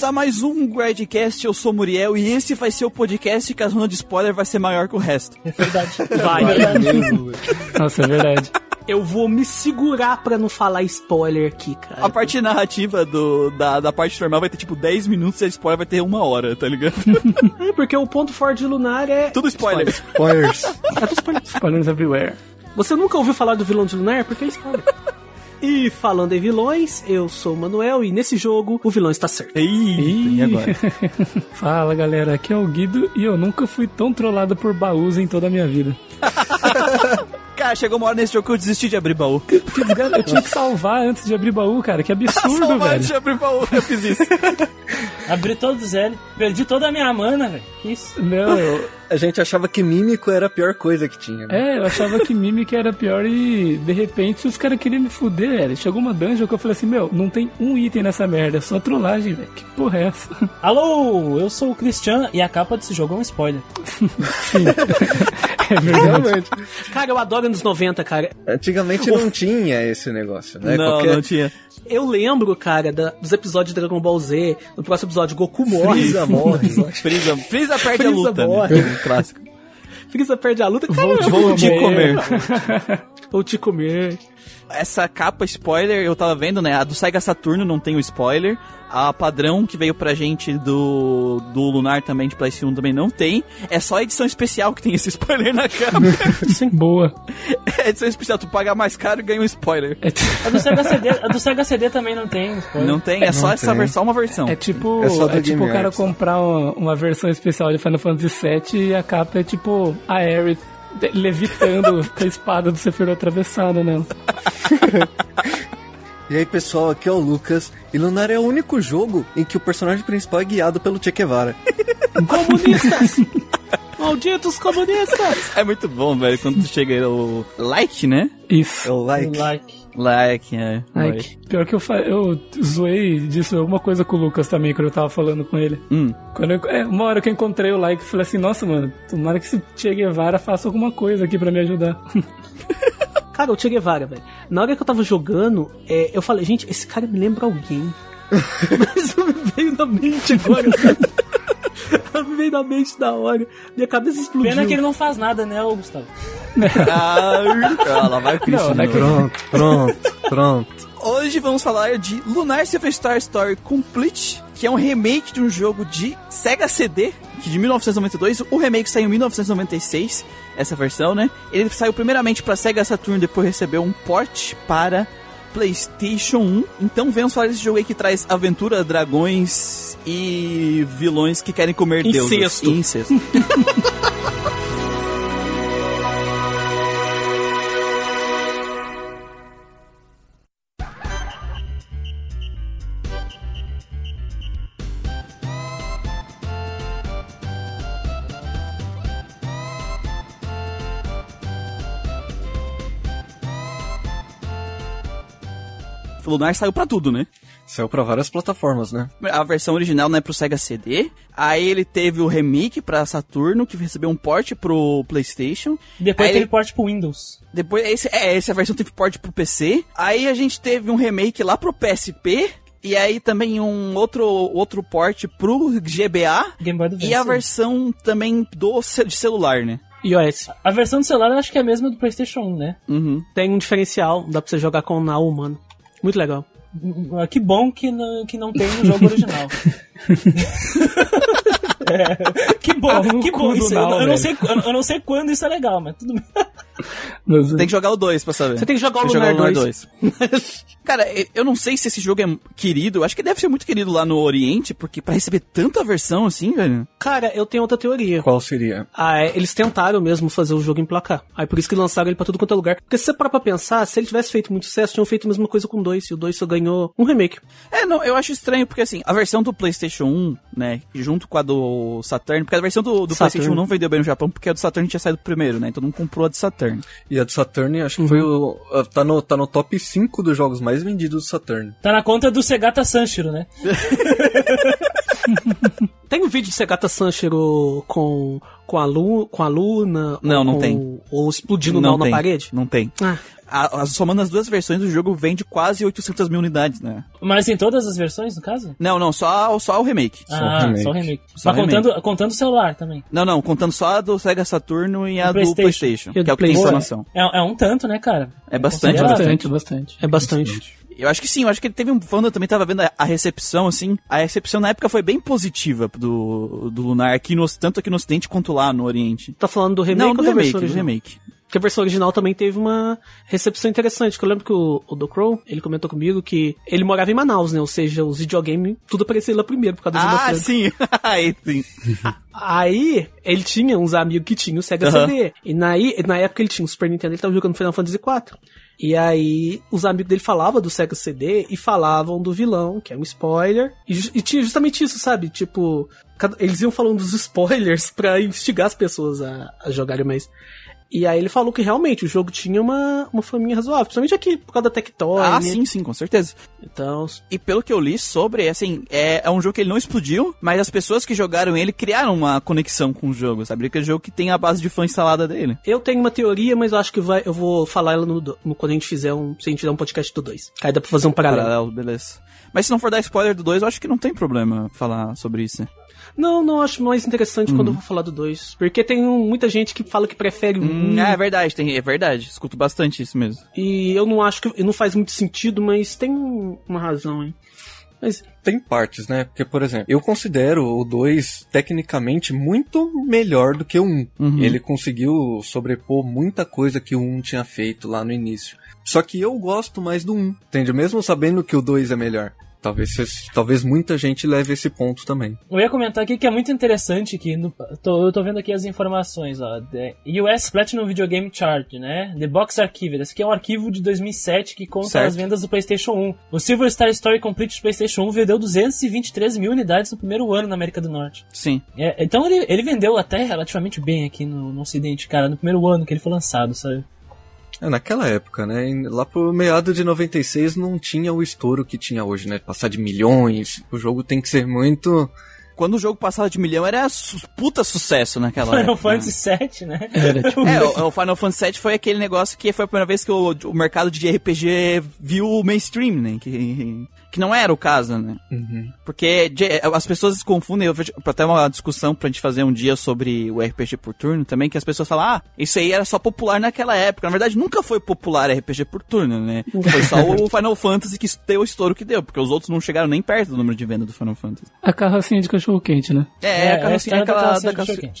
Bem-vindos a mais um Gradcast. Eu sou Muriel e esse vai ser o podcast que a zona de spoiler vai ser maior que o resto. É verdade. Vai. É verdade. Nossa, é verdade. Eu vou me segurar pra não falar spoiler aqui, cara. A parte narrativa do, da, da parte normal vai ter tipo 10 minutos e a spoiler vai ter uma hora, tá ligado? É, porque o ponto forte de Lunar é. Tudo spoiler. Spoilers. É tudo spoiler. Spoilers everywhere. Você nunca ouviu falar do vilão de Lunar? Porque é spoiler. E falando em vilões, eu sou o Manuel e nesse jogo o vilão está certo. Eita, e agora? Fala galera, aqui é o Guido e eu nunca fui tão trollado por baús em toda a minha vida. Cara, chegou uma hora nesse jogo que eu desisti de abrir baú. Que desgraça, eu tinha que salvar antes de abrir baú, cara. Que absurdo, Salvar velho. antes de abrir baú, eu fiz isso. Abri todos eles. Perdi toda a minha mana, velho. Que isso? Não, eu, A gente achava que mímico era a pior coisa que tinha. né? é, eu achava que Mimic era pior e de repente os caras queriam me fuder, velho. Chegou uma dungeon que eu falei assim, meu, não tem um item nessa merda, é só trollagem, velho. Que porra é essa? Alô, eu sou o Cristiano e a capa desse jogo é um spoiler. É verdade. Realmente. Cara, eu adoro anos 90, cara. Antigamente não tinha esse negócio, né? não, Qualquer- não tinha. Eu lembro, cara, da- dos episódios de Dragon Ball Z. No próximo episódio, Goku morre. Freeza morre. Freeza, Freeza perde a luta, morre. né? Clássico. Freeza perde a luta. Cara, Volte Vou te comer. Vou te comer. Essa capa spoiler, eu tava vendo, né? A do Sega Saturno não tem o spoiler. A padrão que veio pra gente do, do Lunar também, de PlayStation 1 também não tem. É só a edição especial que tem esse spoiler na capa. Sim, boa. é edição especial, tu paga mais caro e ganha um spoiler. É, t- A do Sega CD, a do Sega CD também não tem spoiler. Não tem, é só Não essa tem. versão, uma versão. é tipo, É só do é tipo o cara comprar uma, uma versão especial de Final Fantasy VII e a capa é tipo a Aerith levitando com a espada do Sephiroth atravessada nela. E aí, pessoal, aqui é o Lucas. E Lunar é o único jogo em que o personagem principal é guiado pelo Che Guevara. Comunistas! Malditos comunistas! É muito bom, velho, quando tu chega o like, né? Isso. É o like. Like. Like, é. Like. pior que eu, fa- eu zoei disso alguma coisa com o Lucas também, quando eu tava falando com ele. Hum. Quando eu- é, uma hora que eu encontrei o like, eu falei assim, nossa, mano, tomara que esse Che Guevara faça alguma coisa aqui pra me ajudar. Cara, o Che Guevara, velho. Na hora que eu tava jogando, é, eu falei, gente, esse cara me lembra alguém. Mas não me veio na mente agora. Não me veio na mente da hora. Minha cabeça explodiu. Pena que ele não faz nada, né, Gustavo? Ah, lá vai o Christian. Não, né? que- Pronto, pronto, pronto. Hoje vamos falar de Lunar Superstar Story Complete, que é um remake de um jogo de Sega CD, que de 1992. O remake saiu em 1996, essa versão, né? Ele saiu primeiramente para Sega Saturn, depois recebeu um port para PlayStation 1. Então vamos falar desse jogo aí que traz aventura, dragões e vilões que querem comer deuses. Incesto. E incesto. Lunar saiu pra tudo, né? Saiu pra várias plataformas, né? A versão original não é pro Sega CD. Aí ele teve o remake pra Saturno, que recebeu um port pro PlayStation. Depois Aí teve ele- porte pro Windows. Depois, esse, é, essa versão teve port pro PC. Aí a gente teve um remake lá pro PSP. E aí também um outro, outro port pro GBA. Game Boy E Advance. a versão também do de celular, né? iOS. A versão do celular eu acho que é a mesma do PlayStation 1, né? Uhum. Tem um diferencial, dá pra você jogar com o Now humano. Muito legal. Ah, Que bom que não, que não tem no jogo original. É, que bom, que bom. Isso, eu, não sei, eu não sei quando isso é legal, mas tudo bem. Mas, Tem que jogar o 2 pra saber. Você tem que jogar o Tem Lunar jogar 2. Cara, e- eu não sei se esse jogo é querido. Acho que deve ser muito querido lá no Oriente, porque pra receber tanta versão assim, velho. Cara, eu tenho outra teoria. Qual seria? Ah, é, eles tentaram mesmo fazer o jogo emplacar. Aí por isso que lançaram ele pra tudo quanto é lugar. Porque se você parar pra pensar, se ele tivesse feito muito sucesso, tinham feito a mesma coisa com o 2. E o 2 só ganhou um remake. É, não, eu acho estranho, porque assim, a versão do PlayStation 1, né, junto com a do Saturn, porque a versão do, do. PlayStation 1 não vendeu bem no Japão, porque a do Saturn tinha saído primeiro, né, então não comprou a do Saturn. E a do Saturn, acho que foi o. Tá no, tá no top 5 dos jogos mais vendidos do Saturn. Tá na conta do Segata Sanshiro, né? Tem um vídeo de Segata Sanshiro com, com, a, Lu, com a Luna? Não, ou não com- tem. Ou explodindo não mal na tem, parede? Não tem. Ah, A, a- somando as duas versões, o jogo vende quase 800 mil unidades, né? Mas em todas as versões, no caso? Não, não, só, só o remake. ah, remake. só o remake. Só Mas o remake. contando, contando o celular também. Não, não, contando só a do Sega Saturno e a do PlayStation. PlayStation, E a que é o do que tem PlayStation. informação. É, é um tanto, né, cara? É bastante, Considerado. bastante. Bastante, bastante. é bastante. Eu acho que sim, eu acho que ele teve um fã, eu também tava vendo a, a recepção, assim. A recepção na época foi bem positiva do, do Lunar, aqui no, tanto aqui no Ocidente quanto lá no Oriente. Tá falando do remake não, do remake, do remake. Porque a versão original também teve uma recepção interessante. Que eu lembro que o, o Do Crow, ele comentou comigo que ele morava em Manaus, né? Ou seja, os videogames, tudo aparecia lá primeiro por causa Zona Ah, sim! Aí sim. Aí, ele tinha uns amigos que tinham o Sega Aham. CD. E na, na época ele tinha o Super Nintendo, ele tava jogando Final Fantasy IV. E aí, os amigos dele falavam do Sega CD e falavam do vilão, que é um spoiler. E, e tinha justamente isso, sabe? Tipo, eles iam falando dos spoilers pra instigar as pessoas a, a jogarem mais. E aí ele falou que realmente o jogo tinha uma, uma faminha razoável, principalmente aqui, por causa da Tectoy, Ah, né? sim, sim, com certeza. Então, E pelo que eu li sobre, assim, é, é um jogo que ele não explodiu, mas as pessoas que jogaram ele criaram uma conexão com o jogo, sabe? Que é um jogo que tem a base de fã instalada dele. Eu tenho uma teoria, mas eu acho que vai, eu vou falar ela no, no- quando a gente fizer um, se a gente fizer um podcast do 2. Aí dá pra fazer um paralelo. Paralelo, beleza. Mas se não for dar spoiler do 2, eu acho que não tem problema falar sobre isso. Não, não, acho mais interessante quando eu vou falar do 2. Porque tem um- muita gente que fala que prefere o Hum, um, é verdade, tem, é verdade. Escuto bastante isso mesmo. e eu não acho que não faz muito sentido, mas tem um- uma razão, hein. Mas Tem partes, né? Porque, por exemplo, eu considero o 2 tecnicamente muito melhor do que o 1. Uhum. Ele conseguiu sobrepor muita coisa que o 1 tinha feito lá no início. Só que eu gosto mais do 1, entende? Mesmo sabendo que o 2 é melhor. Talvez, talvez muita gente leve esse ponto também. Eu ia comentar aqui que é muito interessante que no, tô, eu tô vendo aqui as informações, ó. The US Platinum Video Game Chart, né? The Box Archive. Esse aqui é um arquivo de 2007 que conta Certo. as vendas do PlayStation 1. O Silver Star Story Complete do PlayStation 1 vendeu 223 mil unidades no primeiro ano na América do Norte. Sim. É, então ele, ele vendeu até relativamente bem aqui no, no Ocidente, cara, no primeiro ano que ele foi lançado, sabe? É, naquela época, né? Em- Lá pro meado de 96 não tinha o estouro que tinha hoje, né? Passar de milhões. O jogo tem que ser muito. Quando o jogo passava de milhão, era su puta sucesso naquela Final época. Fantasy VII, né? Era, tipo, É, o, o Final Fantasy VII foi aquele negócio que foi a primeira vez que o, o mercado de RPG viu o mainstream, né? Que, que não era o caso, né? Porque de- as pessoas confundem, eu vejo até uma discussão pra gente fazer um dia sobre o RPG por turno também, que as pessoas falam, ah, isso aí era só popular naquela época. Na verdade, nunca foi popular RPG por turno, né? Foi só o Final Fantasy que deu o estouro que deu, porque os outros não chegaram nem perto do número de venda do Final Fantasy. a carrocinha de cachorro quente, né? É, a carrocinha, essa aquela, carrocinha da de carrocinha.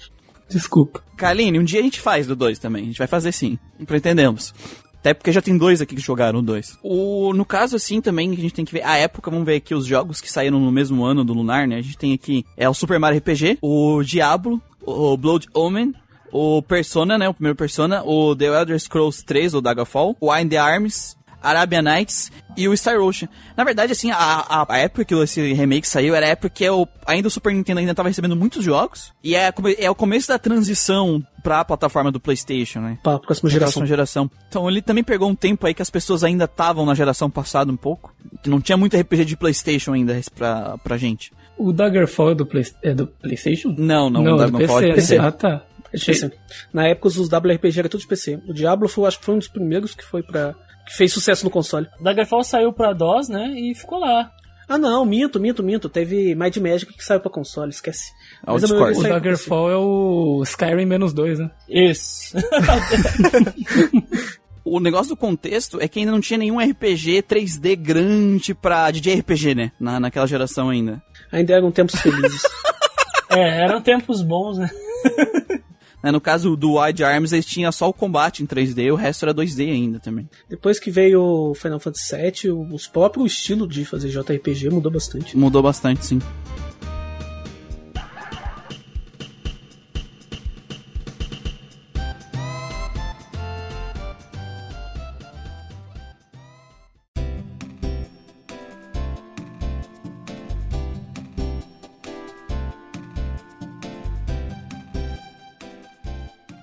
Desculpa. Kaline, um dia a gente faz do 2 também. A gente vai fazer sim. Pretendemos. Até porque já tem dois aqui que jogaram 2. O, no caso, assim, também, a gente tem que ver a época, vamos ver aqui os jogos que saíram no mesmo ano do Lunar, né? A gente tem aqui é o Super Mario RPG, o Diablo, o Blood Omen, o Persona, né? O primeiro Persona, o The Elder Scrolls 3, o Daggerfall, o Wind the Arms, Arabian Nights e o Star Ocean. Na verdade, assim, a, a, a época que esse remake saiu era a época que o, ainda o Super Nintendo ainda tava recebendo muitos jogos. E é, é o começo da transição pra plataforma do PlayStation, né? pra próxima Pra geração. próxima geração. Então ele também pegou um tempo aí que as pessoas ainda estavam na geração passada um pouco. Que não tinha muito RPG de PlayStation ainda pra, pra gente. O Daggerfall é do, Play, é do PlayStation? Não, não, não, não, do não PC. pode né? PC. Ah, tá. É de PC. Na época os WRPG era tudo de PC. O Diablo foi, acho que foi um dos primeiros que foi para que fez sucesso no console. Daggerfall saiu pra DOS, né? E ficou lá. Ah não, minto, minto, minto. Teve Might Magic que saiu pra console, esquece. Ah, o Mas Daggerfall é o Skyrim menos dois, né? Isso. O negócio do contexto é que ainda não tinha nenhum RPG 3D grande pra de RPG, né? Na, naquela geração ainda. Ainda eram tempos felizes. é, eram tempos bons, né? Né, No caso do Wide Arms, eles tinham só o combate em 3D, o resto era 2D ainda também. Depois que veio o Final Fantasy VII, o- os próprios estilo de fazer JRPG mudou bastante. Mudou bastante, sim.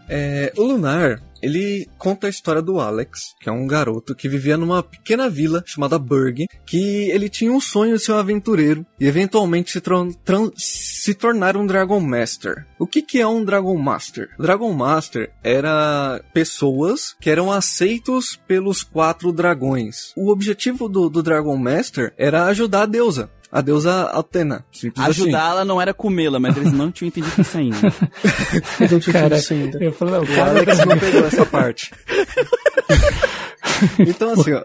É, o Lunar, ele conta a história do Alex, que é um garoto que vivia numa pequena vila chamada Burg, que ele tinha um sonho de ser um aventureiro e eventualmente se, se tornar um Dragon Master. O que que é um Dragon Master? Dragon Master era pessoas que eram aceitos pelos quatro dragões. O objetivo do, do Dragon Master era ajudar a deusa. A deusa. Simples assim. Ajudá-la não era comê-la, mas eles não tinham entendido isso ainda. Eu não tinha Cara, entendido isso ainda. eu falo, não, O cara, Alex não pegou essa parte. então, assim, ó,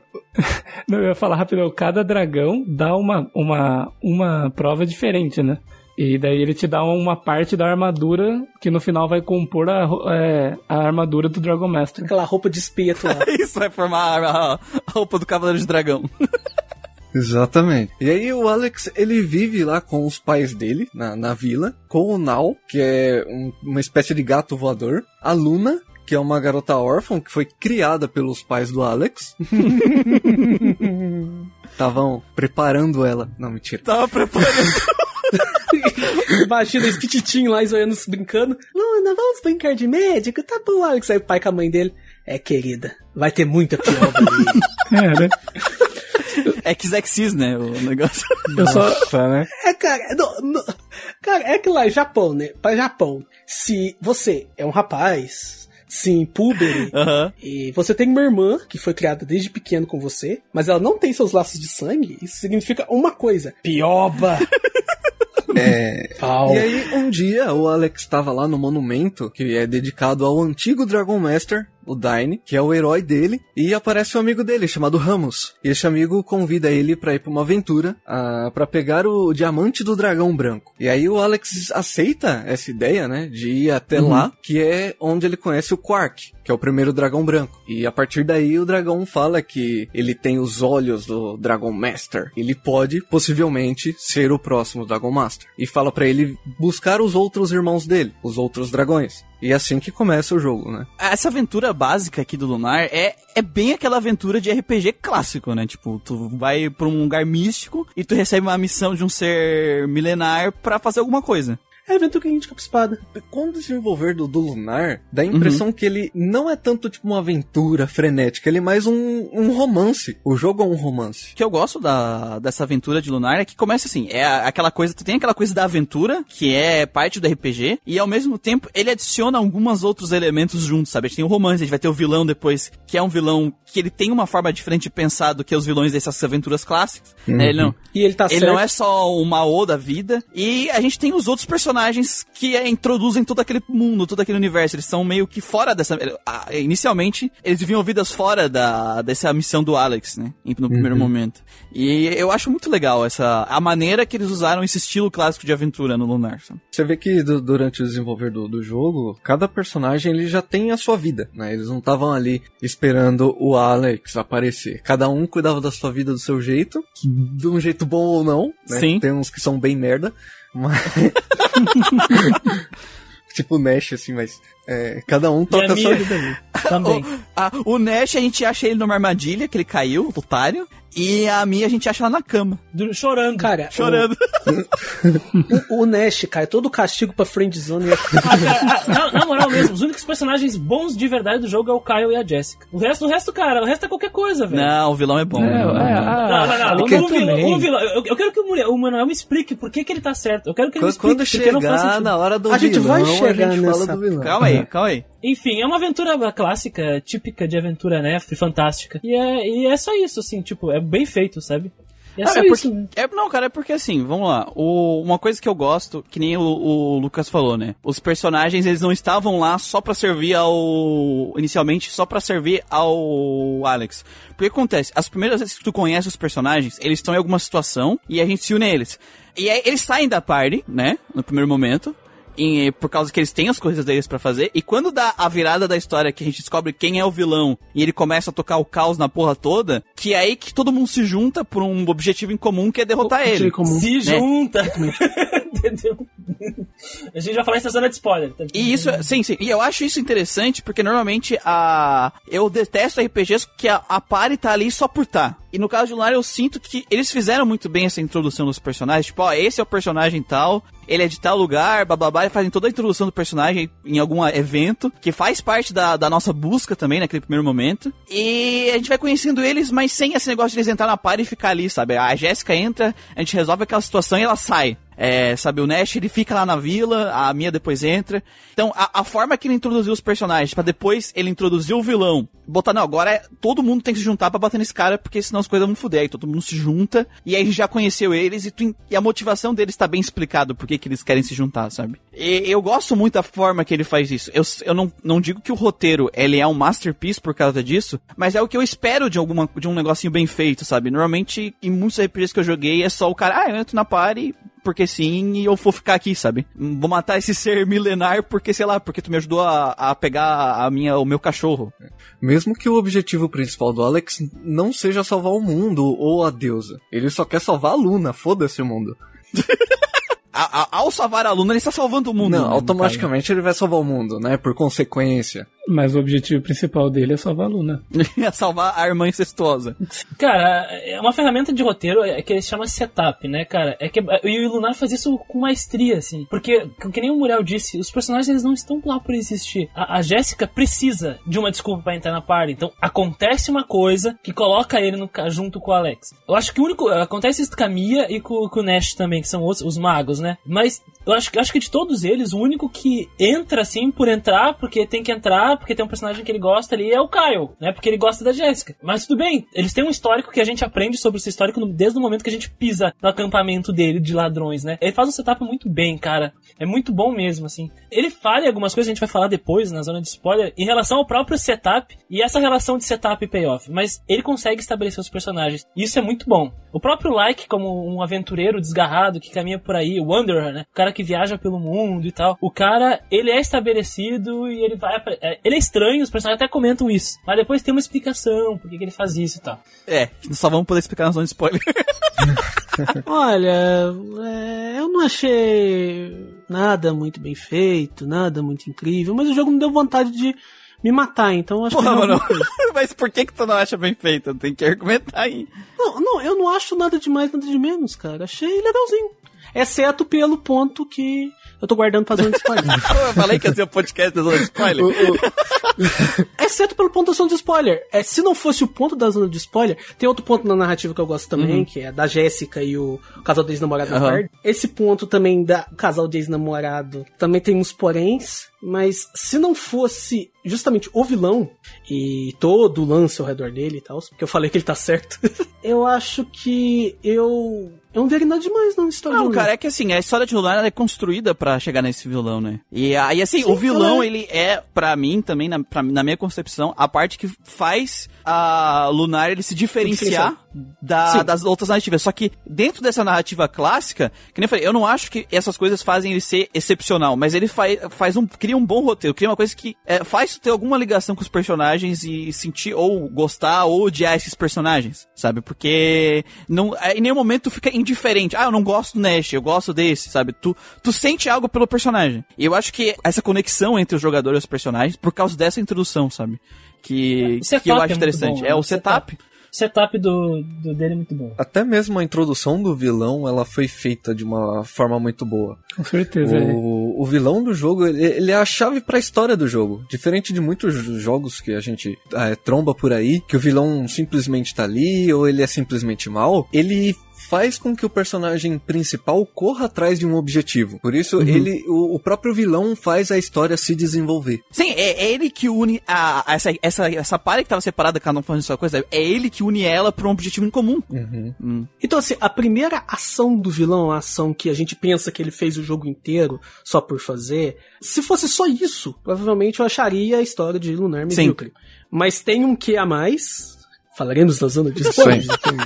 não, eu ia falar rápido, cada dragão dá uma, uma, uma prova diferente, né? E daí ele te dá uma parte da armadura que no final vai compor a, é, a armadura do Dragon Master. Aquela roupa de espeto lá. Isso vai formar a, a roupa do Cavaleiro de Dragão. Exatamente. E aí o Alex, ele vive lá com os pais dele, na, na vila, com o Nal, que é um- uma espécie de gato voador, a Luna, que é uma garota órfã que foi criada pelos pais do Alex. Estavam preparando ela. Não, mentira. Tava preparando. Imagina esse pititinho lá, se brincando. Luna, vamos brincar de médico? Tá bom, Alex. Aí o pai com a mãe dele. É, querida, vai ter muita pior. É, né? É Xexis, né? O negócio. Eu só. Né? É, cara, não, não- cara, é que lá, Japão, né? Para Japão, se você é um rapaz, sim, puber, Aham. e você tem uma irmã que foi criada desde pequeno com você, mas ela não tem seus laços de sangue, isso significa uma coisa: pioba! É. Pau. E aí, um dia, o Alex estava lá no monumento, que é dedicado ao antigo Dragon Master, o Daine, que é o herói dele, e aparece um amigo dele, chamado Ramos. E esse amigo convida ele pra ir pra uma aventura, ah, pra pegar o diamante do dragão branco. E aí o Alex aceita essa ideia, né, de ir até lá, que é onde ele conhece o Quark, que é o primeiro dragão branco. E a partir daí o dragão fala que ele tem os olhos do Dragon Master. Ele pode, possivelmente, ser o próximo Dragon Master. E fala pra ele buscar os outros irmãos dele, os outros dragões. E é assim que começa o jogo, né? Essa aventura básica aqui do Lunar é, é bem aquela aventura de RPG clássico, né? Tipo, tu vai pra um lugar místico e tu recebe uma missão de um ser milenar pra fazer alguma coisa. É evento que a gente capa espada. Com o desenvolver do, do Lunar, dá a impressão que ele não é tanto tipo uma aventura frenética, ele é mais um, um romance. O jogo é um romance. O que eu gosto da, dessa aventura de Lunar é que começa assim, é aquela coisa, tu tem aquela coisa da aventura, que é parte do RPG, e ao mesmo tempo ele adiciona alguns outros elementos juntos, sabe? A gente tem o romance, a gente vai ter o vilão depois, que é um vilão que ele tem uma forma diferente de pensar do que os vilões dessas aventuras clássicas, né? Ele não, E ele tá ele certo. não é só o Mao da vida. E a gente tem os outros personagens que é, introduzem todo aquele mundo, todo aquele universo. Eles são meio que fora dessa. Inicialmente, eles viviam vidas fora da, dessa missão do Alex, né? No primeiro momento. E eu acho muito legal essa. A maneira que eles usaram esse estilo clássico de aventura no Lunar. sabe? Você vê que du- durante o desenvolver do, do jogo, cada personagem ele já tem a sua vida, né? Eles não estavam ali esperando o Alex aparecer. Cada um cuidava da sua vida do seu jeito, de um jeito bom ou não, né? Sim. Tem uns que são bem merda, mas... tipo Nash, assim, mas... é, cada um toca a sua minha- vida ali. Também. O, a- o Nash, a gente acha ele numa armadilha, que ele caiu, otário. E a Mia, a gente acha ela na cama, Chorando. Cara, chorando. O, o Nash, cara, é todo o castigo pra friendzone. é- Ah, cara, ah, na, na moral mesmo, os únicos personagens bons de verdade do jogo é o Kyle e a Jessica. O resto, o resto, cara, o resto é qualquer coisa, velho. Não, o vilão é bom. É, é, Não, ah, não, não. o Um, Ken vilão, um vilão. Eu, eu quero que o, o Manuel me explique por que, que ele tá certo. Eu quero que ele me Quando, explique. quando porque não faz chegar sentido. na hora do A gente vilão, vai chegar a gente fala nessa- do vilão. Calma aí, calma aí. Enfim, é uma aventura clássica, típica de aventura, né? Fantástica. E é, e é só isso, assim, tipo, é bem feito, sabe? É Ah, só é isso. porque- é- não, cara, é porque assim, vamos lá. O- uma coisa que eu gosto, que nem o, o Lucas falou, né? Os personagens, eles não estavam lá só pra servir ao. Inicialmente, só pra servir ao Alex. Porque o que acontece? As primeiras vezes que tu conhece os personagens, eles estão em alguma situação e a gente se une a eles. E aí eles saem da party, né? No primeiro momento. Em- por causa que eles têm as coisas deles pra fazer. E quando dá a virada da história que a gente descobre quem é o vilão e ele começa a tocar o caos na porra toda, que é aí que todo mundo se junta por um objetivo em comum que é derrotar ele. Comum. Se né? junta. Entendeu? A gente vai falar isso na zona de spoiler. Tá? E isso, sim, sim. E eu acho isso interessante porque normalmente a. Eu detesto RPGs que a, a party tá ali só por tá. E no caso de Lunar, eu sinto que eles fizeram muito bem essa introdução dos personagens. Tipo, ó, esse é o personagem tal, ele é de tal lugar, blá blá blá, e fazem toda a introdução do personagem em algum evento, que faz parte da, da nossa busca também, naquele primeiro momento. E a gente vai conhecendo eles, mas sem esse negócio de eles entrar na party e ficar ali, sabe? A Jéssica entra, a gente resolve aquela situação e ela sai. É, sabe, o Nash ele fica lá na vila, a Mia depois entra. Então, a, a forma que ele introduziu os personagens, para depois ele introduzir o vilão, botar, não, agora é, todo mundo tem que se juntar para bater nesse cara, porque senão as coisas vão fuder. Aí todo mundo se junta, e aí a gente já conheceu eles, e, tu, e a motivação deles tá bem explicado por que eles querem se juntar, sabe? E eu gosto muito da forma que ele faz isso. Eu, eu não, não digo que o roteiro ele é um masterpiece por causa disso, mas é o que eu espero de alguma de um negocinho bem feito, sabe? Normalmente, em muitos RPGs que eu joguei, é só o cara, ah, eu entro na party, porque sim, e eu vou ficar aqui, sabe? Vou matar esse ser milenar porque, sei lá, porque tu me ajudou a, a pegar a minha, o meu cachorro. Mesmo que o objetivo principal do Alex não seja salvar o mundo ou a deusa. Ele só quer salvar a Luna, foda-se o mundo. A, a, ao salvar a Luna, ele está salvando o mundo. Não, né, automaticamente ele vai salvar o mundo, né? Por consequência. Mas o objetivo principal dele é salvar a Luna. é salvar a irmã incestuosa. Cara, é uma ferramenta de roteiro é que ele chama setup, né, cara? É que e o Lunar faz isso com maestria, assim. Porque, que nem o Muriel disse, os personagens eles não estão lá por existir. A, a Jéssica precisa de uma desculpa para entrar na party. Então, acontece uma coisa que coloca ele no, junto com o Alex. Eu acho que o único. Acontece isso com a Mia e com, com o Nash também, que são os, os magos, né? Mas eu acho, eu acho que de todos eles, o único que entra assim por entrar, porque tem que entrar, porque tem um personagem que ele gosta ali, é o Kyle, né? Porque ele gosta da Jéssica. Mas tudo bem, eles têm um histórico que a gente aprende sobre esse histórico desde o momento que a gente pisa no acampamento dele de ladrões, né? Ele faz um setup muito bem, cara. É muito bom mesmo, assim. Ele falha algumas coisas, a gente vai falar depois na zona de spoiler, em relação ao próprio setup e essa relação de setup e payoff. Mas ele consegue estabelecer os personagens. Isso é muito bom. O próprio Like, como um aventureiro desgarrado que caminha por aí, o Wanderer, né? O cara que viaja pelo mundo e tal. O cara, ele é estabelecido e ele vai. É, ele é estranho, os personagens até comentam isso. Mas depois tem uma explicação por que, que ele faz isso e tal. É, só vamos poder explicar na zona de spoiler. Olha, é, eu não achei nada muito bem feito, nada muito incrível, mas o jogo me deu vontade de me matar, então eu acho Porra, que. mano, mas por que, que tu não acha bem feito? Tem que argumentar aí. Não, não, eu não acho nada de mais, nada de menos, cara. Achei legalzinho. Exceto pelo ponto que eu tô guardando pra zona de spoiler. eu falei que ia ser o podcast da zona de spoiler. Exceto pelo ponto da zona de spoiler. É, se não fosse o ponto da zona de spoiler, tem outro ponto na narrativa que eu gosto também, uhum. que é da Jéssica e o casal de ex-namorado uhum. Esse ponto também da casal de ex-namorado também tem uns poréns, mas se não fosse justamente o vilão e todo o lance ao redor dele e tal, porque eu falei que ele tá certo, eu acho que eu eu não veria nada demais na história Não, cara, é que assim, a história de Lunar é construída para chegar nesse vilão, né? E aí, assim, Sim, o vilão, é. ele é, para mim, também, na, pra, na minha concepção, a parte que faz a Lunar ele se diferenciar da, das outras narrativas. Só que dentro dessa narrativa clássica, que nem eu falei, eu não acho que essas coisas fazem ele ser excepcional, mas ele faz, faz um, cria um bom roteiro, cria uma coisa que é, faz ter alguma ligação com os personagens e sentir, ou gostar, ou odiar esses personagens, sabe? Porque não, em nenhum momento fica indiferente. Ah, eu não gosto do Nash, eu gosto desse, sabe? Tu, tu sente algo pelo personagem. E eu acho que essa conexão entre os jogadores e os personagens, por causa dessa introdução, sabe? Que, que eu acho é interessante. Bom, é o setup. setup setup do, do dele é muito bom. Até mesmo a introdução do vilão, ela foi feita de uma forma muito boa. Com certeza. O, é. o vilão do jogo, ele, ele, é a chave para a história do jogo. Diferente de muitos jogos que a gente é, tromba por aí, que o vilão simplesmente tá ali ou ele é simplesmente mal, ele faz com que o personagem principal corra atrás de um objetivo. Por isso, uhum. ele, o, o, próprio vilão faz a história se desenvolver. Sim, é, é ele que une a, a, essa, essa, essa party que estava separada, cada um fazendo sua coisa, é ele que une ela para um objetivo em comum. Uhum. Hum. Então, assim, a primeira ação do vilão, a ação que a gente pensa que ele fez o jogo inteiro só por fazer, se fosse só isso, provavelmente eu acharia a história de Lunar medíocre. Mas tem um que a mais, Falaremos na zona de spoilers, então,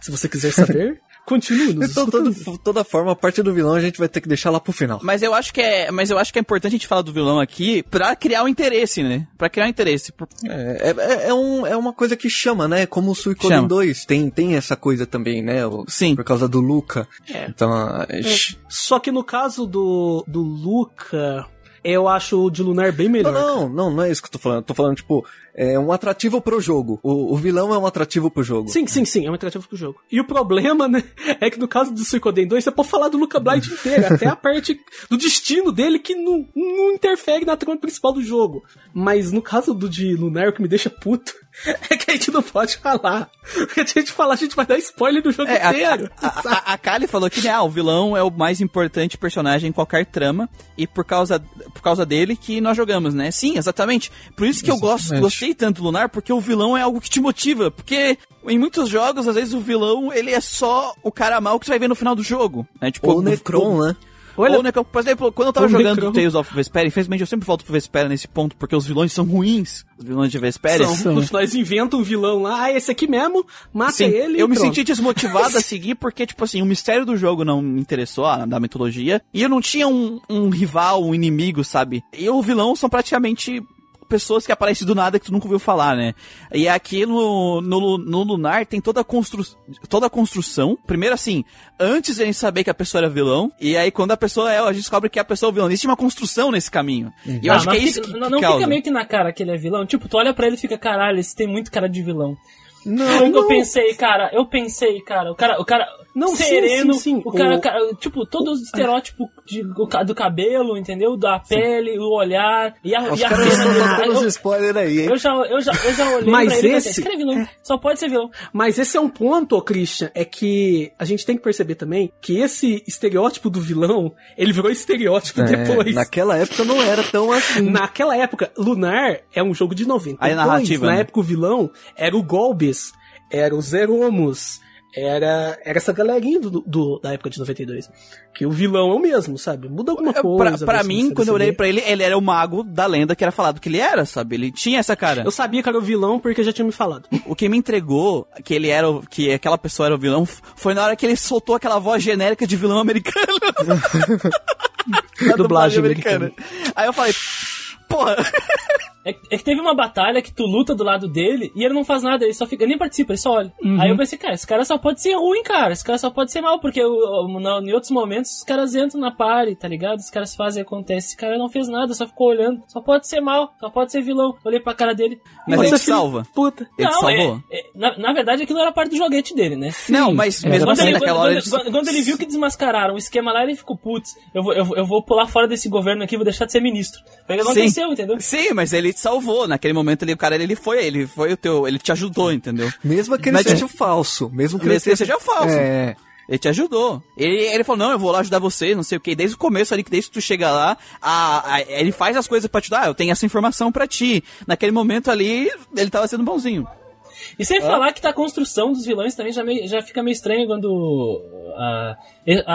se você quiser saber. Continue nos Então, todo, toda forma, a parte do vilão a gente vai ter que deixar lá pro final. Mas eu acho que é, mas eu acho que é importante a gente falar do vilão aqui pra criar um interesse, né? Pra criar um interesse. Por- É, é, é, um, é uma coisa que chama, né? Como o Suicoden Chama. 2 tem, tem essa coisa também, né? O- Sim. Por causa do Luca. É. Então, é, Só que no caso do, do Luca, eu acho o de Lunar bem melhor. não, não, não é isso que eu tô falando. Eu tô falando, tipo, é um atrativo pro jogo. O, o vilão é um atrativo pro jogo. Sim, sim, sim, é um atrativo pro jogo. E o problema, né, é que no caso do Suicoden 2, você pode falar do Luca Blight inteiro, até a parte do destino dele que não, não interfere na trama principal do jogo. Mas no caso do de Lunar, o que me deixa puto é que a gente não pode falar. Porque se a gente falar, a gente vai dar spoiler do jogo É, inteiro. a, a, a Kali falou que né, ah, o vilão é o mais importante personagem em qualquer trama e por causa, por causa dele que nós jogamos, né? Sim, exatamente. Por isso que eu gosto, Exatamente. gostei tanto do Lunar, porque o vilão é algo que te motiva. Porque em muitos jogos, às vezes, o vilão ele é só o cara mal que você vai ver no final do jogo. Né? Tipo, Ou o Necron, né? Olha, Ou, né, por exemplo, quando eu tava jogando Necron. Tales of Vesperia, infelizmente eu sempre volto pro Vesperia nesse ponto, porque os vilões são ruins. Os vilões de Vesperia. são, no final eles inventam um vilão lá, ah, esse aqui mesmo, mata Sim, ele eu e me pronto. senti desmotivado a seguir porque, tipo assim, o mistério do jogo não me interessou, a, da mitologia, e eu não tinha um, um rival, um inimigo, sabe? E o vilão são praticamente pessoas que aparecem do nada que tu nunca ouviu falar, né? E aqui no, no, no Lunar tem toda a, constru, toda a construção. Primeiro, assim, antes de a gente saber que a pessoa era vilão, e aí quando a pessoa é, a gente descobre que a pessoa é o vilão. Existe uma construção nesse caminho. E eu Ah, acho que é isso fica- que, Não, que não causa. fica meio que na cara que ele é vilão. Tipo, tu olha pra ele e fica, caralho, esse tem muito cara de vilão. Não, Aí eu não. pensei, cara, eu pensei, cara, o cara, o cara Não, sim, sereno, sim, sim. o cara, O- o cara, tipo, todos os estereótipos de- do, ca- do cabelo, entendeu? Da pele, o olhar, e a, Os e a caras cena estão dando Eu, uns spoilers aí, hein? eu já, eu, já, eu já olhei Mas pra ele e esse- pensei, esse cara é só pode ser vilão. Mas esse é um ponto, Christian, é que a gente tem que perceber também que esse estereótipo do vilão, ele virou estereótipo É, depois. naquela época não era tão assim. Naquela época, Lunar é um jogo de 90. Aí a narrativa, Na né? época o vilão era o Golbes, era o Zeromus, era, era essa galerinha do, do- da época de 92. Que o vilão é o mesmo, sabe? Muda alguma É, coisa. Pra, pra assim, mim, quando eu sabe? olhei pra ele, ele era o mago da lenda que era falado que ele era, sabe? Ele tinha essa cara. Eu sabia que era o vilão porque já tinha me falado. O que me entregou que ele era, o- que aquela pessoa era o vilão, foi na hora que ele soltou aquela voz genérica de vilão americano. Da Dublagem americana. Aí eu falei, porra. É, é que teve uma batalha que tu luta do lado dele e ele não faz nada, ele só fica, ele nem participa, ele só olha. Aí eu pensei, cara, esse cara só pode ser ruim, cara. Esse cara só pode ser mal, porque o- o- na- em outros momentos os caras entram na party, tá ligado? Os caras fazem acontece. Esse cara não fez nada, só ficou olhando. Só pode ser mal, só pode ser vilão. Olhei pra cara dele. Mas ele te salva. Puta. Ele te não, salvou. é- é- na, na verdade aquilo era parte do joguete dele, né? não, mas é, mesmo Quando assim, ele, naquela quando- hora. quando- ele- quando- quando ele viu que desmascararam o esquema lá, ele ficou, putz, eu vou, eu, vou- eu vou pular fora desse governo aqui, vou deixar de ser ministro. Foi o que Sim. aconteceu, entendeu? Sim, mas ele te salvou. Naquele momento ele, o cara, ele foi, ele foi o teu, ele te ajudou, entendeu? Mesmo que ele Mas- seja falso. Mesmo que Mesmo que ele seja falso. É. Ele te ajudou. Ele, ele falou, não, eu vou lá ajudar você, não sei o que. Desde o começo ali, que desde que tu chega lá, a, a- ele faz as coisas pra te dar. Eu tenho essa informação pra ti. Naquele momento ali, ele tava sendo bonzinho. E sem falar que tá a construção dos vilões também já, meio- já fica meio estranho quando a,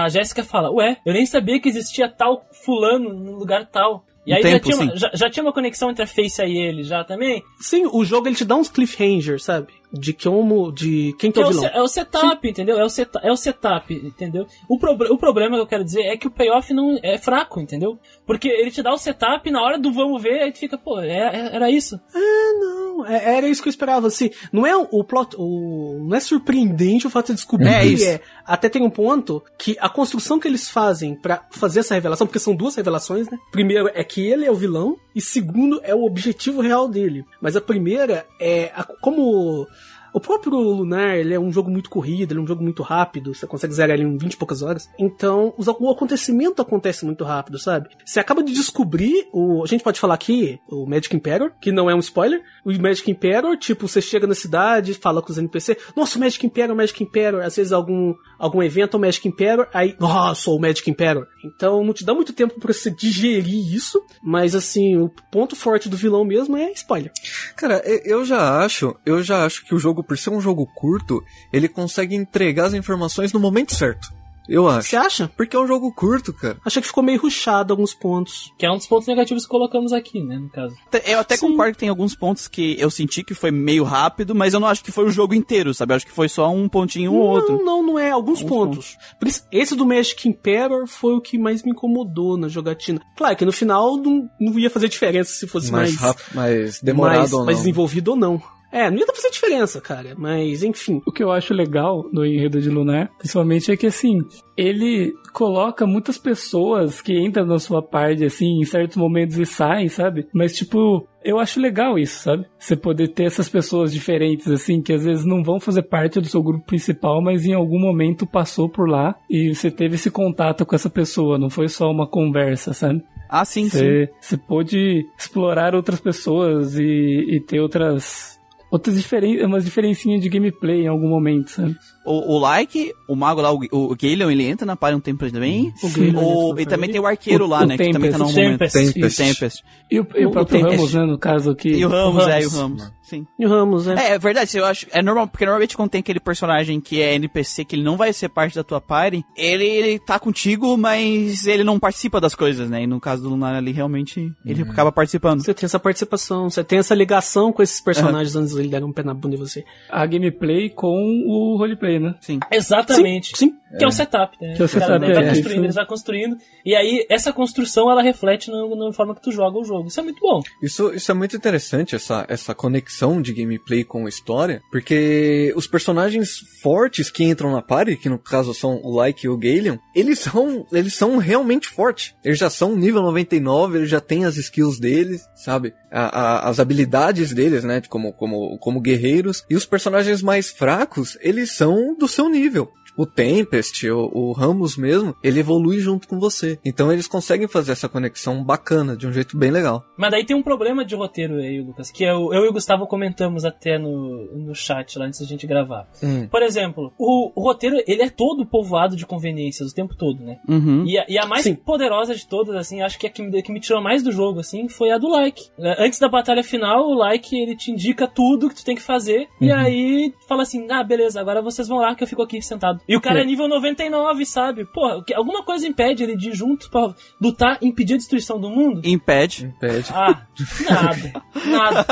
a Jéssica fala, ué, eu nem sabia que existia tal fulano no lugar tal. E aí já, tempo, tinha uma, sim. já, já tinha uma conexão entre a Face e ele já também. Sim, o jogo ele te dá uns cliffhangers, sabe? De como. De quem que é é o o, vilão. é o setup, entendeu? É o, seta- é o setup, entendeu? O, proble- o problema que eu quero dizer é que o payoff não é fraco, entendeu? Porque ele te dá o setup e na hora do vamos ver, aí tu fica, pô, é- é- era isso. Não, é- era isso que eu esperava. Assim, não é o plot. O, não é surpreendente o fato de descobrir É que é. Até tem um ponto que a construção que eles fazem pra fazer essa revelação, porque são duas revelações, né? Primeiro é que ele é o vilão, e segundo é o objetivo real dele. Mas a primeira é a- como. O próprio Lunar, ele é um jogo muito corrido, ele é um jogo muito rápido, você consegue zerar ele em 20 e poucas horas. Então, os- o acontecimento acontece muito rápido, sabe? Você acaba de descobrir, o, a gente pode falar aqui, o Magic Emperor, que não é um spoiler. O Magic Emperor, tipo, você chega na cidade, fala com os NPC, nossa, o Magic Emperor, o Magic Emperor, às vezes algum, algum evento, o Magic Emperor, aí, nossa, o Magic Emperor. Então, não te dá muito tempo pra você digerir isso, mas assim, o ponto forte do vilão mesmo é spoiler. Cara, eu já acho, eu já acho que o jogo, por ser um jogo curto, ele consegue entregar as informações no momento certo. Eu acho. Você acha? Porque é um jogo curto, cara. Achei que ficou meio ruchado alguns pontos. Que é um dos pontos negativos que colocamos aqui, né, no caso. Eu até Sim. concordo que tem alguns pontos que eu senti que foi meio rápido, mas eu não acho que foi o jogo inteiro, sabe? Eu acho que foi só um pontinho ou outro. Não, não, não é. Alguns Alguns pontos. Por isso, esse do Magic Emperor foi o que mais me incomodou na jogatina. Claro que no final não, não ia fazer diferença se fosse Mais mais, rápido, mais demorado mais, ou não. mais desenvolvido ou não. É, não ia fazer diferença, cara. Mas, enfim. O que eu acho legal no enredo de Lunar, principalmente, é que assim, ele coloca muitas pessoas que entram na sua parte, assim, em certos momentos e saem, sabe? Mas, tipo, eu acho legal isso, sabe? Você poder ter essas pessoas diferentes, assim, que às vezes não vão fazer parte do seu grupo principal, mas em algum momento passou por lá e você teve esse contato com essa pessoa, não foi só uma conversa, sabe? Ah, sim, sim. Você, você pôde explorar outras pessoas e, e ter outras. Outras diferen umas diferencinhas de gameplay em algum momento, sabe? O, o Like, o mago lá, o, o Galeon, ele entra na party um tempo também. O Galeon O- e também tem o arqueiro O- lá, o né? Que também tá num momento. Tempest. E o Tempest. Tempest. E o, e o O- próprio o Tempest. Ramos, né, no caso aqui. E o Ramos, O é, e o Ramos. Sim. E o Ramos, né? É, é verdade, eu acho. É normal, porque normalmente quando tem aquele personagem que é NPC, que ele não vai ser parte da tua party, ele, ele tá contigo, mas ele não participa das coisas, né? E no caso do Lunar ali, realmente, ele acaba participando. Você tem essa participação, você tem essa ligação com esses personagens antes de ele dar um pé na bunda em você. A gameplay com o roleplay, né? Sim. Exatamente. Sim. Que é o setup, né? Que é o Cara, setup, ele vai é, construindo, isso. ele vai construindo. E aí, essa construção, ela reflete no- na forma que tu joga o jogo. Isso é muito bom. Isso, isso é muito interessante, essa, essa conexão de gameplay com história, porque os personagens fortes que entram na party, que no caso são o Like e o Galeon, eles são, eles são realmente fortes. Eles já são nível 99, eles já têm as skills deles, sabe? A- a- as habilidades deles, né? Como, como, como guerreiros. E os personagens mais fracos, eles são do seu nível. O Tempest, o, o Ramos mesmo, ele evolui junto com você. Então eles conseguem fazer essa conexão bacana, de um jeito bem legal. Mas daí tem um problema de roteiro aí, Lucas, que eu, eu e o Gustavo comentamos até no, no chat lá antes da gente gravar. Hum. Por exemplo, o, o roteiro, ele é todo povoado de conveniências o tempo todo, né? Uhum. E a, e a mais Sim. poderosa de todas, assim, acho que a que me, que me tirou mais do jogo, assim, foi a do Like. É, Antes da batalha final, o Like, ele te indica tudo que tu tem que fazer, e aí fala assim, ah, beleza, agora vocês vão lá que eu fico aqui sentado. E o cara é nível 99, sabe? Pô, o que- alguma coisa impede ele de ir junto pra lutar e impedir a destruição do mundo? Impede. Impede. Ah, nada. Nada.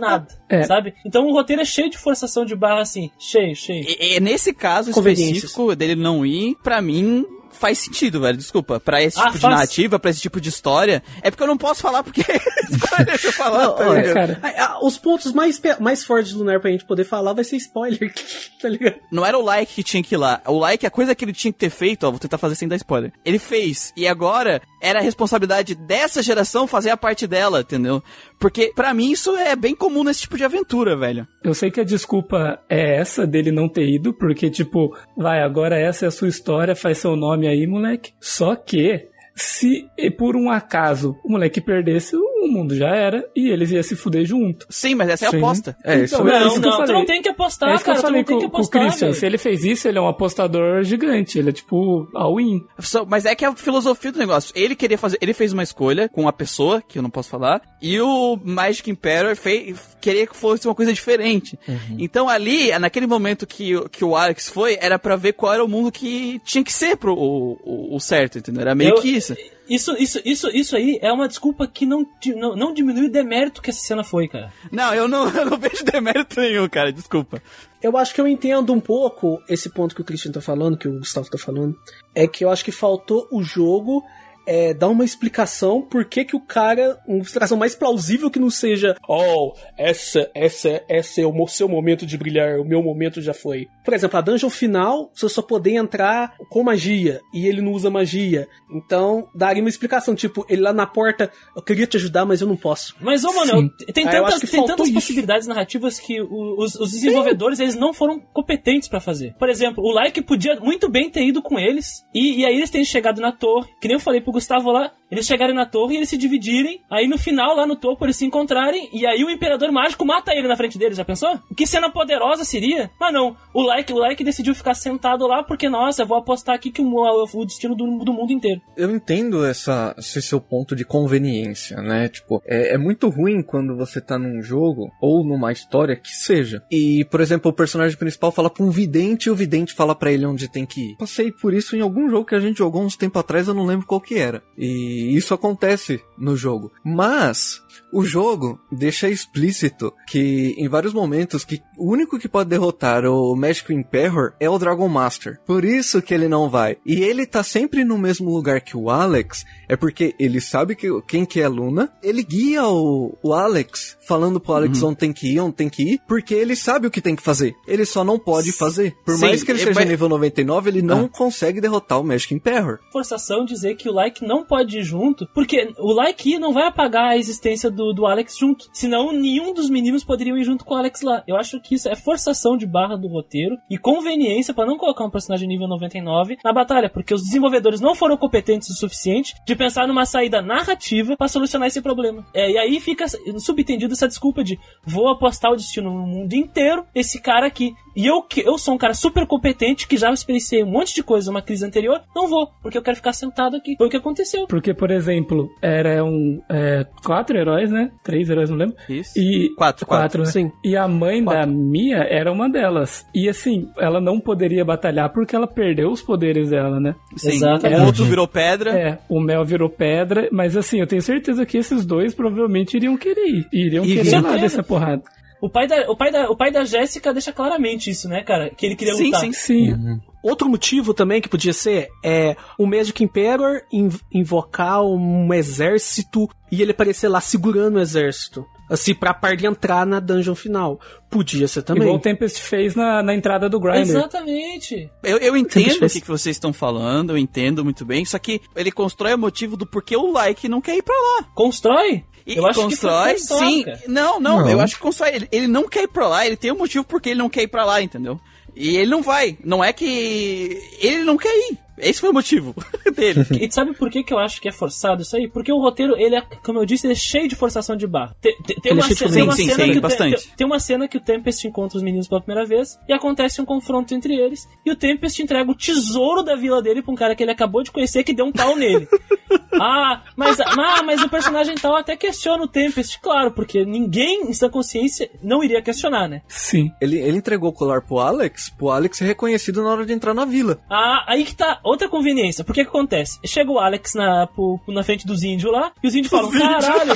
Nada. É. Sabe? Então o roteiro é cheio de forçação de barra, assim. Cheio, cheio. E, e nesse caso específico dele não ir, pra mim faz sentido, velho. Desculpa. Pra esse Ah, tipo de faz. narrativa, pra esse tipo de história, é porque eu não posso falar porque spoiler se eu falar. Não, tá olha, cara. Ah, Os pontos mais, mais fortes do Lunar pra gente poder falar vai ser spoiler, tá ligado? Não era o like que tinha que ir lá. O like, a coisa que ele tinha que ter feito, ó, vou tentar fazer sem dar spoiler. Ele fez. E agora era a responsabilidade dessa geração fazer a parte dela, entendeu? Porque pra mim isso é bem comum nesse tipo de aventura, velho. Eu sei que a desculpa é essa dele não ter ido, porque, tipo, vai, agora essa é a sua história, faz seu nome aí, moleque. Só que, se por um acaso o moleque perdesse, o mundo já era e eles iam se fuder junto. Sim, mas essa é a Sim. aposta. É, isso Então, é Não, isso que eu não, tu não tem que apostar, é isso que cara. eu Tu falei não tem com, que com o apostar. Christian. Se ele fez isso, ele é um apostador gigante. Ele é tipo all-in. Só- Mas é que a filosofia do negócio. Ele queria fazer. Ele fez uma escolha com uma pessoa, que eu não posso falar, e o Magic Emperor fez, queria que fosse uma coisa diferente. Então ali, naquele momento que, o- que o Alex foi, era pra ver qual era o mundo que tinha que ser pro o, o- o certo, entendeu? Era meio Eu- que isso. Isso, isso, isso, isso aí é uma desculpa que não, não, não diminui o demérito que essa cena foi, cara. Não, eu não, eu não vejo demérito nenhum, cara, desculpa. Eu acho que eu entendo um pouco esse ponto que o Christian tá falando, que o Gustavo tá falando. É que eu acho que faltou o jogo é, dar uma explicação por que que o cara. Uma explicação mais plausível que não seja. Oh, essa, essa, essa é o seu momento de brilhar, o meu momento já foi. Por exemplo, a dungeon final, você só poder entrar com magia, e ele não usa magia. Então, daria uma explicação, tipo, ele lá na porta, eu queria te ajudar, mas eu não posso. Mas, ô, mano, Sim. eu- tem Ah, tantas, tem tantas possibilidades narrativas que os, os desenvolvedores eles não foram competentes pra fazer. Por exemplo, o Like podia muito bem ter ido com eles, e, e aí eles têm chegado na torre, que nem eu falei pro Gustavo lá, eles chegarem na torre e eles se dividirem, aí no final, lá no topo, eles se encontrarem, e aí o Imperador Mágico mata ele na frente deles, já pensou? Que cena poderosa seria? Mas não, o Like, o like decidiu ficar sentado lá porque, nossa, vou apostar aqui que o, o destino do, do mundo inteiro. Eu entendo essa, esse seu ponto de conveniência, né? Tipo, é, é muito ruim quando você tá num jogo, ou numa história que seja, e, por exemplo, o personagem principal fala pra um vidente e o vidente fala pra ele onde tem que ir. Passei por isso em algum jogo que a gente jogou uns tempo atrás, eu não lembro qual que era. E isso acontece no jogo. Mas o jogo deixa explícito que em vários momentos que o único que pode derrotar o Magic Emperor é o Dragon Master. Por isso que ele não vai. E ele tá sempre no mesmo lugar que o Alex, é porque ele sabe que, quem que é Luna, ele guia o, o Alex, falando pro Alex Uhum. onde tem que ir, onde tem que ir, porque ele sabe o que tem que fazer. Ele só não pode fazer. Por Sim, mais que ele ele seja vai- nível 99, ele não Ah. consegue derrotar o Magic Emperor. forçação dizer que o Like não pode ir junto, porque o Like não vai apagar a existência do, do Alex junto. Senão, nenhum dos meninos poderiam ir junto com o Alex lá. Eu acho que isso é forçação de barra do roteiro e conveniência pra não colocar um personagem nível 99 na batalha, porque os desenvolvedores não foram competentes o suficiente de pensar numa saída narrativa pra solucionar esse problema. É, e aí fica subentendido essa desculpa de vou apostar o destino no mundo inteiro, esse cara aqui. E eu, eu sou um cara super competente que já experienciei um monte de coisa numa crise anterior, não vou, porque eu quero ficar sentado aqui. Foi o que aconteceu. Porque, por exemplo, eram é, quatro heróis, né? Três heróis, não lembro. Isso. E Quatro, quatro. né? Sim. E a mãe da Mia era uma delas. E assim, ela não poderia batalhar porque ela perdeu os poderes dela, né? Sim. Exatamente. O outro virou pedra. É, o Mel virou pedra, mas assim, eu tenho certeza que esses dois provavelmente iriam querer ir. Iriam E querer lá dessa porrada. O pai da, o pai da, o pai da Jéssica deixa claramente isso, né, cara? Que ele queria Sim, lutar. sim. Sim. Outro motivo também que podia ser é o Magic Emperor inv- invocar um exército e ele aparecer lá segurando o exército. Assim, pra parte entrar na dungeon final. Podia ser também. Igual o Tempest fez na, na entrada do Grinder. Exatamente. Eu, eu entendo o que, que vocês estão falando, eu entendo muito bem, só que ele constrói o motivo do porquê o like não quer ir pra lá. Constrói? E eu acho constrói, que sim. Não, não, Não. eu acho que constrói. Ele, ele não quer ir pra lá, ele tem um motivo porque ele não quer ir pra lá, entendeu? E ele não vai. Não é que ele não quer ir. Esse foi o motivo dele. E sabe por que, que eu acho que é forçado isso aí? Porque o roteiro, ele é, como eu disse, ele é cheio de forçação de barra. Tem, tem- tem é uma, tem uma sim, cena sim, que tem, tem uma cena que o Tempest encontra os meninos pela primeira vez e acontece um confronto entre eles. E o Tempest entrega o tesouro da vila dele pra um cara que ele acabou de conhecer que deu um pau nele. ah, mas, ah, mas o personagem tal até questiona o Tempest, claro, porque ninguém em sua consciência não iria questionar, né? Sim. Ele, ele entregou o colar pro Alex, pro Alex ser reconhecido na hora de entrar na vila. Ah, aí que tá outra conveniência. Por que que acontece? Chega o Alex na, pro- na frente dos índios lá, e os índios falam, caralho,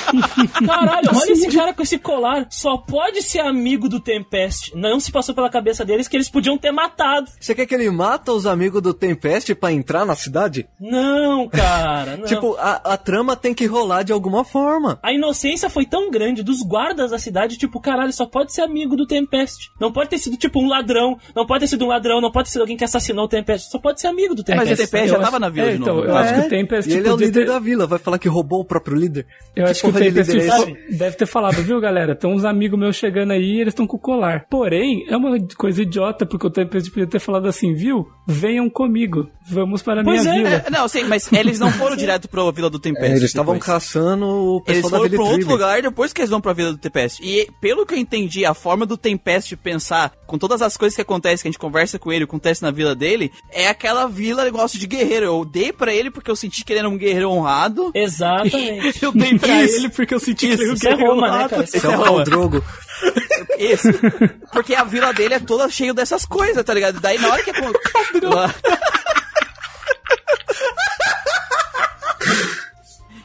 caralho, olha esse cara com esse colar, só pode ser amigo do Tempest. Não se passou pela cabeça deles que eles podiam ter matado. Você quer que ele mata os amigos do Tempest pra entrar na cidade? Não, cara, não. Tipo, a, a trama tem que rolar de alguma forma. A inocência foi tão grande dos guardas da cidade, tipo, caralho, só pode ser amigo do Tempest. Não pode ter sido, tipo, um ladrão. Não pode ter sido um ladrão, não pode ter sido alguém que assassinou o Tempest. Só pode ser amigo do Tempest. Mas o Tempest já tava na vila é, de então, eu né? acho que o Tempest E ele é o podia líder ter- da vila, vai falar que roubou o próprio líder. Eu Que acho que o Tempest é deve ter falado, viu, galera? Tem uns amigos meus chegando aí e eles estão com colar. Porém, é uma coisa idiota, porque o Tempest podia ter falado assim, viu? Venham comigo, vamos para a minha é, vila. É, não, sim, mas eles não foram direto pra vila do Tempest. É, eles estavam caçando o Eles pessoal da foram pra outro lugar depois que eles vão pra Vila do Tempest. E pelo que eu entendi, a forma do Tempest pensar, com todas as coisas que acontecem, que a gente conversa com ele, acontece na vila dele, é aquela vila negócio de guerreiro. Eu dei pra ele porque eu senti que ele era um guerreiro honrado. Exatamente. Eu dei pra Isso. ele porque eu senti Isso, que ele Isso é Roma, né, cara? Esse é Esse é o Roma. Drogo. Isso. Porque a vila dele é toda cheia dessas coisas, tá ligado? Daí na hora que... Lá-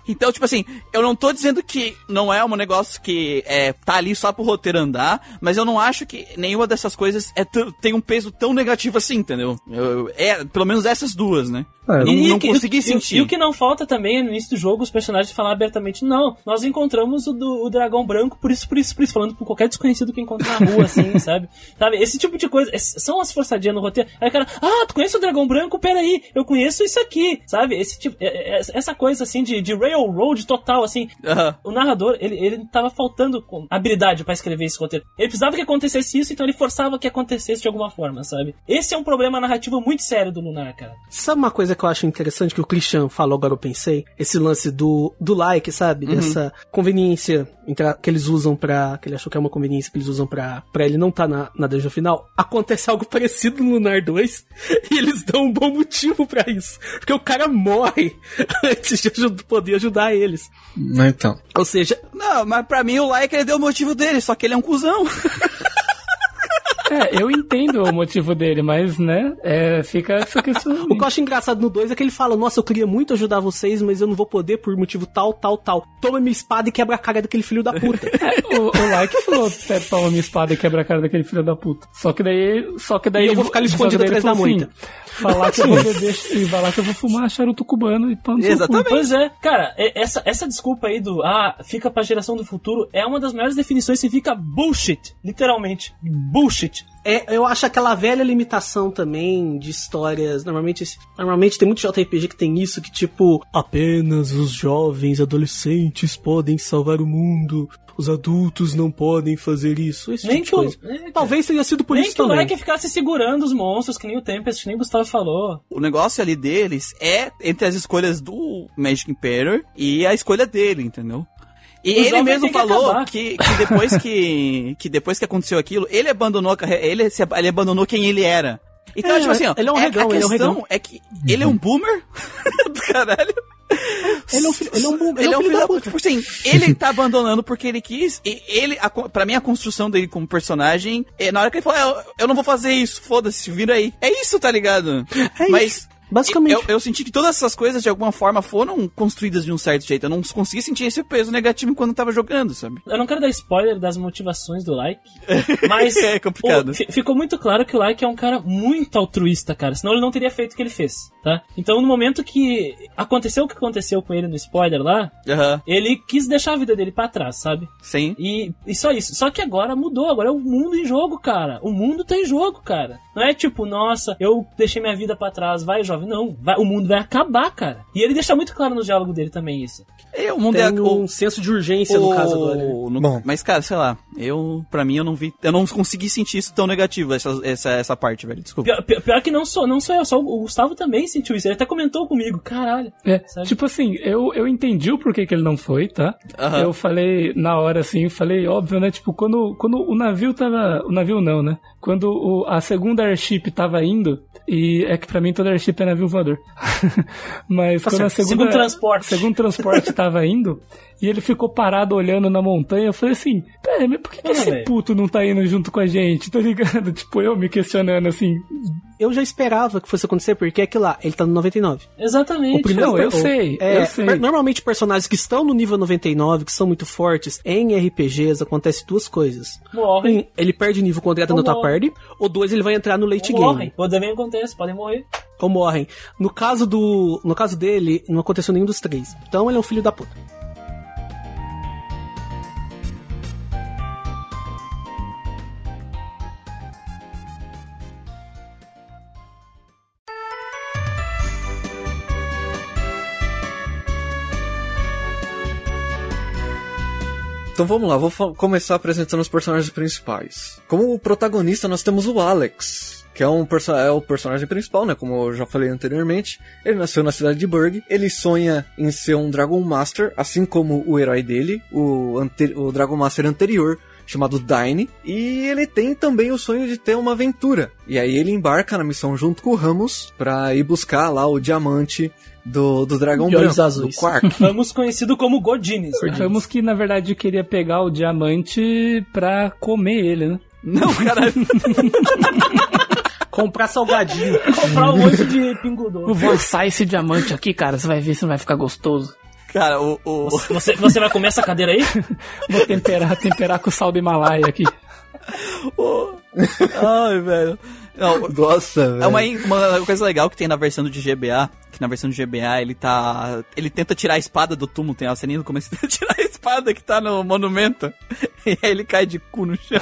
Então, tipo assim, eu não tô dizendo que não é um negócio que é, tá ali só pro roteiro andar, mas eu não acho que nenhuma dessas coisas é tem um peso tão negativo assim, entendeu? Eu- é, pelo menos essas duas, né? É, Eu não, E- não e- consegui e- sentir. E, o que não falta também é no início do jogo os personagens falar abertamente: não, nós encontramos o, do- o dragão branco, por isso, por isso, por isso, falando com qualquer desconhecido que encontra na rua, assim, sabe? Sabe? Esse tipo de coisa são as forçadinhas no roteiro. Aí o cara, ah, tu conhece o dragão branco? Peraí, eu conheço isso aqui, sabe? Esse tipo, é- é- essa coisa assim de, de railroad railroad total, assim. Aham. O narrador, ele, ele tava faltando com habilidade pra escrever esse roteiro. Ele precisava que acontecesse isso, então ele forçava que acontecesse de alguma forma, sabe? Esse é um problema narrativo muito sério do Lunar, cara. Sabe uma coisa que eu acho interessante que o Christian falou agora eu pensei? Esse lance do, do like, sabe? Dessa conveniência que eles usam pra. que ele achou que é uma conveniência que eles usam pra, pra ele não tá na, na dungeon final. Acontece algo parecido no Lunar 2 e eles dão um bom motivo pra isso. Porque o cara morre antes de poder ajudar eles. Então. Ou seja, Não, mas pra mim o like deu o motivo dele, só que ele é um cuzão. É, eu entendo o motivo dele, mas, né, é, fica essa questão. O que eu acho engraçado no 2 é que ele fala: Nossa, eu queria muito ajudar vocês, mas eu não vou poder por motivo tal, tal, tal. Toma minha espada e quebra a cara daquele filho da puta. É, o, o Like falou, "Pé, toma minha espada e quebra a cara daquele filho da puta. Só que daí, só que daí... E eu vou ficar escondido atrás da assim, moita. Falar que eu vou beber e falar que eu vou fumar charuto cubano e pão no seu cu. Exatamente. Pois é, cara, e- essa, essa desculpa aí do ah, fica pra geração do futuro é uma das maiores definições, significa bullshit, literalmente. Bullshit. É, eu acho aquela velha limitação também de histórias. Normalmente, normalmente tem muito JRPG que tem isso, que tipo, apenas os jovens adolescentes podem salvar o mundo. Os adultos não podem fazer isso. Esse Nem tipo que de o, coisa. é, Talvez tenha sido por nem isso que o também. Like ficasse segurando os monstros, que nem o Tempest, que nem o Gustavo falou. O negócio ali deles é entre as escolhas do Magic Emperor e a escolha dele, entendeu? E O ele mesmo que falou que, que depois que, que depois que aconteceu aquilo, ele abandonou a carreira, ele, se- ele abandonou quem ele era. Então, É, tipo assim, ó, ele é um a- regão, a ele é um questão regão. é que ele é um boomer do caralho. Ele é um filho- ele é um bu- ele é um filho da puta. Tipo assim, ele tá abandonando porque ele quis, e ele, a, pra mim, a construção dele como personagem, é, na hora que ele falou, "Ah, eu, eu não vou fazer isso, foda-se, vira aí. É isso, tá ligado? É Mas. isso, basicamente. Eu, eu senti que todas essas coisas, de alguma forma, foram construídas de um certo jeito. Eu não consegui sentir esse peso negativo quando eu tava jogando, sabe? Eu não quero dar spoiler das motivações do Like, mas É complicado. o- fi- ficou muito claro que o Like é um cara muito altruísta, cara. Senão ele não teria feito o que ele fez, tá? Então no momento que aconteceu o que aconteceu com ele no spoiler lá, ele quis deixar a vida dele pra trás, sabe? sim. E, e só isso. Só que agora mudou, agora é o mundo em jogo, cara. O mundo tá em jogo, cara. Não é tipo, nossa, eu deixei minha vida pra trás, vai, jovem. Não, vai, o mundo vai acabar, cara. E ele deixa muito claro no diálogo dele também isso. E o mundo Tem é. um o- senso de urgência no o- caso agora. né? no- Bom. Mas, cara, sei lá, eu, pra mim, eu não vi. Eu não consegui sentir isso tão negativo, essa, essa, essa parte, velho. Desculpa. Pior, pior- pior que não sou, não sou eu, só o Gustavo também sentiu isso. Ele até comentou comigo, caralho. É, Sabe? tipo assim, eu, eu entendi o porquê que ele não foi, tá? Eu falei, na hora assim, eu falei, óbvio, né? Tipo, quando, quando o navio tava. O navio não, né? Quando o- a segunda airship tava indo, e é que pra mim toda airship é navio voador. Mas quando a segunda. Segundo transporte. Segundo transporte tava indo, e ele ficou parado olhando na montanha, eu falei assim, pera, mas por que, que esse puto não tá indo junto com a gente, tá ligado? Tipo, eu me questionando assim. Eu já esperava que fosse acontecer, porque é que lá, ele tá no 99. Exatamente. O primeiro- Não, eu o- sei, É, eu sei. per- Normalmente personagens que estão no nível 99, que são muito fortes, em RPGs acontece duas coisas. Morrem. Um, ele perde nível quando entra na tua morre. party, ou dois, ele vai entrar no late Ou game. morrem. Ou também acontece, podem morrer. Ou morrem. No caso do. No caso dele, não aconteceu nenhum dos três. Então ele é um filho da puta. Então vamos lá, vou começar apresentando os personagens principais. Como protagonista, nós temos o Alex, que é, um é o personagem principal, né? Como eu já falei anteriormente. Ele nasceu na cidade de Burg. Ele sonha em ser um Dragon Master, assim como o herói dele, o, o Dragon Master anterior, chamado Dine. E ele tem também o sonho de ter uma aventura. E aí ele embarca na missão junto com o Ramos pra ir buscar lá o diamante do, do dragão De branco, azuis. do Quark. Vamos conhecido como Godines. né? Ramos que na verdade queria pegar o diamante pra comer ele, né? Não, caralho. Comprar salgadinho. Comprar um monte de pingudor. Eu vou assar esse diamante aqui, cara. Você vai ver se não vai ficar gostoso. Cara, o. o... Você, você vai comer essa cadeira aí? Vou temperar, temperar com sal do Himalaia aqui. o- Ai, velho. Não, Nossa, velho. É uma, uma coisa legal que tem na versão de GBA, que na versão de GBA ele tá. Ele tenta tirar a espada do túmulo, tem a ceninha no começo, tenta tirar a espada que tá no monumento. E aí ele cai de cu no chão.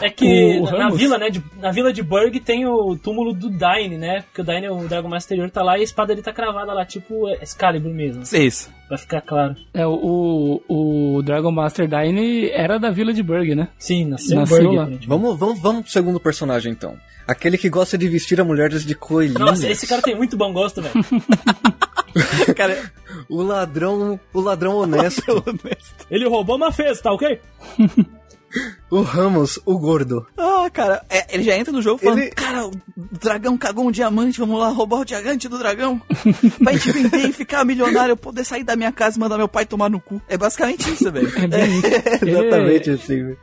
É que O na, Ramos? vila, né? de- na vila de Burg tem o túmulo do Daine, né? Porque o Daine, o Dragon Master exterior, tá lá e a espada dele tá cravada lá, tipo Excalibur mesmo. É isso. Pra ficar claro. É, o, o Dragon Master Dine era da Vila de Burg, né? Sim, nasceu, Nasceu lá. Vamos, vamos, vamos pro segundo personagem então. Aquele que gosta de vestir a mulheres de coelhinhos. Nossa, esse cara tem muito bom gosto, velho. Cara, O ladrão, o ladrão honesto. honesto. Ele roubou, mas fez, tá ok? o Ramos, o gordo. Ah, cara, é, ele já entra no jogo falando, Ele- cara, o dragão cagou um diamante, vamos lá roubar o diamante do dragão. Pra gente vender e ficar milionário, eu poder sair da minha casa e mandar meu pai tomar no cu. É basicamente isso, velho. É bem. Ele- Exatamente assim. velho.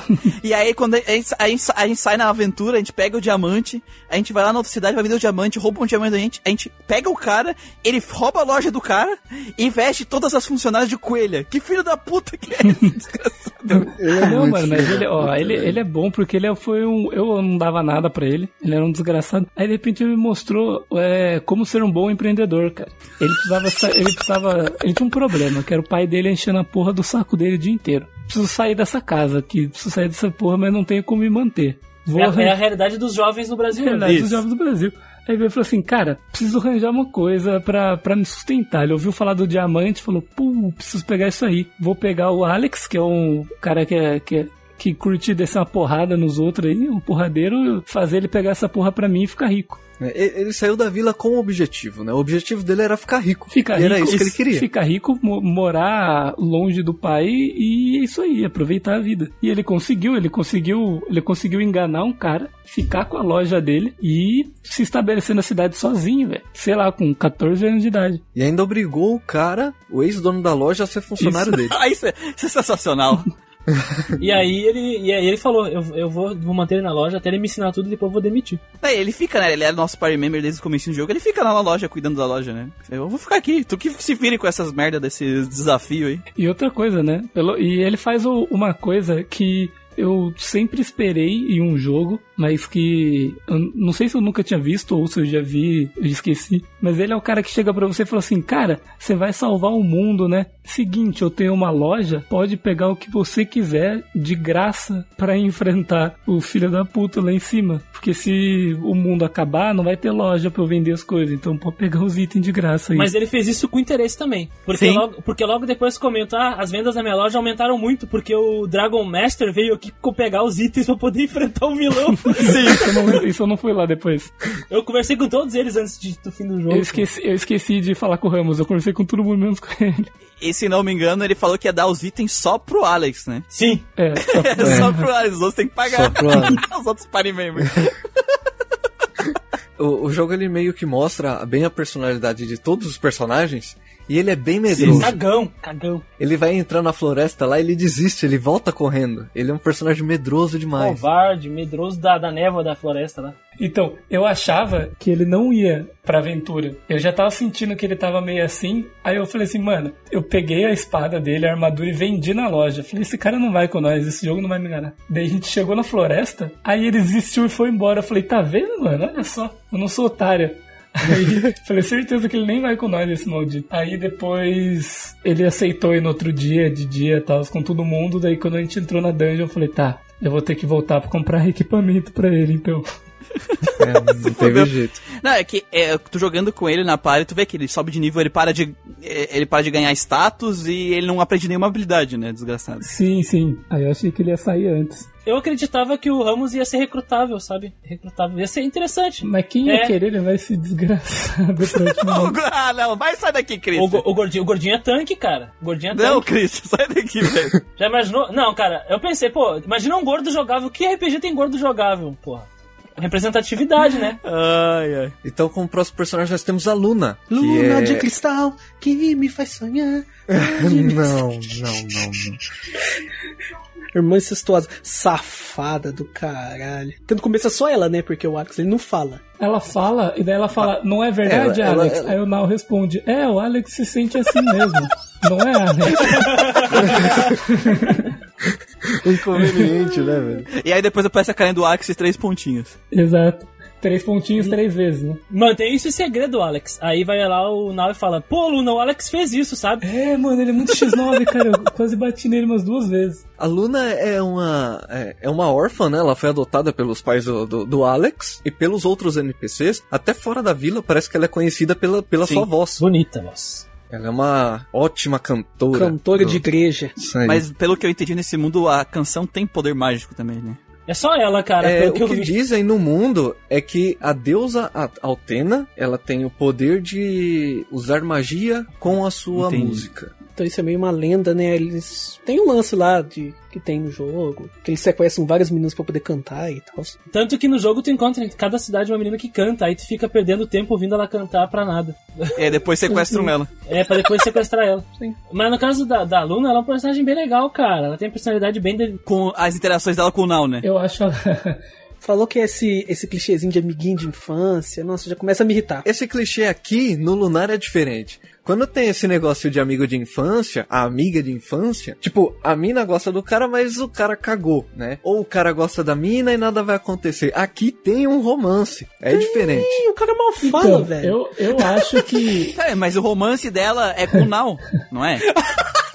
E aí, quando a gente, a, gente, a gente sai na aventura, a gente pega o diamante, a gente vai lá na outra cidade, vai vender o diamante, rouba um diamante da gente, a gente pega o cara, ele rouba a loja do cara e veste todas as funcionárias de coelha. Que filho da puta que é esse desgraçado? Ele é Não, mano, mas ele, ó, ele, ele é bom porque ele foi um. Eu não dava nada pra ele, ele era um desgraçado. Aí de repente ele me mostrou é, como ser um bom empreendedor, cara. Ele precisava. sa- Ele precisava. Ele tinha um problema, que era o pai dele enchendo a porra do saco dele o dia inteiro. Preciso sair dessa casa aqui, preciso sair dessa porra, mas não tenho como me manter. Vou É, a- é a realidade dos jovens no Brasil. realidade Isso. dos jovens do Brasil. Aí ele falou assim, cara, preciso arranjar uma coisa pra, pra me sustentar. Ele ouviu falar do diamante, falou, pô, preciso pegar isso aí. Vou pegar o Alex, que é um cara que é, que é- que curte descer uma porrada nos outros aí, um porradeiro, fazer ele pegar essa porra pra mim e ficar rico. É, Ele saiu da vila com um objetivo, né? O objetivo dele era ficar rico. Ficar e rico, era isso que ele queria. Ficar rico, mo- morar longe do pai e é isso aí, aproveitar a vida. E ele conseguiu, ele conseguiu, ele conseguiu enganar um cara, ficar com a loja dele e se estabelecer na cidade sozinho, velho. Sei lá, com 14 anos de idade. E ainda obrigou o cara, o ex-dono da loja, a ser funcionário dele. Ah, isso é, isso é sensacional. E aí ele, e aí ele falou, eu, eu vou, vou manter ele na loja até ele me ensinar tudo e depois eu vou demitir. Aí ele fica, né? Ele era nosso party member desde o começo do jogo. Ele fica lá na loja, cuidando da loja, né? Eu vou ficar aqui. Tu que se vire com essas merda desses desafios aí. E outra coisa, né? Pelo- e ele faz o- uma coisa que eu sempre esperei em um jogo, mas que eu não sei se eu nunca tinha visto ou se eu já vi, eu esqueci. Mas ele é o cara que chega pra você e fala assim: Cara, você vai salvar o mundo, né? Seguinte, eu tenho uma loja, pode pegar o que você quiser de graça pra enfrentar o filho da puta lá em cima. Porque se o mundo acabar, não vai ter loja pra eu vender as coisas. Então pode pegar os itens de graça aí. Mas ele fez isso com interesse também. Porque, Sim. logo, porque logo depois comentou, ah, as vendas na minha loja aumentaram muito, porque o Dragon Master veio aqui pegar os itens pra poder enfrentar o vilão. Isso eu, não, isso eu não fui lá depois. eu conversei com todos eles antes de- do fim do jogo. Eu esqueci, eu esqueci de falar com o Ramos, eu conversei com todo mundo menos com ele. E se não me engano, ele falou que ia dar os itens só pro Alex, né? Sim. É, só É. Só pro Alex, os outros tem que pagar. Só pro Alex. os outros party members. O, o jogo ele meio que mostra bem a personalidade de todos os personagens. E ele é bem medroso. Cagão, cagão. Ele vai entrar na floresta lá, ele desiste, ele volta correndo. Ele é um personagem medroso demais. Covarde, medroso da, da névoa da floresta lá. Então, eu achava que ele não ia pra aventura. Eu já tava sentindo que ele tava meio assim. Aí eu falei assim, mano, eu peguei a espada dele, a armadura e vendi na loja. Falei, esse cara não vai com nós, esse jogo não vai me enganar. Daí a gente chegou na floresta, aí ele desistiu e foi embora. Eu falei, tá vendo, mano? Olha só, eu não sou otário. Aí, falei, certeza que ele nem vai com nós, esse maldito. Aí depois ele aceitou ir no outro dia, de dia e tal, com todo mundo. Daí quando a gente entrou na dungeon, eu falei, tá, eu vou ter que voltar pra comprar equipamento pra ele, então. É, não teve jeito. Não, é que é, tu jogando com ele na party, tu vê que ele sobe de nível, ele para de. é, Ele para de ganhar status e ele não aprende nenhuma habilidade, né? Desgraçado. Sim, sim. Aí eu achei que ele ia sair antes. Eu acreditava que o Ramos ia ser recrutável, sabe? Recrutável. Ia ser interessante. Mas quem ia É. querer levar esse desgraçado pra última vez? ah, não, vai sair daqui, Cris. O, o gordinho, o gordinho é tanque, cara. O gordinho é Não, tanque. Cris, sai daqui, velho. Já imaginou? Não, cara, eu pensei, pô, imagina um gordo jogável. Que RPG tem gordo jogável, porra? Representatividade, né? Ai, ai. Então, como próximo personagem, nós temos a Luna. que Luna é- de cristal que me faz sonhar. Não, não, não, não. Irmã incestuosa. Safada do caralho. Tanto começa só ela, né? Porque o Alex ele não fala. Ela fala, e daí ela fala, não é verdade, Ela- ela- Alex? ela- Aí o Nau responde, é, o Alex se sente assim mesmo. não é, Alex? Inconveniente, né, velho? E aí depois aparece a carinha do Axis três pontinhos. Exato. três pontinhos três vezes, né? Mantém isso em segredo, Alex. Aí vai lá o Nau e fala, pô, Luna, o Alex fez isso, sabe? É, mano, ele é muito X9, cara. Eu quase bati nele umas duas vezes. A Luna é uma é, é uma órfã, né? Ela foi adotada pelos pais do, do, do Alex e pelos outros NPCs. Até fora da vila, parece que ela é conhecida pela, pela Sim. sua voz. Bonita, nossa. Ela é uma ótima cantora. Cantora do- de igreja. Mas pelo que eu entendi nesse mundo, a canção tem poder mágico também, né? É só ela, cara, É, pelo o que eu que vi. dizem no mundo é que a deusa Altena, ela tem o poder de usar magia com a sua Entendi. música. Então isso é meio uma lenda, né? Eles tem um lance lá de que tem no jogo, que eles sequestram várias meninas pra poder cantar e tal. Tanto que no jogo tu encontra em cada cidade uma menina que canta, aí tu fica perdendo tempo ouvindo ela cantar pra nada. É, depois sequestram ela. É, pra depois sequestrar ela. Sim. Mas no caso da, da Luna, ela é um personagem bem legal, cara. Ela tem personalidade bem... de- Com as interações dela com o Now, né? Eu acho ela... Falou que esse esse clichêzinho de amiguinho de infância, nossa, já começa a me irritar. Esse clichê aqui no Lunar é diferente. Quando tem esse negócio de amigo de infância, a amiga de infância, tipo, a mina gosta do cara, mas o cara cagou, né? Ou o cara gosta da mina e nada vai acontecer. Aqui tem um romance. É diferente. Ih, o cara mal fala, Então, velho. eu, eu acho que... É, mas o romance dela é com o Now, não é?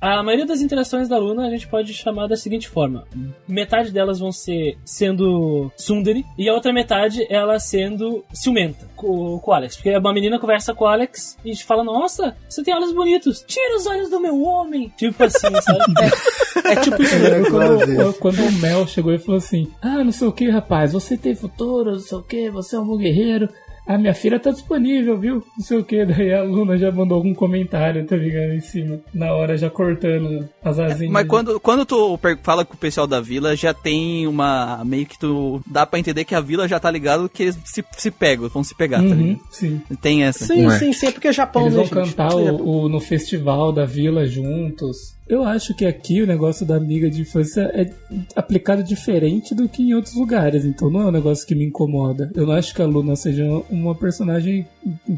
A maioria das interações da Luna a gente pode chamar da seguinte forma: metade delas vão ser sendo Sundari e a outra metade ela sendo ciumenta com, com o Alex. Porque uma menina conversa com o Alex e fala: Nossa, você tem olhos bonitos, tira os olhos do meu homem. Tipo assim, sabe? É tipo isso quase quando, quando o Mel chegou e falou assim: Ah, não sei o que, rapaz, você tem futuro, não sei o que, você é um bom guerreiro. Ah, minha filha tá disponível, viu? Não sei o que. Daí a Luna já mandou algum comentário, tá ligado? Em cima. Na hora já cortando as asinhas. Mas quando, quando tu fala com o pessoal da vila, já tem uma. meio que tu. dá pra entender que a vila já tá ligado que eles se, se pegam, vão se pegar, tá Uhum, ligado? sim. Tem essa. Sim, é. sim, sim, é porque é Japão, Eles né, vão gente? cantar É o, o- no festival da vila juntos. Eu acho que aqui o negócio da amiga de infância é aplicado diferente do que em outros lugares, então não é um negócio que me incomoda. Eu não acho que a Luna seja uma personagem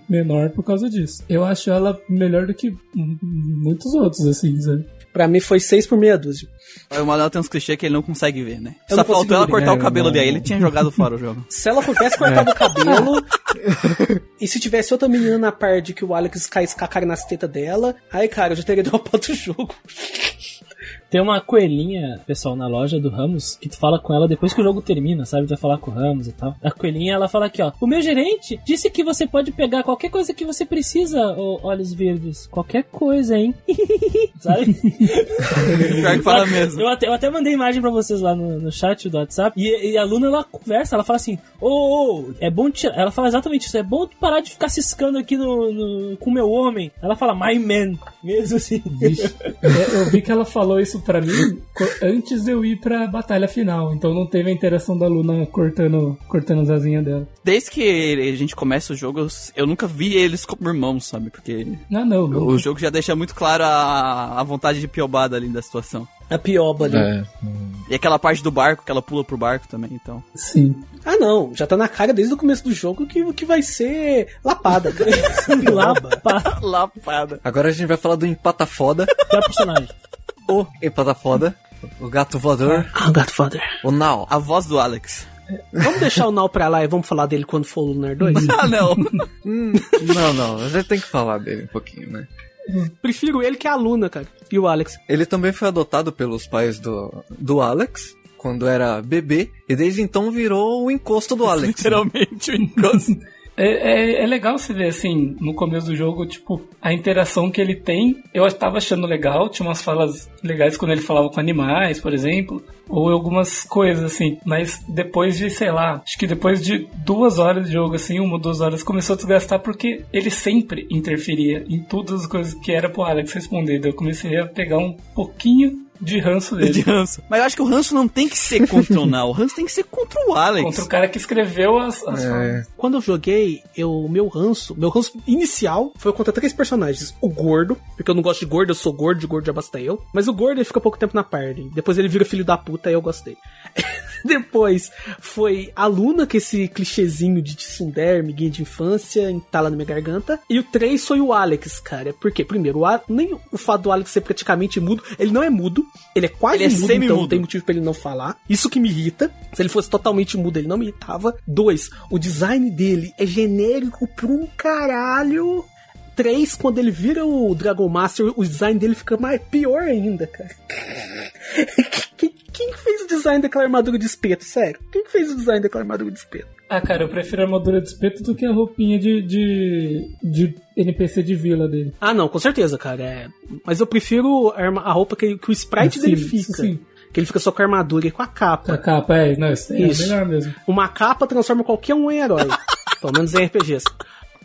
menor por causa disso. Eu acho ela melhor do que muitos outros, assim, sabe? Pra mim foi 6 por meia dúzia. O Manuel tem uns clichês que ele não consegue ver, né? Eu Só faltou ela cortar É, o cabelo não. ali, aí ele tinha jogado fora o jogo. Se ela tivesse cortado o cabelo, e se tivesse outra menina na parte que o Alex caísse com a cara nas tetas dela, aí, cara, eu já teria dropado o jogo. Tem uma coelhinha, pessoal, na loja do Ramos, que tu fala com ela depois que o jogo termina, sabe? Tu vai falar com o Ramos e tal. A coelhinha, ela fala aqui, ó. O meu gerente disse que você pode pegar qualquer coisa que você precisa, ô olhos verdes. Qualquer coisa, hein? sabe? Pior que fala mesmo. Eu até, eu até mandei imagem pra vocês lá no, no chat do WhatsApp. E, e a Luna, ela conversa, ela fala assim: Ô, ô, é bom tirar. Ela fala exatamente isso: é bom tu parar de ficar ciscando aqui no, no- com o meu homem. Ela fala, my man. Mesmo assim. Vixe. É, eu vi que ela falou isso pra mim antes de eu ir pra batalha final, então não teve a interação da Luna cortando, cortando as asinhas dela. Desde que a gente começa o jogo, eu, eu nunca vi eles como irmãos, sabe? Porque Não, não, não. o jogo já deixa muito claro a, a vontade de piobada ali da situação. A pioba ali. É. E aquela parte do barco, que ela pula pro barco também, então. Sim. Ah, não, já tá na cara desde o começo do jogo que, que vai ser lapada. Lapa. Lapada. Agora a gente vai falar do empata foda. Pior personagem. O empata foda. O gato voador. Ah, Godfather. O Now. A voz do Alex. Vamos deixar o Nau pra lá e vamos falar dele quando for o Lunar 2? Ah, não. Hum, não, não. A gente tem que falar dele um pouquinho, né? Prefiro ele que a Luna, cara. E o Alex. Ele também foi adotado pelos pais do, do Alex. Quando era bebê. E desde então virou o encosto do Alex. né? Literalmente o encosto. É, é, é legal você ver, assim, no começo do jogo, tipo, a interação que ele tem. Eu tava achando legal, tinha umas falas legais quando ele falava com animais, por exemplo, ou algumas coisas, assim. Mas depois de, sei lá, acho que depois de duas horas de jogo, assim, uma ou duas horas, começou a desgastar porque ele sempre interferia em todas as coisas que era pro Alex responder. Daí eu comecei a pegar um pouquinho de ranço de dele. ranço. Mas eu acho que o ranço não tem que ser contra o Now. O ranço tem que ser contra o Alex. Contra o cara que escreveu as, as. É, Quando eu joguei, eu, meu ranço, meu ranço inicial foi contra três personagens. O gordo, porque eu não gosto de gordo, eu sou gordo, de gordo já basta eu. Mas o gordo ele fica pouco tempo na party. Depois ele vira filho da puta e eu gosto dele. Depois foi a Luna, que é esse clichêzinho de tsundere, amiguinho de infância, entala na minha garganta. E o 3 foi o Alex, cara. Porque, primeiro, o A- nem o fato do Alex ser praticamente mudo, ele não é mudo, ele é quase Ele é mudo, então não tem motivo pra ele não falar. Isso que me irrita. Se ele fosse totalmente mudo, ele não me irritava. Dois, o design dele é genérico por um caralho. Três, quando ele vira o Dragon Master, o design dele fica mais pior ainda, cara. Quem, quem fez o design daquela armadura de espeto? Sério? Quem fez o design daquela armadura de espeto? Ah, cara, eu prefiro a armadura de espeto do que a roupinha de, de, de NPC de vila dele. Ah, não, com certeza, cara. É... Mas eu prefiro a, arma- a roupa que, que o sprite Sim, dele fica. sim. Que ele fica só com a armadura e com a capa. A capa, é, não, isso é Isso. melhor mesmo. Uma capa transforma qualquer um em herói. Pelo menos em RPGs.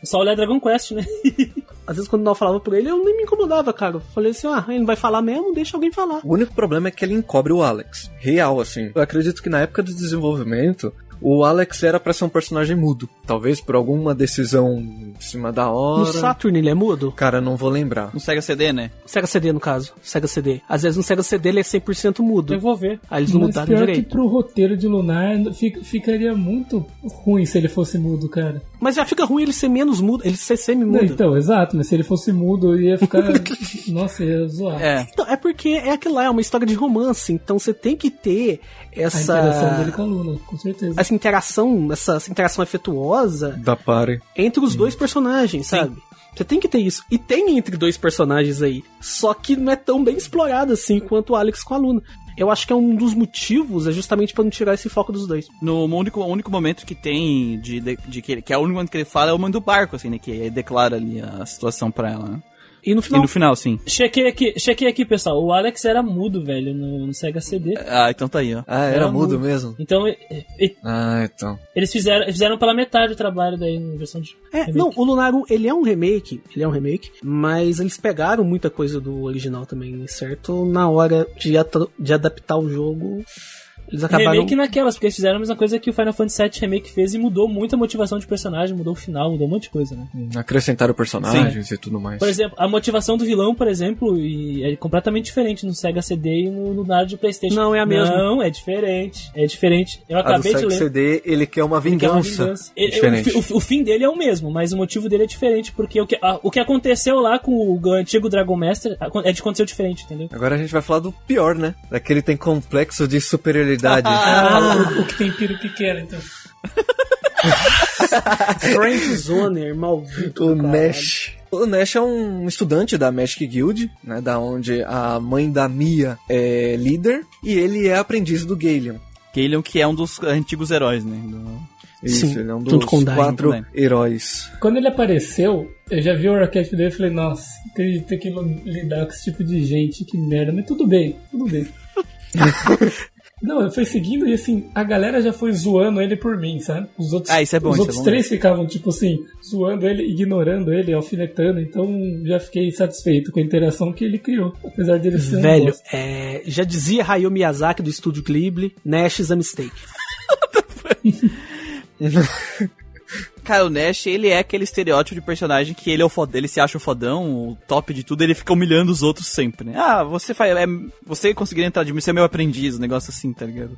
Só olhar Dragon Quest, né? Às vezes quando eu falava por ele, eu nem me incomodava, cara. Eu falei assim, ah, ele não vai falar mesmo, deixa alguém falar. O único problema é que ele encobre o Alex. Real, assim. Eu acredito que na época do desenvolvimento, o Alex era pra ser um personagem mudo. Talvez por alguma decisão em cima da No hora. Saturn ele é mudo? Cara, não vou lembrar. No Sega CD, né? Sega CD, no caso. Sega CD. Às vezes no Sega CD ele é 100% mudo. Eu vou ver. Aí eles não Mas mudaram pior direito. que pro roteiro de Lunar fi- ficaria muito ruim se ele fosse mudo, cara. Mas já fica ruim ele ser menos mudo, ele ser semi-mudo. então, exato, mas se ele fosse mudo ia ficar. Nossa, ia zoar. É. Então, é porque é aquilo lá, é uma história de romance, então você tem que ter A essa. interação dele com a Luna, com certeza. Essa interação, essa, essa interação afetuosa Da pare. entre os dois personagens, sabe? Você tem que ter isso. E tem entre dois personagens aí. Só que não é tão bem explorado assim quanto o Alex com a Luna. Eu acho que é um dos motivos, é justamente pra não tirar esse foco dos dois. No único, o único momento que tem de, de, de que, ele- que é o único momento que ele fala é o momento do barco, assim, né? Que ele declara ali a situação pra ela, né? E no E final, no final, sim. Chequei aqui, chequei aqui, pessoal. O Alex era mudo, velho, no, no Sega CD. Ah, então tá aí, ó. Ah, era, Era mudo mudo. mesmo? Então, e- e- Ah, então. eles fizeram, fizeram pela metade o trabalho daí na versão de. É, remake. não, o Lunar 1, ele é um remake, ele é um remake, mas eles pegaram muita coisa do original também, certo? Na hora de, de adaptar o jogo, eles acabaram... Remake naquelas, porque eles fizeram a mesma coisa que o Final Fantasy VII Remake fez e mudou muito a motivação de personagem, mudou o final, mudou um monte de coisa, né? Acrescentaram personagens e tudo mais. Por exemplo, a motivação do vilão, por exemplo, e é completamente diferente no Sega CD e no Lunar de Playstation. Não, é a mesma. Não, é diferente. É diferente. Eu A do acabei de Sega ler. CD, ele quer uma Ele quer uma vingança. vingança. Ele- Diferente. O, o- o fim dele é o mesmo, mas o motivo dele é diferente, porque o que, a- o que aconteceu lá com o antigo Dragon Master é de aconteceu diferente, entendeu? Agora a gente vai falar do pior, né? Daquele tem complexo de superioridade. Ah, o, o que tem piro pequeno, então. Frank Zoner, maldito. O. Nash. O Nash é um estudante da Magic Guild, né? Da onde a mãe da Mia é líder e ele é aprendiz do Galeon. Galeon, que é um dos antigos heróis, né? do- Isso, Sim, ele é um dos quatro heróis. Quando ele apareceu, eu já vi o arquétipo dele e falei, nossa, tem, tem que lidar com esse tipo de gente, que merda. Mas tudo bem, tudo bem. Não, eu fui seguindo e assim, a galera já foi zoando ele por mim, sabe? Os outros, Ah, isso é bom, os isso é outros bom três ficavam, tipo assim, zoando ele, ignorando ele, alfinetando, então já fiquei satisfeito com a interação que ele criou. Apesar dele ser um Velho, bosta. é, já dizia Hayao Miyazaki do estúdio Ghibli, Nash is a mistake. Cara, o Nash, ele é aquele estereótipo de personagem que ele é o fodão, ele se acha o fodão, o top de tudo, ele fica humilhando os outros sempre, né? Ah, você faz, é, você conseguir entrar de mim, você é meu aprendiz, um negócio assim, tá ligado?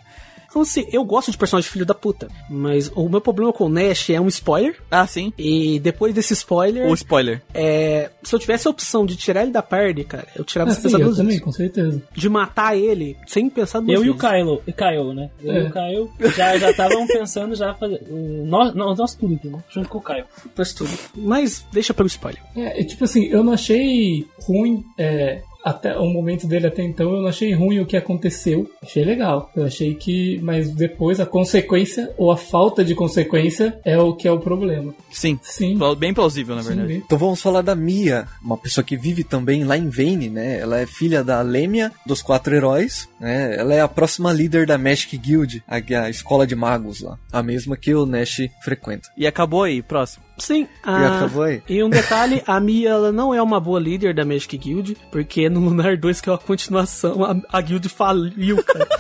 Então, assim, eu gosto de personagem filho da puta, mas o meu problema com o Nash é um spoiler, Ah, sim. e depois desse spoiler, Ou spoiler. é, se eu tivesse a opção de tirar ele da party, cara, eu tirava Ah, sim, eu também, vezes. com certeza. De matar ele sem pensar duas Eu e o vezes. Kylo, e Kyle, né? Eu É. e o Kyle já já estavam pensando já fazer. o- Nós, nós, nós tudo aqui, né? Junto com o Kyle. Faz tudo. Mas deixa pelo spoiler. É, é, tipo assim, eu não achei ruim. é, até o momento dele até então, eu não achei ruim o que aconteceu. Achei legal. Eu achei que. Mas depois a consequência, ou a falta de consequência, é o que é o problema. Sim. Sim. Bem plausível, na sim, verdade. bem. Então vamos falar da Mia, uma pessoa que vive também lá em Vane, né? Ela é filha da Lemia, dos quatro heróis, né? Ela é a próxima líder da Magic Guild, a, a escola de magos lá. A mesma que o Nash frequenta. E acabou aí, próximo. Sim. E a- acabou aí. E um detalhe, a Mia ela não é uma boa líder da Magic Guild, porque no Lunar 2, que é uma continuação, a, a guild faliu, cara.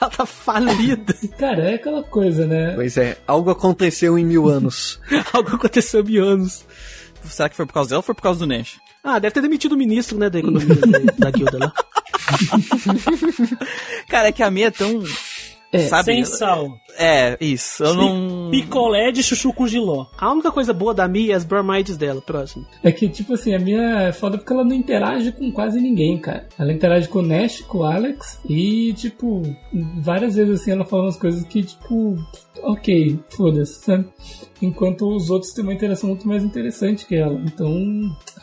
ela tá falida. Cara, é aquela coisa, né? Pois é, algo aconteceu em mil anos. Algo aconteceu há anos. Será que foi por causa dela ou foi por causa do Nash? Ah, deve ter demitido o ministro, né, da economia da, da guilda lá. Cara, é que a minha é tão. Sabe? Sem sal. É, isso. Eu não. Picolé de chuchu com giló. A única coisa boa da Mia é as bromides dela. Próximo. É que, tipo assim, a minha é foda porque ela não interage com quase ninguém, cara. Ela interage com o Nash, com o Alex e, tipo, várias vezes assim ela fala umas coisas que, tipo, ok, foda-se, sabe? Enquanto os outros têm uma interação muito mais interessante que ela. Então,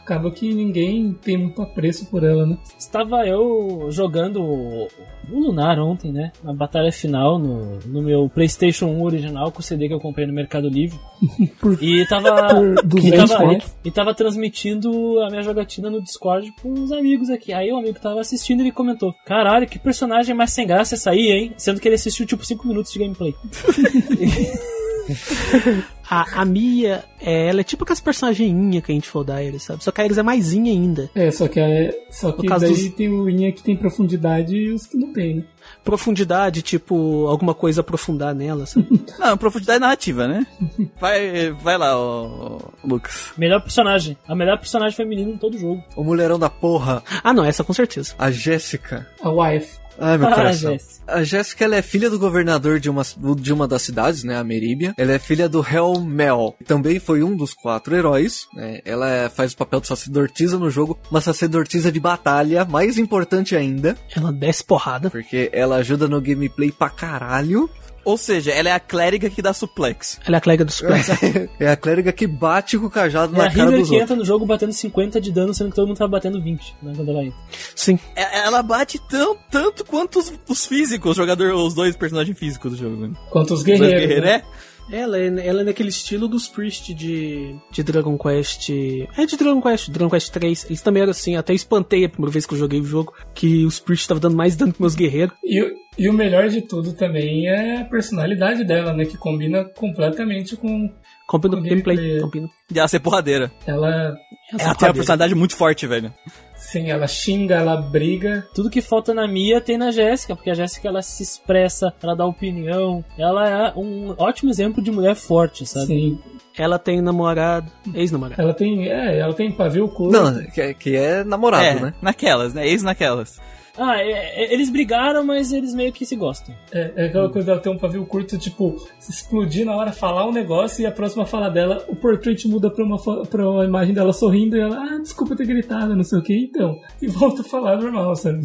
acaba que ninguém tem muito apreço por ela, né? Estava eu jogando o Lunar ontem, né? Na batalha final no, no meu PlayStation 1 original com o CD que eu comprei no Mercado Livre. e tava. E 200 tava, conto. e tava transmitindo a minha jogatina no Discord com uns amigos aqui. Aí o amigo que tava assistindo ele comentou: Caralho, que personagem mais sem graça essa aí, hein? Sendo que ele assistiu tipo 5 minutos de gameplay. A, a Mia, é, ela é tipo aquelas personagens que a gente for dar ele, sabe? Só que a Iris é mais inha ainda. É, só que, é, só que caso daí dos- tem o Inha que tem profundidade e os que não tem, né? Profundidade, tipo, alguma coisa aprofundar nela, sabe? Não, profundidade narrativa, né? Vai, vai lá, ô, ô, Lucas. Melhor personagem. A melhor personagem feminina em todo o jogo. O mulherão da porra, ah, não, essa com certeza. a Jéssica. A wife. Ai, meu Ah, coração. Jéssica. A Jéssica, ela é filha do governador de uma, de uma das cidades, né, a Meríbia. Ela é filha do Hel Mel. Também foi um dos quatro heróis, né. Ela é- faz o papel de sacerdotisa no jogo, uma sacerdotisa de batalha, mais importante ainda, Ela desce porrada. porque ela ajuda no gameplay pra caralho. Ou seja, ela é a clériga que dá suplex. Ela é a clériga do Super. é a clériga que bate com o cajado É na a cara healer dos que outros. entra no jogo batendo 50 de dano, sendo que todo mundo tá batendo 20, né, quando ela entra. Sim. É- Ela bate tão, tanto quanto os, os físicos, os jogadores, os dois personagens físicos do jogo. né? Quanto os Os guerreiros. guerreiros, né? é? Ela é, ela é naquele estilo dos Priest de, de Dragon Quest. É de Dragon Quest, Dragon Quest 3. Eles também eram assim, até espantei a primeira vez que eu joguei o jogo, que os Priest estavam dando mais dano que meus guerreiros. E, e o melhor de tudo também é a personalidade dela, né? Que combina completamente com Combina Com no gameplay. gameplay. De ela ser porradeira. ela. Essa Ela tem uma personalidade muito forte, velho. Sim, ela xinga, ela briga. Tudo que falta na Mia tem na Jéssica, porque a Jéssica ela se expressa, ela dá opinião, ela é um ótimo exemplo de mulher forte, sabe? Sim. Ela tem namorado, ex-namorado. Ela tem. É, ela tem pavio curto. Não, que é, que é namorado, é, né? naquelas, né? Ex naquelas. Ah, é- é- eles brigaram, mas eles meio que se gostam. É, é aquela coisa dela ter um pavio curto, tipo, se explodir na hora, falar um negócio e a próxima fala dela, o portrait muda pra uma, pra uma imagem dela sorrindo e ela, ah, desculpa ter gritado, não sei o que, então. E volta a falar normal, sabe?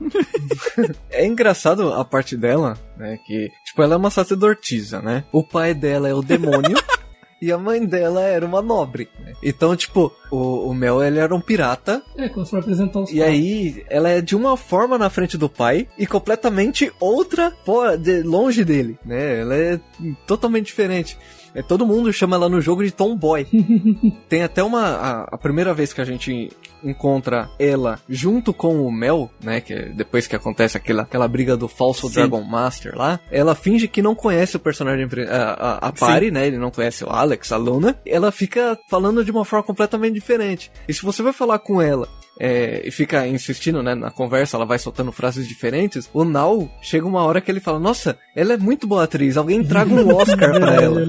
É engraçado a parte dela, né? Que, tipo, ela é uma sacerdotisa, né? O pai dela é o demônio. E a mãe dela era uma nobre. né? Então, tipo, o, o Mel ele era um pirata. É, quando for apresentar os E aí, ela é de uma forma na frente do pai e completamente outra fora, de, longe dele, né? Ela é totalmente diferente. É, todo mundo chama ela no jogo de Tomboy. Tem até uma. A, a primeira vez que a gente encontra ela junto com o Mel, né? Que é depois que acontece aquela, aquela briga do falso Sim. Dragon Master lá, ela finge que não conhece o personagem, pri- a, a, a Pari, né? Ele não conhece o Alex, a Luna. Ela fica falando de uma forma completamente diferente. E se você vai falar com ela é, e fica insistindo, né, na conversa, ela vai soltando frases diferentes. O Nau chega uma hora que ele fala: Nossa, ela é muito boa atriz, alguém traga um Oscar pra ela.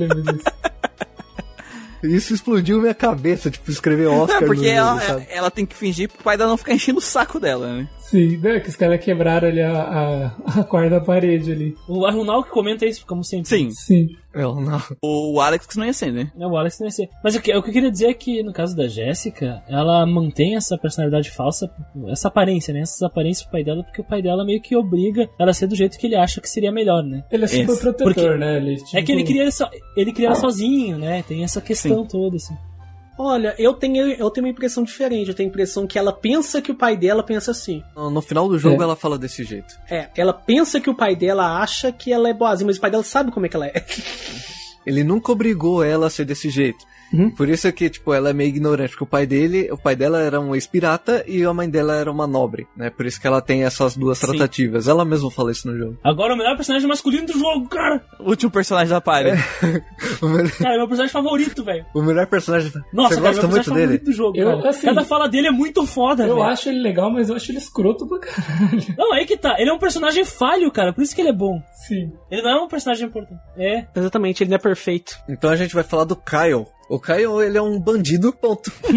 Isso explodiu minha cabeça, tipo, escrever Oscar É, porque no ela, ela tem que fingir pro pai dela não ficar enchendo o saco dela, né? Sim, né, que os caras quebraram ali a, a, a quarta parede ali. O Arnal que comenta isso, como sempre. Sim, Sim. É, o Nau. o Alex que não ia ser, né? É, o Alex não ia ser. Mas o que, o que eu queria dizer é que, no caso da Jéssica, ela mantém essa personalidade falsa, essa aparência, né? Essas aparências pro pai dela, porque o pai dela meio que obriga ela a ser do jeito que ele acha que seria melhor, né? Ele é super Esse. protetor, Porque- né? Ele, tipo, É que ele queria, so, ele queria ela sozinho, né? Tem essa questão toda, assim. Olha, eu tenho, eu tenho uma impressão diferente. Eu tenho a impressão que ela pensa que o pai dela pensa assim. No, final do jogo É. ela fala desse jeito. É, ela pensa que o pai dela acha que ela é boazinha, mas o pai dela sabe como é que ela é. Ele nunca obrigou ela a ser desse jeito. Uhum. Por isso é que, tipo, ela é meio ignorante, porque o pai dele, o pai dela era um ex-pirata e a mãe dela era uma nobre, né? Por isso que ela tem essas duas Sim. tratativas. Ela mesma fala isso no jogo. Agora o melhor personagem masculino do jogo, cara! O último personagem da party. O, melhor, Cara, é meu personagem favorito, velho. o melhor personagem. Nossa, Você cara, gosta meu muito personagem dele? favorito do jogo, Eu, cara. assim, Cada fala dele é muito foda, Eu velho. acho ele legal, mas eu acho ele escroto pra caralho. Não, aí que tá. Ele é um personagem falho, cara. Por isso que ele é bom. Sim. Ele não é um personagem importante. É. Exatamente, ele não é perfeito. Então a gente vai falar do Kyle, O Caio, ele é um bandido, ponto.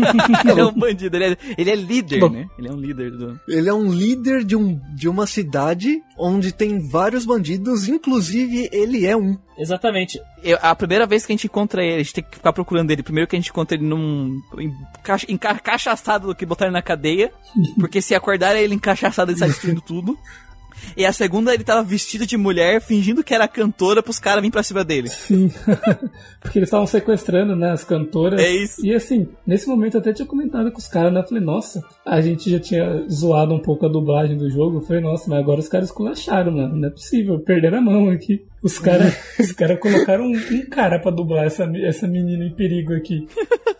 ele é um bandido, ele é, ele é líder, Bom. né? Ele é um líder do. Ele é um líder de, um, de uma cidade onde tem vários bandidos, inclusive ele é um. Exatamente. Eu- a primeira vez que a gente encontra ele, a gente tem que ficar procurando ele. Primeiro que a gente encontra ele num. enca- encaixaçado do que botar ele na cadeia. Porque se acordar ele encaixaçado, ele sai destruindo tudo. E a segunda, ele tava vestido de mulher, fingindo que era cantora pros caras virem pra cima dele. Sim. Porque eles estavam sequestrando, né, as cantoras. É isso. E assim, nesse momento eu até tinha comentado com os caras, né? Eu falei, nossa, a gente já tinha zoado um pouco a dublagem do jogo. Eu falei, nossa, mas agora os caras esculacharam, mano. Não é possível, perderam a mão aqui. Os caras os cara colocaram um, um cara pra dublar essa, essa menina em perigo aqui.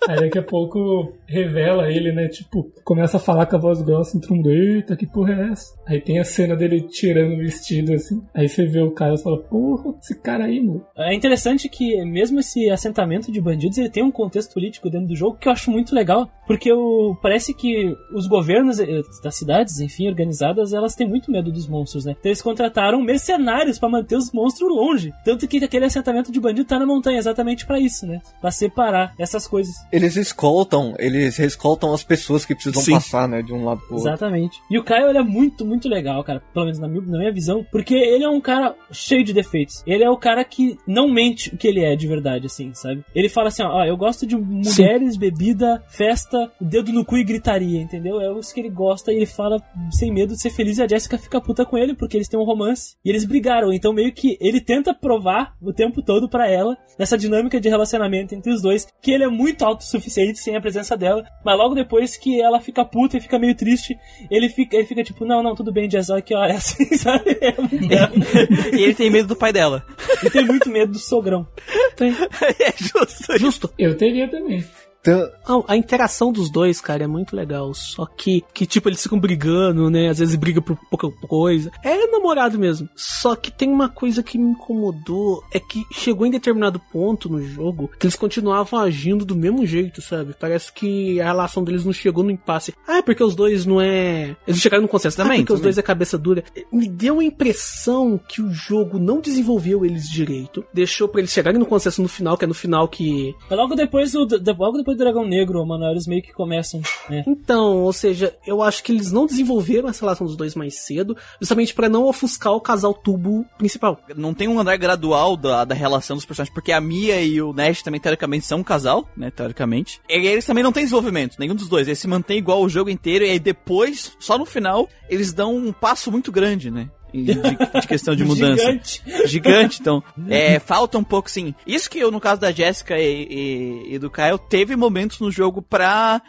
Aí daqui a pouco revela ele, né? Tipo, começa a falar com a voz grossa, entra um eita, que porra é essa? Aí tem a cena dele tirando o vestido, assim. Aí você vê o cara e fala, porra, esse cara aí, mano. É interessante que mesmo esse assentamento de bandidos, ele tem um contexto político dentro do jogo que eu acho muito legal, porque o, parece que os governos eh, das cidades, enfim, organizadas, elas têm muito medo dos monstros, né? Então eles contrataram mercenários pra manter os monstros longe. Tanto que aquele assentamento de bandido tá na montanha exatamente pra isso, né? Pra separar essas coisas. Eles escoltam, eles escoltam as pessoas que precisam Sim. passar, né, de um lado pro outro. Exatamente. E o Caio, ele é muito, muito legal, cara. Pelo menos na minha, na minha visão. Porque ele é um cara cheio de defeitos. Ele é o cara que não mente o que ele é de verdade, assim, sabe? Ele fala assim, ó, ó, eu gosto de mulheres, bebida, festa, dedo no cu e gritaria, entendeu? É isso que ele gosta e ele fala sem medo de ser feliz e a Jessica fica puta com ele porque eles têm um romance e eles brigaram. Então meio que ele tenta provar o tempo todo pra ela, nessa dinâmica de relacionamento entre os dois, que ele é muito autossuficiente sem a presença dela, mas logo depois que ela fica puta e fica meio triste, ele fica, ele fica tipo, não, não, tudo bem, Jess, olha que hora é assim, sabe? É e ele tem medo do pai dela. Ele tem muito medo do sogrão. Tem. é justo. Justo. Eu teria também. Então, Não, a interação dos dois, cara, é muito legal. Só que, que tipo, eles ficam brigando, né? Às vezes brigam por pouca coisa. É namorado mesmo. Só que tem uma coisa que me incomodou. É que chegou em determinado ponto no jogo que eles continuavam agindo do mesmo jeito, sabe? Parece que a relação deles não chegou no impasse. Ah, é porque os dois não é. Eles chegaram no consenso. Também, ah, porque os também. dois é cabeça dura. Me deu a impressão que o jogo não desenvolveu eles direito. Deixou pra eles chegarem no consenso no final, que é no final que logo depois do, logo depois do Dragão Negro, mano, eles meio que começam, né? Então, ou seja, eu acho que eles não desenvolveram essa relação dos dois mais cedo, justamente pra não ofuscar o casal tubo principal. Não tem um andar gradual da, da relação dos personagens, porque a Mia e o Nash também, teoricamente, são um casal, né? Teoricamente. E eles também não têm desenvolvimento, nenhum dos dois. Eles se mantêm igual o jogo inteiro, e aí depois, só no final, eles dão um passo muito grande, né? E De, de questão de mudança. Gigante. Gigante, então. É, falta um pouco, sim. Isso que eu, no caso da Jéssica e, e- e do Kyle, teve momentos no jogo pra,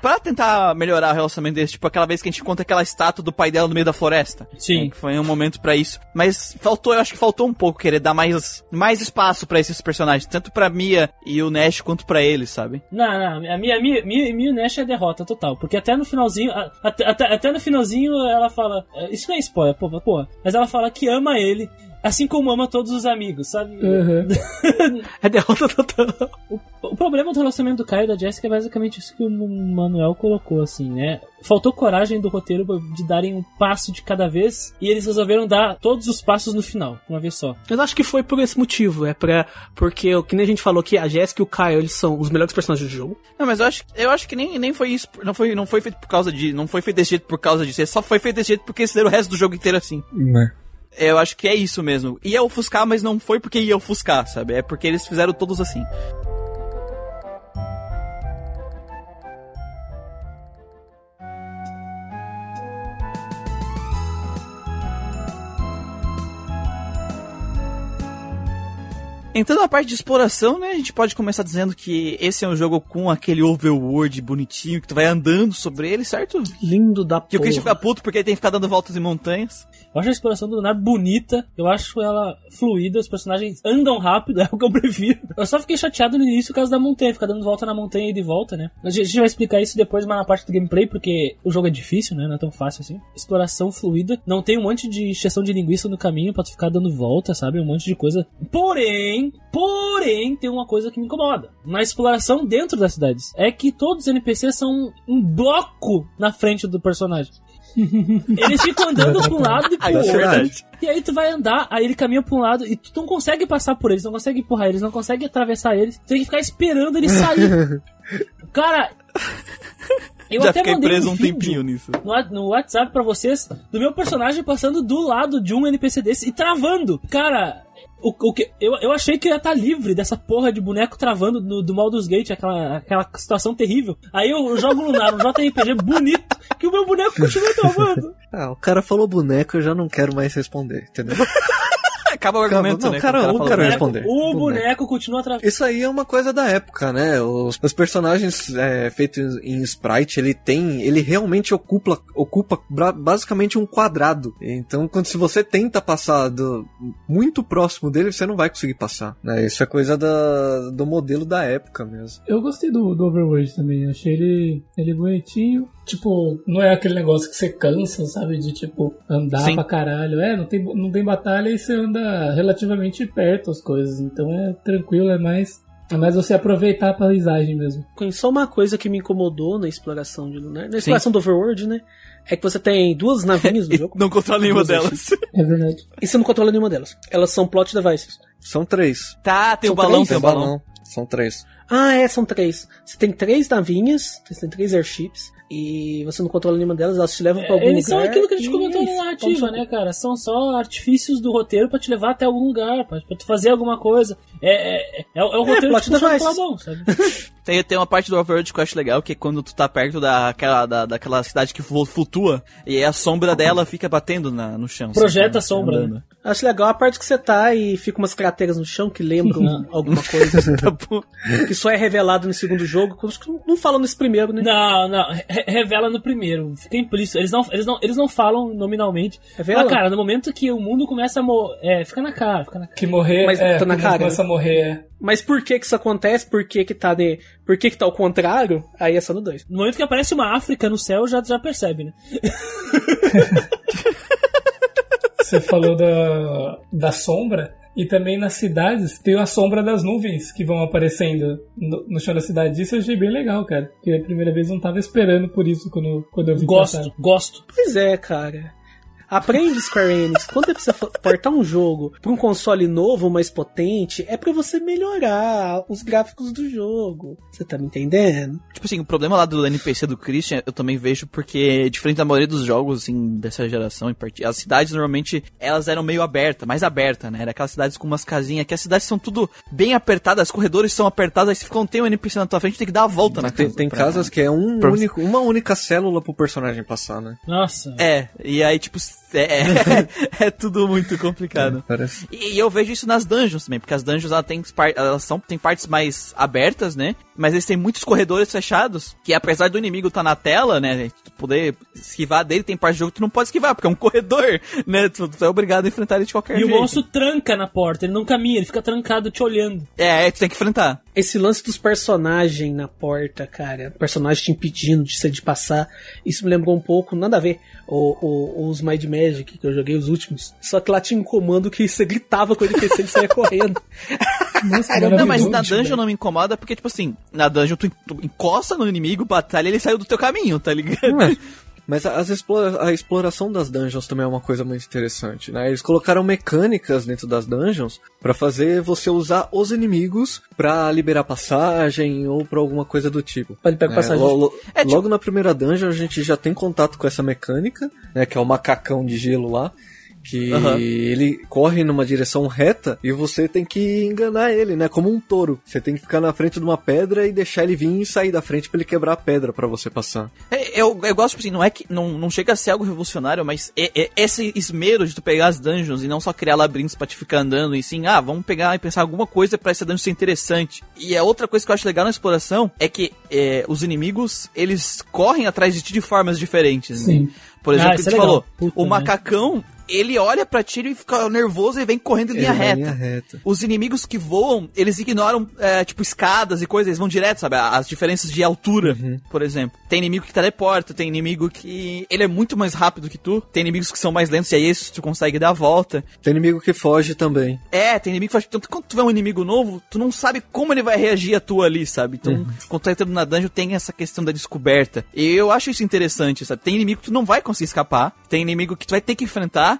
pra tentar melhorar o relacionamento deles. Tipo aquela vez que a gente encontra aquela estátua do pai dela no meio da floresta. Sim. É, foi um momento pra isso. Mas faltou, eu acho que faltou um pouco querer dar mais, mais espaço pra esses personagens. Tanto pra Mia e o Nash quanto pra eles, sabe? Não, não, a minha, a minha, minha, minha Nash é derrota total. Porque até no finalzinho, a- até, até, até no finalzinho ela fala. é, Isso não é spoiler, porra, Mas ela fala que ama ele, assim como ama todos os amigos, sabe? Uhum. É derrota total. O problema do relacionamento do Caio e da Jessica é basicamente isso que o Manuel colocou, assim, né? Faltou coragem do roteiro de darem um passo de cada vez e eles resolveram dar todos os passos no final, uma vez só. Mas acho que foi por esse motivo, é pra. Porque, o que nem a gente falou aqui, a Jéssica e o Kyle, eles são os melhores personagens do jogo. Não, mas eu acho, eu acho que nem, nem foi isso. Não foi, não foi feito por causa de. Não foi feito desse jeito por causa disso. Só foi feito desse jeito porque eles fizeram o resto do jogo inteiro assim. né? Eu acho que é isso mesmo. Ia ofuscar, mas não foi porque ia ofuscar, sabe? É porque eles fizeram todos assim. Entrando na parte de exploração, né, a gente pode começar dizendo que esse é um jogo com aquele overworld bonitinho, que tu vai andando sobre ele, certo? Lindo da Que o porra. Christian fica puto porque ele tem que ficar dando voltas em montanhas. Eu acho a exploração do Lunar bonita, eu acho ela fluida, os personagens andam rápido, é o que eu prefiro. Eu só fiquei chateado no início por causa da montanha, ficar dando volta na montanha e de volta, né? A gente a gente vai explicar isso depois, mas na parte do gameplay, porque o jogo é difícil, né? Não é tão fácil assim. Exploração fluida, não tem um monte de exceção de linguiça no caminho pra tu ficar dando volta, sabe? Um monte de coisa. Porém, porém, tem uma coisa que me incomoda. Na exploração dentro das cidades, é que todos os NPCs são um bloco na frente do personagem. Eles ficam andando pra um lado e pro Aí é outro. verdade. E aí tu vai andar, aí ele caminha pra um lado e tu não consegue passar por eles, não consegue empurrar eles, não consegue atravessar eles. Tu tem que ficar esperando ele sair. Cara, eu Já até fiquei mandei preso um um tempinho nisso. no, WhatsApp pra vocês do meu personagem passando do lado de um NPC desse e travando. Cara, o, o que, eu, eu achei que ia estar livre dessa porra de boneco travando no, do Baldur's Gate, aquela, aquela situação terrível. Aí eu jogo Lunar, um JRPG bonito, que o meu boneco continua travando. Ah, o cara falou boneco, eu já não quero mais responder, entendeu? Acaba o argumento, não, né? cara, quando o cara boneco. responder. O Boneco. continua travando. Isso aí é uma coisa da época, né? Os, os personagens é, feitos em sprite, ele tem, ele realmente ocupa, ocupa basicamente um quadrado. Então, quando se você tenta passar do, muito próximo dele, você não vai conseguir passar. Né? Isso é coisa da, do modelo da época mesmo. Eu gostei do, do Overworld também. Achei ele, ele bonitinho. Tipo, não é aquele negócio que você cansa, sabe? De tipo, andar Sim. pra caralho. É, não tem, não tem batalha e você anda relativamente perto as coisas. Então é tranquilo, é mais. É mais você aproveitar a paisagem mesmo. Só uma coisa que me incomodou na exploração de Lunar, na exploração do Overworld, né? É que você tem duas navinhas no jogo. não controla nenhuma delas. É verdade. E você não controla nenhuma delas. Elas são plot devices. São três. Tá, tem São o balão, três? tem o balão. São três. Ah, é, são três. Você tem três navinhas, você tem três airships, e você não controla nenhuma delas, elas te levam pra algum Eles são lugar. aquilo que a gente comentou é na narrativa, Vamos- né, cara? São só artifícios do roteiro pra te levar até algum lugar, pra, pra tu fazer alguma coisa. É, é, é, o- é o roteiro plot que devices. pela mão, sabe? Tem, tem uma parte do Overworld que eu acho legal, que é quando tu tá perto daquela, da, daquela cidade que flutua, e aí a sombra dela fica batendo na, no chão. Projeta sabe? a sombra, Andando. né? Acho legal a parte que você tá e fica umas crateras no chão que lembram alguma coisa. Tá que só é revelado no segundo jogo. Acho que não falam nesse primeiro, né? Não, não, revela no primeiro. Fica implícito. Eles não, eles não, eles não falam nominalmente. Revela? Mas, cara, no momento que o mundo começa a morrer. É, fica na cara, fica na cara. Que morrer. Mas é, tá na cara, Começa a morrer. é. Mas por que que isso acontece? Por que que tá de... Por que que tá ao contrário? Aí é só no 2. No momento que aparece uma África no céu, já, já percebe, né? Você falou da, da sombra. E também nas cidades tem a sombra das nuvens que vão aparecendo no, no chão da cidade. Isso eu achei bem legal, cara. Porque a primeira vez eu não tava esperando por isso quando, quando eu vi Gosto, passar. gosto. Pois é, cara. Aprende, Square Enix. Quando você precisa fo- portar um jogo pra um console novo, mais potente, é pra você melhorar os gráficos do jogo. Você tá me entendendo? Tipo assim, o problema lá do NPC do Christian, eu também vejo porque, diferente da maioria dos jogos, assim, dessa geração, as cidades normalmente, elas eram meio abertas, mais abertas, né? Era aquelas cidades com umas casinhas, que as cidades são tudo bem apertadas, os corredores são apertados, aí se não tem um NPC na tua frente, tem que dar a volta na Tem, casa. tem pra- casas que é um pra- único, uma única célula pro personagem passar, né? Nossa. É, e aí, tipo, é, é, é tudo muito complicado. Parece. E, e eu vejo isso nas dungeons também, porque as dungeons ela tem, elas são, tem partes mais abertas, né? Mas eles têm muitos corredores fechados, que apesar do inimigo estar na tela, né? Tu poder esquivar dele, tem parte do jogo que tu não pode esquivar, porque é um corredor, né? Tu, tu é obrigado a enfrentar ele de qualquer E o jeito. monstro tranca na porta, ele não caminha, ele fica trancado te olhando. É, é, tu tem que enfrentar. Esse lance dos personagens na porta, cara, personagem te impedindo de ser de passar, isso me lembrou um pouco, nada a ver, o, o- os Mind Magic que eu joguei, os últimos. Só que lá tinha um comando que você gritava com ele que ele saia correndo. Nossa, Não, mas na dungeon velho. não me incomoda, porque, tipo assim, na dungeon tu, tu encosta no inimigo, batalha, ele saiu do teu caminho, tá ligado? É. Mas as explora- a exploração das dungeons também é uma coisa muito interessante, né? Eles colocaram mecânicas dentro das dungeons pra fazer você usar os inimigos pra liberar passagem ou pra alguma coisa do tipo. Pra ele pegar É, passagem. lo- lo- É, tipo- Logo na primeira dungeon a gente já tem contato com essa mecânica, né? Que é o macacão de gelo lá. Que Aham. ele corre numa direção reta e você tem que enganar ele, né? Como um touro. Você tem que ficar na frente de uma pedra e deixar ele vir e sair da frente pra ele quebrar a pedra pra você passar. É, eu, eu gosto, tipo assim, não é que. Não, não chega a ser algo revolucionário, mas é, é esse esmero de tu pegar as dungeons e não só criar labirintos pra te ficar andando, e sim, ah, vamos pegar e pensar alguma coisa pra essa dungeon ser interessante. E a outra coisa que eu acho legal na exploração é que é, os inimigos, eles correm atrás de ti de formas diferentes, né? Sim. Por exemplo, Ah, que tu é falou, Puta, o né? Ele olha pra ti e fica nervoso e vem correndo em linha reta. linha reta. Os inimigos que voam, eles ignoram, é, tipo, escadas e coisas, eles vão direto, sabe? As diferenças de altura, por exemplo. Tem inimigo que teleporta, tem inimigo que. Ele é muito mais rápido que tu. Tem inimigos que são mais lentos e aí esses tu consegue dar a volta. Tem inimigo que foge também. É, tem inimigo que faz. Tanto quando tu vê um inimigo novo, tu não sabe como ele vai reagir a tu ali, sabe? Então, quando tu tá entrando na dungeon, tem essa questão da descoberta. E eu acho isso interessante, sabe? Tem inimigo que tu não vai conseguir escapar, tem inimigo que tu vai ter que enfrentar,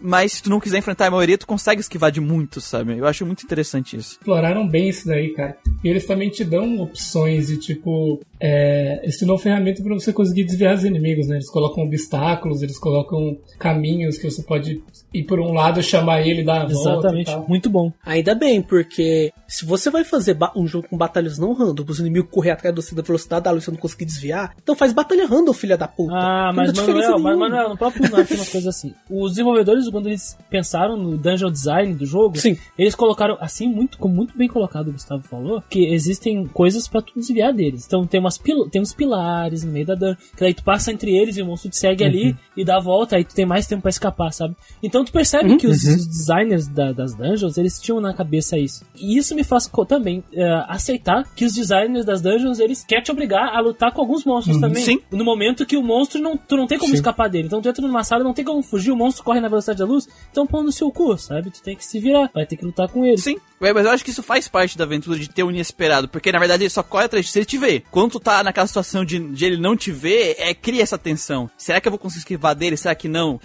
mas se tu não quiser enfrentar a maioria, tu consegue esquivar de muitos, sabe? Eu acho muito interessante isso. exploraram bem isso daí, cara. E eles também te dão opções de tipo. É, eles te dão ferramenta pra você conseguir desviar os inimigos, né? Eles colocam obstáculos, eles colocam caminhos que você pode ir por um lado, chamar ele, dar a volta. e Exatamente. tal. Muito bom. Ainda bem, porque se você vai fazer um jogo com batalhas não random, os inimigos correr atrás de você da velocidade da luz e você não conseguir desviar, então faz batalha random, filha da puta. Ah, mas Manuel, mas. Manuel, no próprio Lunar tem uma coisa assim. Os desenvolvedores, quando eles pensaram no dungeon design do jogo, Sim. eles colocaram, assim, muito, como muito bem colocado o Gustavo falou, que existem coisas pra tu desviar deles. Então tem, umas pil tem uns pilares no meio da dungeon, que daí tu passa entre eles e o monstro te segue ali e dá a volta, aí tu tem mais tempo pra escapar, sabe? Então tu percebe que os, os designers da- das dungeons, eles tinham na cabeça isso. E isso me faz também eh, aceitar que os designers das dungeons, eles querem te obrigar a lutar com alguns monstros também. Sim. No momento que o monstro não, tu não tem como Sim. escapar dele. Então tu entra numa sala, não tem como fugir, o monstro corre na velocidade da luz, então põe no seu cu, sabe? Tu tem que se virar, vai ter que lutar com ele. Sim, é, mas eu acho que isso faz parte da aventura de ter o inesperado, porque na verdade ele só corre atrás de você ele te vê. Quando tu tá naquela situação de, de ele não te ver, é, cria essa tensão. Será que eu vou conseguir esquivar dele? Será que não?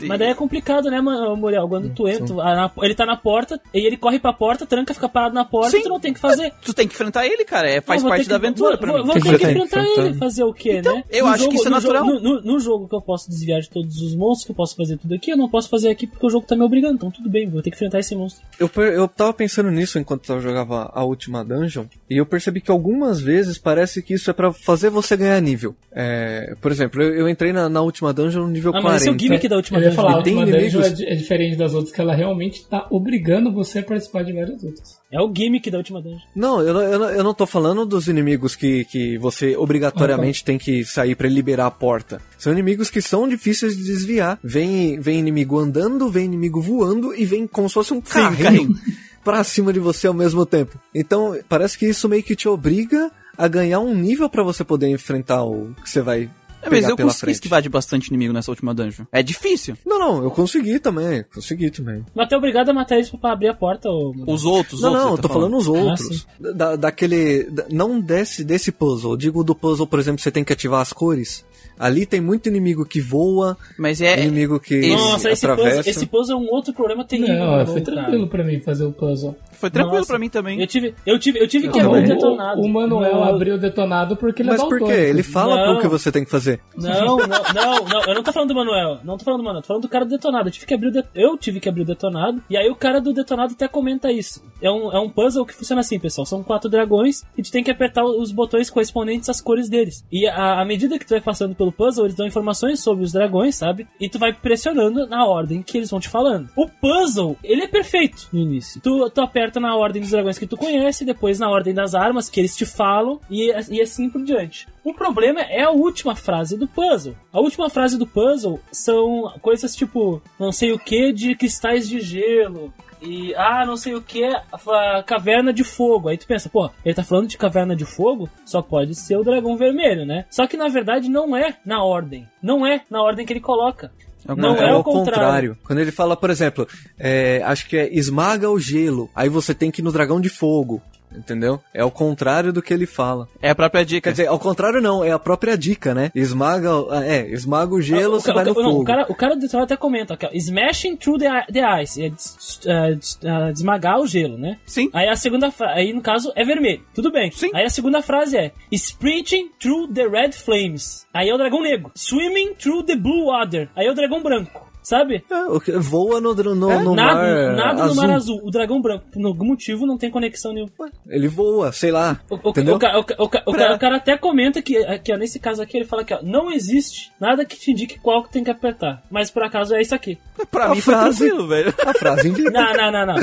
Mas daí é complicado, né, Muriel? Quando tu entra, ele tá na porta, e ele corre pra porta, tranca, fica parado na porta, Sim. e tu não tem o que fazer. Tu tem que enfrentar ele, cara. É, faz Não, parte ter da que- aventura vou, pra vou, mim. Vou Tem ter que que enfrentar ele, fazer o quê, né? eu No acho que isso é natural. no, no- no jogo que eu posso desviar de todos os monstros, que eu posso fazer tudo aqui, eu não posso fazer aqui porque o jogo tá me obrigando. Então tudo bem, vou ter que enfrentar esse monstro. Eu, eu tava pensando nisso enquanto eu jogava a última dungeon, e eu percebi que algumas vezes parece que isso é pra fazer você ganhar nível. É, por exemplo, eu, eu entrei na, na última dungeon no nível Ah, 40. mas esse é o gimmick da última Eu ia dungeon. falar, a tem última dungeon é, inimigos- di- é diferente das outras, que ela realmente tá obrigando você a participar de várias outras. É o gimmick da última dungeon. Não, eu, não- eu, eu não tô falando dos inimigos que, que você obrigatoriamente tem que sair pra liberar a porta. São inimigos que são difíceis de desviar. Vem, vem inimigo andando, vem inimigo voando e vem como se fosse um carrinho, carrinho. pra cima de você ao mesmo tempo. Então, parece que isso meio que te obriga a ganhar um nível pra você poder enfrentar o que você vai É, mas eu consegui frente. esquivar de bastante inimigo nessa última dungeon. É difícil. Não, não, eu consegui também, consegui também. Mas tu é obrigado a matar eles pra abrir a porta, ô... Os outros, os Não, outros. não, eu você tô tá falando os Ah, outros. da, daquele. da- não desse, desse puzzle. Digo do puzzle, por exemplo, você tem que ativar as cores. Ali tem muito inimigo que voa, Mas é. inimigo que Nossa, esse atravessa. puzzle, esse puzzle é um outro problema terrível. Não, foi tranquilo pra mim fazer o puzzle. Foi tranquilo pra mim também. Eu tive, eu tive, eu tive que Não, abrir o detonado. O Manuel Não, abriu o detonado porque ele Mas é por quê? Ele fala Não. o que você tem que fazer. Não, não, não, não, eu não tô falando do Manuel, não tô falando do Manuel, tô falando do cara do detonado. Eu tive que abrir o, de- eu tive que abrir o detonado, e aí o cara do detonado até comenta isso. É um, é um puzzle que funciona assim, pessoal. São quatro dragões e tu tem que apertar os botões correspondentes às cores deles. E à à medida que tu vai passando pelo puzzle, eles dão informações sobre os dragões, sabe? E tu vai pressionando na ordem que eles vão te falando. O puzzle, ele é perfeito no início. Tu, tu aperta na ordem dos dragões que tu conhece, depois na ordem das armas que eles te falam, e, e assim por diante. O problema é a última frase do puzzle. A última frase do puzzle são coisas tipo, não sei o que de cristais de gelo. E, ah, não sei o que, a caverna de fogo. Aí tu pensa, pô, ele tá falando de caverna de fogo? Só pode ser o dragão vermelho, né? Só que na verdade não é na ordem. Não é na ordem que ele coloca. Não é, é o o contrário. Quando ele fala, por exemplo, é, acho que é esmaga o gelo, aí você tem que ir no dragão de fogo. Entendeu? É o contrário do que ele fala. É a própria dica. Quer dizer, ao contrário não, é a própria dica, né? Esmaga, é, esmaga o gelo, o, você ca- vai o, no ca- não, fogo. o cara, o cara do até comenta aqui, ó, smashing through the, the ice, é des- é, des- é, desmagar o gelo, né? Sim. Aí a segunda aí no caso é vermelho, tudo bem. Sim. Aí a segunda frase é sprinting through the red flames. Aí é o dragão negro. Swimming through the blue water. Aí é o dragão branco. Sabe? É, voa no, no, no nada mar nada no azul. mar azul. O dragão branco, por algum motivo, não tem conexão nenhuma. Ele voa, sei lá. O, o, entendeu? o, o, o, o Pra- cara, o cara até comenta que, que ó, nesse caso aqui ele fala que ó, não existe nada que te indique qual que tem que apertar. Mas por acaso é isso aqui. Pra A mim foi frase- tranquilo, velho. A frase indica. Não, não, não, não.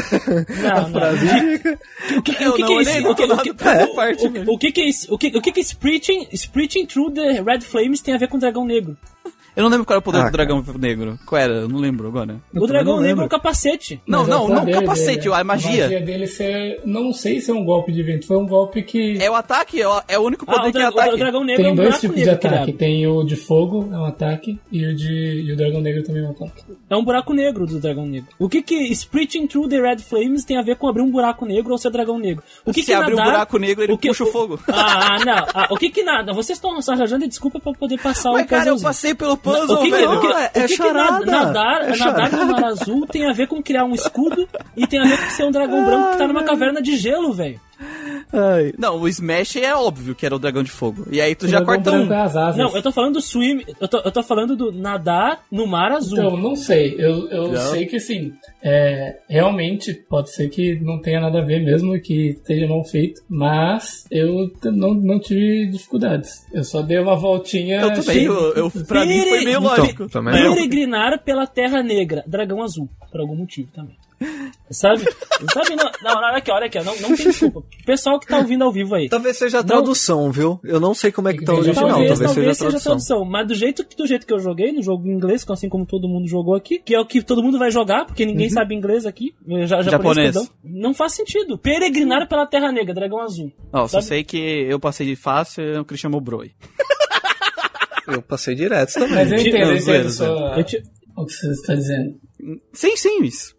Não, não. frase indica. O que, Eu o que, não que é isso? O que, o que, o- o- que que é isso? O que, o que que Spiriting Through the Red Flames tem a ver com o dragão negro? Eu não lembro qual era o poder Ah, do dragão negro. Qual era? Eu não lembro agora. O dragão não negro é o capacete. Não, Mas é não, o não capacete, dele. a magia. A magia dele ser. Não sei se é um golpe de vento, foi um golpe que. É o ataque, é o, é único Ah, poder o, que é ataque. o dragão negro é Tem um dois buraco tipos de ataque. Tem o de fogo, é um ataque, e o de. E o dragão negro também é um ataque. É um buraco negro do dragão negro. O que que Sprinting Through the Red Flames tem a ver com abrir um buraco negro ou ser dragão negro? O que Se que abrir um nadar- buraco negro, ele o que- puxa o fogo. Ah, não. Ah, o que que nada? Vocês estão arranjando desculpa pra poder passar Mas, o cara, eu passei pelo puzzle, que, que, velho. o que, é- o que que nadar, É nadar no mar azul tem a ver com criar um escudo e tem a ver com ser um dragão branco que tá numa caverna de gelo, velho? Ai. Não, o Smash é óbvio que era o dragão de fogo. E aí tu O já corta um. é as asas. Não, eu tô falando do swim, eu tô, eu tô falando do nadar no mar azul. Então, não sei. Eu, eu Não. sei que, assim, é, realmente pode ser que não tenha nada a ver mesmo e que esteja mal feito, mas eu não, não tive dificuldades. Eu só dei uma voltinha. Eu também, eu, eu, pra mim foi meio Então, lógico. não. Peregrinar pela Terra Negra, dragão azul, por algum motivo também. Sabe? Sabe? Não, não, olha aqui, olha aqui, não, não tem desculpa. Pessoal que tá ouvindo ao vivo aí. Talvez seja a tradução, viu? Eu não sei como é que tá o original, Talvez, talvez, talvez seja a tradução. Mas do jeito, que, do jeito que eu joguei, no jogo em inglês, assim como todo mundo jogou aqui, que é o que todo mundo vai jogar, porque ninguém sabe inglês aqui, já, japonês, Japonês. perdão, não faz sentido. Peregrinar pela Terra Negra, dragão azul. Ó, só sei que eu passei de fácil e o Christian Mobroi. Eu passei direto também. Mas eu entendo, eu Não, entendo zoeira, só Eu te- o que você está dizendo. Sim, sim, isso.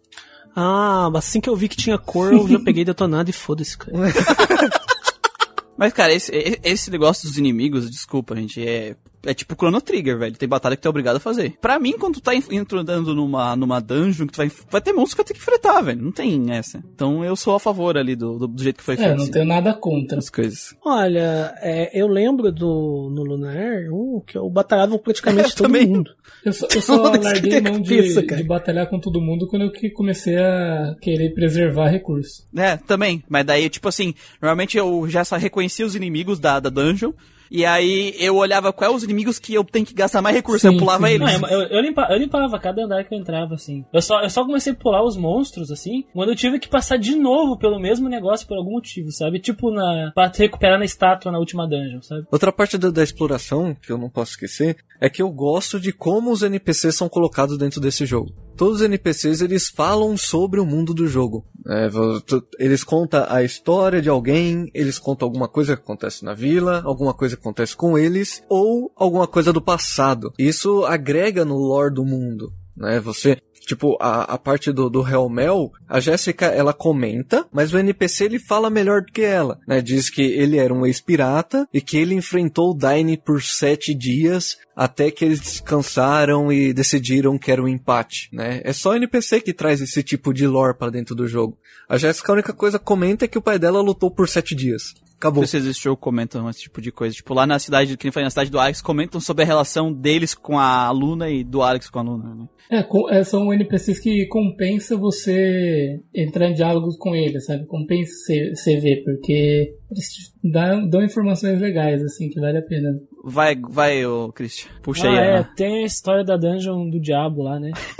Ah, assim que eu vi que tinha cor, eu já peguei detonado e foda-se, cara. Mas, cara, esse, esse negócio dos inimigos, desculpa, gente, é. É tipo Chrono Trigger, velho. Tem batalha que tu é obrigado a fazer. Pra mim, quando tu tá en- entrando numa, numa dungeon, que tu vai, vai ter monstros que vai ter que enfrentar, velho. Não tem essa. Então eu sou a favor ali do, do, do jeito que foi É, feito. não assim, tenho nada contra. as coisas. Olha, é, eu lembro do no Lunar um, que eu batalhava praticamente todo também. mundo. Eu só, eu só larguei mão de, cabeça, cara. de batalhar com todo mundo quando eu que comecei a querer preservar recursos. É, também. Mas daí, tipo assim, normalmente eu já só reconhecia os inimigos da, da dungeon. E aí eu olhava quais os inimigos que eu tenho que gastar mais recursos. Sim, eu pulava sim. eles. Não, eu, eu, limpa- eu limpava cada andar que eu entrava, assim. Eu só, eu só comecei a pular os monstros, assim, quando eu tive que passar de novo pelo mesmo negócio por algum motivo, sabe? Tipo na. pra recuperar na estátua na última dungeon, sabe? Outra parte da, da exploração, que eu não posso esquecer, é que eu gosto de como os NPCs são colocados dentro desse jogo. Todos os NPCs, eles falam sobre o mundo do jogo. É, eles contam a história de alguém, eles contam alguma coisa que acontece na vila, alguma coisa que acontece com eles, ou alguma coisa do passado. Isso agrega no lore do mundo. Né? Você, tipo, a, a parte do, do Helmel, a Jéssica, ela comenta, mas o NPC ele fala melhor do que ela, né? Diz que ele era um ex-pirata e que ele enfrentou o Daine por sete dias até que eles descansaram e decidiram que era um empate, né? É só o NPC que traz esse tipo de lore pra dentro do jogo. A Jéssica, a única coisa que comenta é que o pai dela lutou por sete dias. Acabou. Vocês desse jogo comentam esse tipo de coisa. Tipo, lá na cidade, que nem foi na cidade do Alex, comentam sobre a relação deles com a Luna e do Alex com a Luna, né? É, com- é, são NPCs que compensa você entrar em diálogos com eles, sabe? Compensa você ver, porque eles dão, dão informações legais, assim, que vale a pena. Vai, vai, ô Christian. Puxa ah, aí. é, Ana. tem a história da dungeon do diabo lá, né?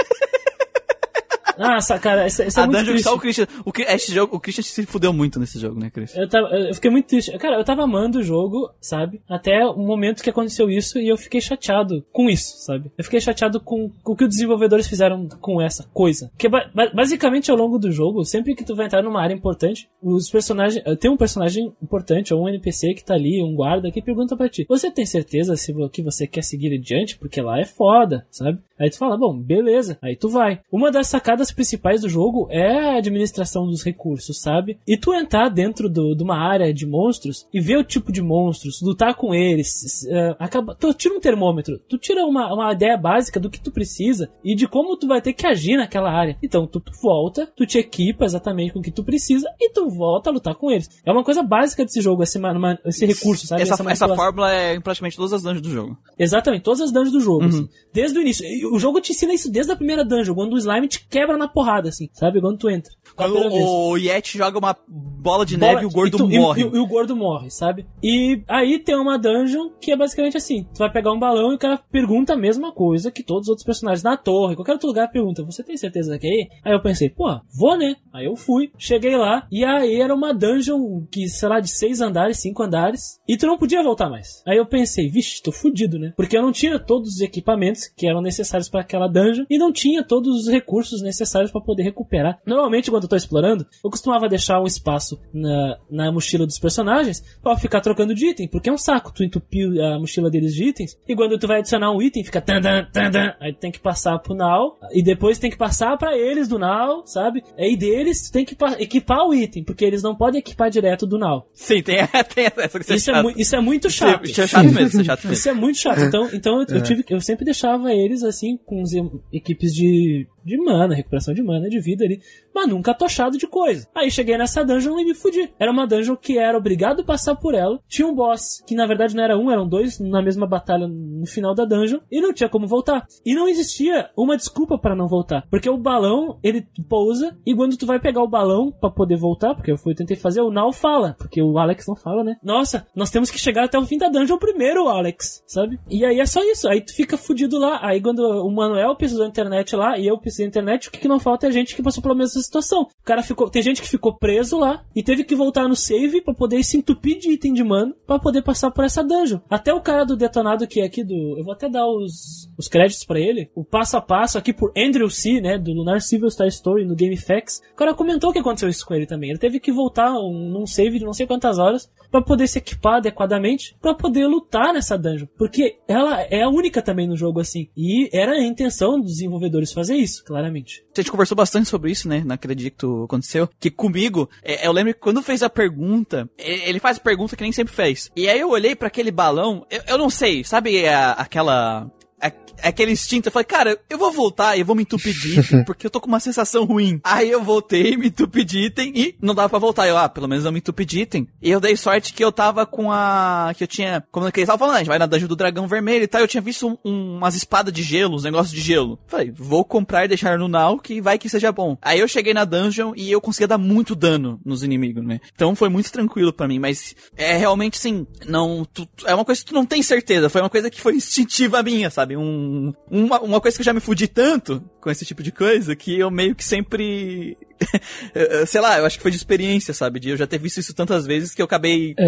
Nossa, cara, isso, isso é a muito Dungeon triste. só o Christian. O, esse jogo, o Christian se fudeu muito nesse jogo, né, Christian? Eu, tava, eu fiquei muito triste. Cara, eu tava amando o jogo, sabe? Até o momento que aconteceu isso e eu fiquei chateado com isso, sabe? Eu fiquei chateado com, com o que os desenvolvedores fizeram com essa coisa. Porque ba- ba- basicamente ao longo do jogo, sempre que tu vai entrar numa área importante, os personagens. eh, Tem um personagem importante, ou um NPC que tá ali, um guarda, que pergunta pra ti: Você tem certeza se que você quer seguir adiante? Porque lá é foda, sabe? Aí tu fala, bom, beleza. Aí tu vai. Uma das sacadas principais do jogo é a administração dos recursos, sabe? E tu entrar dentro do- de uma área de monstros e ver o tipo de monstros, lutar com eles, eh, acaba, tu tira um termômetro, tu tira uma, uma ideia básica do que tu precisa e de como tu vai ter que agir naquela área. Então tu, tu volta, tu te equipa exatamente com o que tu precisa e tu volta a lutar com eles. É uma coisa básica desse jogo, esse, ma- ma- esse recurso, sabe? Essa, essa manipulação. fórmula é em praticamente todas as dungeons do jogo. Exatamente, todas as dungeons do jogo, Uhum. assim. Desde o início. O jogo te ensina isso desde a primeira dungeon, quando o slime te quebra na porrada, assim, sabe? Quando tu entra. Quando vez. o Yeti joga uma bola de Bola- neve e o gordo e tu- e- morre. E, e o gordo morre, sabe? E aí tem uma dungeon que é basicamente assim: tu vai pegar um balão e o cara pergunta a mesma coisa que todos os outros personagens na torre, qualquer outro lugar pergunta: Você tem certeza que é aí? Aí eu pensei, pô, vou né? Aí eu fui, cheguei lá, e aí era uma dungeon que, sei lá, de seis andares, cinco andares, e tu não podia voltar mais. Aí eu pensei, vixe, tô fudido, né? Porque eu não tinha todos os equipamentos que eram necessários para aquela dungeon e não tinha todos os recursos necessários para poder recuperar. Normalmente, quando eu tô explorando, eu costumava deixar um espaço na, na mochila dos personagens pra ficar trocando de item, porque é um saco tu entupir a mochila deles de itens, e quando tu vai adicionar um item, fica tan, tan, tan, tan, aí tu tem que passar pro Now, e depois tem que passar pra eles do Now, sabe? Aí deles tu tem que pa- equipar o item, porque eles não podem equipar direto do Now. Sim, tem, tem essa que Isso é, isso é muito chato. Isso é chato mesmo, isso é chato mesmo. Isso é muito chato. Então, então eu, eu tive, eu sempre deixava eles assim com equipes de, de mana, recuperação de mana, de vida ali, mas nunca tochado de coisa. Aí cheguei nessa dungeon e me fudi. Era uma dungeon que era obrigado a passar por ela. Tinha um boss que na verdade não era um, eram dois na mesma batalha no final da dungeon e não tinha como voltar. E não existia uma desculpa para não voltar, porque o balão ele pousa e quando tu vai pegar o balão para poder voltar, porque eu fui tentei fazer, o Nal fala, porque o Alex não fala, né? Nossa, nós temos que chegar até o fim da dungeon primeiro, Alex, sabe? E aí é só isso, aí tu fica fudido lá. Aí quando o Manuel precisou da internet lá e eu precisei da internet, o que, que não falta é gente que passou pela mesma situação. O cara ficou, tem gente que ficou preso lá e teve que voltar no save pra poder se entupir de item de mana pra poder passar por essa dungeon. Até o cara do detonado que é aqui do, eu vou até dar os, os créditos pra ele, o passo a passo aqui por Andrew C, né, do Lunar Civil Star Story no GameFAQs. O cara comentou que aconteceu isso com ele também. Ele teve que voltar um, num save de não sei quantas horas pra poder se equipar adequadamente pra poder lutar nessa dungeon, porque ela é a única também no jogo assim. E era a intenção dos desenvolvedores fazer isso, claramente. A gente conversou bastante sobre isso, né, naquele dia que tu aconteceu. Que comigo, é, eu lembro que quando fez a pergunta, ele faz a pergunta que nem sempre fez. E aí eu olhei pra aquele balão, eu, eu não sei, sabe a- aquela. A- Aquele instinto, eu falei, cara, eu vou voltar e eu vou me entupir de item, porque eu tô com uma sensação ruim. Aí eu voltei, me entupi de item e não dava pra voltar. Eu, ah, pelo menos eu me entupi de item. E eu dei sorte que eu tava com a. que eu tinha. Como é que eles estavam falando, a gente vai na dungeon do dragão vermelho e tal. Eu tinha visto um- um- umas espadas de gelo, uns negócios de gelo. Falei, vou comprar e deixar no Now, que vai que seja bom. Aí eu cheguei na dungeon e eu conseguia dar muito dano nos inimigos, né? Então foi muito tranquilo pra mim, mas é realmente sim, não. tu- é uma coisa que tu não tem certeza. Foi uma coisa que foi instintiva minha, sabe? Um, uma, uma coisa que eu já me fudi tanto com esse tipo de coisa que eu meio que sempre. sei lá, eu acho que foi de experiência, sabe? De eu já ter visto isso tantas vezes que eu acabei É,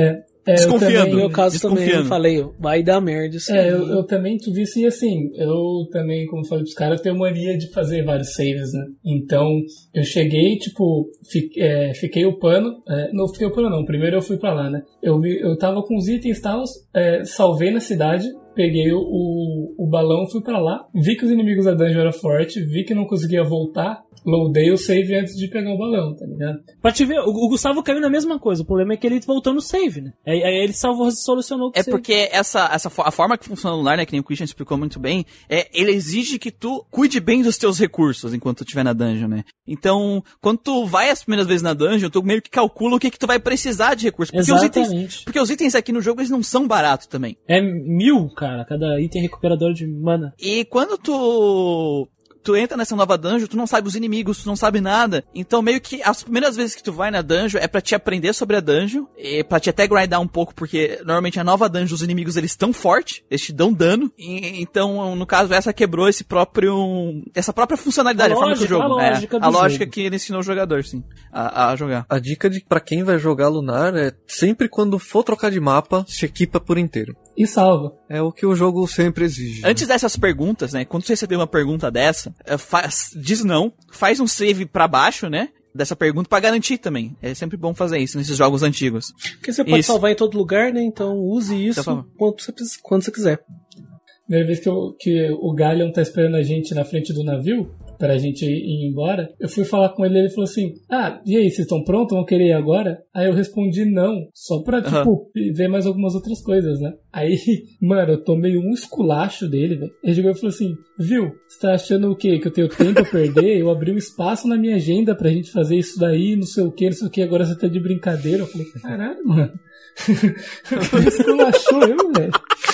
é, eu Desconfiando. também- No eu- meu caso também eu desconfiando. falei, vai dar merda isso É, eu, eu também tive isso e assim, eu também, como eu falei pros caras, eu tenho mania de fazer vários saves, né? Então, eu cheguei, tipo, fi- é, fiquei upando, é, não fiquei upando não, primeiro eu fui pra lá, né? Eu, me- eu tava com os itens e tal, é, salvei na cidade, peguei o, o, o balão, fui pra lá, vi que os inimigos da dungeon eram fortes, vi que não conseguia voltar, loadei o save antes de pegar o balão, tá ligado? Pra te ver, o, o Gustavo caiu na mesma coisa. O problema é que ele voltou no save, né? Aí, aí ele salvou, solucionou o É save. porque essa, essa a forma que funciona o Lunar, né, que nem o Christian explicou muito bem, é ele exige que tu cuide bem dos teus recursos enquanto tu estiver na dungeon, né? Então, quando tu vai as primeiras vezes na dungeon, tu meio que calcula o que que tu vai precisar de recursos. Porque os itens, Exatamente. porque os itens aqui no jogo eles não são baratos também. É mil, cara, cada item recuperador de mana. E quando tu tu entra nessa nova dungeon, tu não sabe os inimigos, tu não sabe nada. Então meio que as primeiras vezes que tu vai na dungeon é pra te aprender sobre a dungeon, e pra te até grindar um pouco, porque normalmente a nova dungeon os inimigos eles estão fortes, eles te dão dano. E, então, no caso essa quebrou esse próprio essa própria funcionalidade, A a, forma que o lógica, jogo, a é, lógica do a lógica jogo. que ele ensinou o jogador, sim, a, a jogar. A dica de para quem vai jogar Lunar é sempre quando for trocar de mapa, se equipa por inteiro. E salva. É o que o jogo sempre exige. Antes dessas perguntas, né? Quando você receber uma pergunta dessa, eh, faz, diz não, faz um save pra baixo, né? Dessa pergunta pra garantir também. É sempre bom fazer isso nesses jogos antigos. Porque você pode Isso. salvar em todo lugar, né? Então use isso Por favor. quando você, quando você quiser. Primeira vez que, eu- que o Galion tá esperando a gente na frente do navio, pra gente ir, embora, eu fui falar com ele e ele falou assim: Ah, e aí, vocês estão prontos? Vão querer ir agora? Aí eu respondi não, só pra, tipo, ver mais algumas outras coisas, né? Aí, mano, eu tomei um esculacho dele, velho. Ele chegou e falou assim: Viu, você tá achando o quê? Que eu tenho tempo a perder? Eu abri um espaço na minha agenda pra gente fazer isso daí, não sei o que, não sei o que, agora você tá de brincadeira. Eu falei: Caralho, mano. Esculachou eu, velho.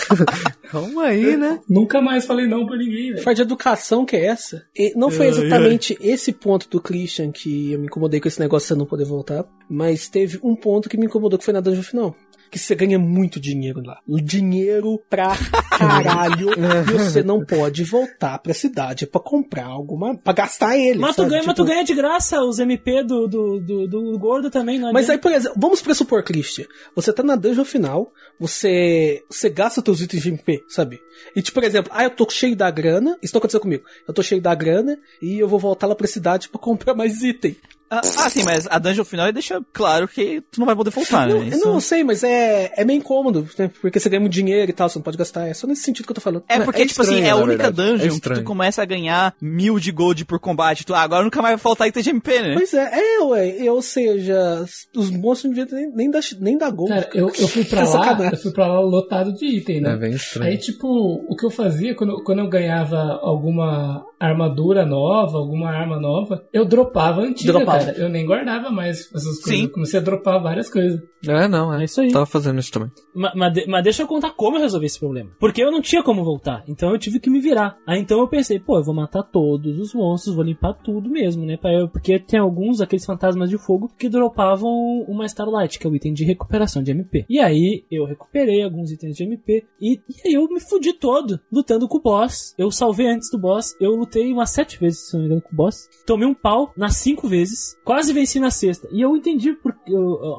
Calma aí, né? Nunca mais falei não pra ninguém, velho. Falta de educação que é essa? E não foi exatamente esse ponto do Christian que eu me incomodei com esse negócio de você não poder voltar, mas teve um ponto que me incomodou que foi na dungeon final. Que você ganha muito dinheiro lá. Dinheiro pra caralho. e você não pode voltar pra cidade pra comprar alguma. pra gastar ele. Mas tu, ganha, mas Tipo, tu ganha de graça os MP do, do, do, do gordo também, não Mas aí, por exemplo, vamos pressupor, Christian. Você tá na dungeon final, você, você gasta teus itens de MP, sabe? E tipo, por exemplo, ah, eu tô cheio da grana, isso não aconteceu comigo. Eu tô cheio da grana e eu vou voltar lá pra cidade pra comprar mais item. Ah, ah, sim, mas a dungeon final deixa claro que tu não vai poder voltar, não, né? eu não sei, mas é, é meio incômodo, né? Porque você ganha muito dinheiro e tal, você não pode gastar. É só nesse sentido que eu tô falando. É porque, É tipo assim, estranho, é a única verdade. É dungeon que estranho. tu começa a ganhar mil de gold por combate. Tu, ah, agora nunca mais vai faltar item de MP, né? Pois é, é, ué. e, Ou seja, os monstros não deviam nem, nem dar, nem dar gol. Cara, eu, eu fui pra É lá, eu fui pra lá lotado de item, né? É bem estranho. Aí, tipo, o que eu fazia quando, quando eu ganhava alguma armadura nova, alguma arma nova, eu dropava a antiga, Dropava. Cara. Eu nem guardava mais essas coisas. Sim. Eu comecei a dropar várias coisas. É, não, é. É isso aí. Tava fazendo isso também. Ma- Mas, de- mas deixa eu contar como eu resolvi esse problema. Porque eu não tinha como voltar. Então eu tive que me virar. Aí então eu pensei, pô, eu vou matar todos os monstros, vou limpar tudo mesmo, né? Pra eu- porque tem alguns daqueles fantasmas de fogo que dropavam uma Starlight, que é o item de recuperação de MP. E aí eu recuperei alguns itens de MP. E, e aí eu me fudi todo lutando com o boss. Eu salvei antes do boss. Eu lutei umas sete vezes, se não me engano, com o boss. Tomei um pau nas cinco vezes. Quase venci na sexta. E eu entendi por,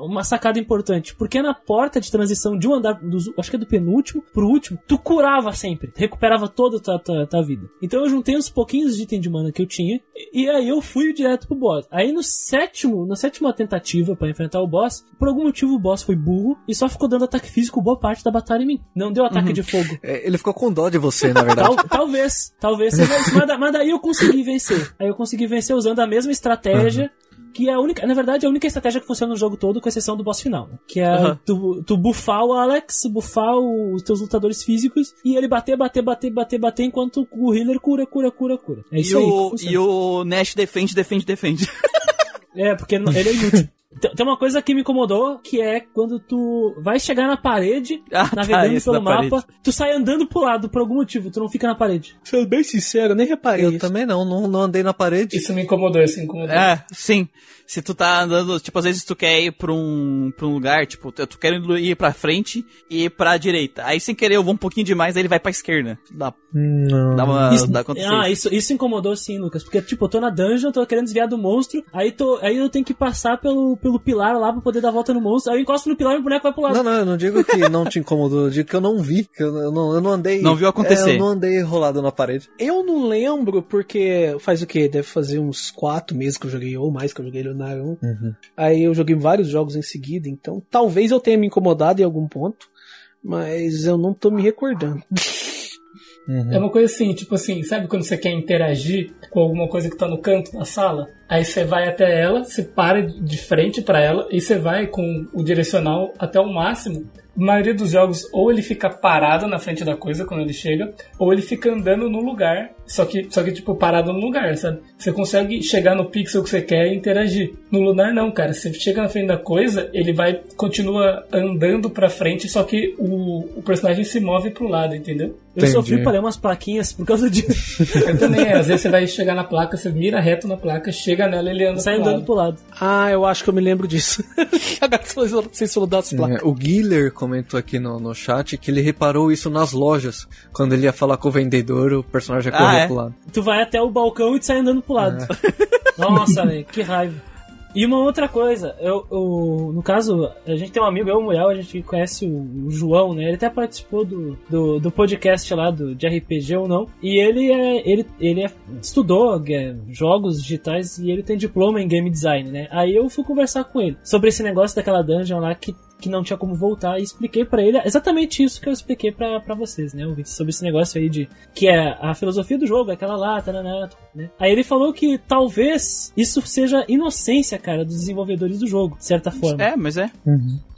uma sacada importante. Porque na porta de transição de um andar, dos, acho que é do penúltimo pro último, tu curava sempre. Recuperava toda a tua, tua- tua vida. Então eu juntei uns pouquinhos de item de mana que eu tinha. E, e aí eu fui direto pro boss. Aí no sétimo, na sétima tentativa pra enfrentar o boss, por algum motivo o boss foi burro e só ficou dando ataque físico boa parte da batalha em mim. Não deu ataque de fogo. É, ele ficou com dó de você, na verdade. Tal- talvez, talvez. Mas, mas daí eu consegui vencer. Aí eu consegui vencer usando a mesma estratégia. Que é a única, na verdade, a única estratégia que funciona no jogo todo, com exceção do boss final. né? Que é tu, tu buffar o Alex, buffar os teus lutadores físicos e ele bater, bater, bater, bater, bater, enquanto o healer cura, cura, cura, cura. É E isso aí. que o, e o Nash defende, defende, defende. É, porque ele é inútil. Tem uma coisa que me incomodou, que é quando tu vai chegar na parede, Ah, tá, navegando esse pelo da parede. mapa, tu sai andando pro lado por algum motivo, tu não fica na parede. Sendo bem sincero, eu nem reparei Eu isso. também não, não, não andei na parede. Isso me incomodou, isso me incomodou. É, sim. Se tu tá andando, tipo, às vezes tu quer ir pra um, pra um lugar, tipo, tu quer ir pra frente e ir pra direita. Aí sem querer eu vou um pouquinho demais, aí ele vai pra esquerda. Dá, Não. dá uma. Isso, dá acontecer. ah, isso, isso incomodou sim, Lucas. Porque, tipo, eu tô na dungeon, tô querendo desviar do monstro, aí, tô, aí eu tenho que passar pelo, pelo pilar lá pra poder dar a volta no monstro. Aí eu encosto no pilar e o boneco vai pro lado. Não, não, eu não digo que não te incomodou, eu digo que eu não vi, que eu, eu não, eu não andei. Não viu acontecer. É, eu não andei rolado na parede. Eu não lembro, porque faz o quê? Deve fazer uns quatro meses que eu joguei, ou mais que eu joguei Leonardo 1. Uhum. Aí eu joguei vários jogos em seguida, então talvez eu tenha me incomodado em algum ponto, mas eu não tô me recordando. Uhum. É uma coisa assim, tipo assim, sabe quando você quer interagir com alguma coisa que tá no canto da sala? Aí você vai até ela, você para de frente pra ela e você vai com o direcional até o máximo. A maioria dos jogos, ou ele fica parado na frente da coisa quando ele chega, ou ele fica andando no lugar, só que, só que tipo, parado no lugar, sabe? Você consegue chegar no pixel que você quer e interagir. No Lunar não, cara. Você chega na frente da coisa, ele vai, continua andando pra frente, só que o, o personagem se move pro lado, entendeu? eu entendi. sofri pra ler umas plaquinhas por causa disso. Eu também, às vezes você vai chegar na placa, você mira reto na placa, chega nela ele anda Sai pro andando lado. pro lado. Ah, eu acho que eu me lembro disso. Agora vocês falaram das placas. É, o Guiller comentou aqui no, no chat que ele reparou isso nas lojas. Quando ele ia falar com o vendedor, o personagem ia Ah, correr é? pro lado. Tu vai até o balcão e tu sai andando pro lado. Nossa, velho, que raiva. E uma outra coisa, eu, eu- no caso, a gente tem um amigo, eu o Muriel, a gente conhece o, o João, né? Ele até participou do, do, do podcast lá do, de RPG ou não. E ele é, ele, ele é, estudou é, jogos digitais e ele tem diploma em game design, né? Aí eu fui conversar com ele sobre esse negócio daquela dungeon lá que que não tinha como voltar e expliquei pra ele exatamente isso que eu expliquei pra pra vocês, né? ouvintes, Sobre esse negócio aí de que é a filosofia do jogo, é aquela lá, taraná, né? Aí ele falou que talvez isso seja inocência, cara, dos desenvolvedores do jogo, de certa forma. É, mas é.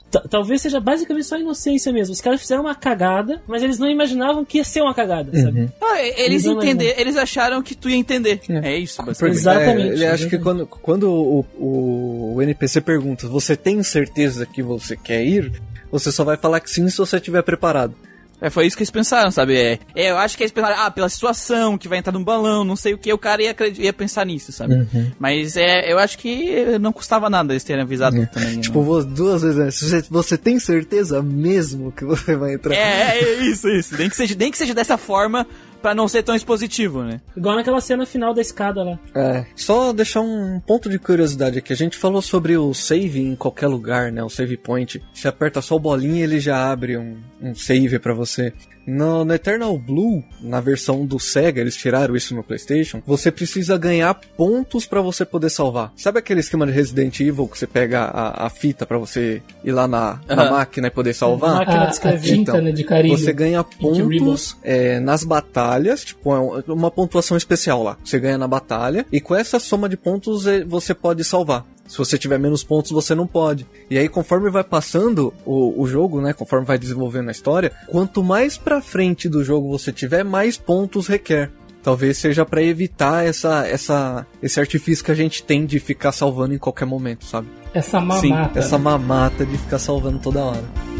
Ta- Talvez seja basicamente só inocência mesmo. Os caras fizeram uma cagada, mas eles não imaginavam que ia ser uma cagada, sabe? Ah, eles não, entenderam, eles acharam que tu ia entender. É, isso, basicamente. Exatamente, é, ele acha que quando, quando o, o, o NPC pergunta, você tem certeza que você quer ir? Você só vai falar que sim se você estiver preparado. É, foi isso que eles pensaram, sabe? É, é, eu acho que eles pensaram, ah, pela situação, que vai entrar num balão, não sei o que, o cara ia, ia pensar nisso, sabe? Uhum. Mas é, eu acho que não custava nada eles terem avisado É. também. né? Tipo, duas vezes, né? Você, você tem certeza mesmo que você vai entrar? É, é isso, isso. Nem que seja, nem que seja dessa forma pra não ser tão expositivo, né? Igual naquela cena final da escada lá. É, só deixar um ponto de curiosidade aqui. A gente falou sobre o save em qualquer lugar, né? O save point. Você aperta só o bolinho e ele já abre um, um save pra você. No, no Eternal Blue, na versão do Sega, eles tiraram isso no PlayStation. Você precisa ganhar pontos pra você poder salvar. Sabe aquele esquema de Resident Evil que você pega a, a fita pra você ir lá na, na máquina e poder salvar? máquina de A, a escrever. Então, né, de carinho. Você ganha pontos é, nas batalhas, tipo, é um- uma pontuação especial lá. Você ganha na batalha, e com essa soma de pontos é, você pode salvar. Se você tiver menos pontos, você não pode. E aí, conforme vai passando o, o jogo, né? Conforme vai desenvolvendo a história, quanto mais pra frente do jogo você tiver, mais pontos requer. Talvez seja pra evitar essa, essa, esse artifício que a gente tem de ficar salvando em qualquer momento, sabe? Essa mamata. Sim, né? essa mamata de ficar salvando toda hora.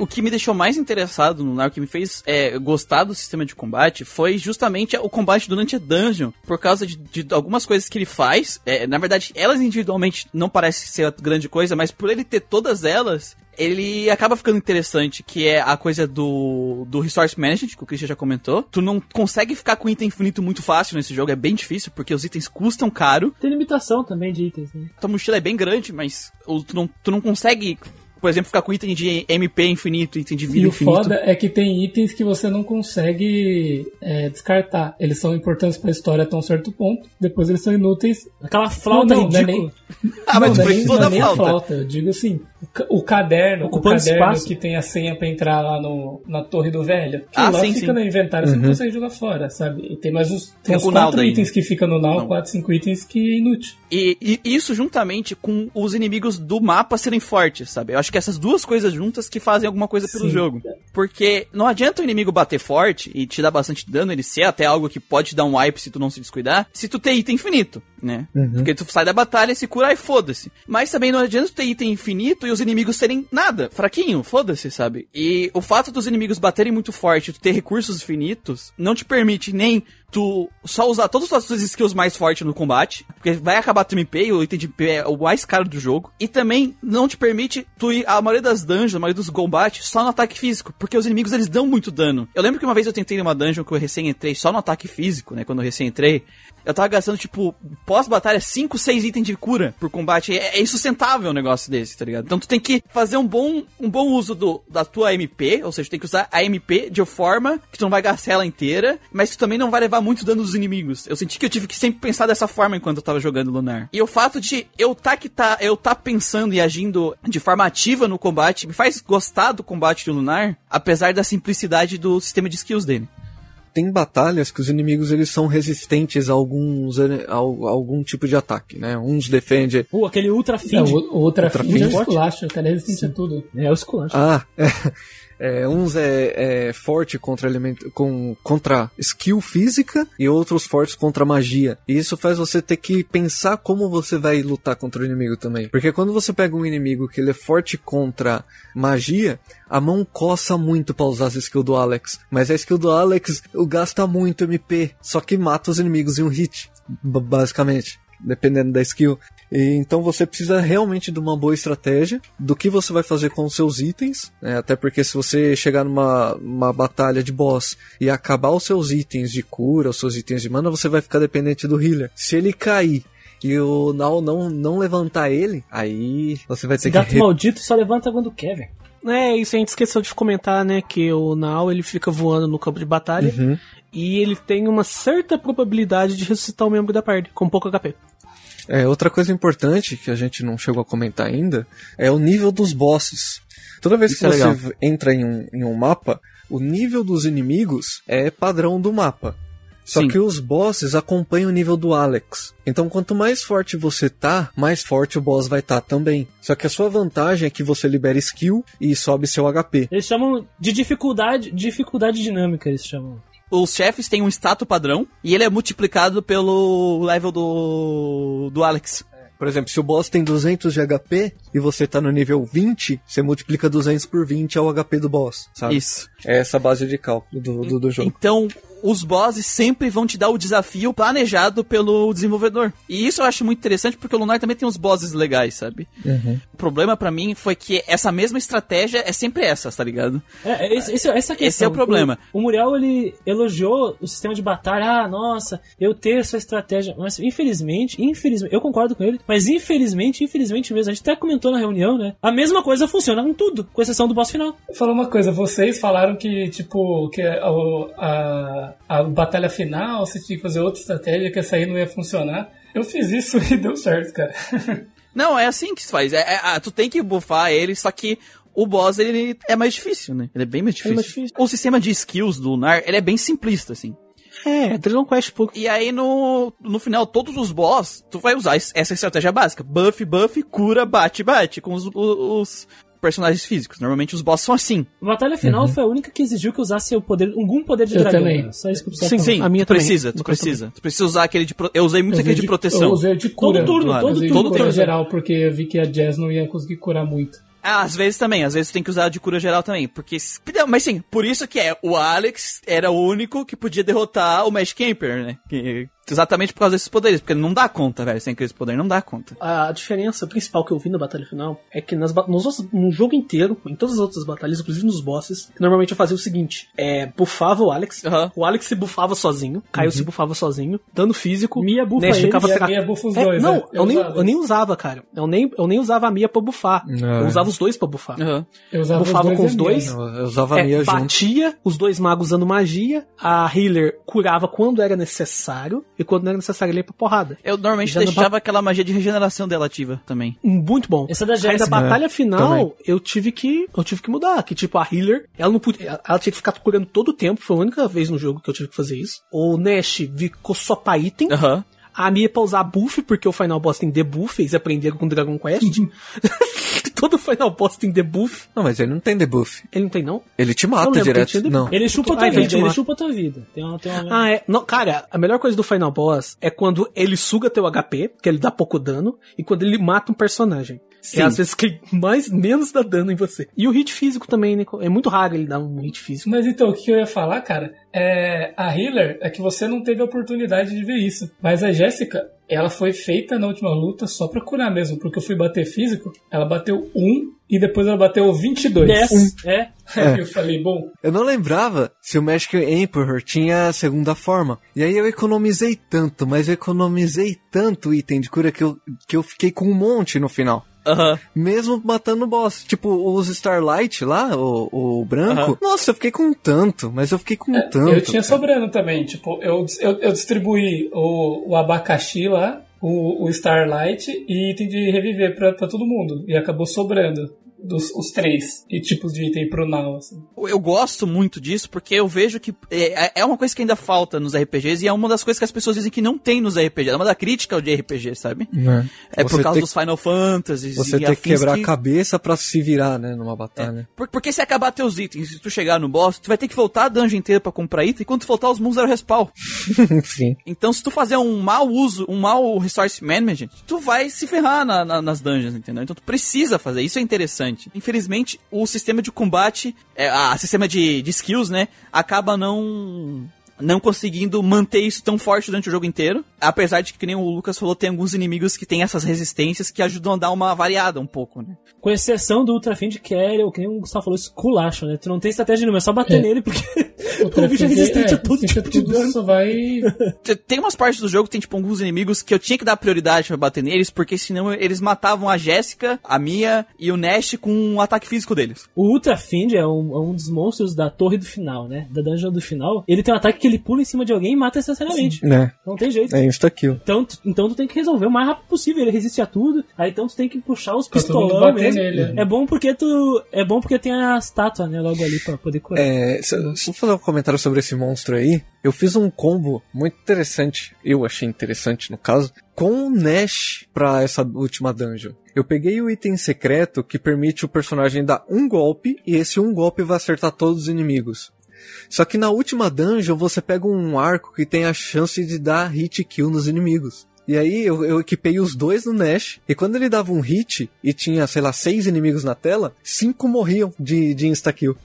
O que me deixou mais interessado no Lunar, o que me fez é, gostar do sistema de combate, foi justamente o combate durante a dungeon, por causa de, de algumas coisas que ele faz. É, na verdade, elas individualmente não parecem ser grande coisa, mas por ele ter todas elas, ele acaba ficando interessante, que é a coisa do, do resource management, que o Christian já comentou. Tu não consegue ficar com item infinito muito fácil nesse jogo, é bem difícil, porque os itens custam caro. Tem limitação também de itens, né? Tua mochila é bem grande, mas tu não, tu não consegue, por exemplo, ficar com item de MP infinito, item de vida E o infinito. foda é que tem itens que você não consegue é, descartar. Eles são importantes pra história até um certo ponto, depois eles são inúteis. Aquela flauta Não, não, não é ridícula. Ah, mas não, tu não nem- não é da nem a flauta. flauta. Eu digo assim, o ca- o caderno, Ocupando o caderno espaço. que tem a senha pra entrar lá no, na torre do velho. Que Ah, lá sim, fica sim. no inventário, você não consegue jogar fora, sabe? E tem mais uns, tem Fica uns o quatro ainda. itens que ficam no Não. quatro, cinco itens que é inútil. E, e isso juntamente com os inimigos do mapa serem fortes, sabe? Eu acho que essas duas coisas juntas que fazem alguma coisa pelo Sim. jogo. Porque não adianta o inimigo bater forte e te dar bastante dano, ele ser até algo que pode te dar um wipe se tu não se descuidar, se tu tem item infinito, né? Porque tu sai da batalha, se cura e foda-se. Mas também não adianta tu ter item infinito e os inimigos serem nada, fraquinho, foda-se, sabe? E o fato dos inimigos baterem muito forte e tu ter recursos infinitos não te permite nem tu só usar todas as suas skills mais fortes no combate, porque vai acabar teu MP e o item de MP é o mais caro do jogo, e também não te permite tu ir a maioria das dungeons, a maioria dos combates, só no ataque físico, porque os inimigos eles dão muito dano. Eu lembro que uma vez eu tentei numa dungeon que eu recém entrei só no ataque físico, né, quando eu recém entrei, eu tava gastando, tipo, pós-batalha, 5, 6 itens de cura por combate. É, é insustentável um negócio desse, tá ligado? Então tu tem que fazer um bom, um bom uso do, da tua MP, ou seja, tu tem que usar a MP de forma que tu não vai gastar ela inteira, mas tu também não vai levar muito dano dos inimigos. Eu senti que eu tive que sempre pensar dessa forma enquanto eu tava jogando Lunar. E o fato de eu tá que tá, eu tá pensando e agindo de forma ativa no combate, me faz gostar do combate de Lunar, apesar da simplicidade do sistema de skills dele. Tem batalhas que os inimigos eles são resistentes a alguns a, a algum tipo de ataque, né? Uns defendem. Pô, aquele ultra É, find. o, o Ultra Ultra Find é Find? esculacho, o cara é resistente a tudo. É o esculacho. Ah, é, é, uns é, é forte contra elemento, com, contra skill física e outros fortes contra magia. E isso faz você ter que pensar como você vai lutar contra o inimigo também. Porque quando você pega um inimigo que ele é forte contra magia, a mão coça muito pra usar as skills do Alex. Mas a skill do Alex gasta muito MP, só que mata os inimigos em um hit, basicamente. Dependendo da skill. E, então você precisa realmente de uma boa estratégia do que você vai fazer com os seus itens. né? até porque se você chegar numa uma batalha de boss e acabar os seus itens de cura, os seus itens de mana, você vai ficar dependente do healer. Se ele cair e o Nal não, não levantar ele, aí você vai ter Esse que. gato re- maldito só levanta quando quer, velho. É, isso a gente esqueceu de comentar, né? Que o Nao ele fica voando no campo de batalha Uhum. e ele tem uma certa probabilidade de ressuscitar o membro da party com pouco HP. É, outra coisa importante que a gente não chegou a comentar ainda é o nível dos bosses. Toda vez Isso que é você legal. entra em um, em um mapa, o nível dos inimigos é padrão do mapa. Só Sim. que os bosses acompanham o nível do Alex. Então, quanto mais forte você tá, mais forte o boss vai estar também. Só que a sua vantagem é que você libera skill e sobe seu HP. Eles chamam de dificuldade, dificuldade dinâmica, eles chamam. Os chefes têm um status padrão e ele é multiplicado pelo level do, do Alex. Por exemplo, se o boss tem 200 de HP e você tá no nível 20, você multiplica 200 por 20 é o HP do boss, sabe? Isso. É essa base de cálculo do, do, do jogo. Então, os bosses sempre vão te dar o desafio planejado pelo desenvolvedor. E isso eu acho muito interessante porque o Lunar também tem uns bosses legais, sabe? O problema pra mim foi que essa mesma estratégia é sempre essa, tá ligado? É, é, esse, esse- essa questão. Esse é o problema. O, o Muriel, ele elogiou o sistema de batalha. Ah, nossa, eu ter essa estratégia. Mas, infelizmente, infelizmente, eu concordo com ele, mas infelizmente, infelizmente mesmo, a gente até comentou na reunião, né? A mesma coisa funciona com tudo, com exceção do boss final. Falar uma coisa, vocês falaram que, tipo, que a, a, a batalha final, você tinha que fazer outra estratégia, que essa aí não ia funcionar. Eu fiz isso e deu certo, cara. Não, é assim que se faz. É, é- ah, tu tem que buffar ele, só que o boss ele é mais difícil, né? Ele é bem mais difícil. mais difícil. O sistema de skills do Lunar, ele é bem simplista, assim. É, Dragon Quest pouco. E aí no, no final, todos os boss, tu vai usar es- essa estratégia básica. Buff, buff, cura, bate, bate. Com os, os- os personagens físicos. Normalmente os boss são assim. A batalha final foi a única que exigiu que usasse o poder, algum poder de Eu dragão. também. né? Só isso que eu precisava Sim, falar. Sim, a minha tu também. precisa, tu precisa. Tu precisa usar aquele de... pro- Eu usei muito Eu aquele usei de proteção. Eu usei de cura. Todo turno, Claro. todo de cura turno. geral, porque eu vi que a Jazz não ia conseguir curar muito. Ah, às vezes também, às vezes tu tem que usar de cura geral também, porque... Mas sim, por isso que é, o Alex era o único que podia derrotar o Magic Camper, né? Que- exatamente por causa desses poderes, porque não dá conta, velho, sem aqueles poderes, não dá conta. A diferença principal que eu vi na batalha final é que nas, nos outros- no jogo inteiro, em todas as outras batalhas, inclusive nos bosses, normalmente eu fazia o seguinte: é, buffava o Alex, o Alex se buffava sozinho, Caio se buffava sozinho, dano físico, Mia buffa Nash ele, ficava e a Mia buffa os É, dois, Não, né? eu, Eu nem, usava eu nem usava, cara. Eu nem, eu nem usava a Mia pra buffar. Não. Eu usava os dois pra buffar. Aham. Eu usava Bufava com e os a dois. Mia. Eu, usava a É, Mia junto. batia os dois magos usando magia, a healer curava quando era necessário, e quando não era necessário ele ia pra porrada. Eu normalmente Já deixava aquela magia de regeneração dela ativa também. Muito bom. Essa é da Aí da Jéssica. batalha final, também. eu tive que eu tive que mudar, que tipo a healer, ela não podia, ela tinha que ficar curando todo o tempo, foi a única vez no jogo que eu tive que fazer isso. O Nash ficou só pra item. Aham. A pra usar buff, porque o Final Boss tem debuff, eles aprenderam com Dragon Quest. todo Final Boss tem debuff. Não, mas ele não tem debuff. Ele não tem não? Ele te mata que direto. ele Não. Ele chupa a Ah, tua ele vida, ele mata. chupa a tua vida. Tem uma, tem uma... Ah, é. Não, cara, a melhor coisa do Final Boss é quando ele suga teu HP, que ele dá pouco dano, e quando ele mata um personagem. Sim. É às vezes que mais menos dá dano em você. E o hit físico também, né? É muito raro ele dar um hit físico. Mas então, o que eu ia falar, cara, é a healer é que você não teve a oportunidade de ver isso. Mas a Jéssica, ela foi feita na última luta só pra curar mesmo, porque eu fui bater físico, ela bateu 1 e depois ela bateu 22. 10. É. Aí eu falei, bom, Eu não lembrava se o Magic Emperor tinha a segunda forma. E aí eu economizei tanto, mas eu economizei tanto item de cura que eu, que eu fiquei com um monte no final. Aham. Mesmo matando o boss. Tipo, os Starlight lá, o, o branco. Nossa, eu fiquei com tanto, mas eu fiquei com tanto. É, eu tinha cara. sobrando também. Tipo, eu, eu, eu distribuí o, o abacaxi lá, o, o Starlight e item de reviver pra, pra todo mundo. E acabou sobrando. Dos, os três e tipos de item pro Now, assim. Eu gosto muito disso porque eu vejo que é, é uma coisa que ainda falta nos RPGs e é uma das coisas que as pessoas dizem que não tem nos RPGs. É uma da crítica de RPG, sabe? É Você por causa ter- dos Final Fantasies Você e tem que quebrar que- a cabeça pra se virar, né, numa batalha. Por- Porque se acabar teus itens, se tu chegar no boss, tu vai ter que voltar a dungeon inteira pra comprar item, e quando tu voltar os mundos zero respawn. Sim. Então se tu fazer um mau uso, um mau resource management, tu vai se ferrar na- na- nas dungeons, entendeu? Então tu precisa fazer, isso é interessante. Infelizmente, o sistema de combate, é, a sistema de, de skills, né, acaba não não conseguindo manter isso tão forte durante o jogo inteiro. Apesar de que, que nem o Lucas falou, tem alguns inimigos que têm essas resistências que ajudam a dar uma variada um pouco, né? Com exceção do Ultra Fiend, que é, o que nem o Gustavo falou, esculacho, né? Tu não tem estratégia nenhuma, é só bater É. nele, porque O o bicho é resistente a todo resistente tipo de tudo, dano. Só vai. Te- Tem umas partes do jogo que tem, tipo, alguns inimigos que eu tinha que dar prioridade pra bater neles, porque senão eles matavam a Jéssica, a Mia e o Nash com um ataque físico deles. O Ultra Fiend é um, é um dos monstros da torre do final, né? Da dungeon do final. Ele tem um ataque que ele pula em cima de alguém e mata instantaneamente. Né? Não tem jeito. É insta-kill. Então, tu- então tu tem que resolver o mais rápido possível. Ele resiste a tudo. Aí então tu tem que puxar os pistolão mesmo. nele, né? É bom porque tu. É bom porque tem a estátua, né? Logo ali pra poder curar. É, eu fazer um comentário sobre esse monstro aí, eu fiz um combo muito interessante, eu achei interessante no caso, com o Nash pra essa última dungeon. Eu peguei o item secreto que permite o personagem dar um golpe e esse um golpe vai acertar todos os inimigos. Só que na última dungeon você pega um arco que tem a chance de dar hit kill nos inimigos. E aí eu, eu equipei os dois no Nash, e quando ele dava um hit e tinha, sei lá, seis inimigos na tela, cinco morriam de, de insta-kill.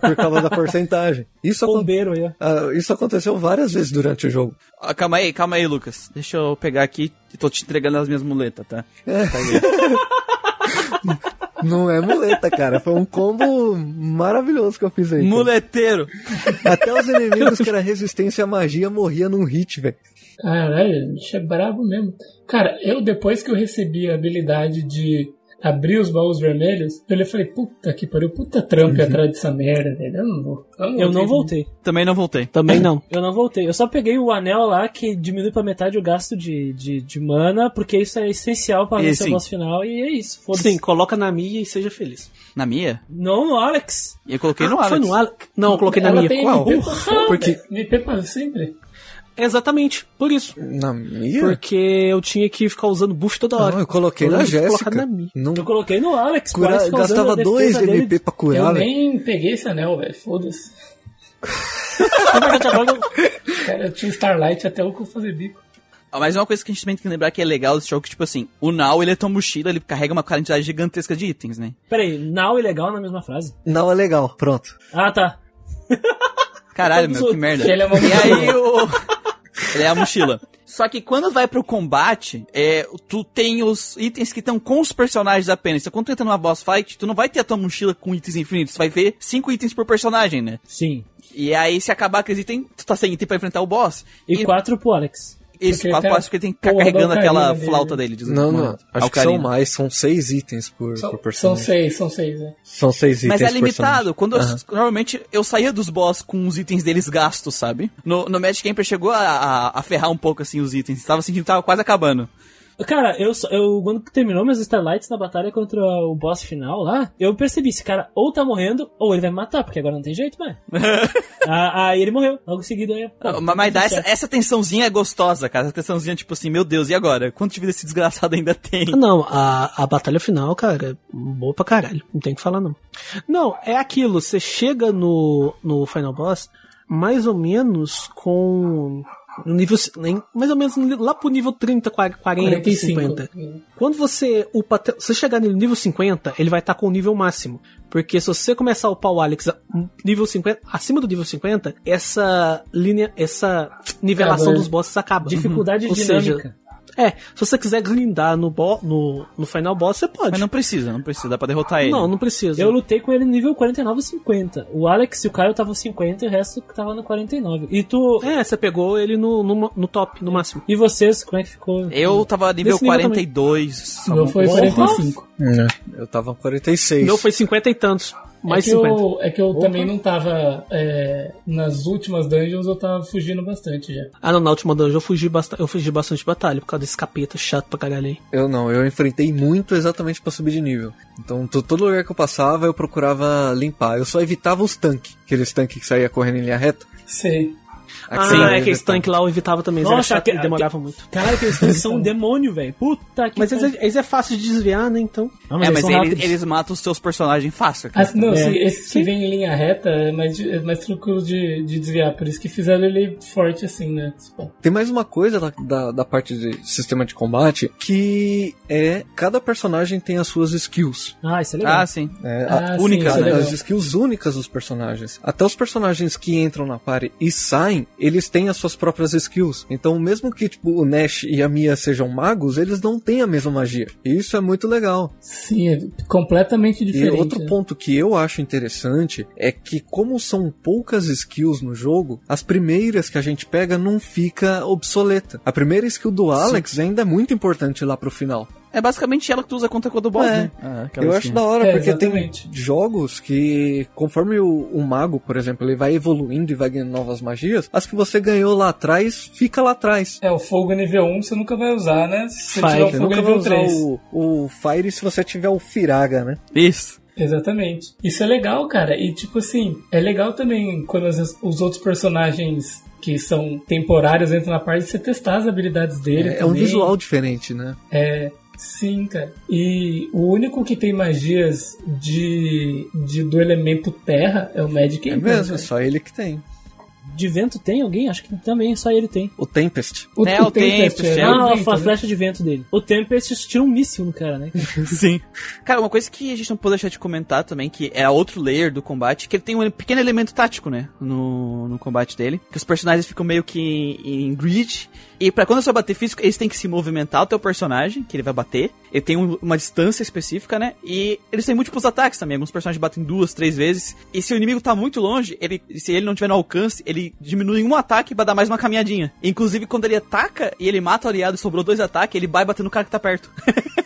por causa da porcentagem. Isso, acon- Bombeiro aí, ó. ah, isso aconteceu várias vezes durante o jogo. Ah, calma aí, calma aí, Lucas. Deixa eu pegar aqui e tô te entregando as minhas muletas, tá? Não é muleta, cara. Foi um combo maravilhoso que eu fiz aí. cara. Muleteiro! Até os inimigos que era resistência à magia morria num hit, velho. Caralho, o bicho é brabo mesmo. Cara, eu depois que eu recebi a habilidade de abrir os baús vermelhos, eu falei, puta que pariu, puta trampo Uhum. atrás dessa merda, velho. Eu não vou. Eu não voltei. Também não voltei. Também não. Eu não voltei. Eu só peguei o anel lá que diminui pra metade o gasto de, de, de mana, porque isso é essencial pra vencer o boss final, e é isso. Foda-se. Sim, coloca na minha e seja feliz. Na minha? Não no Alex. E eu coloquei no Ah, Foi Alex. no Alex? Não, eu coloquei na Ela minha. tem Qual? MP pra Porque... Porque... MP pra sempre. Exatamente, por isso. Na minha? Porque eu tinha que ficar usando buff toda hora. Não, eu coloquei Eu na Jéssica. colocar na minha. Não Eu coloquei no Alex. cura- gastava a defesa 2 dele. MP pra Eu curar, velho. nem peguei esse anel, velho. Foda-se. Eu- Cara, eu tinha Starlight até o que eu fazer bico. Ah, Mas uma coisa que a gente também tem que lembrar que é legal desse jogo, que, tipo assim, o Now, ele é tua mochila, ele carrega uma quantidade gigantesca de itens, né? Peraí, now e legal na mesma frase? Não é legal, pronto. Ah, tá. Caralho, meu, que merda. Ele é E aí o... ele é a mochila. Só que quando vai pro combate, é, tu tem os itens que estão com os personagens apenas. Então quando tu entra numa boss fight, tu não vai ter a tua mochila com itens infinitos. Tu vai ver cinco itens por personagem, né? Sim. E aí, se acabar aqueles itens, tu tá sem item pra enfrentar o boss. E, quatro pro Alex. Isso, Porque quatro tem a passos porque ele tem que ficar carregando aquela dele. flauta dele. de- Não, não. Acho que são mais, são seis itens por, São, por são personagem. seis, são seis, né? São seis itens Mas é limitado. Quando eu- normalmente eu saía dos boss com os itens deles gastos, sabe? No, no Magic Camper chegou a, a, a ferrar um pouco assim os itens. Tava sentindo que tava quase acabando. Cara, eu, só- eu quando terminou meus Starlights na batalha contra o boss final lá, eu percebi, esse cara ou tá morrendo, ou ele vai me matar, porque agora não tem jeito mais. Ah, Aí ele morreu, logo em seguida aí. pô, mas mas dá essa, essa tensãozinha é gostosa, cara. Essa tensãozinha, tipo assim, meu Deus, e agora? Quanto de vida esse desgraçado ainda tem? Ah, Não, a, a batalha final, cara, é boa pra caralho. Não tem o que falar, não. Não, é aquilo, você chega no, no Final Boss mais ou menos com. No nível. nem- Mais ou menos no- lá pro nível 30, 40, 45. 50. Quando você upa. Se você chegar no nível 50, ele vai estar com o nível máximo. Porque se você começar a upar o Alex a- nível 50, acima do nível 50, essa linha, essa nivelação Acaba, dos bosses acaba. Dificuldade Ou dinâmica. seja, é, se você quiser grindar no, bo no, no final boss, você pode. Mas não precisa, não precisa. Dá pra derrotar ele. Não, não precisa. Eu lutei com ele no nível 49 e 50. O Alex e o Caio estavam 50 e o resto tava no 49. E tu. É, você pegou ele no, no, no top, no máximo. E vocês, como é que ficou? Eu tava nível nível 42. O meu foi Porra. 45. Eu tava com 46. O meu foi 50 e tantos. Mais é que 50. Eu, é que eu também não tava. é, nas últimas dungeons eu tava fugindo bastante já. Ah, não, na última dungeon eu fugi, basta eu fugi bastante de batalha por causa desse capeta chato pra caralho aí. Eu não, eu enfrentei muito exatamente pra subir de nível. Então, to- todo lugar que eu passava, eu procurava limpar. Eu só evitava os tanques, aqueles tanques que saía correndo em linha reta. Sei. Ah, é que esse tanque lá eu evitava também. Nossa, era chato aque- e demorava muito. Caralho, aqueles tanques são um demônio, velho. Puta que Mas eles, eles é fácil de desviar, né? Então. Ah, É, mas eles, eles matam os seus personagens fácil. Ah, cara. não, É. se- esses que vêm em linha reta é mais, é mais tranquilo de, de desviar. Por isso que fizeram ele forte assim, né? Tem mais uma coisa da, da, da parte de sistema de combate, que é cada personagem tem as suas skills. Ah, isso é legal. Ah, sim. É, Ah, a- sim, é né? as skills únicas dos personagens. Até os personagens que entram na party e saem, eles têm as suas próprias skills. Então, mesmo que tipo, o Nash e a Mia sejam magos, eles não têm a mesma magia. E isso é muito legal. Sim, é completamente E diferente. outro né? ponto que eu acho interessante é que, como são poucas skills no jogo, as primeiras que a gente pega não fica obsoleta. A primeira skill do Alex ainda é muito importante lá pro final. É basicamente ela que tu usa contra o do boss, É. né? Ah, Eu skin. acho da hora, É, porque exatamente. tem jogos que, conforme o, o mago, por exemplo, ele vai evoluindo e vai ganhando novas magias, as que você ganhou lá atrás, fica lá atrás. É, o fogo nível 1 você nunca vai usar, né? Se você Vai, tiver o fogo nunca vai nível usar 3. o, o Fire se você tiver o Firaga, né? Isso. Exatamente. Isso é legal, cara. E tipo assim, é legal também quando as- os outros personagens que são temporários entram na parte de você testar as habilidades dele. É, é um visual diferente, né? É, Sim, cara. E o único que tem magias de, de do elemento terra é o Magic É mesmo, né? só ele que tem. De vento tem alguém? Acho que também só ele tem. O Tempest. O, É, o Tempest, é. ah, o a vento, a né? flecha de vento dele. O Tempest tira um míssil no cara, né? Sim. Cara, uma coisa que a gente não pode deixar de comentar também, que é outro layer do combate, que ele tem um pequeno elemento tático, né? No, no combate dele. Que os personagens ficam meio que em grid. E pra quando você bater físico, eles têm que se movimentar o teu personagem, que ele vai bater. Ele tem um- uma distância específica, né? E eles têm múltiplos ataques também. Alguns personagens batem duas, três vezes. E se o inimigo tá muito longe, ele, se ele não tiver no alcance, ele diminui um ataque pra dar mais uma caminhadinha. Inclusive, quando ele ataca e ele mata o aliado e sobrou dois ataques, ele vai bater no cara que tá perto.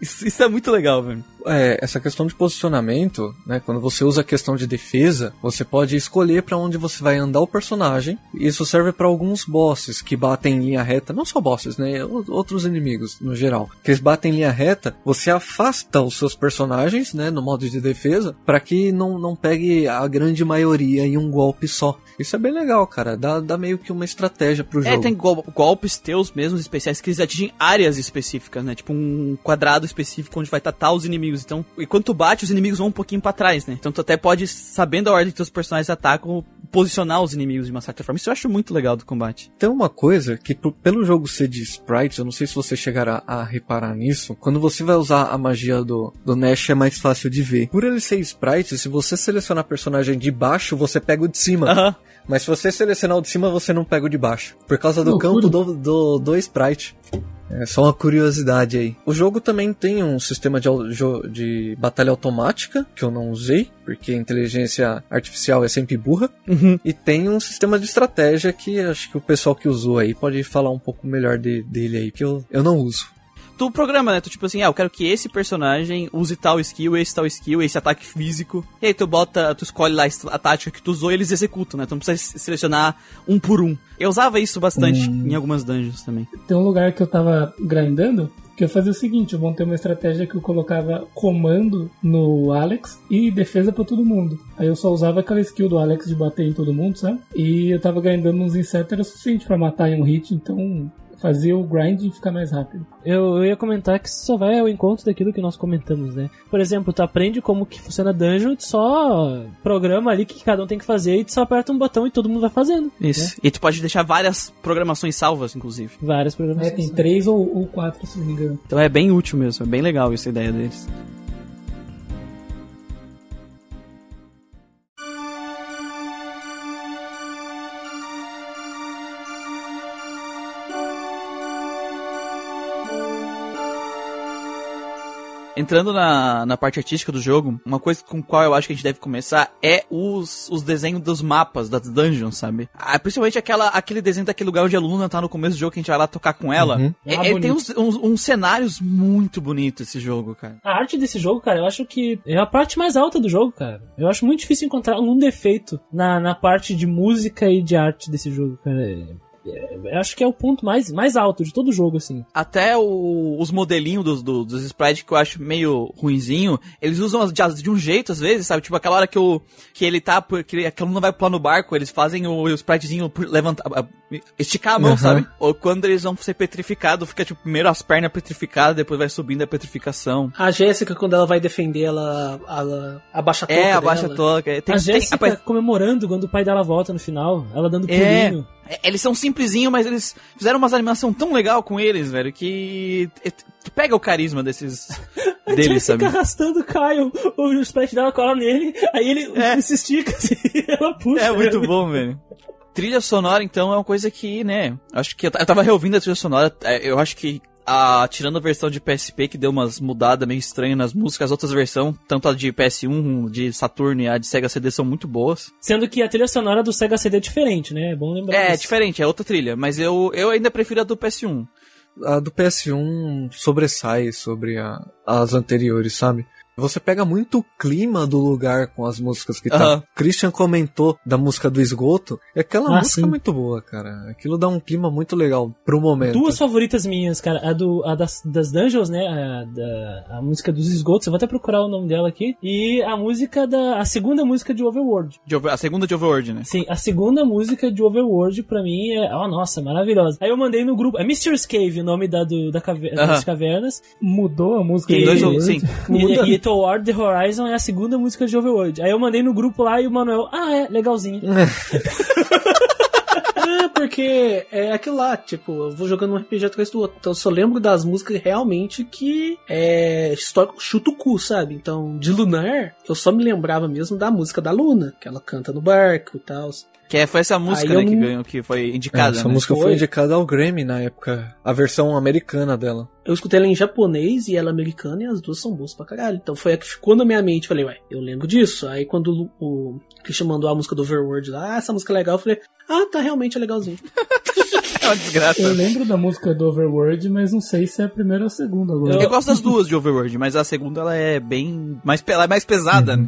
isso, isso é muito legal, velho. É, essa questão de posicionamento, né? Quando você usa a questão de defesa, você pode escolher pra onde você vai andar o personagem. E isso serve pra alguns bosses que batem em linha reta, não só bosses, né? Outros inimigos no geral. Que eles batem em linha reta, você afasta os seus personagens, né? No modo de defesa, pra que não, não pegue a grande maioria em um golpe só. Isso é bem legal, cara. Dá, dá meio que uma estratégia pro É, jogo. tem gol- golpes teus mesmos especiais que eles atingem áreas específicas, né? Tipo um quadrado específico onde vai estar os inimigos. Então, enquanto tu bate, os inimigos vão um pouquinho pra trás, né? Então tu até pode, sabendo a ordem que teus personagens atacam, posicionar os inimigos de uma certa forma. Isso eu acho muito legal do combate. Tem uma coisa que, pelo jogo ser de sprites, eu não sei se você chegará a reparar nisso, quando você vai usar a magia do, do Nash é mais fácil de ver. Por ele ser sprite, se você selecionar personagem de baixo, você pega o de cima. Aham. Mas se você selecionar o de cima, você não pega o de baixo. Por causa do Loucura. campo do, do, do sprite. É só uma curiosidade aí. O jogo também tem um sistema de, de batalha automática, que eu não usei, porque inteligência artificial é sempre burra. E tem um sistema de estratégia que acho que o pessoal que usou aí pode falar um pouco melhor de- dele aí, que eu, eu não uso. Tu programa, né? Tu tipo assim, ah, eu quero que esse personagem use tal skill, esse tal skill, esse ataque físico. E aí tu bota, tu escolhe lá a tática que tu usou e eles executam, né? Tu não precisa se- selecionar um por um. Eu usava isso bastante em algumas dungeons também. Tem um lugar que eu tava grindando que eu fazia o seguinte, eu montei uma estratégia que eu colocava comando no Alex e defesa pra todo mundo. Aí eu só usava aquela skill do Alex de bater em todo mundo, sabe? E eu tava grindando uns insetos, era o suficiente pra matar em um hit, então fazia o grind e ficar mais rápido. Eu, eu ia comentar que isso só vai ao encontro daquilo que nós comentamos, né? Por exemplo, tu aprende como que funciona dungeon, tu só programa ali o que cada um tem que fazer e tu só aperta um botão e todo mundo vai fazendo. Isso. E tu pode deixar várias programações salvas, inclusive. Várias É, programações. tem três ou, ou quatro, se não me engano. Então é bem útil mesmo, é bem legal essa ideia deles. Entrando na, na parte artística do jogo, uma coisa com qual eu acho que a gente deve começar é os, os desenhos dos mapas, das dungeons, sabe? Ah, principalmente aquela, aquele desenho daquele lugar onde a Luna tá no começo do jogo que a gente vai lá tocar com ela. Uhum. É- Ah, é- tem bonito. uns, uns, uns cenários muito bonitos esse jogo, cara. A arte desse jogo, cara, eu acho que é a parte mais alta do jogo, cara. Eu acho muito difícil encontrar um defeito na, na parte de música e de arte desse jogo, cara. É- é- eu acho que é o ponto mais, mais alto de todo o jogo, assim. Até o- os modelinhos dos, do- dos sprites que eu acho meio ruinzinho, eles usam de, de um jeito às vezes, sabe? Tipo aquela hora que, o, que ele tá, por- que, ele- que ele não vai pular no barco, eles fazem o, o spritezinho por levantar, a- esticar a mão, Aham. sabe? Ou quando eles vão ser petrificados, fica tipo primeiro as pernas petrificadas, depois vai subindo a petrificação. A Jéssica, quando ela vai defender, ela, ela abaixa a toca É, abaixa a dela. toca. Tem, a tem- Jéssica apare- comemorando quando o pai dela volta no final, ela dando É. pulinho. É, Eles são simplesinhos, mas eles fizeram umas animação tão legal com eles, velho, que é, tu pega o carisma desses deles, sabe? arrastando o Caio, o sprite dela cola nele, aí ele É. se estica assim, ela puxa. É muito ele. bom, velho. Trilha sonora, então, é uma coisa que, né, acho que eu, eu tava reouvindo a trilha sonora, é, eu acho que a, tirando a versão de PSP, que deu umas mudadas meio estranhas nas músicas, as outras versões, tanto a de PS1, de Saturn e a de Sega CD são muito boas. Sendo que a trilha sonora do Sega CD é diferente, né? É bom lembrar É, disso. diferente, é outra trilha, mas eu, eu ainda prefiro a do PS1. A do PS1 sobressai sobre a- as anteriores, sabe? Você pega muito o clima do lugar com as músicas que tá. Aham. Christian comentou da música do esgoto. E aquela Ah, música sim. é muito boa, cara. Aquilo dá um clima muito legal pro momento. Duas favoritas minhas, cara. A, do, a das, das Dungeons, né? A, da, a música dos esgotos. Eu vou até procurar o nome dela aqui. E a música da. A segunda música de Overworld. De Over- a segunda de Overworld, né? Sim, a segunda música de Overworld pra mim é. Oh, nossa, maravilhosa. Aí eu mandei no grupo. É Mystery's Cave o nome da, do, da cave, Aham. das cavernas. Mudou a música Tem E- dois, sim. Muda. E, e Toward the Horizon é a segunda música de Overworld. Aí eu mandei no grupo lá e o Manuel. Ah, é, legalzinho. É, porque é aquilo lá, tipo, eu vou jogando um RPG atrás do outro. Então eu só lembro das músicas realmente que é histórico chuta o cu, sabe? Então, de Lunar, eu só me lembrava mesmo da música da Luna, que ela canta no barco e tal. Que é- foi essa música, Aí né, eu que não- ganhou, que foi É, indicada, essa né? música foi Foi. indicada ao Grammy na época. A versão americana dela. Eu escutei ela em japonês e ela americana e as duas são boas pra caralho. Então foi a que ficou na minha mente. Falei, ué, eu lembro disso. Aí quando o, o Christian mandou a música do Overworld lá, ah, essa música é legal, eu falei, ah, tá realmente é legalzinho. É uma desgraça. Eu lembro da música do Overworld, mas não sei se é a primeira ou a segunda agora. Eu gosto das duas de Overworld, mas a segunda ela é bem mais, ela é mais pesada, né?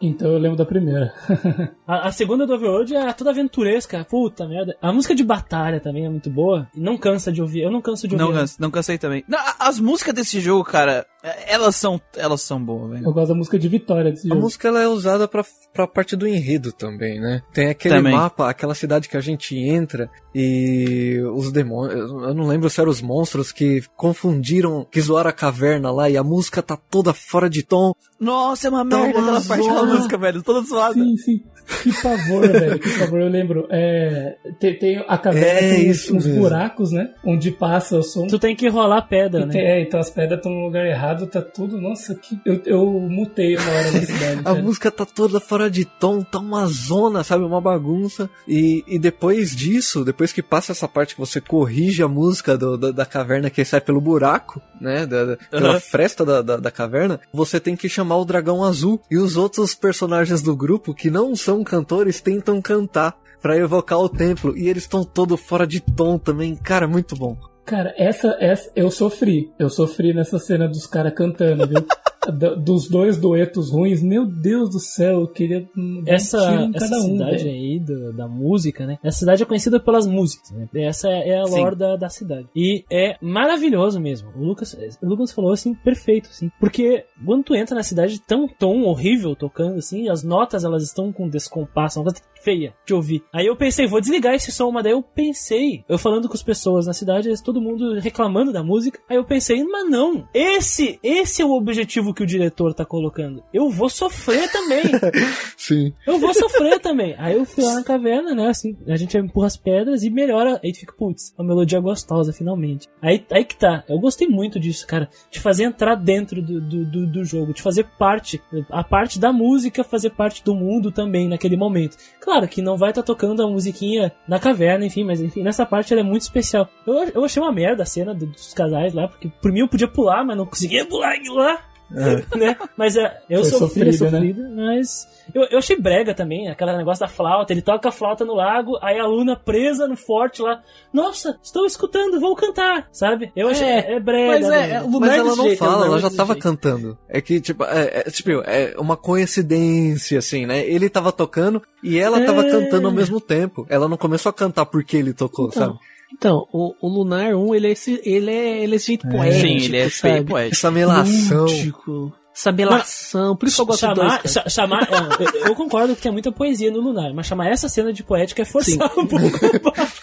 Então eu lembro da primeira. A, a segunda do Overworld é toda aventuresca. Puta merda. A música de batalha também é muito boa. E não cansa de ouvir. Eu não canso de ouvir. Não, canse- não cansei também. Não, as músicas desse jogo, cara, elas são, elas são boas, velho. Eu gosto da música de Vitória desse A jogo. música ela é usada pra, pra parte do enredo também, né? Tem aquele Também. mapa, aquela cidade que a gente entra e os demônios. Eu não lembro se eram os monstros que confundiram, que zoaram a caverna lá e a música tá toda fora de tom. Nossa, é uma Tá merda uma aquela parte da música, velho. Toda zoada. Sim, sim. Que pavor, velho. Que pavor. Eu lembro. É, tem, tem a caverna É tem uns, isso uns mesmo. buracos, né? Onde passa o som. Tu tem que rolar pedra, E né? tem- é, então as pedras estão no lugar errado, tá tudo. Nossa, que. Eu, eu mutei uma hora na cidade. A cara. música tá toda fora de tom, tá uma zona, sabe? Uma bagunça. E, e depois disso, depois que passa essa parte que você corrige a música do- da, da caverna que sai pelo buraco, né? Da, da- pela Aham. fresta da, da, da caverna, você tem que chamar o dragão azul. E os outros personagens do grupo, que não são cantores, tentam cantar. Pra evocar o templo. E eles estão todo fora de tom também. Cara, muito bom. Cara, essa, essa. Eu sofri. Eu sofri nessa cena dos caras cantando, viu? Dos dois duetos ruins. Meu Deus do céu, eu queria. um Essa, em essa cada um, cidade aí do- da música, né? Essa cidade é conhecida pelas músicas, né? Essa é a Sim. lore da, da cidade. E é maravilhoso mesmo. O Lucas, o Lucas falou assim, perfeito, assim. Porque quando tu entra na cidade, tão tom horrível tocando, assim, as notas elas estão com descompasso, uma coisa feia de ouvir. Aí eu pensei, vou desligar esse som, mas daí eu pensei, eu falando com as pessoas na cidade, todo mundo reclamando da música. Aí eu pensei, mas não, esse, esse é o objetivo que o diretor tá colocando. Eu vou sofrer também. Sim. Eu vou sofrer também. Aí eu fui lá na caverna, né? Assim, a gente empurra as pedras e melhora. Aí tu fica, putz, uma melodia gostosa, finalmente. Aí, aí que tá. Eu gostei muito disso, cara. De fazer entrar dentro do, do, do, do jogo, de fazer parte, a parte da música fazer parte do mundo também naquele momento. Claro que não vai estar tocando a musiquinha na caverna, enfim, mas enfim, nessa parte ela é muito especial. Eu, eu achei uma merda a cena do- dos casais lá, porque por mim eu podia pular, mas não conseguia pular lá. né? Mas é, eu Foi sofri, é sofrido, né? sofrido, mas eu, eu achei brega também, aquele negócio da flauta. Ele toca a flauta no lago, aí a Luna presa no forte lá. Nossa, estou escutando, vou cantar, sabe? Eu achei. É, é brega. Mas é, é, Mas ela não jeito, é fala, ela já tava jeito. cantando. É que, tipo, é, é, tipo, é uma coincidência, assim, né? Ele tava tocando e ela tava cantando ao mesmo tempo. Ela não começou a cantar porque ele tocou, Então, sabe? Então, o, o Lunar 1, ele é esse, ele é, ele é esse jeito poético, Sim, ele é feio e sabe? poético. Essa melação. Lúdico, essa belação, por isso que eu gosto do dois, chamar, chamar é, eu, eu concordo que tem muita poesia no Lunar, mas chamar essa cena de poética é forçar um pouco.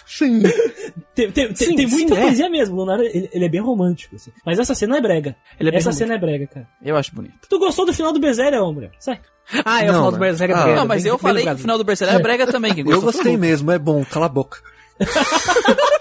Sim. tem, tem, Sim, tem sim, muita é. poesia mesmo. O Lunar ele, ele é bem romântico, assim. Mas essa cena é brega. Ele é essa cena é brega, cara. Eu acho bonito. Tu gostou do final do Berseria, Ombra? Sai. Ah, é o Não, final do mas- Berserk ah, brega, não, mas eu falei que o final do Berserker é brega também. Quem Eu gostei mesmo, é bom, cala a boca.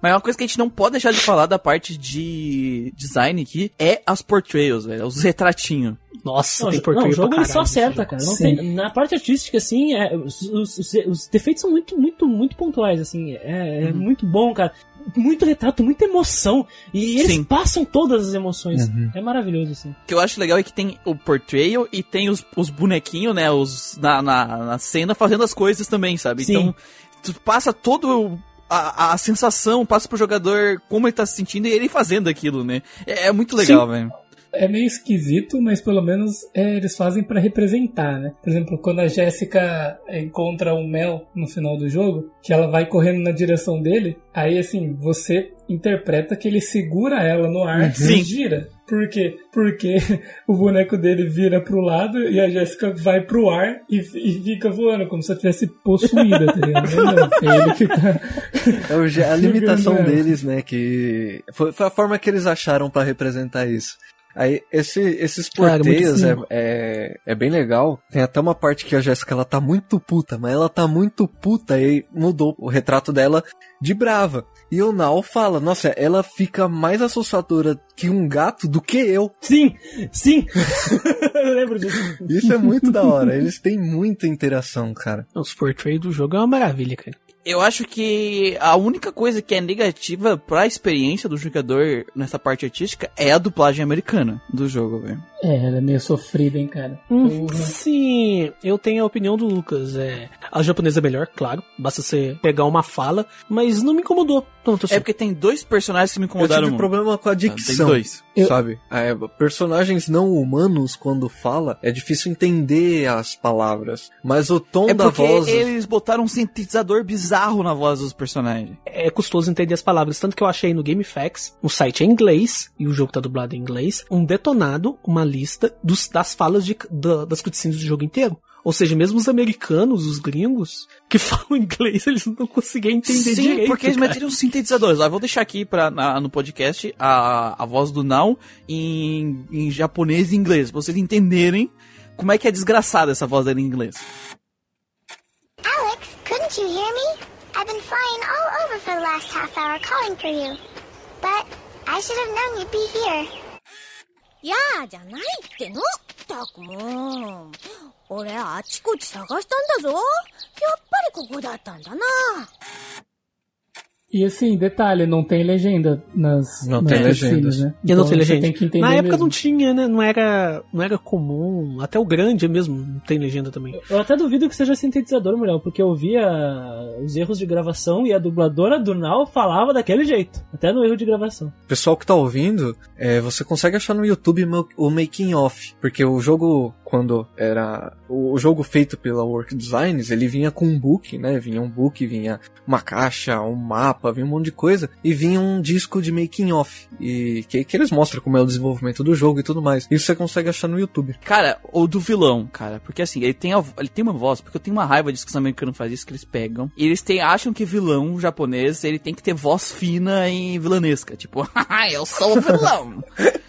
Mas uma coisa que a gente não pode deixar de falar da parte de design aqui é as portrayals, velho. Os retratinhos. Nossa, Não, tem não, o jogo pra ele caralho. só acerta, cara. Tem, na parte artística, assim, é, os, os- os- os defeitos são muito, muito, muito pontuais, assim. É, é muito bom, cara. Muito retrato, muita emoção. E eles Sim. passam todas as emoções. É maravilhoso, assim. O que eu acho legal é que tem o portrayal e tem os, os bonequinhos, né? Os, na, na, na cena fazendo as coisas também, sabe? Sim. Então, tu passa todo a, a sensação, passa pro jogador como ele tá se sentindo e ele fazendo aquilo, né? É, é muito legal, velho. É meio esquisito, mas pelo menos é, eles fazem pra representar, né? Por exemplo, quando a Jéssica encontra o Mel no final do jogo, que ela vai correndo na direção dele, aí assim, você interpreta que ele segura ela no ar Sim. e gira. Por quê? Porque o boneco dele vira pro lado e a Jéssica vai pro ar e, e fica voando, como se ela tivesse possuída, tá ligado? É ele que tá. É a limitação deles, né? Que foi, foi a forma que eles acharam pra representar isso. Aí, esse, esses porteios é, fino. é, é bem legal. Tem até uma parte que a Jéssica ela tá muito puta, mas ela tá muito puta e mudou o retrato dela de brava. E o Nal fala, nossa, ela fica mais assustadora que um gato do que eu. Sim, sim. eu lembro disso. Isso é muito da hora. Eles têm muita interação, cara. Os portraits do jogo é uma maravilha, cara. Eu acho que a única coisa que é negativa pra experiência do jogador nessa parte artística é a dublagem americana do jogo, velho. É, ela é meio sofrida, hein, cara. Hum, sim, eu tenho a opinião do Lucas. É, a japonesa é melhor, claro. Basta você pegar uma fala, mas não me incomodou tanto assim. É porque tem dois personagens que me Eu incomodaram tive muito. problema com a Tem dicção. dois. Eu- Sabe? É, personagens não humanos, quando fala, é difícil entender as palavras. Mas o tom É da porque voz. eles botaram um sintetizador bizarro na voz dos personagens. é custoso entender as palavras. Tanto que eu achei no GameFAQs, o site é em inglês, e o jogo tá dublado em inglês, um detonado, uma lista dos, das falas de, da- das cutscenes do jogo inteiro. Ou seja, mesmo os americanos, os gringos, que falam inglês, eles não conseguiam entender Sim, direito. porque eles cara. meteram sintetizadores. Ó, eu vou deixar aqui pra, na- no podcast a, a voz do Now em, em japonês e inglês, pra vocês entenderem como é que é desgraçada essa voz dele em inglês. Alex, couldn't you hear me? I've been flying all over for the last half hour calling for you. But I should have known you'd be here. やーじゃないってのたくもう。 俺あちこち探したんだぞ。やっぱりここだったんだな。 E assim, detalhe, não tem legenda nas, Não nas tem cutscenes, legendas. né? E não tem você legenda. tem que entender Na época mesmo. não tinha, né? Não era, não era comum. Até o grande mesmo não tem legenda também. Eu até duvido que seja sintetizador, Muriel, porque eu via os erros de gravação e a dubladora do Now falava daquele jeito. Até no erro de gravação. Pessoal que tá ouvindo, é, você consegue achar no YouTube mo- o making off, porque o jogo quando era o jogo feito pela Work Designs, ele vinha com um book, né? Vinha um book, vinha uma caixa, um mapa, vinha um monte de coisa e vinha um disco de making off e que, que eles mostram como é o desenvolvimento do jogo e tudo mais. Isso você consegue achar no YouTube. Cara, ou do vilão, cara. Porque assim, ele tem, a- ele tem uma voz, porque eu tenho uma raiva disso que os americanos fazem isso, que eles pegam. E eles têm, acham que vilão japonês, ele tem que ter voz fina e vilanesca. Tipo, "Haha, eu sou o vilão.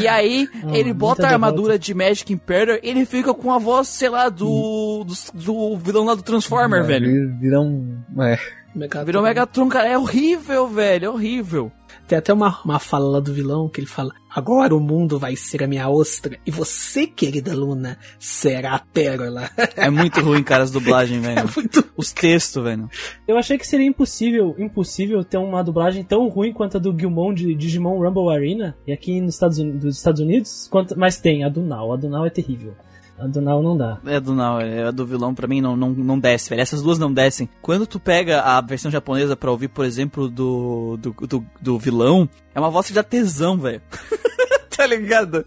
E aí, ele bota a armadura de Magic Imperator ele fica com a voz, sei lá, do, do, do vilão lá do Transformer, É, velho. Vira um. É. Megatron. Virou Megatron, cara. É horrível, velho. É horrível. Tem até uma, uma fala lá do vilão que ele fala: Agora o mundo vai ser a minha ostra e você, querida Luna, será a pérola. É muito ruim, cara, as dublagens, velho. Muito Os textos, velho. Eu achei que seria impossível, impossível ter uma dublagem tão ruim quanto a do Gilmon de Digimon Rumble Arena. E aqui nos Estados, Uni- dos Estados Unidos, quanto, mas tem a do Now. A do Now é terrível. A do Now não dá. É do não, é a do vilão pra mim não, não, não desce, velho. Essas duas não descem. Quando tu pega a versão japonesa pra ouvir, por exemplo, do, do, do, do vilão, é uma voz que dá tesão, velho. tá ligado?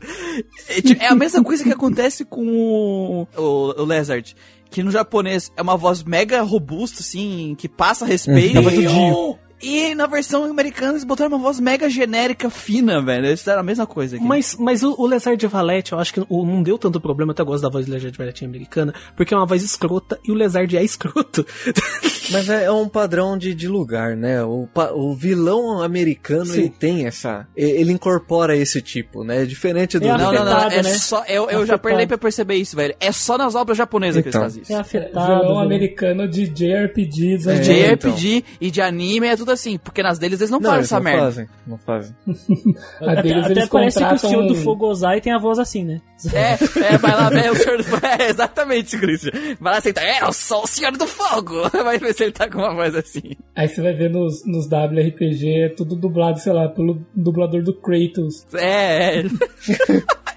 É, tipo, é a mesma coisa que acontece com o, o, o Lizard. Que no japonês é uma voz mega robusta, assim, que passa respeito. E na versão americana eles botaram uma voz mega genérica, fina, velho. Eles fizeram a mesma coisa aqui. Mas, mas o, o Lezard Valete, eu acho que o- não deu tanto problema, eu até gosto da voz do Lezard Valete americana, porque é uma voz escrota e o Lezard é escroto. Mas é, é um padrão de, de lugar, né? O, o vilão americano Sim. ele tem essa. Ele incorpora esse tipo, né? Diferente do. É Não, não, não, afetado, é né? só. Eu, eu já Afetado. parei pra perceber isso, velho. É só nas obras japonesas que Então. eles fazem isso. É afetado. Vilão né? americano de JRPG É. anos De 90. RPG e de anime é tudo assim, porque nas deles eles não, Não, fazem eles essa não merda. fazem. Não fazem. A Até, deles até parece que o senhor do Fogozai tem a voz assim, né? É, é, vai lá ver o senhor do fogo. É, exatamente, Christian. Vai lá sentar. É, eu sou o senhor do fogo. Vai ver se ele tá com uma voz assim. Aí você vai ver nos, nos WRPG, é tudo dublado, sei lá, pelo dublador do Kratos. É, é.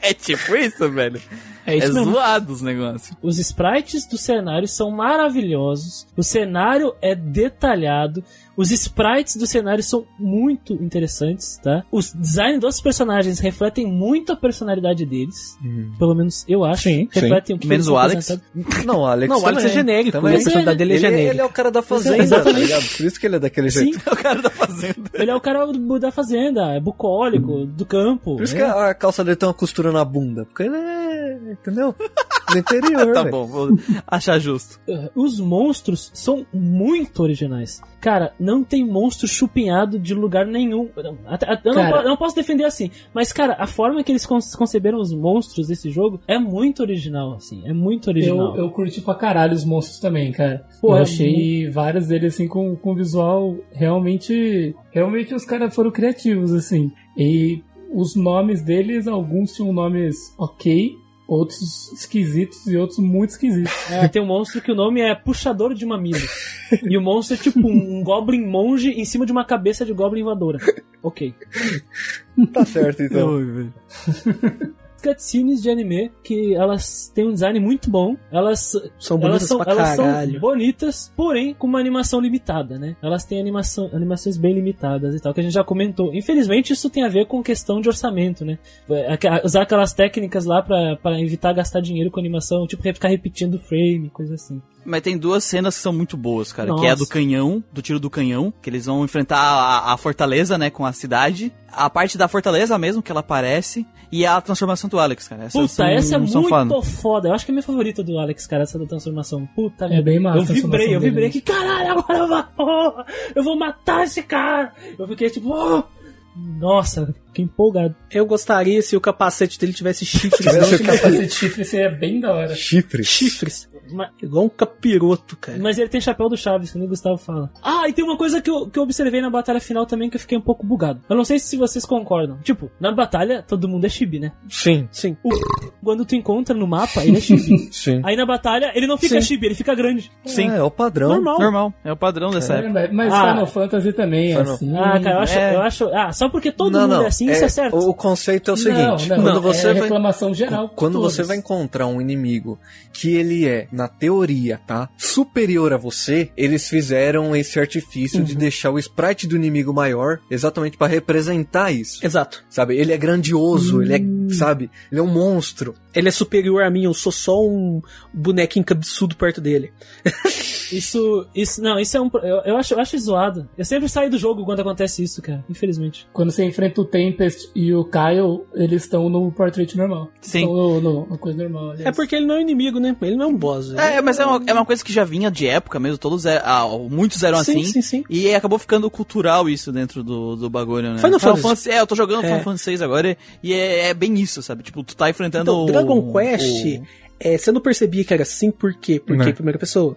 é tipo isso, velho. É É, isso mesmo. zoado os negócios. Os sprites do cenário são maravilhosos. O cenário é detalhado. Os sprites do cenário são muito interessantes, tá? Os design dos personagens refletem muito a personalidade deles. Pelo menos eu acho. Sim, refletem o que Menos o Alex. Não, o Alex Não, o Alex também. é genérico, Também. né? a personalidade dele é Ele, genérica. ele é o cara da fazenda, tá Exatamente. ligado? Por isso que ele é daquele Sim, jeito. É o cara da fazenda. ele é o cara do- da fazenda, é bucólico, do campo. Por isso né? que a, calça dele tem uma costura na bunda. Porque ele é. Entendeu? No interior. Tá bom, vou achar justo. Os monstros são muito originais. Cara, não tem monstro chupinhado de lugar nenhum. Não, até- até- eu não, não posso defender assim, mas cara, a forma que eles con- conceberam os monstros desse jogo é muito original, assim. É muito original. Eu, eu curti pra caralho os monstros também, cara. Pô, eu é achei vários deles assim com, com visual realmente. Realmente os caras foram criativos, assim. E os nomes deles, alguns tinham nomes ok, outros esquisitos e outros muito esquisitos. É, tem um monstro que o nome é Puxador de Mamilos. e o monstro é tipo um Goblin monge em cima de uma cabeça de Goblin voadora. Ok. Tá certo, então. Cutscenes de anime que elas têm um design muito bom. Elas São elas bonitas são, pra elas são bonitas, porém com uma animação limitada, né? Elas têm animação, animações bem limitadas e tal, que a gente já comentou. Infelizmente, isso tem a ver com questão de orçamento, né? É, Usar aquelas técnicas lá pra, pra evitar gastar dinheiro com animação, tipo ficar repetindo frame, coisa assim. Mas tem duas cenas que são muito boas, cara. Que é a do Nossa. canhão, do tiro do canhão, que eles vão enfrentar a, a fortaleza, né, com a cidade. A parte da fortaleza mesmo, que ela aparece. E a transformação do Alex, cara. Essas Puta, são- essa é muito foda. foda. Eu acho que é a minha favorita do Alex, cara, essa da transformação. Puta É bem massa Eu a transformação vibrei, eu vibrei que caralho, agora eu vou, porra, eu vou matar esse cara. Eu fiquei tipo, oh, nossa, fiquei empolgado. Eu gostaria se o capacete dele tivesse chifres. Esse não, capacete de chifre seria bem da hora. Chifre. chifres. Mas, Igual um capiroto, cara. mas ele tem chapéu do Chaves, que nem o Gustavo fala. Ah, e tem uma coisa que eu, que eu observei na batalha final também que eu fiquei um pouco bugado. Eu não sei se vocês concordam. Tipo, na batalha todo mundo é chibi, né? Sim. Sim. Quando tu encontra no mapa, ele é chibi. Sim. Aí na batalha ele não fica Sim. chibi, ele fica grande. Sim. É, é o padrão. Normal. Normal. É o padrão dessa É, época. mas Ah. Final Fantasy também é Final- assim. Ah, cara, eu acho, é. eu acho. Ah, só porque todo não, mundo não. é assim, isso é certo. O, o conceito é o seguinte: não, não, quando é você vai reclamação geral. Quando todos. você vai encontrar um inimigo que ele é, na teoria, tá? Superior a você, eles fizeram esse artifício Uhum. de deixar o sprite do inimigo maior exatamente pra representar isso. Exato. Sabe? Ele é grandioso, ele é, sabe? Ele é um monstro. Ele é superior a mim, eu sou só um bonequinho cabeçudo perto dele. Isso, isso, não, isso é um. Eu, eu, acho, eu acho zoado. Eu sempre saio do jogo quando acontece isso, cara. Infelizmente. Quando você enfrenta o Tempest e o Kyle, eles estão no portrait normal. Sim. Estão no, no, no coisa normal. aliás. É porque ele não é um inimigo, né? Ele não é um boss. É, mas é uma, é uma coisa que já vinha de época mesmo, todos é, ah, muitos eram Sim, assim. sim, sim. E acabou ficando cultural isso dentro do, do bagulho, né? Final Fantasy. É, eu tô jogando É. Final Fantasy VI agora e é, é bem isso, sabe? Tipo, tu tá enfrentando Então, o- Dragon Quest, é, você não percebia que era assim, por quê? Porque Né. é primeira pessoa.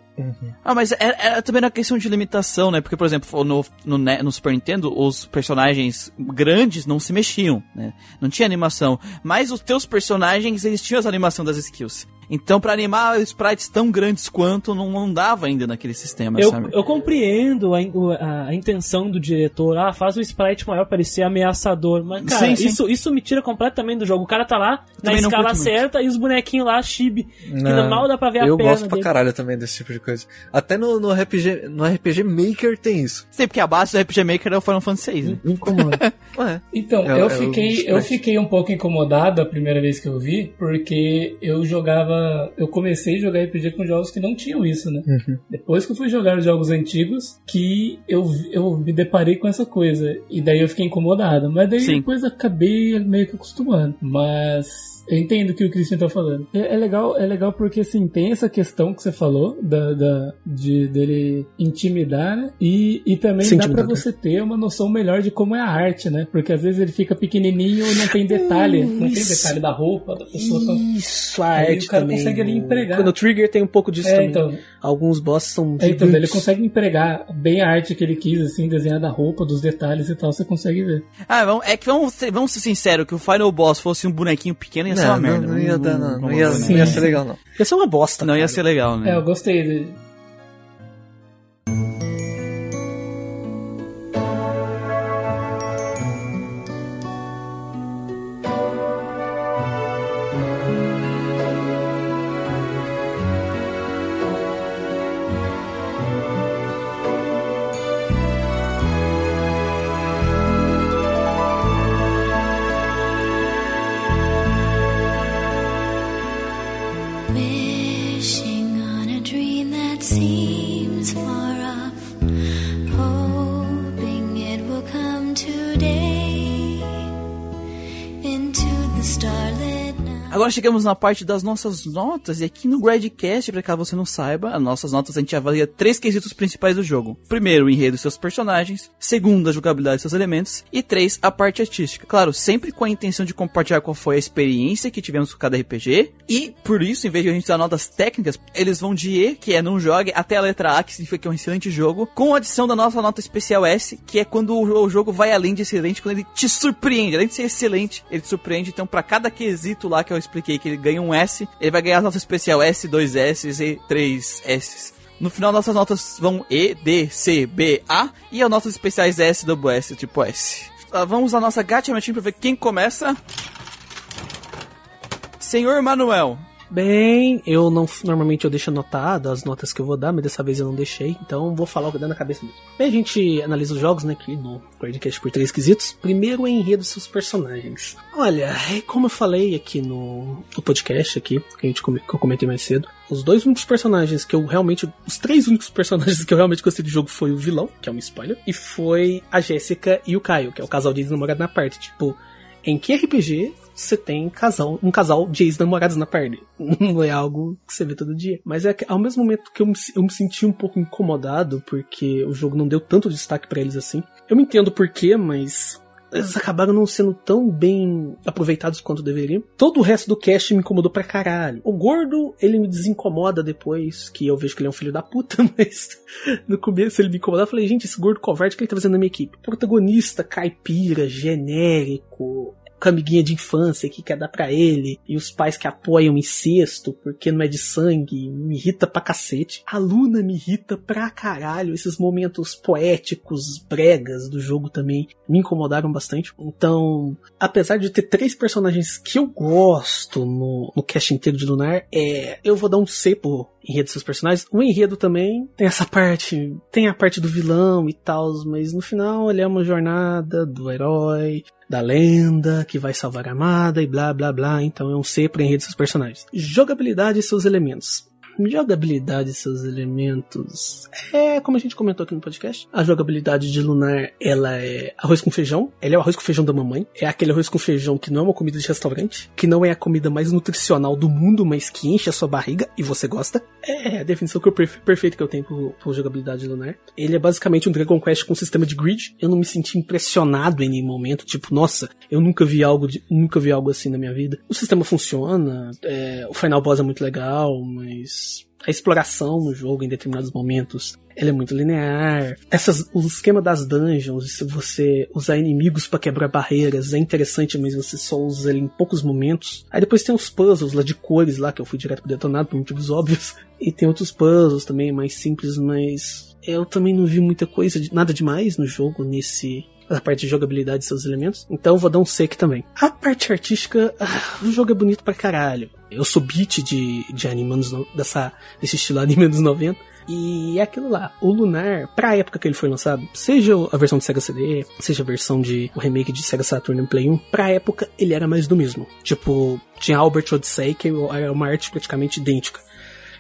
Ah, mas era, era também uma questão de limitação, né? Porque, por exemplo, no, no, no Super Nintendo, os personagens grandes não se mexiam, né? Não tinha animação. Mas os teus personagens, eles tinham as animação das skills. Então, pra animar sprites tão grandes quanto, não, não dava ainda naquele sistema, Eu, sabe? eu compreendo a, a- a intenção do diretor. Ah, faz o sprite maior parecer ameaçador. Mas, cara, Sim, sim. Isso, isso me tira completamente do jogo. O cara tá lá na escala curto muito. certa e os bonequinhos lá, chibi. Que Não, mal dá pra ver a Eu perna gosto pra dele. caralho também desse tipo de coisa. Até no, no RPG, no RPG Maker tem isso. Sim, porque a base do RPG Maker é o Final Fantasy VI, né? Incomoda. Ué. Então, É, eu, é fiquei, eu fiquei um pouco incomodado a primeira vez que eu vi, porque eu jogava. Eu comecei a jogar RPG com jogos que não tinham isso, né? Uhum. Depois que eu fui jogar os jogos antigos, que eu, eu me deparei com essa coisa. E daí eu fiquei incomodado. Mas daí Sim. depois acabei meio que acostumando. Mas. Eu entendo o que o Christian tá falando. É, é legal, é legal porque assim, tem essa questão que você falou da, da- de dele intimidar, né? E, e também Sim, dá pra intimidador. você ter uma noção melhor de como é a arte, né? Porque às vezes ele fica pequenininho e não tem detalhe, não tem Isso. detalhe da roupa da pessoa. Tão... Isso, a Aí arte o cara também. consegue ali empregar. Quando o Trigger tem um pouco disso É, também. então, Alguns bosses são é, então ele consegue empregar bem a arte que ele quis, assim, desenhar da roupa, dos detalhes e tal, você consegue ver. Ah, vamos, é que vamos ser, vamos ser sinceros, que o Final Boss fosse um bonequinho pequeno ia ser uma não, merda. não ia dar, não. Não ia, vamos- não ia ser legal, não. Ia ser uma bosta. Não ia ser legal, né? É, eu gostei Agora chegamos na parte das nossas notas, e aqui no Gradcast, pra caso você não saiba, as nossas notas a gente avalia três quesitos principais do jogo. Primeiro, o enredo e seus personagens. Segundo, a jogabilidade e seus elementos. E três, a parte artística. Claro, sempre com a intenção de compartilhar qual foi a experiência que tivemos com cada RPG. E, por isso, em vez de a gente dar notas técnicas, eles vão de E, que é não jogue, até a letra A, que significa que é um excelente jogo, com a adição da nossa nota especial S, que é quando o jogo vai além de excelente, quando ele te surpreende. Além de ser excelente, ele te surpreende. Então, para cada quesito lá que eu expliquei que ele ganha um S, ele vai ganhar a nota especial S, 2 S e 3 S. No final, nossas notas vão E, D, C, B, A e as notas especiais S, double S, tipo S. Ah, vamos à nossa gacha pra ver quem começa. Senhor Manuel, Bem, eu não normalmente eu deixo anotado as notas que eu vou dar, mas dessa vez eu não deixei, então vou falar o que dá na cabeça mesmo. Bem, a gente analisa os jogos, né, aqui no podcast por três quesitos. Primeiro o enredo dos seus personagens. Olha, é como eu falei aqui no, no podcast aqui, que a gente que eu comentei mais cedo, os dois únicos personagens que eu realmente. Os três únicos personagens que eu realmente gostei do jogo foi o vilão, que é um spoiler, e foi a Jéssica e o Caio, que é o casal de namorado na parte. Tipo, em que RPG você tem casal, um casal de ex-namorados na party. Não é algo que você vê todo dia. Mas é que ao mesmo momento que eu me, eu me senti um pouco incomodado, porque o jogo não deu tanto destaque para eles assim. Eu me entendo porquê, mas eles acabaram não sendo tão bem aproveitados quanto deveriam. Todo o resto do cast me incomodou pra caralho. O gordo, ele me desincomoda depois, que eu vejo que ele é um filho da puta, mas no começo ele me incomodava. Eu falei, gente, esse gordo covarde que ele tá fazendo na minha equipe. Protagonista, caipira, genérico, com a amiguinha de infância que quer dar para ele, e os pais que apoiam incesto porque não é de sangue, me irrita pra cacete. A Luna me irrita pra caralho. Esses momentos poéticos, bregas do jogo também me incomodaram bastante. Então, apesar de ter três personagens que eu gosto no, no cast inteiro de Lunar, é, eu vou dar um C pro enredo dos seus personagens. O enredo também tem essa parte, tem a parte do vilão e tal, mas no final ele é uma jornada do herói, da lenda, que vai salvar a amada e blá blá blá. Então é um C dos seus personagens. Jogabilidade e seus elementos jogabilidade seus elementos é como a gente comentou aqui no podcast. A jogabilidade de Lunar ela é arroz com feijão. Ela é o arroz com feijão da mamãe. É aquele arroz com feijão que não é uma comida de restaurante, que não é a comida mais nutricional do mundo, mas que enche a sua barriga e você gosta. É a definição que eu perfe perfeita que eu tenho por, por jogabilidade de Lunar. Ele é basicamente um Dragon Quest com sistema de grid. Eu não me senti impressionado em nenhum momento, tipo, nossa, eu nunca vi algo de, nunca vi algo assim na minha vida. O sistema funciona, é, o final boss é muito legal, mas a exploração no jogo em determinados momentos ela é muito linear. Essas, o esquema das dungeons, se você usar inimigos para quebrar barreiras, é interessante, mas você só usa ele em poucos momentos. Aí depois tem os puzzles lá de cores lá, que eu fui direto pro detonado por motivos óbvios. E tem outros puzzles também mais simples, mas eu também não vi muita coisa, nada demais no jogo nesse a parte de jogabilidade e seus elementos. Então vou dar um C aqui também. A parte artística, ah, o jogo é bonito pra caralho. Eu sou beat de, de anime anos, dessa, desse estilo anime dos 90. E é aquilo lá, o Lunar, pra época que ele foi lançado, seja a versão de Sega CD, seja a versão de o remake de Sega Saturn no Play 1, pra época ele era mais do mesmo. Tipo, tinha Albert Odyssey, que era uma arte praticamente idêntica.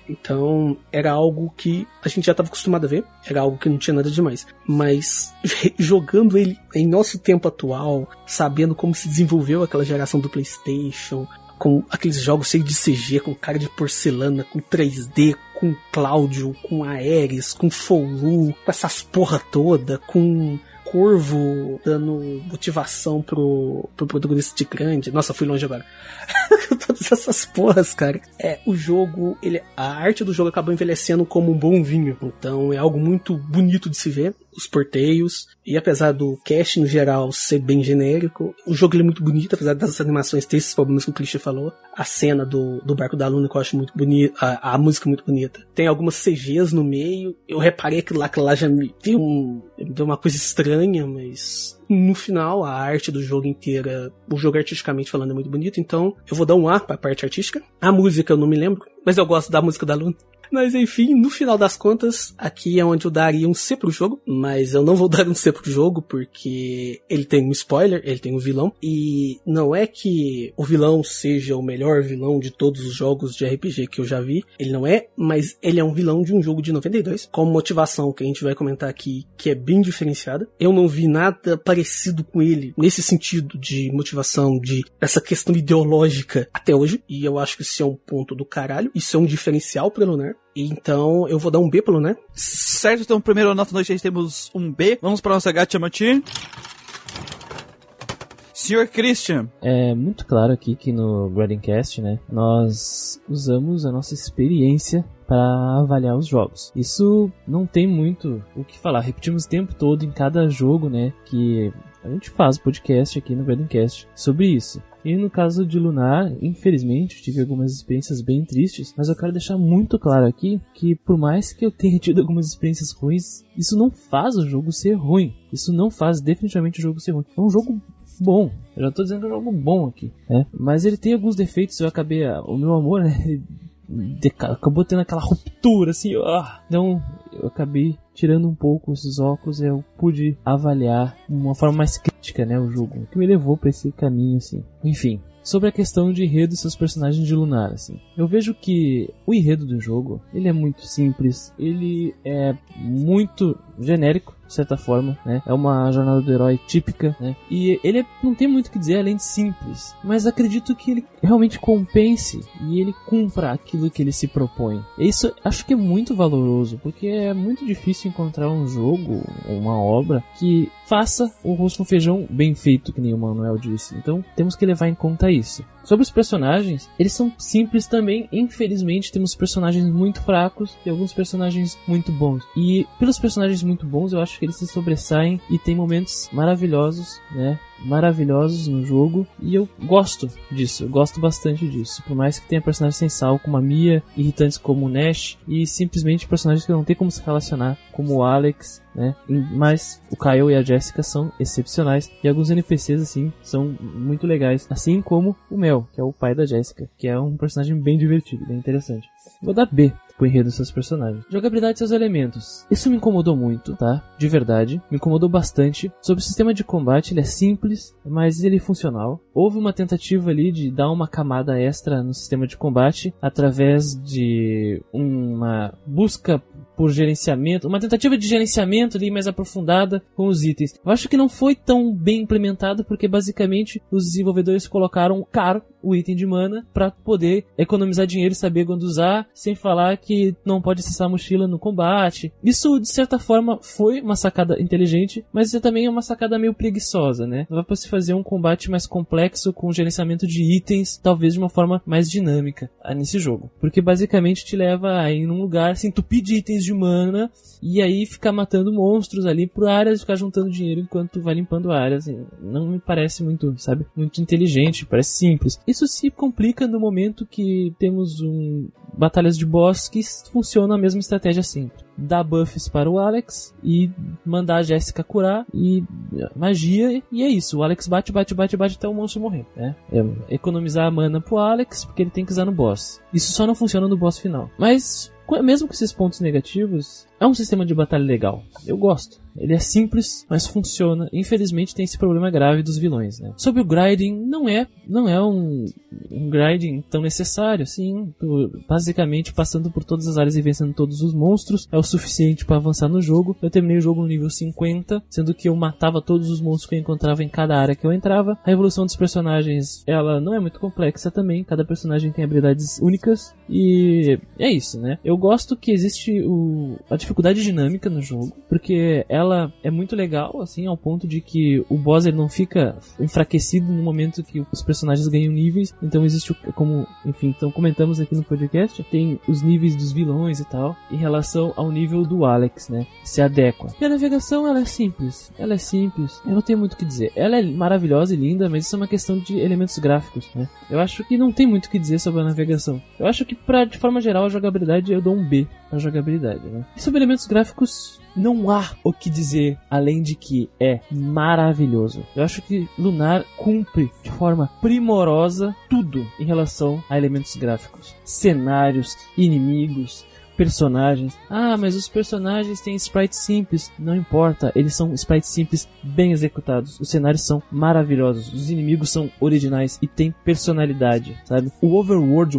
Então, era algo que a gente já estava acostumado a ver, era algo que não tinha nada demais. Mas jogando ele em nosso tempo atual, sabendo como se desenvolveu aquela geração do PlayStation, com aqueles jogos cheios de CG, com cara de porcelana, com 3D, com Cláudio, com Aeres, com Foulu, com essas porra toda, com Corvo dando motivação pro, pro protagonista de grande. Nossa, fui longe agora. Todas essas porras, cara. É, o jogo, ele, a arte do jogo acabou envelhecendo como um bom vinho. Então é algo muito bonito de se ver os porteios. E apesar do cast no geral ser bem genérico, o jogo é muito bonito, apesar das animações ter esses problemas que o Clichê falou. A cena do, do barco da Luna que eu acho muito bonita, a, a música é muito bonita. Tem algumas CGs no meio. Eu reparei que lá, que lá já me deu, um, me deu uma coisa estranha, mas no final, a arte do jogo inteira, o jogo artisticamente falando é muito bonito, então eu vou dar um A pra parte artística. A música eu não me lembro, mas eu gosto da música da Luna. Mas enfim, no final das contas, aqui é onde eu daria um C pro jogo, mas eu não vou dar um C pro jogo porque ele tem um spoiler, ele tem um vilão, e não é que o vilão seja o melhor vilão de todos os jogos de RPG que eu já vi, ele não é, mas ele é um vilão de um jogo de 92, com motivação que a gente vai comentar aqui, que é bem diferenciada. Eu não vi nada parecido com ele nesse sentido de motivação, de essa questão ideológica até hoje, e eu acho que isso é um ponto do caralho, isso é um diferencial pro Lunar. Então eu vou dar um B pro Lunar. Certo, então primeiro nota noite temos um B. Vamos para nossa gacha Mati. Senhor Christian. É muito claro aqui que no Gradingcast, né, nós usamos a nossa experiência para avaliar os jogos. Isso não tem muito o que falar. Repetimos o tempo todo em cada jogo, né, que a gente faz podcast aqui no Gradingcast sobre isso. E no caso de Lunar, infelizmente, tive algumas experiências bem tristes, mas eu quero deixar muito claro aqui que por mais que eu tenha tido algumas experiências ruins, isso não faz o jogo ser ruim. Isso não faz definitivamente o jogo ser ruim. É um jogo bom. Eu já tô dizendo que é um jogo bom aqui, né? Mas ele tem alguns defeitos, eu acabei. O meu amor, né? Ele acabou tendo aquela ruptura, assim. ah. Então, eu acabei tirando um pouco esses óculos eu pude avaliar uma forma mais crítica, né? O jogo. Que me levou pra esse caminho, assim. Enfim. Sobre a questão de enredo e seus personagens de Lunar, assim. Eu vejo que o enredo do jogo, ele é muito simples, ele é muito genérico, de certa forma, né? É uma jornada do herói típica, né? E ele é- não tem muito o que dizer além de simples, mas acredito que ele realmente compense e ele cumpra aquilo que ele se propõe. Isso acho que é muito valoroso, porque é muito difícil encontrar um jogo, uma obra que faça o rosto com feijão bem feito, que nem o Manuel disse. Então, temos que levar em conta isso. Sobre os personagens, eles são simples também. Infelizmente, temos personagens muito fracos e alguns personagens muito bons. E pelos personagens muito bons, eu acho que eles se sobressaem e tem momentos maravilhosos, né? Maravilhosos no jogo. E eu gosto disso, eu gosto bastante disso. Por mais que tenha personagens sem sal, como a Mia, irritantes como o Nash, e simplesmente personagens que não tem como se relacionar, como o Alex, né? Mas o Kyle e a Jessica são excepcionais. E alguns NPCs, assim, são muito legais. Assim como o Mel, que é o pai da Jessica, que é um personagem bem divertido, bem interessante. Vou dar B pro enredo dos seus personagens. Jogabilidade e seus elementos. Isso me incomodou muito, tá? De verdade. Me incomodou bastante. Sobre o sistema de combate, ele é simples, mas ele é funcional. Houve uma tentativa ali de dar uma camada extra no sistema de combate através de uma busca por gerenciamento, uma tentativa de gerenciamento ali mais aprofundada com os itens. Eu acho que não foi tão bem implementado porque basicamente os desenvolvedores colocaram caro o item de mana para poder economizar dinheiro e saber quando usar, sem falar que não pode acessar a mochila no combate. Isso de certa forma foi uma sacada inteligente, mas também é uma sacada meio preguiçosa, né? Dá pra se fazer um combate mais complexo com gerenciamento de itens, talvez de uma forma mais dinâmica ah, nesse jogo, porque basicamente te leva a ir num lugar se entupir de itens de mana e aí ficar matando monstros ali por áreas, ficar juntando dinheiro enquanto vai limpando áreas. Não me parece muito, sabe, muito inteligente, parece simples. Isso se complica no momento que temos um batalhas de boss que funcionam a mesma estratégia sempre. Dar buffs para o Alex e mandar a Jéssica curar e magia e é isso. O Alex bate, bate, bate, bate até o monstro morrer, né? É economizar a mana pro Alex porque ele tem que usar no boss. Isso só não funciona no boss final. Mas mesmo com esses pontos negativos, é um sistema de batalha legal. Eu gosto. Ele é simples, mas funciona. Infelizmente tem esse problema grave dos vilões, né? Sobre o grinding, não é, não é um, um grinding tão necessário, assim. Basicamente passando por todas as áreas e vencendo todos os monstros é o suficiente para avançar no jogo. Eu terminei o jogo no nível 50, sendo que eu matava todos os monstros que eu encontrava em cada área que eu entrava. A evolução dos personagens, ela não é muito complexa também. Cada personagem tem habilidades únicas e é isso, né? Eu gosto que existe o, a dificuldade dinâmica no jogo, porque ela é muito legal, assim, ao ponto de que o boss ele não fica enfraquecido no momento que os personagens ganham níveis. Então existe, como, enfim, então comentamos aqui no podcast, tem os níveis dos vilões e tal, em relação ao nível do Alex, né? Se adequa. E a navegação, ela é simples. Ela é simples. Eu não tenho muito o que dizer. Ela é maravilhosa e linda, mas isso é uma questão de elementos gráficos, né? Eu acho que não tem muito o que dizer sobre a navegação. Eu acho que, pra, de forma geral, a jogabilidade eu dou um B pra jogabilidade, né? E sobre elementos gráficos, não há o que dizer além de que é maravilhoso. Eu acho que Lunar cumpre de forma primorosa tudo em relação a elementos gráficos, cenários, inimigos, personagens. Ah, mas os personagens têm sprites simples. Não importa, eles são sprites simples bem executados. Os cenários são maravilhosos, os inimigos são originais e têm personalidade, sabe? O overworld,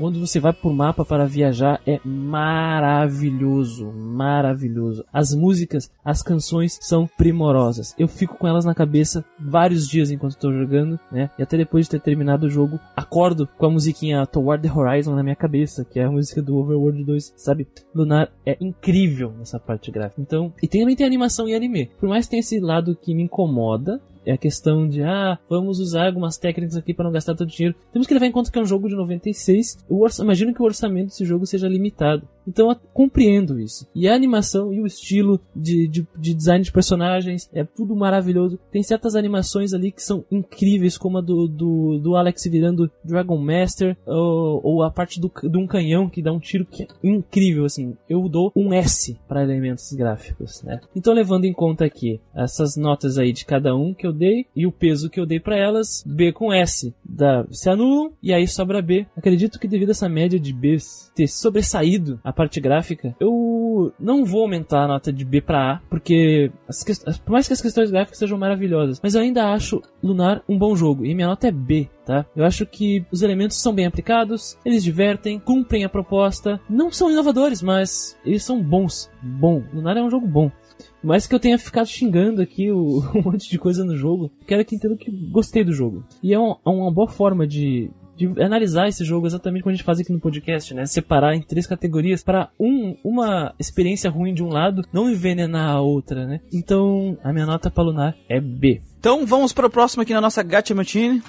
onde você vai por mapa para viajar, é maravilhoso, maravilhoso. As músicas, as canções são primorosas. Eu fico com elas na cabeça vários dias enquanto estou jogando, né? E até depois de ter terminado o jogo, acordo com a musiquinha Toward the Horizon na minha cabeça, que é a música do Overworld 2, sabe? Lunar é incrível nessa parte gráfica. Então, e também tem animação e anime. Por mais que tenha esse lado que me incomoda, é a questão de, ah, vamos usar algumas técnicas aqui para não gastar todo o dinheiro. Temos que levar em conta que é um jogo de 96. Eu imagino que o orçamento desse jogo seja limitado. Então eu compreendo isso. E a animação e o estilo de, de, de, design de personagens é tudo maravilhoso. Tem certas animações ali que são incríveis, como a do, do, do Alex virando Dragon Master, ou, ou a parte do, de um canhão que dá um tiro que é incrível, assim. Eu dou um S para elementos gráficos, né? Então levando em conta aqui essas notas aí de cada um que eu dei e o peso que eu dei para elas, B com S da, se anulam e aí sobra B. Acredito que devido a essa média de Bs ter sobressaído a parte gráfica, eu não vou aumentar a nota de B para A, porque as por mais que as questões gráficas sejam maravilhosas, mas eu ainda acho Lunar um bom jogo e minha nota é B. Tá? Eu acho que os elementos são bem aplicados, eles divertem, cumprem a proposta, não são inovadores, mas eles são bons. Bom, Lunar é um jogo bom. Mas que eu tenha ficado xingando aqui o, um monte de coisa no jogo, quero que entenda que gostei do jogo. E é, um, é uma boa forma de, de analisar esse jogo exatamente como a gente faz aqui no podcast, né? Separar em três categorias para um, uma experiência ruim de um lado não envenenar a outra, né? Então, a minha nota para Lunar é B. Então, vamos para o próximo aqui na nossa Gacha Martini.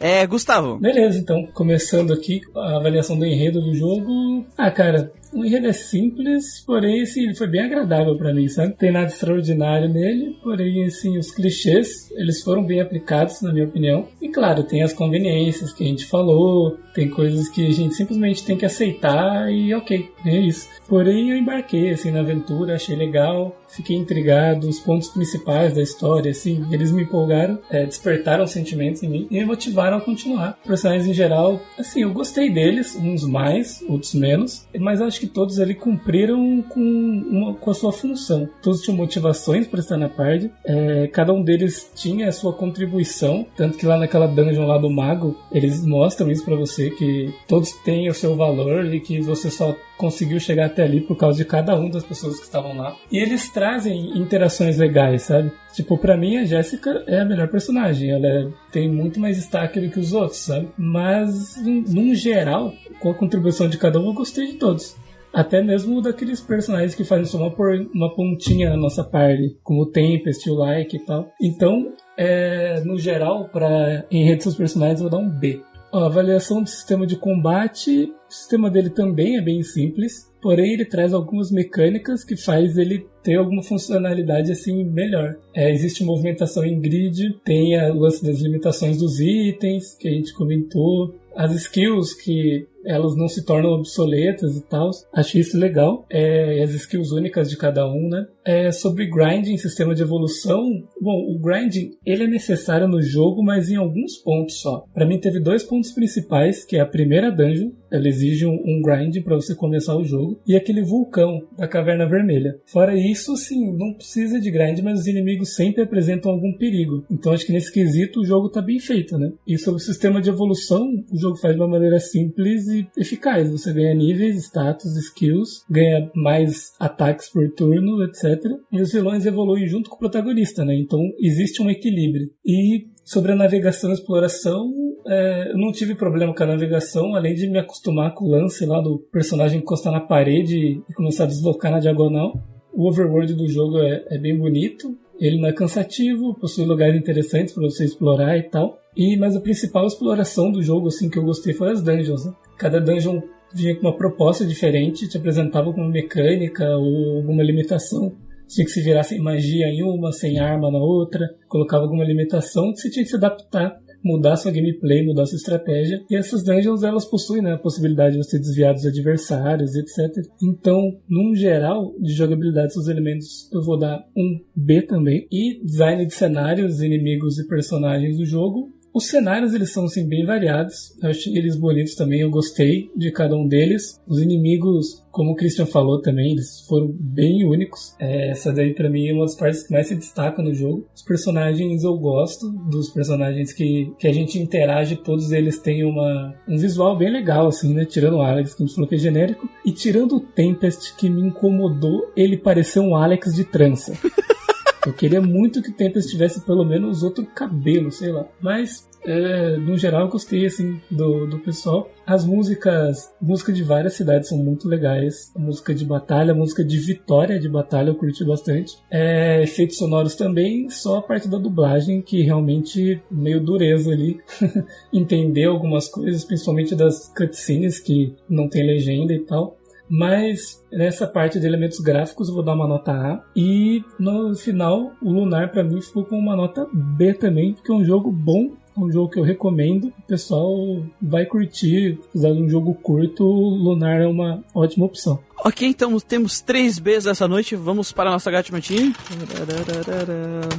É, Gustavo. Beleza, então, começando aqui a avaliação do enredo do jogo. Ah, cara, o enredo é simples, porém, assim, ele foi bem agradável para mim, sabe? Tem nada extraordinário nele, porém, assim, os clichês, eles foram bem aplicados, na minha opinião. E claro, tem as conveniências que a gente falou, tem coisas que a gente simplesmente tem que aceitar e ok, é isso. Porém, eu embarquei, assim, na aventura, achei legal, fiquei intrigado, os pontos principais da história, assim, eles me empolgaram, é, despertaram sentimentos em mim e me motivaram a continuar. Personagens em geral, assim, eu gostei deles, uns mais, outros menos, mas acho que que todos ali cumpriram com, uma, com a sua função. Todos tinham motivações para estar na party. É, cada um deles tinha a sua contribuição. Tanto que lá naquela dungeon lá do mago, eles mostram isso para você, que todos têm o seu valor e que você só conseguiu chegar até ali por causa de cada uma das pessoas que estavam lá. E eles trazem interações legais, sabe? Tipo, para mim a Jéssica é a melhor personagem. Ela é, tem muito mais destaque do que os outros, sabe? Mas, num geral, com a contribuição de cada um, eu gostei de todos. Até mesmo daqueles personagens que fazem só uma, por, uma pontinha na nossa party, como o Tempest, o Like e tal. Então, é, no geral, para enredo dos personagens, eu vou dar um B. A avaliação do sistema de combate, o sistema dele também é bem simples, porém ele traz algumas mecânicas que faz ele ter alguma funcionalidade assim melhor. É, existe movimentação em grid, tem a lance das limitações dos itens que a gente comentou, as skills que elas não se tornam obsoletas e tal. Acho isso legal. É, as skills únicas de cada um, né? É, sobre grinding, sistema de evolução. Bom, o grinding ele é necessário no jogo, mas em alguns pontos só. Para mim teve dois pontos principais, que é a primeira dungeon, ela exige um, um grind para você começar o jogo, e aquele vulcão da Caverna Vermelha. Fora isso, sim, não precisa de grind, mas os inimigos sempre apresentam algum perigo. Então acho que nesse quesito o jogo tá bem feito, né? E sobre o sistema de evolução, o jogo faz de uma maneira simples e eficaz. Você ganha níveis, status, skills, ganha mais ataques por turno, etc. E os vilões evoluem junto com o protagonista, né? Então existe um equilíbrio. E sobre a navegação e exploração, é, eu não tive problema com a navegação, além de me acostumar com o lance lá do personagem encostar na parede e começar a deslocar na diagonal. O overworld do jogo é, é bem bonito, ele não é cansativo, possui lugares interessantes para você explorar e tal. E mas a principal exploração do jogo assim que eu gostei foi as dungeons. Né? Cada dungeon vinha com uma proposta diferente, te apresentava com uma mecânica ou alguma limitação. Tinha que se virar sem magia em uma, sem arma na outra, colocava alguma limitação que você tinha que se adaptar, mudar sua gameplay, mudar sua estratégia. E essas dungeons elas possuem né, a possibilidade de você desviar dos adversários, etc. Então, num geral, de jogabilidade, seus elementos eu vou dar um B também. E design de cenários, inimigos e personagens do jogo, Os cenários eles são assim bem variados. Eu achei eles bonitos também. Eu gostei de cada um deles. Os inimigos, como o Christian falou também, eles foram bem únicos. É, essa daí para mim é uma das partes que mais se destaca no jogo. Os personagens eu gosto dos personagens que, que a gente interage. Todos eles têm uma um visual bem legal assim, né? Tirando o Alex que a gente falou que é genérico e tirando o Tempest que me incomodou. Ele parecer um Alex de trança. Eu queria muito que o Tempest tivesse pelo menos outro cabelo, sei lá. Mas, é, no geral, eu gostei, assim, do, do pessoal. As músicas, música de várias cidades são muito legais. A música de batalha, a música de vitória de batalha eu curti bastante. É, efeitos sonoros também, só a parte da dublagem que realmente meio dureza ali. Entender algumas coisas, principalmente das cutscenes que não tem legenda e tal. Mas nessa parte de elementos gráficos eu vou dar uma nota A. E no final, o Lunar para mim ficou com uma nota B também, porque é um jogo bom. É um jogo que eu recomendo. O pessoal vai curtir. Apesar de um jogo curto, o Lunar é uma ótima opção. Ok, então temos três Bs essa noite. Vamos para a nossa gatimatinha.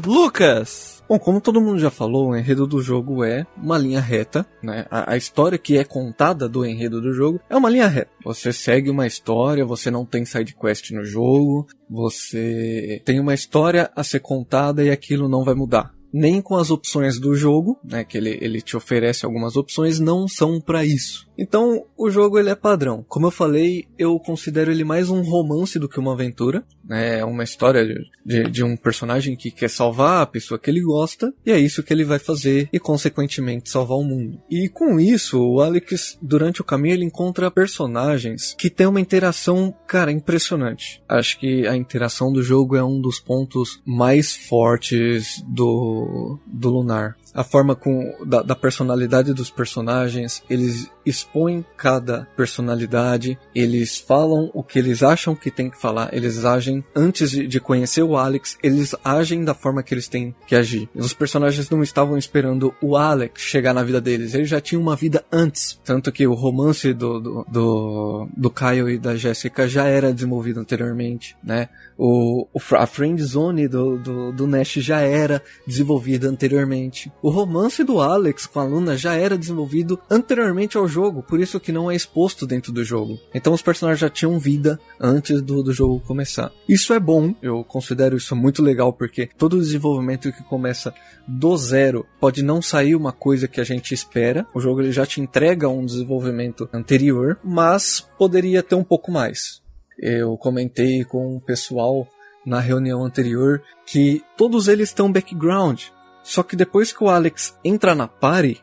Lucas! Bom, como todo mundo já falou, o enredo do jogo é uma linha reta, né? A, a, história que é contada do enredo do jogo é uma linha reta. Você segue uma história, você não tem side quest no jogo, você tem uma história a ser contada e aquilo não vai mudar nem com as opções do jogo, né, que ele, ele te oferece algumas opções, não são para isso. Então, o jogo ele é padrão. Como eu falei, eu considero ele mais um romance do que uma aventura. Né? É uma história de, de, de, um personagem que quer salvar a pessoa que ele gosta, e é isso que ele vai fazer, e consequentemente salvar o mundo. E com isso, o Alex, durante o caminho, ele encontra personagens que têm uma interação, cara, impressionante. Acho que a interação do jogo é um dos pontos mais fortes do, do Lunar a forma com da, da, personalidade dos personagens, eles expõem cada personalidade, eles falam o que eles acham que tem que falar, eles agem antes de, de conhecer o Alex, eles agem da forma que eles têm que agir. Os personagens não estavam esperando o Alex chegar na vida deles, eles já tinham uma vida antes, tanto que o romance do do, do, do Kyle e da Jessica já era desenvolvido anteriormente, né? O, a friend zone do, do, do Nash já era desenvolvida anteriormente. O romance do Alex com a Luna já era desenvolvido anteriormente ao jogo, por isso que não é exposto dentro do jogo. Então os personagens já tinham vida antes do, do jogo começar. Isso é bom, eu considero isso muito legal, porque todo desenvolvimento que começa do zero pode não sair uma coisa que a gente espera. O jogo ele já te entrega um desenvolvimento anterior, mas poderia ter um pouco mais. Eu comentei com o pessoal na reunião anterior que todos eles têm um background. Só que depois que o Alex entra na party,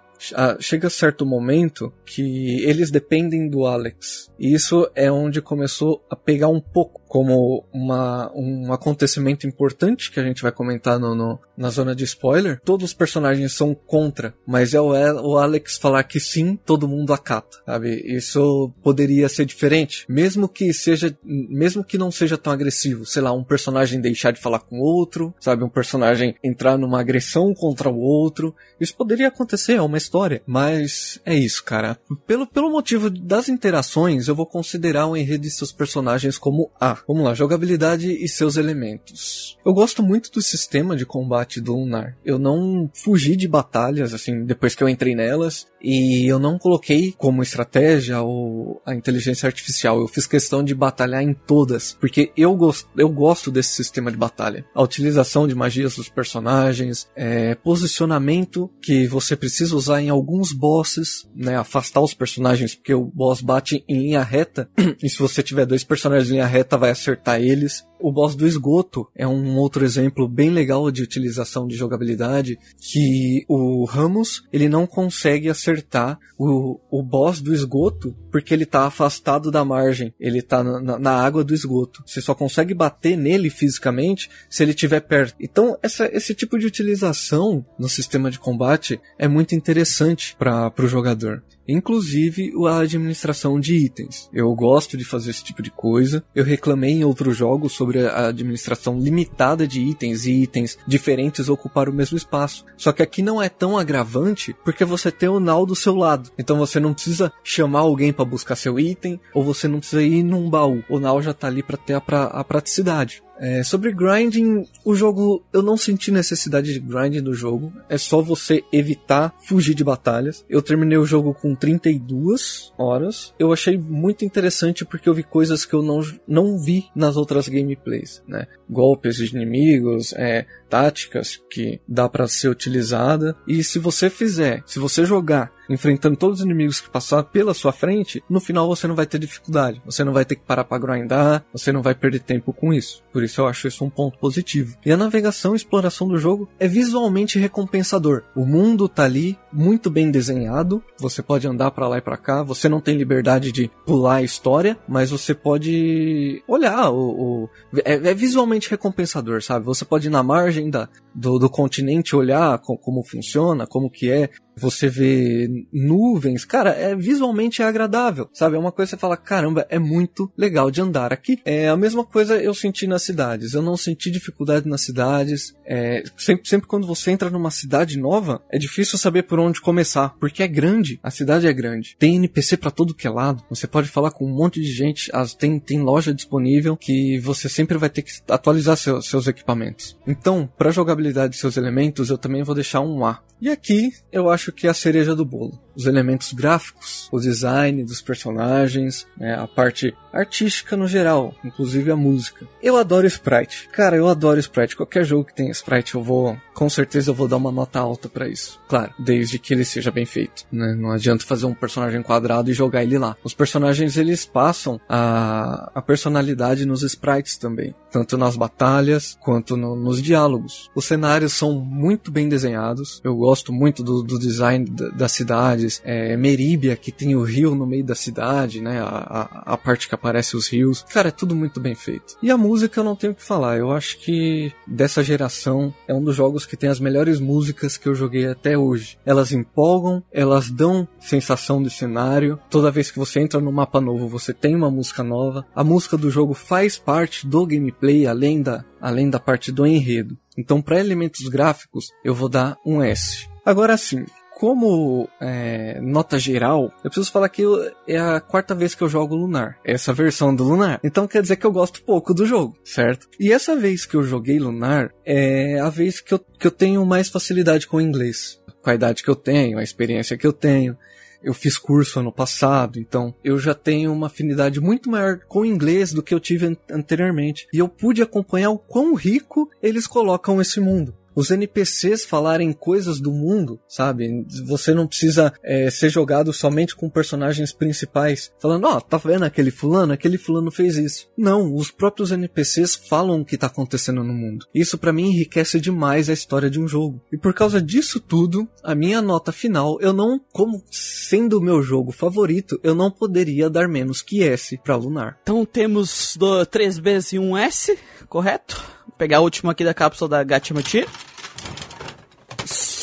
chega certo momento que eles dependem do Alex. E isso é onde começou a pegar um pouco como uma, um acontecimento importante que a gente vai comentar no, no, na zona de spoiler. Todos os personagens são contra, mas é o, o Alex falar que sim, todo mundo acata, sabe? Isso poderia ser diferente, mesmo que seja, mesmo que não seja tão agressivo. Sei lá, um personagem deixar de falar com outro, sabe? Um personagem entrar numa agressão contra o outro. Isso poderia acontecer, é uma história. Mas é isso, cara. Pelo, pelo motivo das interações, eu vou considerar o enredo de seus personagens como A. Vamos lá, jogabilidade e seus elementos. Eu gosto muito do sistema de combate do Lunar. Eu não fugi de batalhas, assim, depois que eu entrei nelas, e eu não coloquei como estratégia ou a inteligência artificial. Eu fiz questão de batalhar em todas, porque eu, gosto, eu gosto desse sistema de batalha. A utilização de magias dos personagens, é, posicionamento que você precisa usar em alguns bosses, né, afastar os personagens, porque o boss bate em linha reta, e se você tiver dois personagens em linha reta, vai acertar eles. O boss do esgoto é um outro exemplo bem legal de utilização de jogabilidade, que o Ramos, ele não consegue acertar o, o boss do esgoto porque ele tá afastado da margem, ele tá na, na água do esgoto. Você só consegue bater nele fisicamente se ele estiver perto. Então, essa, esse tipo de utilização no sistema de combate é muito interessante para o jogador. Inclusive a administração de itens. Eu gosto de fazer esse tipo de coisa. Eu reclamei em outros jogos sobre a administração limitada de itens e itens diferentes ocupar o mesmo espaço. Só que aqui não é tão agravante porque você tem o Nal do seu lado. Então você não precisa chamar alguém para buscar seu item ou você não precisa ir num baú. O Nal já tá ali para ter a, pra, a praticidade. É, sobre grinding, o jogo eu não senti necessidade de grinding no jogo. É só você evitar fugir de batalhas. Eu terminei o jogo com 32 horas. Eu achei muito interessante porque eu vi coisas que eu não, não vi nas outras gameplays, né? Golpes de inimigos, é, táticas que dá para ser utilizada. E se você fizer, se você jogar enfrentando todos os inimigos que passar pela sua frente, no final você não vai ter dificuldade. Você não vai ter que parar para grindar, você não vai perder tempo com isso. Por isso eu acho isso um ponto positivo. E a navegação e exploração do jogo é visualmente recompensador. O mundo tá ali muito bem desenhado, você pode andar para lá e para cá, você não tem liberdade de pular a história, mas você pode olhar o, o é, é, visualmente recompensador, sabe? Você pode ir na margem da, do, do continente olhar com, como funciona, como que é, você vê nuvens, cara, é visualmente é agradável, sabe? É uma coisa que você fala, caramba, é muito legal de andar aqui. É a mesma coisa eu senti nas cidades. Eu não senti dificuldade nas cidades. É, sempre, sempre quando você entra numa cidade nova, é difícil saber por onde começar, porque é grande. A cidade é grande. Tem NPC para todo que é lado. Você pode falar com um monte de gente. As, tem, tem loja disponível que você sempre vai ter que atualizar seu, seus equipamentos. Então, para jogabilidade de seus elementos, eu também vou deixar um A. E aqui eu acho que é a cereja do bolo os elementos gráficos, o design dos personagens, né, a parte artística no geral, inclusive a música. Eu adoro sprite. Cara, eu adoro sprite. Qualquer jogo que tenha sprite, eu vou, com certeza eu vou dar uma nota alta para isso. Claro, desde que ele seja bem feito, né? Não adianta fazer um personagem quadrado e jogar ele lá. Os personagens eles passam a, a personalidade nos sprites também, tanto nas batalhas quanto no, nos diálogos. Os cenários são muito bem desenhados. Eu gosto muito do, do design da, da cidade cidades, é, Meríbia, que tem o rio no meio da cidade, né? A, a, a, parte que aparece os rios. Cara, é tudo muito bem feito. E a música eu não tenho o que falar. Eu acho que dessa geração é um dos jogos que tem as melhores músicas que eu joguei até hoje. Elas empolgam, elas dão sensação de cenário. Toda vez que você entra no mapa novo, você tem uma música nova. A música do jogo faz parte do gameplay, além da, além da parte do enredo. Então, para elementos gráficos, eu vou dar um S. Agora sim, como é, nota geral, eu preciso falar que é a quarta vez que eu jogo Lunar. Essa versão do Lunar. Então quer dizer que eu gosto pouco do jogo, certo? E essa vez que eu joguei Lunar é a vez que eu, que eu tenho mais facilidade com o inglês. Com a idade que eu tenho, a experiência que eu tenho. Eu fiz curso ano passado, então eu já tenho uma afinidade muito maior com o inglês do que eu tive anteriormente. E eu pude acompanhar o quão rico eles colocam esse mundo os NPCs falarem coisas do mundo, sabe? Você não precisa é, ser jogado somente com personagens principais, falando, ó, oh, tá vendo aquele fulano? Aquele fulano fez isso. Não, os próprios NPCs falam o que tá acontecendo no mundo. Isso para mim enriquece demais a história de um jogo. E por causa disso tudo, a minha nota final, eu não, como sendo o meu jogo favorito, eu não poderia dar menos que S para Lunar. Então temos do 3Bs e um S, correto? Vou pegar a última aqui da cápsula da Gachimati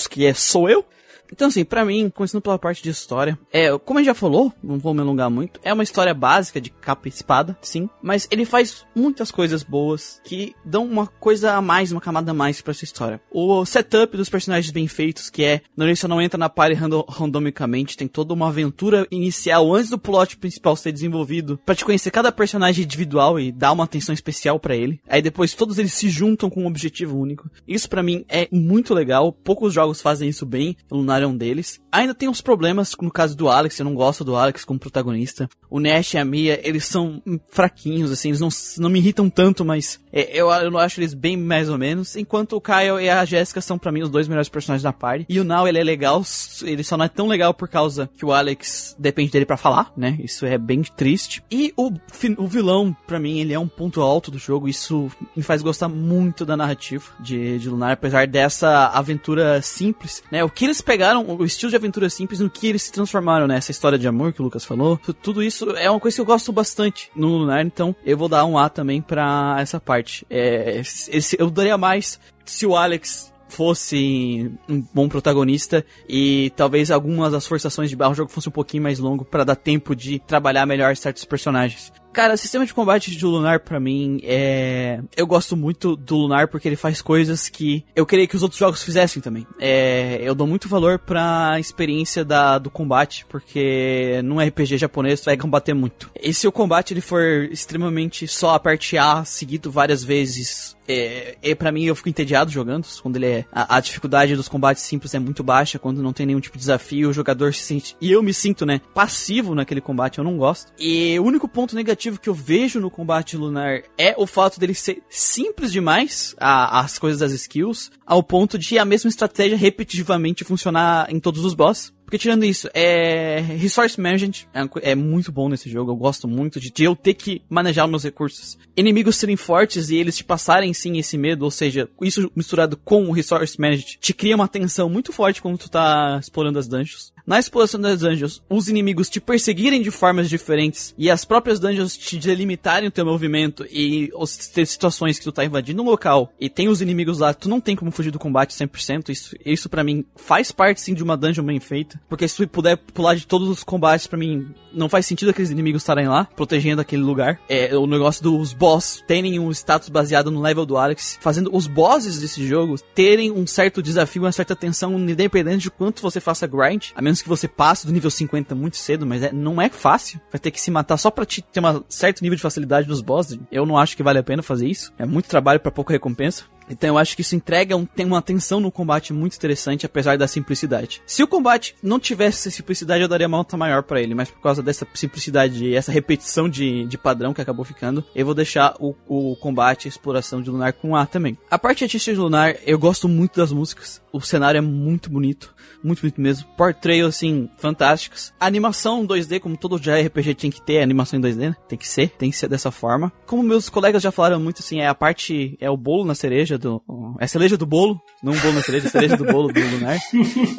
que é sou eu. Então, assim, para mim, começando pela parte de história, é, como a gente já falou, não vou me alongar muito, é uma história básica de capa e espada, sim, mas ele faz muitas coisas boas que dão uma coisa a mais, uma camada a mais para essa história. O setup dos personagens bem feitos, que é, no início não entra na party random, randomicamente, tem toda uma aventura inicial antes do plot principal ser desenvolvido, para te conhecer cada personagem individual e dar uma atenção especial para ele. Aí depois todos eles se juntam com um objetivo único. Isso para mim é muito legal, poucos jogos fazem isso bem, Lunar um deles. Ainda tem uns problemas no caso do Alex, eu não gosto do Alex como protagonista. O Nash e a Mia, eles são fraquinhos, assim, eles não, não me irritam tanto, mas é, eu, eu acho eles bem mais ou menos. Enquanto o Kyle e a Jessica são para mim os dois melhores personagens da party. E o Now, ele é legal, ele só não é tão legal por causa que o Alex depende dele para falar, né? Isso é bem triste. E o, o vilão, para mim, ele é um ponto alto do jogo. Isso me faz gostar muito da narrativa de, de Lunar, apesar dessa aventura simples, né? O que eles pegaram, o estilo de aventura simples, no que eles se transformaram, né? Essa história de amor que o Lucas falou, tudo isso é uma coisa que eu gosto bastante no Lunar, então eu vou dar um A também pra essa parte. É, esse, eu daria mais se o Alex fosse um bom protagonista e talvez algumas das forçações de barro o jogo fosse um pouquinho mais longo para dar tempo de trabalhar melhor certos personagens. Cara, o sistema de combate do Lunar pra mim é. Eu gosto muito do Lunar porque ele faz coisas que eu queria que os outros jogos fizessem também. É... Eu dou muito valor pra experiência da... do combate, porque num RPG japonês tu vai combater muito. E se o combate ele for extremamente só a parte A, seguido várias vezes é, é para mim eu fico entediado jogando quando ele é a, a, dificuldade dos combates simples é muito baixa quando não tem nenhum tipo de desafio o jogador se sente e eu me sinto né passivo naquele combate eu não gosto. E o único ponto negativo que eu vejo no combate lunar é o fato dele ser simples demais a, as coisas das skills ao ponto de a mesma estratégia repetitivamente funcionar em todos os boss porque tirando isso, é. Resource Management é, é muito bom nesse jogo. Eu gosto muito de, de, eu ter que manejar meus recursos. Inimigos serem fortes e eles te passarem sim esse medo, ou seja, isso misturado com o Resource Management te cria uma tensão muito forte quando tu tá explorando as dungeons na exploração das dungeons, os inimigos te perseguirem de formas diferentes e as próprias dungeons te delimitarem o teu movimento e ter situações que tu tá invadindo um local e tem os inimigos lá, tu não tem como fugir do combate 100%. Isso, isso para mim faz parte sim de uma dungeon bem feita, porque se tu puder pular de todos os combates, para mim não faz sentido aqueles inimigos estarem lá, protegendo aquele lugar. É o negócio dos boss terem um status baseado no level do Alex, fazendo os bosses desse jogo terem um certo desafio, uma certa tensão, independente de quanto você faça grind, a menos menos que você passe do nível 50 muito cedo, mas é, não é fácil. Vai ter que se matar só pra te ter um certo nível de facilidade nos bosses. Eu não acho que vale a pena fazer isso. É muito trabalho para pouca recompensa. Então eu acho que isso entrega um, tem uma tensão no combate muito interessante, apesar da simplicidade. Se o combate não tivesse essa simplicidade, eu daria uma nota maior para ele, mas por causa dessa simplicidade e essa repetição de, de padrão que acabou ficando, eu vou deixar o, o combate e exploração de Lunar com A também. A parte artística de Lunar, eu gosto muito das músicas, o cenário é muito bonito, muito bonito mesmo. Portrait, assim, fantásticos. Animação 2D, como todo JRPG tinha que ter, animação em 2D, né? Tem que ser, tem que ser dessa forma. Como meus colegas já falaram muito, assim, é a parte, é o bolo na cereja do... É a cereja do bolo, não o bolo na cereja, a cereja do bolo do Lunar.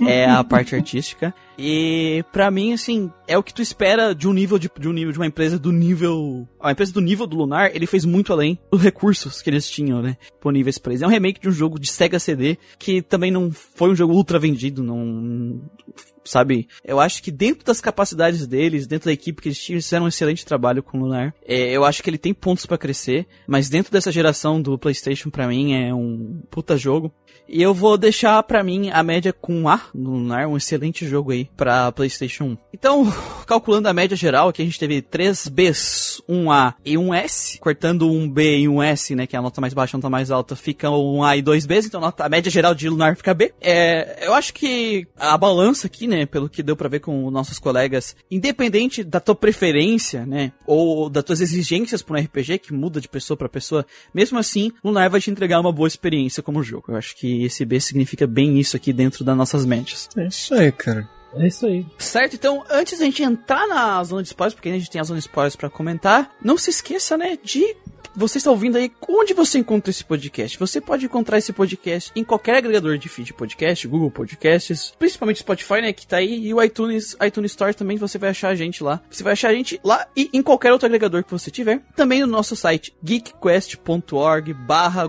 É a parte artística. E para mim, assim, é o que tu espera de um nível de, de um nível de uma empresa do nível. A empresa do nível do Lunar, ele fez muito além dos recursos que eles tinham, né? Disponíveis pra eles. É um remake de um jogo de Sega CD que também não foi um jogo ultra vendido, não Um. Sabe? Eu acho que dentro das capacidades deles, dentro da equipe que eles tinham, fizeram um excelente trabalho com o Lunar. É, eu acho que ele tem pontos para crescer, mas dentro dessa geração do PlayStation, para mim, é um puta jogo. E eu vou deixar para mim a média com A no Lunar, um excelente jogo aí para PlayStation 1. Então, calculando a média geral, aqui a gente teve 3 Bs, 1A e 1S, cortando um B e um S, né, que é a nota mais baixa, a nota mais alta, fica um A e dois Bs, então a média geral de Lunar fica B. É, eu acho que a balança aqui, né, pelo que deu para ver com nossos colegas, independente da tua preferência, né, ou das tuas exigências para um RPG, que muda de pessoa para pessoa, mesmo assim, Lunar vai te entregar uma boa experiência como jogo. Eu acho que esse B significa bem isso aqui dentro das nossas mentes. É isso aí, cara. É isso aí. Certo, então antes da gente entrar na zona de spoilers, porque a gente tem a zona de spoilers pra comentar, não se esqueça, né, de você está ouvindo aí, onde você encontra esse podcast? Você pode encontrar esse podcast em qualquer agregador de feed podcast, Google Podcasts, principalmente Spotify, né, que tá aí, e o iTunes, iTunes Store também, você vai achar a gente lá. Você vai achar a gente lá e em qualquer outro agregador que você tiver. Também no nosso site, geekquest.org barra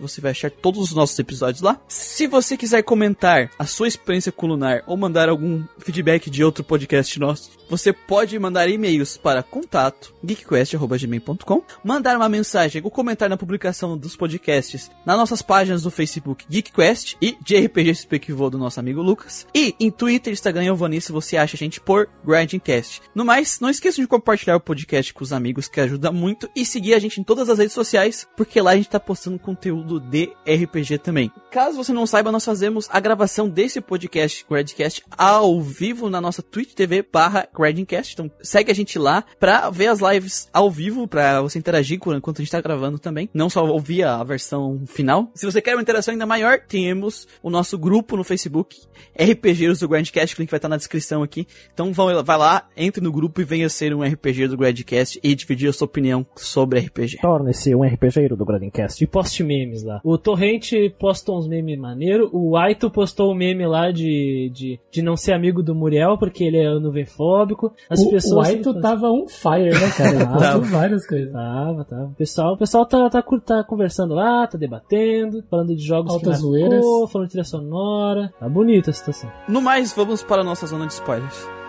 você vai achar todos os nossos episódios lá. Se você quiser comentar a sua experiência com Lunar ou mandar algum feedback de outro podcast nosso, você pode mandar e-mails para contato geekquest.gmail.com, mandar uma mensagem ou comentar na publicação dos podcasts nas nossas páginas do Facebook GeekQuest e de RPG que vou do nosso amigo Lucas. E em Twitter, Instagram e Alvanice você acha a gente por Grindcast. No mais, não esqueça de compartilhar o podcast com os amigos que ajuda muito e seguir a gente em todas as redes sociais, porque lá a gente tá postando conteúdo de RPG também. Caso você não saiba, nós fazemos a gravação desse podcast Gradcast ao vivo na nossa Twitch TV barra Gradcast. Então segue a gente lá pra ver as lives ao vivo, pra você interagir enquanto a gente tá gravando também. Não só ouvir a versão final. Se você quer uma interação ainda maior, temos o nosso grupo no Facebook, RPGeiros do Grandcast, o link vai estar na descrição aqui. Então vão, vai lá, entre no grupo e venha ser um RPG do Grandcast e dividir a sua opinião sobre RPG. Torne-se um RPGeiro do Grandcast e poste memes lá. O Torrente postou uns memes maneiro, o Aito postou um meme lá de, de, de não ser amigo do Muriel porque ele é nuvemfóbico. As o, pessoas... O Aito tava on fire, né, cara? Postou várias coisas. Tava, tava. O pessoal, o pessoal tá, tá, tá conversando lá, tá debatendo, falando de jogos Altas que zoeiras. marcou, falando de trilha sonora. Tá bonita a situação. No mais, vamos para a nossa zona de spoilers.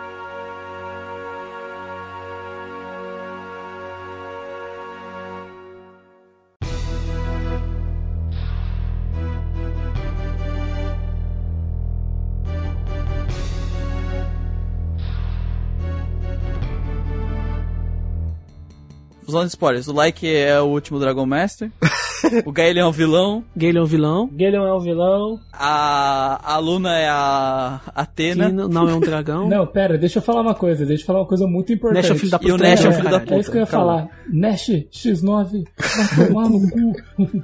Zona de spoilers. O Like é o último Dragon Master. o Gaelion é o vilão. Gale é um vilão. Galeon é o vilão. A, a Luna é a Athena. Que não é um dragão. Não, pera, deixa eu falar uma coisa, deixa eu falar uma coisa muito importante. Nash é o filho da E o puta. Nash é o né, filho da caralho? É isso que eu ia Calma. falar. Nash X9 vai tomar no cu.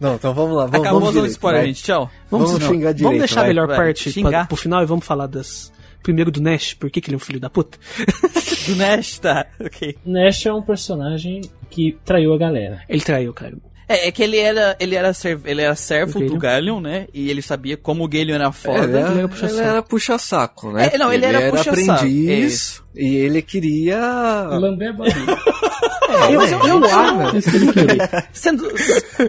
Não, então vamos lá. Vamos, Acabou a vamos direito, spoiler, vai. gente. Tchau. Vamos, Vamos xingar direito, vamos deixar a vai, melhor vai. parte pra, pro final e vamos falar das. Primeiro do Nash, por que, que ele é um filho da puta? Do Nash, tá. Ok. Nash é um personagem que traiu a galera. Ele traiu, cara. É, é que ele era, ele era, serv, ele era servo do? Galeon, né? E ele sabia como o Galeon era É, foda. ele, era, ele era puxa-saco. ele era puxa-saco, né? É, não, ele era puxa-saco, aprendiz e ele queria... Lamber a barriga. É, eu- eu É que ele queria. Sendo,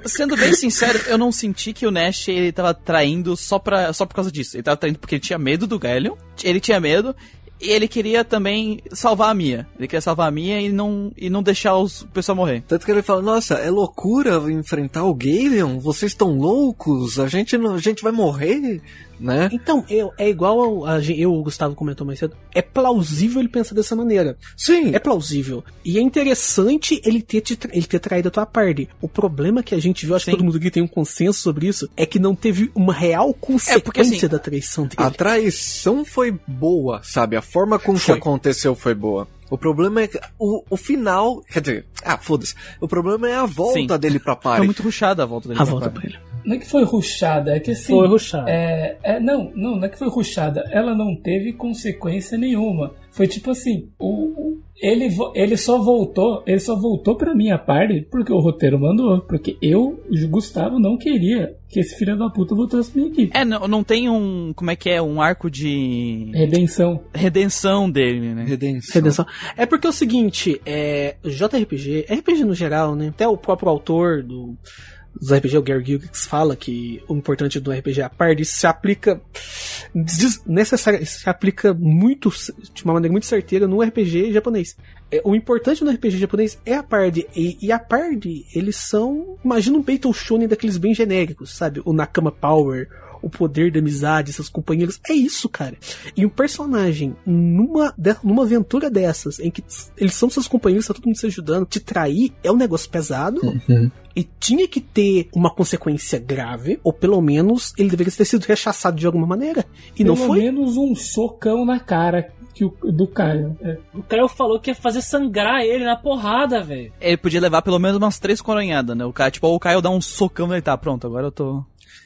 sendo bem sincero, eu não senti que o Nash ele tava traindo só, pra, só por causa disso. Ele tava traindo porque ele tinha medo do Galeon, ele tinha medo, e ele queria também salvar a Mia. Ele queria salvar a Mia e não, e não deixar os, o pessoal morrer. Tanto que ele fala, nossa, é loucura enfrentar o Galeon? Vocês estão loucos? A gente, não, a gente vai morrer, né? Então, eu, é igual ao- a, eu, o Gustavo comentou mais cedo. É plausível ele pensar dessa maneira. Sim, É plausível. E é interessante ele ter, te ele ter traído a tua party. O problema que a gente viu, acho que Sim. todo mundo aqui tem um consenso sobre isso, é que não teve uma real consequência porque, assim, da traição dele. a traição foi boa, sabe? A forma como Foi. que aconteceu foi boa. O problema é que o, o final, quer dizer, ah, foda-se. O problema é a volta Sim. dele pra Foi party. muito rushada a volta dele. a pra volta pra ele. Não é que foi ruxada, é que assim. Foi ruxado. É, é, não, não, não é que foi ruxada. Ela não teve consequência nenhuma. Foi tipo assim, o, o- ele, vo- ele só voltou, ele só voltou pra minha parte porque o roteiro mandou. Porque eu, Gustavo, não queria que esse filho da puta voltasse pra minha equipe. É, não, não tem um, como é que é, um arco de Redenção. redenção dele, né? Redenção. Redenção. É porque é o seguinte, é, JRPG, RPG no geral, né? Até o próprio autor do, dos RPG, o Gary Gygax, fala que o importante do RPG é a parte se aplica desnecessário, se aplica muito, de uma maneira muito certeira no RPG japonês. É, O importante no RPG japonês é a party. E, e a party, eles são. Imagina um Battle Shonen daqueles bem genéricos, sabe? O Nakama Power, o poder da amizade, seus companheiros. É isso, cara. E um personagem, numa, numa aventura dessas, em que eles são seus companheiros, tá todo mundo se ajudando, te trair é um negócio pesado. E tinha que ter uma consequência grave, ou pelo menos ele deveria ter sido rechaçado de alguma maneira. E não Pelo foi. menos um socão na cara que o, do Caio. É. O Caio falou que ia fazer sangrar ele na porrada, velho. Ele podia levar pelo menos umas três coronhadas, né? O cara, tipo, o Caio dá um socão nele, tá, pronto, agora eu tô...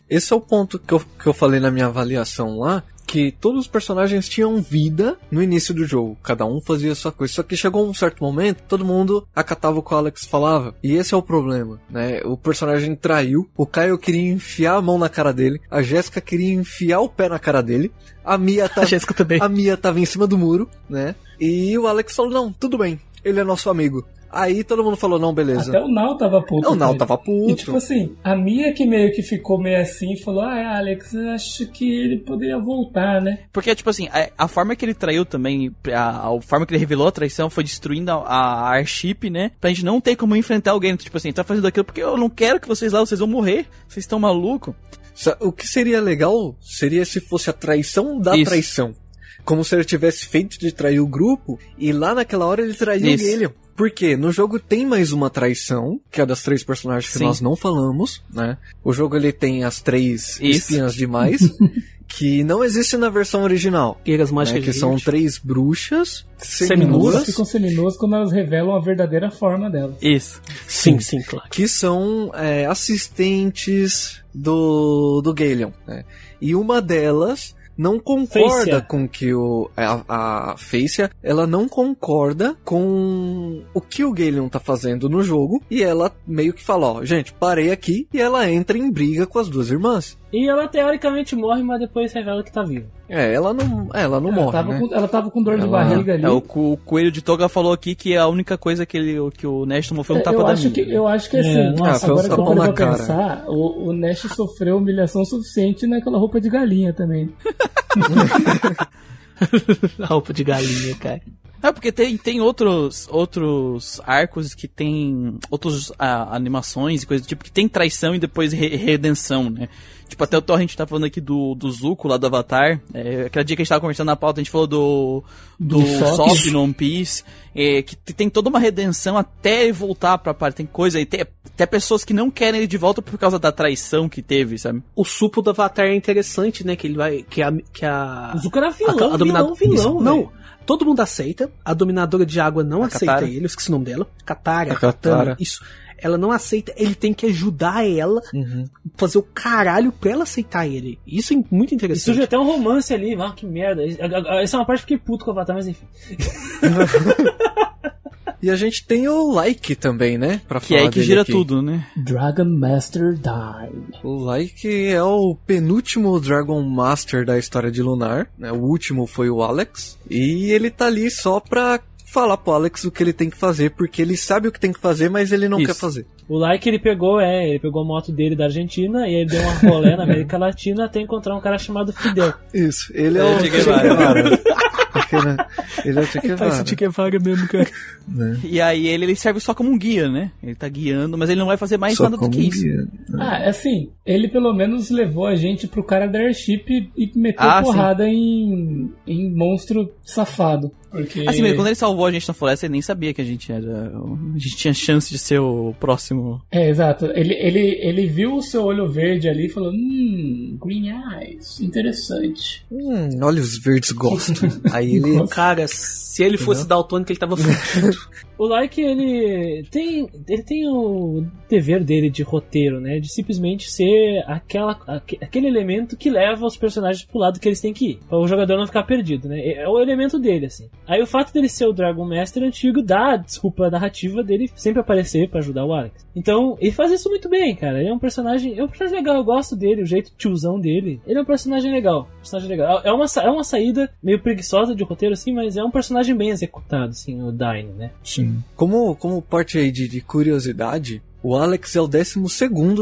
Esse é o ponto que eu, que eu falei na minha avaliação lá, que todos os personagens tinham vida no início do jogo. Cada um fazia a sua coisa. Só que chegou um certo momento, todo mundo acatava o que o Alex falava. E esse é o problema, né? O personagem traiu, o Caio queria enfiar a mão na cara dele, a Jéssica queria enfiar o pé na cara dele, a Mia A tá, Jéssica também. a Mia tava em cima do muro, né? E o Alex falou, não, tudo bem, ele é nosso amigo. Aí todo mundo falou, não, beleza. Até o Nal tava puto. o ele. tava puto. E tipo assim, a Mia que meio que ficou meio assim e falou: Ah, Alex, eu acho que ele poderia voltar, né? Porque, tipo assim, a, a forma que ele traiu também, a, a forma que ele revelou a traição foi destruindo a, a Airship, né? Pra gente não ter como enfrentar alguém. Tipo assim, tá fazendo aquilo porque eu não quero que vocês lá, vocês vão morrer. Vocês estão malucos. Sa- O que seria legal seria se fosse a traição da Isso. traição. Como se ele tivesse feito de trair o grupo e lá naquela hora ele traiu Isso. o. Porque no jogo tem mais uma traição, que é das três personagens que Sim. nós não falamos, né? O jogo ele tem as três Isso. espinhas demais, que não existe na versão original. Guerreiras Né? mágicas Que de são três bruxas Elas seminuas, ficam seminuas quando elas revelam a verdadeira forma delas. Isso. Sim, sim, claro. que são é, assistentes do, do Galeon. Né? E uma delas não concorda com que o a, a Facia, ela não concorda com o que o Galeon tá fazendo no jogo e ela meio que fala, ó, gente, parei aqui e ela entra em briga com as duas irmãs. E ela teoricamente morre, mas depois revela que tá viva. É, ela não, ela não ela, morre, tava né? com, ela tava com dor de Ela- barriga ali. É, o, o Coelho de Toga falou aqui que a única coisa que, ele, que o Nash tomou foi um É, tapa eu, da acho que, eu acho que assim, É, nossa, agora foi um que eu tapão parei na pra cara. pensar, o, o Nash sofreu humilhação suficiente naquela roupa de galinha também. A roupa de galinha, cara. É, porque tem, tem outros, outros arcos que tem outras animações e coisas do tipo que tem traição e depois re- redenção, né? Tipo, até o Torrent tá falando aqui do, do Zuko lá do Avatar. É, aquela dia que a gente tava conversando na pauta, a gente falou do. Do, Do Sop. No One Piece. é, que tem toda uma redenção até ele voltar pra parte. Tem coisa aí. Tem até pessoas que não querem ele de volta por causa da traição que teve, sabe? O supo do Avatar é interessante, né? Que ele vai. Que a. Que a O Zuko era vilão, a, a dominado- vilão, vilão. Não, velho. Todo mundo aceita. A dominadora de água não A aceita Katara. ele. Eu esqueci o nome dela. Katara. A Katara. Katana, Isso. Ela não aceita. Ele tem que ajudar ela, Uhum. fazer o caralho pra ela aceitar ele. Isso é muito E interessante. surge até um romance ali, ah, que merda. Essa é uma parte que eu fiquei puto com o Avatar, mas enfim. E a gente tem o Like também, né? Pra Que é falar aí que gira aqui. tudo, né? Dragon Master Die. O Like é o penúltimo Dragon Master da história de Lunar. Né? O último foi o Alex. E ele tá ali só pra falar pro Alex o que ele tem que fazer, porque ele sabe o que tem que fazer, mas ele não Isso. quer fazer. O like ele pegou, é, ele pegou a moto dele da Argentina e ele deu uma rolé na América Latina até encontrar um cara chamado Fidel. Isso, ele é, É o o Che Che Guevara. Guevara. Porque, né, ele é o Che Guevara. que é vaga mesmo, cara. E aí ele, ele serve só como um guia, né? Ele tá guiando, mas ele não vai fazer mais Só nada do que isso. guia. Ah, assim, ele pelo menos levou a gente pro cara da Airship e, e meteu Ah, porrada em, em monstro safado. Porque... Assim, quando ele salvou a gente na floresta, ele nem sabia que a gente era. A gente tinha chance de ser o próximo. É, exato. Ele, ele, ele viu o seu olho verde ali e falou: Hum, Green Eyes, interessante. Hum, olhos verdes gosto. Aí ele. Cara, se ele fosse daltônico, ele tava fudido. O like ele tem ele tem o dever dele de roteiro, né? De simplesmente ser aquela aque- aquele elemento que leva os personagens pro lado que eles têm que ir, para o jogador não ficar perdido, né? É o elemento dele assim. Aí o fato dele ser o Dragon Master antigo dá desculpa a narrativa dele sempre aparecer pra ajudar o Alex. Então, ele faz isso muito bem, cara. Ele é um personagem, é um personagem legal, eu gosto dele, o jeito tiozão dele. Ele é um personagem legal, personagem legal. É uma é uma saída meio preguiçosa de roteiro assim, mas é um personagem bem executado assim, o Dine, né? Como, como parte aí de, de curiosidade, o Alex é o 12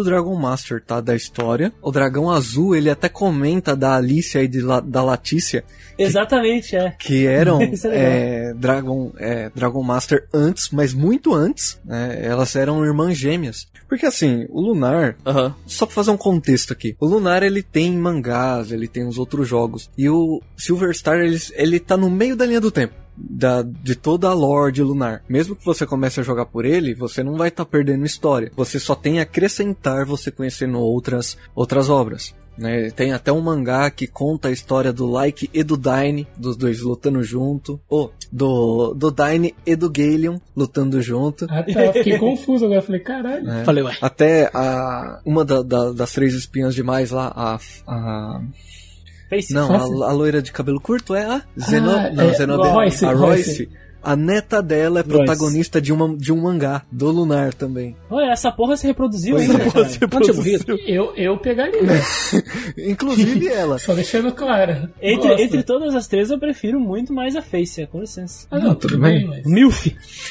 Dragon Master, tá? Da história. O dragão azul, ele até comenta da Alicia e de La- da Latícia, Exatamente, é. que eram é é, Dragon, é, Dragon Master antes, mas muito antes, né? Elas eram irmãs gêmeas. Porque assim, o Lunar, Aham. só pra fazer um contexto aqui. O Lunar, ele tem mangás, ele tem os outros jogos. E o Silver Star, ele, ele tá no meio da linha do tempo. Da, de toda a lore de Lunar. Mesmo que você comece a jogar por ele, você não vai estar perdendo história. Você só tem a acrescentar você conhecendo outras, outras obras. Né? Tem até um mangá que conta a história do Like e do Dine, dos dois lutando junto. Ou do, do Dine e do Galeon lutando junto. Ah, tá. Eu fiquei confuso agora. Falei, caralho. né? Falei, ué. Até a, uma da- da- das três espinhas demais lá, a, a Face. não, a, a loira de cabelo curto é a Zeno, Ah, não, é, Zenobia, Royce, a Royce. Royce. A neta dela é protagonista de, uma, de um mangá, do Lunar também. Olha, essa porra se reproduziu Pois ainda, é. cara. Não tinha morrido? Eu, eu pegaria. Inclusive ela. Só deixando claro. Entre, Gosto. entre todas as três, eu prefiro muito mais a Face, com licença. Ah, não, tudo bem, mas. Milf.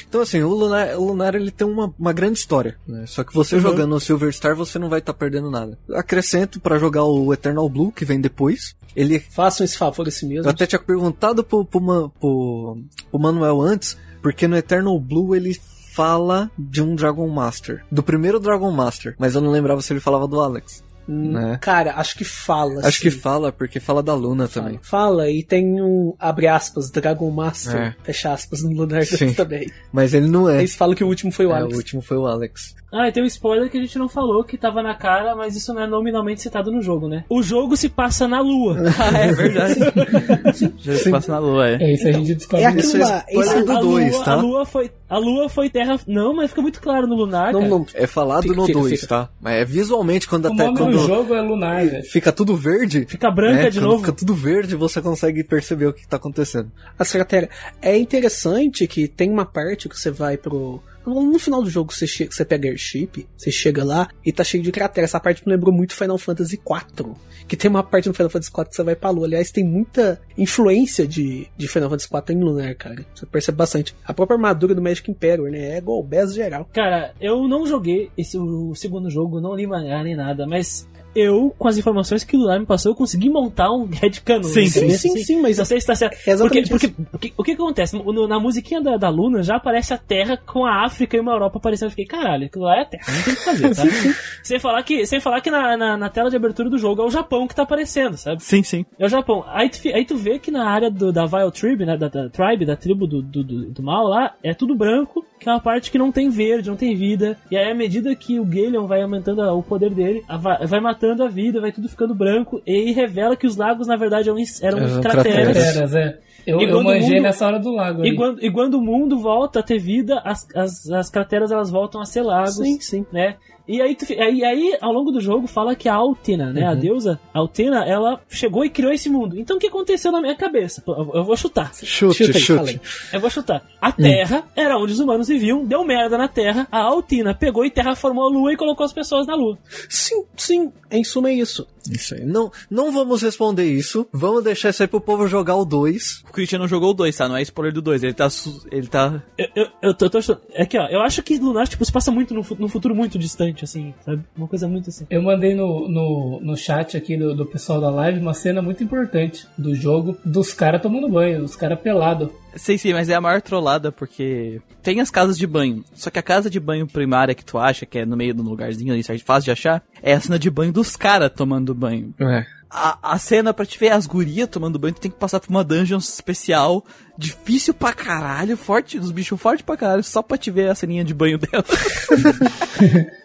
Então assim, o Lunar, o Lunar ele tem uma, uma grande história. né? Só que você jogando o Silver Star, você não vai estar perdendo nada. Acrescento pra jogar o Eternal Blue, que vem depois. Ele Façam esse favor esse mesmo. Eu até tinha perguntado pro, pro, pro, pro Manuel antes, porque no Eternal Blue ele fala de um Dragon Master. Do primeiro Dragon Master, mas eu não lembrava se ele falava do Alex. Hum, né? Cara, acho que fala. Acho que sim. fala, porque fala da Luna também. Fala, e tem um, abre aspas, Dragon Master, É. fecha aspas, no Lunar Sim. também. Mas ele não é. Eles falam que o último foi o É, Alex. o último foi o Alex. Ah, e tem um spoiler que a gente não falou, que tava na cara, mas isso não é nominalmente citado no jogo, né? O jogo se passa na lua. Ah, é verdade. Já se passa na lua, é. É isso a gente descobre. É aquilo Isso é lá. spoiler esse- do a, dois, lua, tá? a lua foi. A lua foi terra. Não, mas fica muito claro no lunar. Não, cara. não. É falado Fica, no fica, 2, fica. tá? Mas é visualmente quando O até quando do jogo é Lunar, velho. fica tudo verde. Fica branca né? de Quando novo. Fica tudo verde, você consegue perceber o que tá acontecendo. A cratera. É interessante que tem uma parte que você vai pro. No final do jogo você, chega, você pega Airship, você chega lá e tá cheio de cratera. Essa parte me lembrou muito Final Fantasy IV. Que tem uma parte no Final Fantasy IV que você vai pra lua. Aliás, tem muita influência de, de Final Fantasy IV em Lunar, cara. Você percebe bastante. A própria armadura do Magic Imperial, né? É Best geral. Cara, eu não joguei esse o segundo jogo, não li mangá nem nada, mas eu, com as informações que o Lunar me passou, eu consegui montar um headcanon. Sim, Sim, entendeu? sim, sim, mas Não sei se tá certo. É porque, porque, porque o que acontece? No- na musiquinha da, da Luna já aparece a Terra com a África e uma Europa aparecendo. Eu fiquei, caralho, aquilo lá é a Terra, não tem o que fazer, tá? sem falar que, sem falar que na, na, na tela de abertura do jogo é o Japão que tá aparecendo, sabe? Sim, sim. É o Japão. Aí tu, aí tu vê que na área do, da Vile Tribe, né, da, da tribe, da tribo do, do, do, do mal lá, é tudo branco, que é uma parte que não tem verde, não tem vida. E aí, à medida que o Galeon vai aumentando o poder dele, vai, vai matando a vida, vai tudo ficando branco, e revela que os lagos, na verdade, eram, eram Eram crateras. crateras. Eras, é. Eu, E eu quando o manjei mundo- nessa hora do lago. E quando, e quando o mundo volta a ter vida, as, as, as crateras elas voltam a ser lagos. Sim, sim. né? E aí, tu aí, aí, ao longo do jogo, fala que a Altena, né? A deusa Altena, ela chegou e criou esse mundo. Então, o que aconteceu na minha cabeça? Eu vou chutar. Chute, chute. aí. Eu vou chutar. A Terra era onde os humanos viviam, deu merda na Terra. A Altina pegou e terraformou a Lua e colocou as pessoas na Lua. Sim, sim. Em suma é isso. Isso aí. Não, não vamos responder isso. Vamos deixar isso aí pro povo jogar o 2. O Christian não jogou o 2, tá? Não é spoiler do 2. Ele tá. Ele tá. Eu, eu, eu tô, tô achando. É que, ó, eu acho que Lunar, tipo, se passa muito no futuro muito distante, assim, sabe? Uma coisa muito assim. Eu mandei no, no, no chat aqui do, do pessoal da live uma cena muito importante do jogo dos caras tomando banho, os caras pelados. Sei sim, mas é a maior trollada porque tem as casas de banho. Só que a casa de banho primária que tu acha, que é no meio de um lugarzinho ali, fácil de achar, é a cena de banho dos caras tomando banho. É. A, a cena pra te ver as gurias tomando banho, tu tem que passar por uma dungeon especial, difícil pra caralho, forte, os bichos fortes pra caralho, só pra te ver a ceninha de banho dela.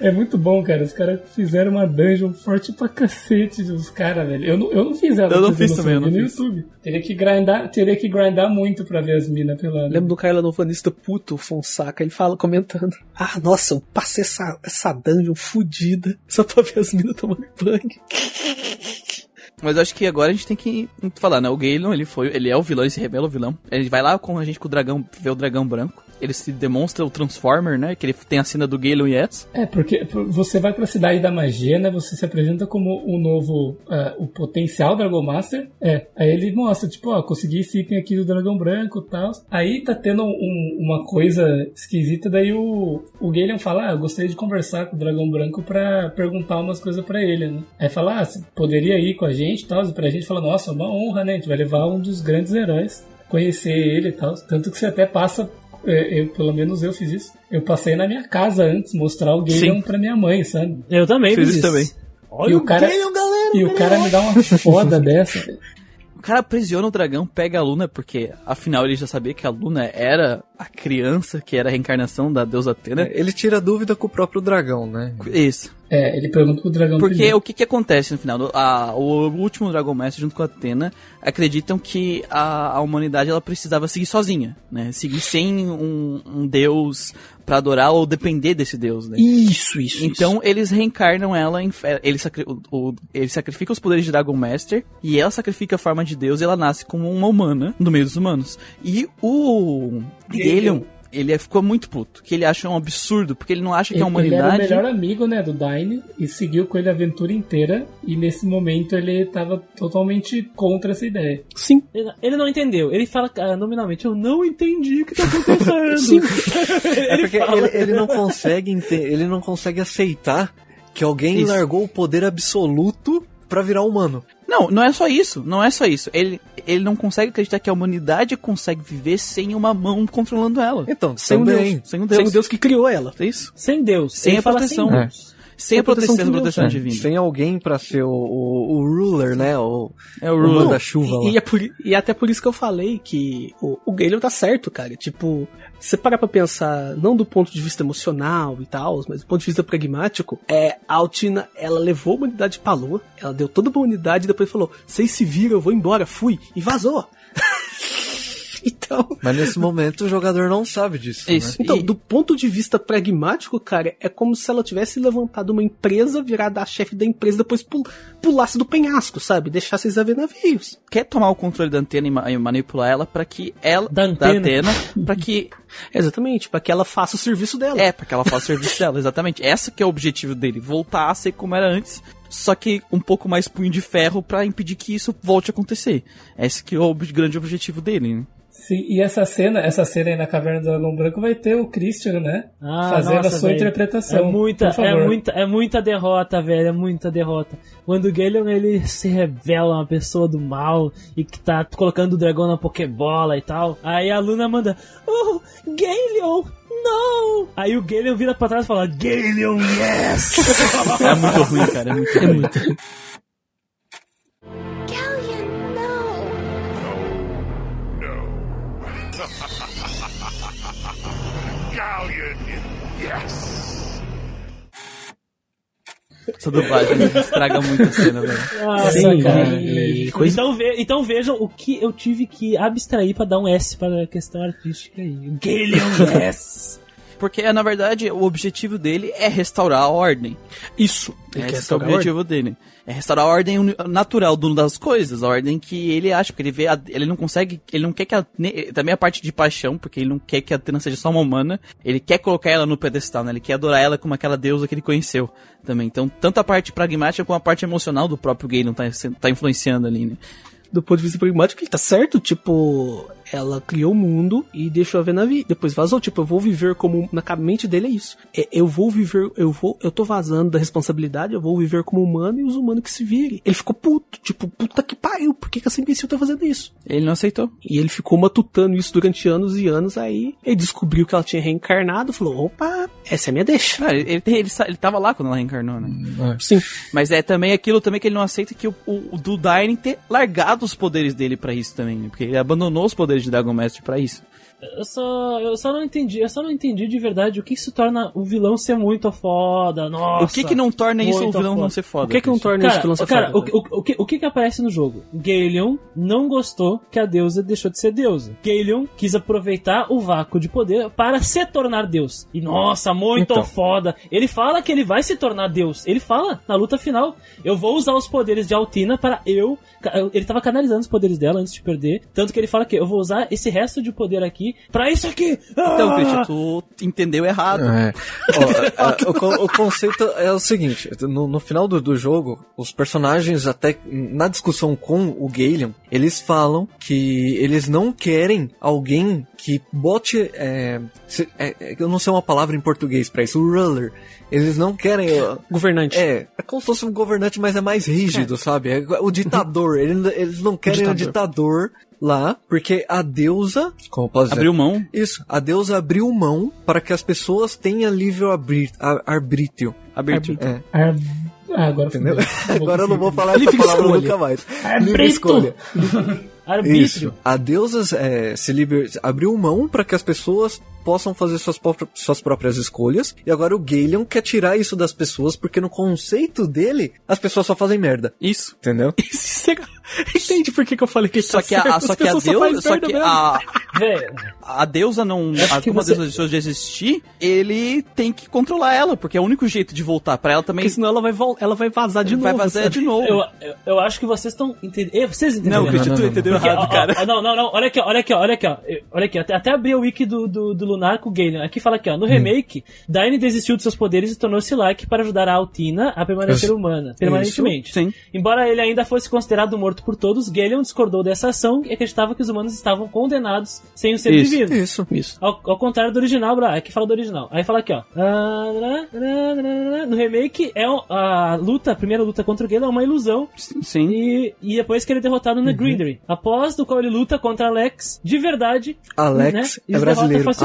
É muito bom, cara. Os caras fizeram uma dungeon forte pra cacete dos caras, velho. Eu não, eu não fiz ela. Eu não fiz noção, também, eu não no fiz. YouTube. Teria que grindar, teria que grindar muito pra ver as minas pelando. Lembro do cara novanista puto, o Fonsaca, ele fala comentando: Ah, nossa, eu passei essa, essa dungeon fudida só pra ver as minas tomando banho. Mas eu acho que agora a gente tem que falar, né? O Galen, ele foi, ele é o vilão, ele se revela o vilão. Ele vai lá com a gente com o dragão, vê o dragão branco. Ele se demonstra o Transformer, né? Que ele tem a cena do Galen Yes. É, porque você vai pra cidade da magia, né? Você se apresenta como o novo, ah, o potencial Dragon Master. É, aí ele mostra, tipo, ó, consegui esse item aqui do dragão branco e tal. Aí tá tendo um- uma coisa esquisita, daí o, o Galen fala, ah, eu gostaria de conversar com o dragão branco pra perguntar umas coisas pra ele, né? Aí fala, ah, poderia ir com a gente e tal? E pra gente fala, nossa, é uma honra, né? A gente vai levar um dos grandes heróis, conhecer ele e tal. Tanto que você até passa eu, pelo menos eu fiz isso. Eu passei na minha casa antes, mostrar o Galeon Sim. pra minha mãe, sabe? Eu também Fiz fiz isso também. Olha e o cara, e o cara me dá uma foda dessa. O cara aprisiona o dragão, pega a Luna, porque afinal ele já sabia que a Luna era a criança que era a reencarnação da deusa Atena. Ele tira dúvida com o próprio dragão, né? Isso. É, ele pergunta pro dragão Porque primeiro. o que que acontece no final? A- o último Dragon Master junto com a Atena acreditam que a, a humanidade ela precisava seguir sozinha, né? Seguir sem um, um deus pra adorar ou depender desse deus, né? Isso, isso. Então eles reencarnam ela em ele, sacri o, o- ele sacrifica os poderes de Dragon Master e ela sacrifica a forma de Deus e ela nasce como uma humana no meio dos humanos. E o Galeon, ele ficou muito puto, que ele acha um absurdo, porque ele não acha que a Ele, ele era o humanidade melhor amigo, né, do Daine e seguiu com ele a aventura inteira. E nesse momento ele tava totalmente contra essa ideia. Sim. Ele, ele não entendeu. Ele fala ah, nominalmente, eu não entendi o que tá acontecendo. Sim. É porque ele, ele não consegue ente- ele não consegue aceitar que alguém Isso. largou o poder absoluto pra virar humano. Não, não é só isso, não é só isso. Ele, ele não consegue acreditar que a humanidade consegue viver sem uma mão controlando ela. Então, Sem um. Deus. Sem um Deus. Sem o Deus que criou ela. É isso. Sem Deus. Sem Ele a proteção. sem É. Sem a proteção, sem a proteção É, divina. sem alguém pra ser o, o, o ruler, né? O, É o o Ruler. manda-chuva lá. E, e é por, e é até por isso que eu falei que o, o Galeon tá certo, cara. Tipo, você parar pra pensar, não do ponto de vista emocional e tal, mas do ponto de vista pragmático, é, a Altina, ela levou a humanidade pra lua, ela deu toda a humanidade e depois falou, vocês se viram, eu vou embora, fui, e vazou. então, Mas nesse momento o jogador não sabe disso. Isso. Né? então, E- do ponto de vista pragmático, cara, é como se ela tivesse levantado uma empresa, virado a chefe da empresa, depois pul- pulasse do penhasco, sabe? Deixasse eles a ver navios. Quer tomar o controle da antena e, ma- e manipular ela pra que ela. Da antena. antena pra que. Exatamente, pra que ela faça o serviço dela. É, pra que ela faça o serviço dela, exatamente. Essa que é o objetivo dele. Voltar a ser como era antes. Só que um pouco mais punho de ferro pra impedir que isso volte a acontecer. Esse que é o grande objetivo dele, né? Sim, e essa cena, essa cena aí na Caverna do Dragão Branco vai ter o Christian, né? Ah, Fazendo nossa, a sua velho. interpretação. É muita, é muita, é muita derrota, velho. É muita derrota. Quando o Galeon ele se revela uma pessoa do mal e que tá colocando o dragão na Pokébola e tal. Aí a Luna manda, oh, Galeon, não! Aí o Galeon vira pra trás e fala, Galeon, yes! É muito ruim, cara. É muito ruim. Galleon, no. Essa dublagem estraga muito a cena, velho. Nossa, Sim, cara. e coisa- Então, ve- então vejam o que eu tive que abstrair pra dar um S para a questão artística aí. Galeon, yes! Porque, na verdade, o objetivo dele é restaurar a ordem. Isso. É, Ele quer esse é o objetivo dele. É restaurar a ordem natural do- das coisas, a ordem que ele acha, porque ele vê, a- ele não consegue, ele não quer que a, também a parte de paixão, porque ele não quer que a Atena seja só uma humana, ele quer colocar ela no pedestal, né? Ele quer adorar ela como aquela deusa que ele conheceu também. Então, tanto a parte pragmática como a parte emocional do próprio Galen tá, tá influenciando ali, né? do ponto de vista pragmático, ele tá certo. Tipo, ela criou o mundo e deixou a ver na vida. Depois vazou. Tipo, eu vou viver como. Na mente dele é isso. É, eu vou viver. Eu vou. Eu tô vazando da responsabilidade. Eu vou viver como humano e os humanos que se virem. Ele ficou puto. Tipo, puta que pariu. Por que, que essa imbecil tá fazendo isso? Ele não aceitou. E ele ficou matutando isso durante anos e anos. Aí ele descobriu que ela tinha reencarnado. Falou: opa, essa é a minha deixa. Ah, ele, ele, ele, ele tava lá quando ela reencarnou, né? Sim. Mas é também aquilo também que ele não aceita que o, o, o do Dainen ter largado os poderes dele pra isso também, né? Porque ele abandonou os poderes de Dragon Master pra isso. Eu só, eu só não entendi, eu só não entendi de verdade o que isso torna o vilão ser muito foda. Nossa. o que que não torna isso o vilão não ser foda? O que que não torna isso Cara, vilão ser cara foda, o, o, o, que, o que que aparece no jogo? Galeon não gostou que a deusa deixou de ser deusa. Galeon quis aproveitar o vácuo de poder para se tornar deus. E nossa, muito Então. foda. Ele fala que ele vai se tornar deus. Ele fala na luta final: Eu vou usar os poderes de Altina para eu. Ele tava canalizando os poderes dela antes de perder. Tanto que ele fala que eu vou usar esse resto de poder aqui para isso aqui. Então, Ah! Christian, tu entendeu errado. É. Ó, a- o, co- o conceito é o seguinte: no, no final do, do jogo, os personagens, até na discussão com o Galeon, eles falam que eles não querem alguém que bote. É, se- é- é- eu não sei uma palavra em português pra isso, ruler. Eles não querem. Governante. É, é como se fosse um governante, mas é mais rígido, sabe? É o ditador. Eles, eles não querem um ditador lá, porque a deusa. Como eu posso dizer? Abriu mão. Isso, a deusa abriu mão para que as pessoas tenham livre arbítrio. Arbítrio. É, Ah, ah, agora entendeu? Agora eu não vou falar essa palavra escolha. nunca mais. Arbítrio. Livre escolha. Arbítrio. Isso. A deusa é, se liber... abriu mão para que as pessoas possam fazer suas, suas próprias escolhas. E agora o Galeon quer tirar isso das pessoas, porque no conceito dele, as pessoas só fazem merda. Isso. Entendeu? Isso é- Entende por que, que eu falei que Só tá que a, certo? só que a só deusa, fazem só merda que mesmo. a, Velho, a deusa não, a, como você- a deusa deixou de existir, ele tem que controlar ela, porque é o único jeito de voltar pra ela também. Porque senão ela vai, ela vai vazar de vai novo. vazar sabe? de novo. eu, eu, eu acho que vocês estão entendendo. Vocês entenderam? Não, tu entendeu errado, ó, cara. ó, não, não, não. Olha aqui, ó, olha aqui, ó, olha aqui, ó. Olha aqui, até, até abri o wiki do, do, do Lunar com o Galen. Aqui fala aqui, ó. No remake, Daine desistiu de seus poderes e tornou-se like para ajudar a Altina a permanecer Isso. humana. Permanentemente. Sim. Embora ele ainda fosse considerado morto por todos, Galeon discordou dessa ação e acreditava que os humanos estavam condenados sem o ser Isso. divino. Isso. Isso. Ao, ao contrário do original, Bra, aqui fala do original. Aí fala aqui, ó. No remake, é a luta, a primeira luta contra o Gale é uma ilusão. Sim. E, e depois que ele é derrotado Uhum. na Grindery. Após do qual ele luta contra Alex de verdade. Alex né, é brasileiro. derrota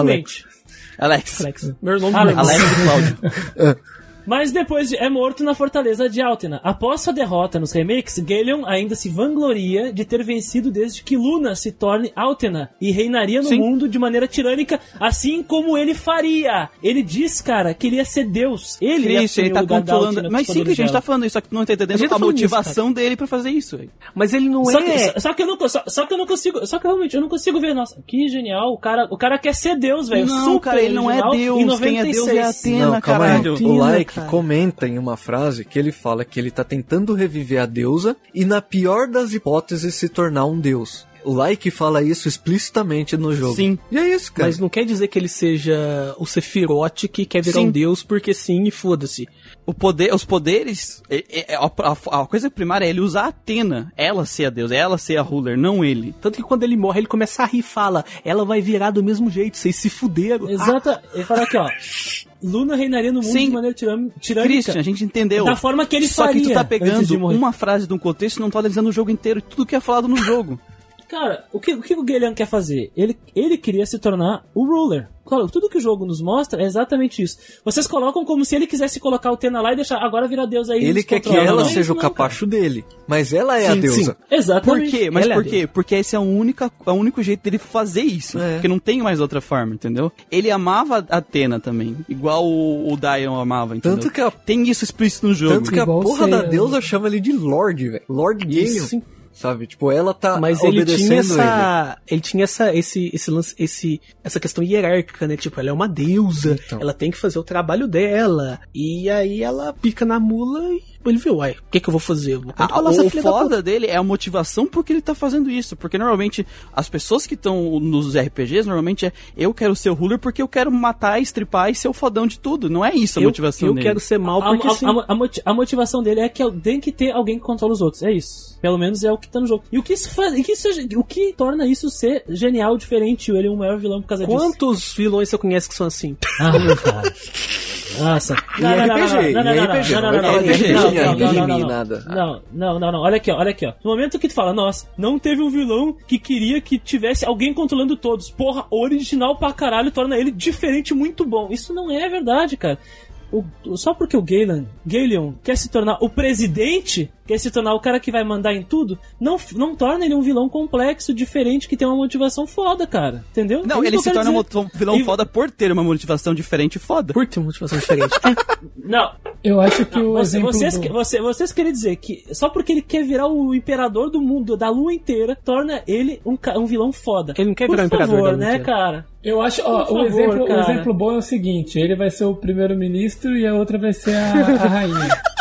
Alex. Alex. Meu nome Alex. irmão. Alex e Cláudio. Mas depois de- é morto na fortaleza de Altena. Após sua derrota nos remakes, Galeon ainda se vangloria de ter vencido desde que Luna se torne Altena e reinaria no Sim. mundo de maneira tirânica, assim como ele faria. Ele diz, cara, que ele ia ser Deus. Ele ia Christian, ele tá controlando. Mas sim, que a gente tá falando isso, só que tu não tá entendendo A tá a falando isso, motivação dele pra fazer isso. velho. Mas ele não Só é. que, só, só que eu não, só, só que eu não consigo, só que realmente eu não consigo ver, nossa, que genial, o cara, o cara quer ser Deus, velho, Não, super cara, ele não é Deus. Quem é Deus é 96. Atena, Não, calma aí. caralho. O Like cara. comenta em uma frase que ele fala que ele tá tentando reviver a deusa e, na pior das hipóteses, se tornar um deus. O Like fala isso explicitamente no jogo. Sim. E é isso, cara. Mas não quer dizer que ele seja o Sephiroth que quer virar Sim. um deus porque sim e foda-se. O poder, os poderes, é- é- a, a- a coisa primária é ele usar a Atena, ela ser a deusa, ela ser a ruler, não ele. Tanto que quando ele morre, ele começa a rir e fala: Ela vai virar do mesmo jeito, vocês se fuderam. Exata. Ele fala aqui, ó. Luna reinaria no mundo Sim. de maneira tiram- tirânica. Christian, a gente entendeu. Da forma que ele Só faria que tu tá pegando uma frase de um contexto e não tá analisando o jogo inteiro e tudo que é falado no jogo. Cara, o que o, que o Guilherme quer fazer? Ele, ele queria se tornar o ruler. Claro, tudo que o jogo nos mostra é exatamente isso. Vocês colocam como se ele quisesse colocar o Tena lá e deixar agora virar Deus aí. Ele quer que ela Não, seja o capacho dele. Mas ela é a Sim, deusa. sim. Exatamente. Por quê? Mas Ela é por a quê? Porque esse é o, única, é o único jeito dele fazer isso. É. Porque não tem mais outra forma, entendeu? Ele amava a Atena também. Igual o, o Dion amava, entendeu? Tanto que a, Tem isso explícito no jogo. tanto que a Igual porra você- da deusa chama ele de Lorde, velho. Lord Galen. Sim. Sabe? Tipo, ela tá Mas ele obedecendo tinha ele. essa. Ele. tinha essa, esse, esse lance, esse, essa questão hierárquica, né? Tipo, ela é uma deusa, Então. ela tem que fazer o trabalho dela. E aí ela pica na mula e ele viu, uai, o que que eu vou fazer? Eu vou Ah, o filha da puta. foda dele é a motivação por que ele tá fazendo isso. Porque normalmente as pessoas que estão nos RPGs, normalmente é eu quero ser o ruler porque eu quero matar, estripar e ser o fodão de tudo. Não é isso a Eu, motivação eu dele. quero ser mal A, porque a- sim. a- a moti- a motivação dele é que tem que ter alguém que controla os outros. É isso. Pelo menos é o que tá no jogo. E o que isso faz. e que isso é- o que torna isso ser genial, diferente? Ele é o maior vilão por causa disso. Quantos vilões você conhece que são assim? Ah, meu cara. Nossa. RPG, RPG, não de RPG, não, não, não, anime, não, não. nada. Não, não, não, não. Olha aqui, ó, olha aqui, ó. No momento que tu fala, nossa, não teve um vilão que queria que tivesse alguém controlando todos. Porra, original pra caralho torna ele diferente muito bom. Isso não é verdade, cara. O- o- só porque o Galen, Galeon quer se tornar o presidente, quer se tornar o cara que vai mandar em tudo, não, não torna ele um vilão complexo, diferente, que tem uma motivação foda, cara. Entendeu? Não, É ele se torna dizer. um vilão E- foda por ter uma motivação diferente foda. Por ter uma motivação diferente. Não, Eu acho que o Você- exemplo vocês, do... que- você- vocês querem dizer que só porque ele quer virar o imperador do mundo, da lua inteira, torna ele um, um vilão foda. Ele não quer Por virar o imperador favor, da lua né, inteira. cara? Eu acho, ó, Por o, favor, exemplo, o exemplo bom é o seguinte, ele vai ser o primeiro-ministro e a outra vai ser a, a rainha.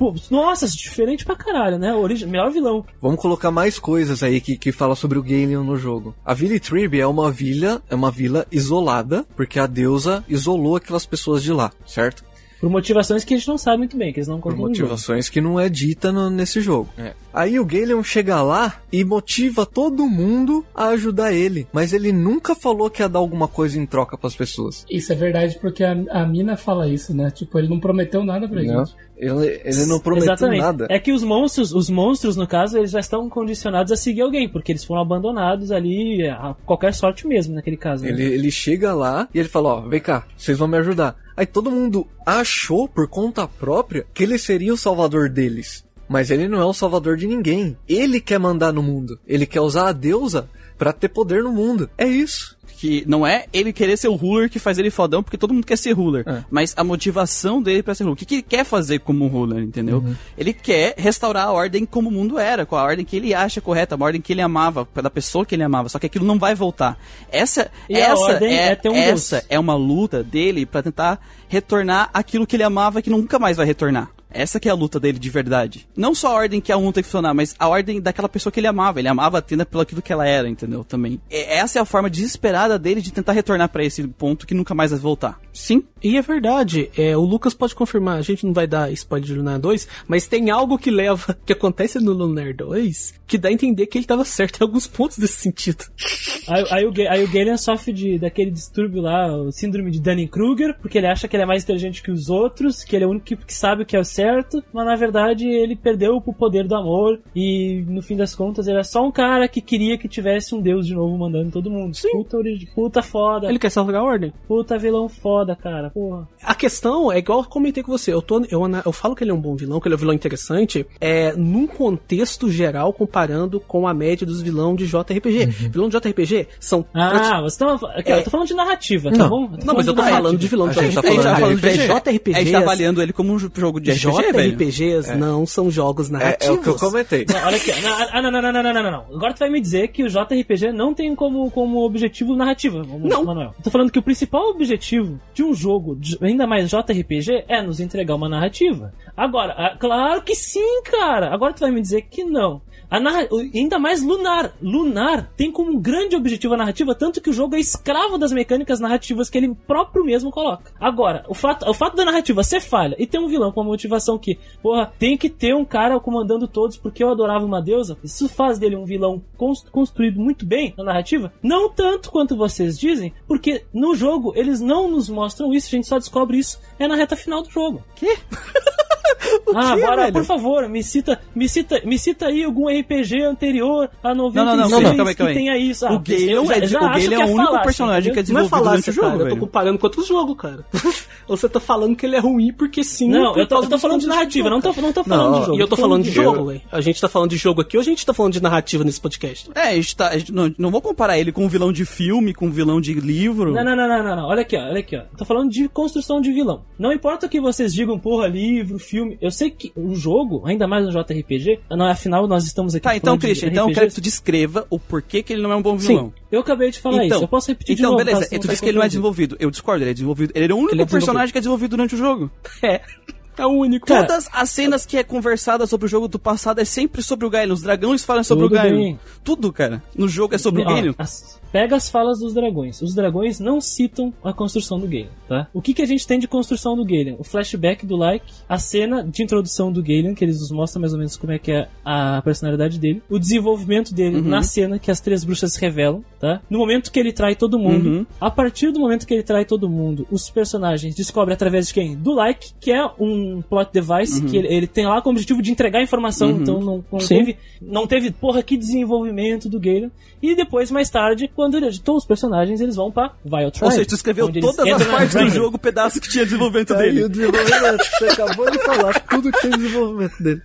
Pô, nossa, diferente pra caralho, né? Origi- melhor vilão. Vamos colocar mais coisas aí que, que fala sobre o Galeon no jogo. A Vila Trib é uma vila, é uma vila isolada, porque a deusa isolou aquelas pessoas de lá, certo? Por motivações que a gente não sabe muito bem, que eles não Por contam motivações que não é dita no- nesse jogo. Aí o Galeon chega lá e motiva todo mundo a ajudar ele, mas ele nunca falou que ia dar alguma coisa em troca pras pessoas. Isso é verdade porque a, a mina fala isso, né? Tipo, ele não prometeu nada pra Não. gente. Ele, ele não prometeu Exatamente. nada. É que os monstros, os monstros, no caso, eles já estão condicionados a seguir alguém, porque eles foram abandonados ali a qualquer sorte mesmo, naquele caso. né? Ele, ele chega lá e ele fala, ó, vem cá, vocês vão me ajudar. Aí todo mundo achou, por conta própria, que ele seria o salvador deles. Mas ele não é o salvador de ninguém. Ele quer mandar no mundo. Ele quer usar a deusa pra ter poder no mundo. É isso. Que não é ele querer ser o ruler que faz ele fodão, porque todo mundo quer ser ruler. É. Mas a motivação dele pra ser ruler. O que, que ele quer fazer como ruler, entendeu? Uhum. Ele quer restaurar a ordem como o mundo era, com a ordem que ele acha correta, a ordem que ele amava, da pessoa que ele amava. Só que aquilo não vai voltar. Essa, E essa é, é um essa Deus. é uma luta dele pra tentar retornar aquilo que ele amava que nunca mais vai retornar. Essa que é a luta dele de verdade. Não só a ordem que a um tem que funcionar, mas a ordem daquela pessoa que ele amava. Ele amava a Tina pelo aquilo que ela era, entendeu? Também. E essa é a forma desesperada dele de tentar retornar pra esse ponto que nunca mais vai voltar. Sim? E é verdade, é, o Lucas pode confirmar, a gente não vai dar spoiler de Lunar 2, mas tem algo que leva, que acontece no Lunar 2, que dá a entender que ele tava certo em alguns pontos desse sentido. Aí, aí o, aí o Galen sofre de, daquele distúrbio lá, o síndrome de Dunning-Kruger, porque ele acha que ele é mais inteligente que os outros, que ele é o único que, que sabe o que é o certo, mas na verdade ele perdeu o poder do amor e no fim das contas ele é só um cara que queria que tivesse um deus de novo mandando todo mundo. Puta, origi- puta foda, Ele quer salvar a ordem. puta vilão foda, cara, porra. A questão é igual eu comentei com você, eu, tô, eu, eu falo que ele é um bom vilão, que ele é um vilão interessante, é num contexto geral comparando com a média dos vilões de JRPG. Vilão de JRPG são... Ah, você tá, aqui, ó, eu tô falando de narrativa, tá não, bom? não, mas eu tô de falando de vilão de A gente tá JRPG. falando de JRPG. A gente tá avaliando ele como um jogo de RPG, JRPGs RPGs é. não são jogos narrativos. É, é, o que eu comentei. Não, olha aqui. Ah, não, não, não, não, não, não, não, Agora tu vai me dizer que o JRPG não tem como, como objetivo narrativo, não. Manuel. Tô falando que o principal objetivo de um jogo, ainda mais JRPG, é nos entregar uma narrativa. Agora, ah, claro que sim, cara. Agora tu vai me dizer que não. A narra... Ainda mais Lunar. Lunar tem como um grande objetivo a narrativa, tanto que o jogo é escravo das mecânicas narrativas que ele próprio mesmo coloca. Agora, o fato, o fato da narrativa ser falha e ter um vilão com uma motivação que, porra, tem que ter um cara comandando todos porque eu adorava uma deusa, isso faz dele um vilão cons- construído muito bem na narrativa? Não tanto quanto vocês dizem, porque no jogo eles não nos mostram isso, a gente só descobre isso é na reta final do jogo. Quê? ah, agora, velho? por favor, me cita, me cita, me cita aí algum RPG anterior a 96 Não, não, não, calma aí, calma aí, que calma aí. tenha isso. Ah, o Galen já- é, já o acho Galen que é o único falácia, personagem que é entendeu? Não é desenvolvido falácia, durante o jogo, cara. Eu tô comparando com outros jogos, cara. Ou você tá falando que ele é ruim porque sim. Não, eu tô, eu tô falando de narrativa, jogo, não tô, não tô falando Não, de jogo. E eu tô falando de jogo. jogo, velho. A gente tá falando de jogo aqui ou a gente tá falando de narrativa nesse podcast? É, a gente tá. a gente não, não vou comparar ele com um vilão de filme, com um vilão de livro. Não, não, não, não, não, não. Olha aqui, ó, olha aqui, ó. Tô falando de construção de vilão. Não importa que vocês digam, porra, livro, filme. Eu sei que o jogo, ainda mais no JRPG, não, afinal nós estamos aqui Tá, então, de Christian, então eu quero que tu descreva o porquê que ele não é um bom vilão. Sim, eu acabei de falar então, isso. Eu posso repetir de então, novo. beleza. caso Tu não disse que ele não é desenvolvido. Eu discordo, ele é desenvolvido. Ele é o único Ele é personagem que é desenvolvido durante o jogo. É. É o único. Cara, Todas as cenas que é conversada sobre o jogo do passado é sempre sobre o Gaelion. Os dragões falam sobre o Gaelion. bem. Tudo, cara. No jogo é sobre o as- pega as falas dos dragões. Os dragões não citam a construção do Galen, tá? O que, que a gente tem de construção do Galen? O flashback do Like, a cena de introdução do Galen, que eles nos mostram mais ou menos como é que é a personalidade dele, o desenvolvimento dele Uhum. na cena que as três bruxas revelam, tá? No momento que ele trai todo mundo, Uhum. a partir do momento que ele trai todo mundo, os personagens descobrem através de quem? Do Like, que é um plot device Uhum. que ele, ele tem lá como objetivo de entregar informação, então não, não teve não teve, porra, que desenvolvimento do Galen. E depois, mais tarde, quando ele editou os personagens, eles vão pra Wild Tribe. Ou seja, tu escreveu todas as partes do jogo, pedaço que tinha desenvolvimento aí dele. o desenvolvimento. Você acabou de falar tudo que tem desenvolvimento dele.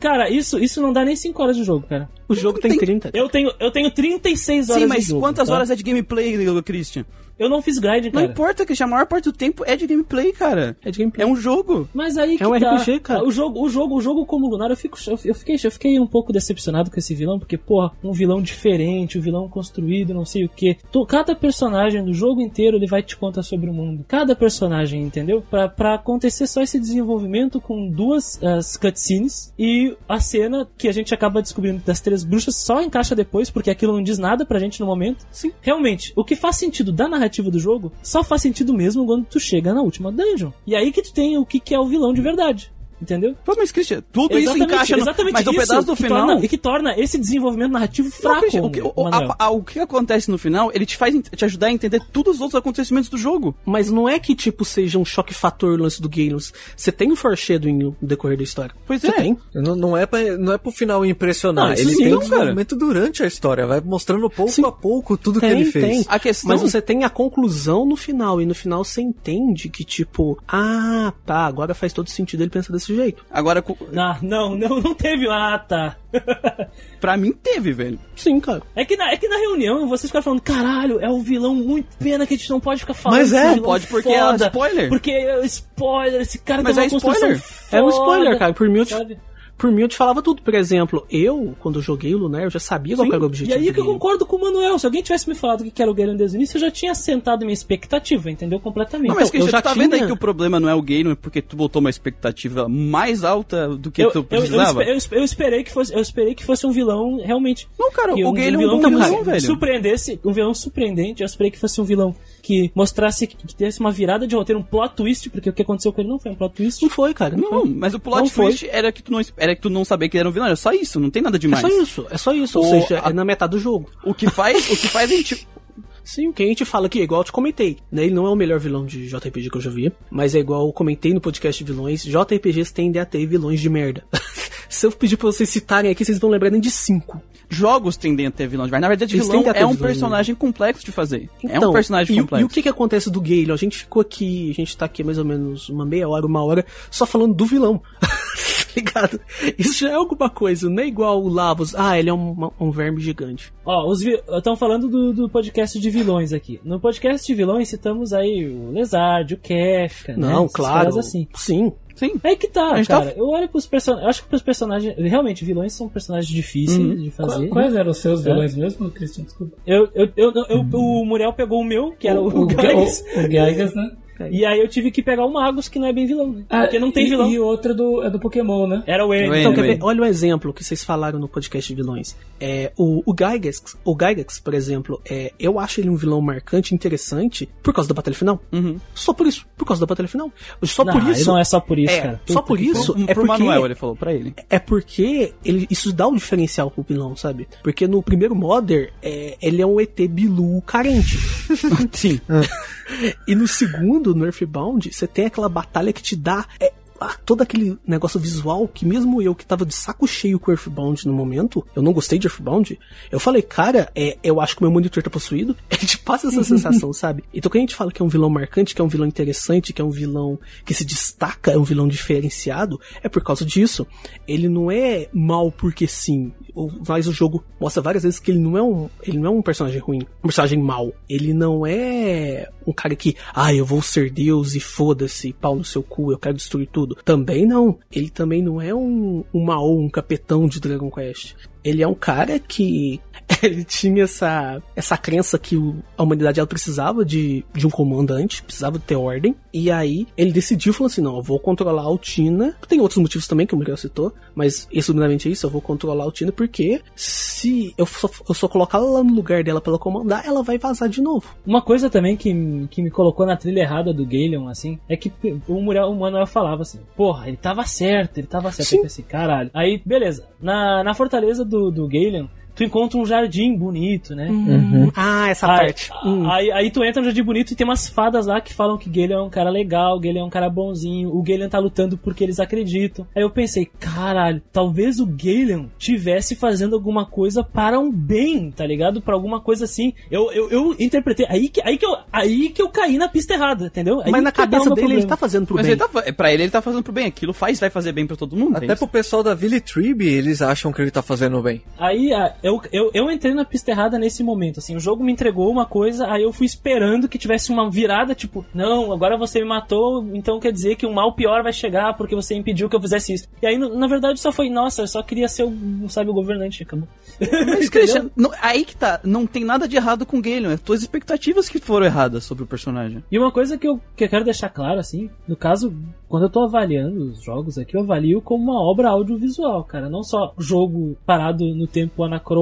Cara, isso, isso não dá nem 5 horas de jogo, cara. O jogo tem, Tem- 30. Eu tenho, eu tenho 36 horas Sim, de mas jogo. quantas tá? horas é de gameplay, Christian? Eu não fiz grind, Não cara. importa, Christian. A maior parte do tempo é de gameplay, cara. É de gameplay. É um jogo. Mas aí que É um tá. RPG, cara. O jogo, o jogo, o jogo como Lunar, eu, fico, eu, eu fiquei, eu fiquei um pouco decepcionado com esse vilão, porque, porra, um vilão diferente, um vilão construído, não sei o que. Cada personagem do jogo inteiro ele vai te contar sobre o mundo. Cada personagem, entendeu? Pra, pra acontecer só esse desenvolvimento com duas as cutscenes e a cena que a gente acaba descobrindo das três bruxas só encaixa depois, porque aquilo não diz nada pra gente no momento. Sim. Realmente, o que faz sentido da narrativa do jogo só faz sentido mesmo quando tu chega na última dungeon. E aí que tu tem o que, que é o vilão de verdade. Entendeu? Pô, mas, Christian, tudo isso Exatamente, encaixa no... exatamente Mas o isso pedaço do que final... torna- e que torna esse desenvolvimento narrativo Não, fraco. Christian, o, que, o, a- a- o que acontece no final, ele te faz te ajudar a entender todos os outros acontecimentos do jogo. Mas não é que, tipo, seja um choque fator o lance do Galen. Você tem um foreshadowing no decorrer da história. Pois Você é. tem. Não, não, é pra, não é pro final impressionar. Não, isso ele sim, tem não, desenvolvimento durante a história. Vai mostrando pouco Sim. a pouco tudo que Tem, ele fez. tem. A questão... Mas você tem a conclusão no final, e no final você entende que, tipo, ah, tá, agora faz todo sentido ele pensar desse Agora, Ah, não, não, não teve. Ah, tá. pra mim teve, velho. Sim, cara. É que, na, é que na reunião vocês ficaram falando, caralho, é um vilão muito pena que a gente não pode ficar falando. Mas é, pode porque é foda, spoiler. Porque é spoiler, esse cara Mas tem uma é spoiler. É um foda, spoiler, cara. Por mim, eu te? Por mim, eu te falava tudo. Por exemplo, eu, quando eu joguei o Lunar, eu já sabia qual Sim, era o E objetivo aí do que eu concordo com o Manuel. Se alguém tivesse me falado que era o Galen desde o início, eu já tinha sentado minha expectativa, entendeu? Completamente. Não, mas Então, Christian, eu já tu tá vendo aí tinha- que o problema não é o game, é porque tu botou uma expectativa mais alta do que eu, tu eu, eu, precisava? eu espe- eu esperei que fosse, eu esperei que fosse um vilão realmente. Não, cara, que o um, Gale é um vilão bom que vilão, me velho. surpreendesse, um vilão surpreendente. Eu esperei que fosse um vilão que mostrasse que, que tivesse uma virada de roteiro, um plot twist, porque o que aconteceu com ele não foi um plot twist. Não foi, cara. Não, Não, foi. mas o Não plot foi. twist era que, tu não, era que tu não sabia que ele era um vilão, era só isso, não tem nada É demais. só isso, é só isso. Ou seja, a- é na metade do jogo. O que faz, o que faz a gente... Sim, o que a gente fala aqui, é igual eu te comentei, né? Ele não é o melhor vilão de JRPG que eu já vi, mas é igual eu comentei no podcast de vilões, JRPGs tendem a ter vilões de merda. Se eu pedir pra vocês citarem aqui, vocês vão lembrar nem de cinco. Jogos tendem a ter vilões, mas na verdade Eles vilão é um vilões, personagem complexo de fazer. é um Então, personagem e, complexo. E o que que acontece do Gale? A gente ficou aqui, a gente tá aqui mais ou menos uma meia hora, uma hora, só falando do vilão. Tá ligado? Isso já é alguma coisa, não é igual o Lavos, ah, ele é um, um verme gigante. Ó, os estão falando do, do podcast de vilões aqui. No podcast de vilões citamos aí o Lezard, o Kefka, né? Não, Esses claro. assim. Sim. Sim. Aí que tá, gente cara. tá- Eu olho pros personagens. Eu acho que pros personagens. Realmente, vilões são personagens difíceis Uhum. de fazer. Quais eram os seus vilões mesmo, Christian? Desculpa. Eu, eu, eu, eu- o Muriel pegou o meu, que era o, o, o, Gygas. o, o né? E aí eu tive que pegar o Magus, que não é bem vilão, né? Porque não tem e, vilão. E outra do, é do Pokémon, né? Era o N. O. Então, ver? Olha um exemplo que vocês falaram no podcast de vilões. É, o, o Gygax, o Gygax, por exemplo, é, eu acho ele um vilão marcante, interessante, por causa da batalha final. Uhum. Só por isso, por causa da batalha final. Só não, por isso. não é só por isso, é, cara. só por isso Pro, é pro porque Manuel, ele falou pra ele. é porque ele, isso dá um diferencial pro vilão, sabe? Porque no primeiro Modder, é, ele é um ET Bilu carente. Sim. E no segundo, no Earthbound, você tem aquela batalha que te dá é, todo aquele negócio visual que mesmo eu que tava de saco cheio com Earthbound no momento, eu não gostei de Earthbound, eu falei, cara, é, eu acho que meu monitor tá possuído. Ele te passa essa sensação, sabe? Então quando a gente fala que é um vilão marcante, que é um vilão interessante, que é um vilão que se destaca, é um vilão diferenciado, é por causa disso. Ele não é mal porque sim. Mas o jogo mostra várias vezes que ele não é um, ele não é um personagem ruim, um personagem mau. Ele não é um cara que, ah, eu vou ser Deus e foda-se, pau no seu cu, eu quero destruir tudo. Também não. Ele também não é um, um Mao, um capetão de Dragon Quest. Ele é um cara que ele tinha essa, essa crença que a humanidade ela precisava de, de um comandante, precisava ter ordem. E aí ele decidiu, falou assim, não, eu vou controlar a Altina. Tem outros motivos também que o Miguel citou, mas resumidamente é isso, eu vou controlar a Altina porque se eu só, eu só colocar ela no lugar dela pra ela comandar, ela vai vazar de novo. Uma coisa também que, que me colocou na trilha errada do Galeon, assim, é que o, Muriel, o Manuel falava assim, porra, ele tava certo, ele tava certo. Sim. Eu pensei, caralho. Aí, beleza. Na, na fortaleza do, do Galeon, tu encontra um jardim bonito, né? Ah, essa Aí, parte. Hum. aí, aí tu entra no jardim bonito e tem umas fadas lá que falam que Galeon é um cara legal, Galeon é um cara bonzinho, o Galeon tá lutando porque eles acreditam. Aí eu pensei, caralho, talvez o Galeon tivesse fazendo alguma coisa para um bem, tá ligado? Pra alguma coisa assim. Eu, eu, eu interpretei, aí que, aí, que eu, aí que eu caí na pista errada, entendeu? Aí Mas na cabeça dele ele problema. tá fazendo pro Mas bem. ele tá, fa- pra ele, ele tá fazendo pro bem. Aquilo faz, vai fazer bem pra todo mundo. é Até isso? pro pessoal da Village Tribe, eles acham que ele tá fazendo bem. Aí ah, eu, eu, eu entrei na pista errada nesse momento, assim, o jogo me entregou uma coisa, aí eu fui esperando que tivesse uma virada, tipo, não, agora você me matou, então quer dizer que um mal pior vai chegar porque você impediu que eu fizesse isso. E aí, na verdade, só foi, nossa, eu só queria ser o, sabe, o governante, acabou. Mas, Christian, não- aí que tá. Não tem nada de errado com o Galeon. É tuas expectativas que foram erradas sobre o personagem. E uma coisa que eu, que eu quero deixar claro, assim, no caso, quando eu tô avaliando os jogos aqui, eu avalio como uma obra audiovisual, cara. Não só jogo parado no tempo anacrônico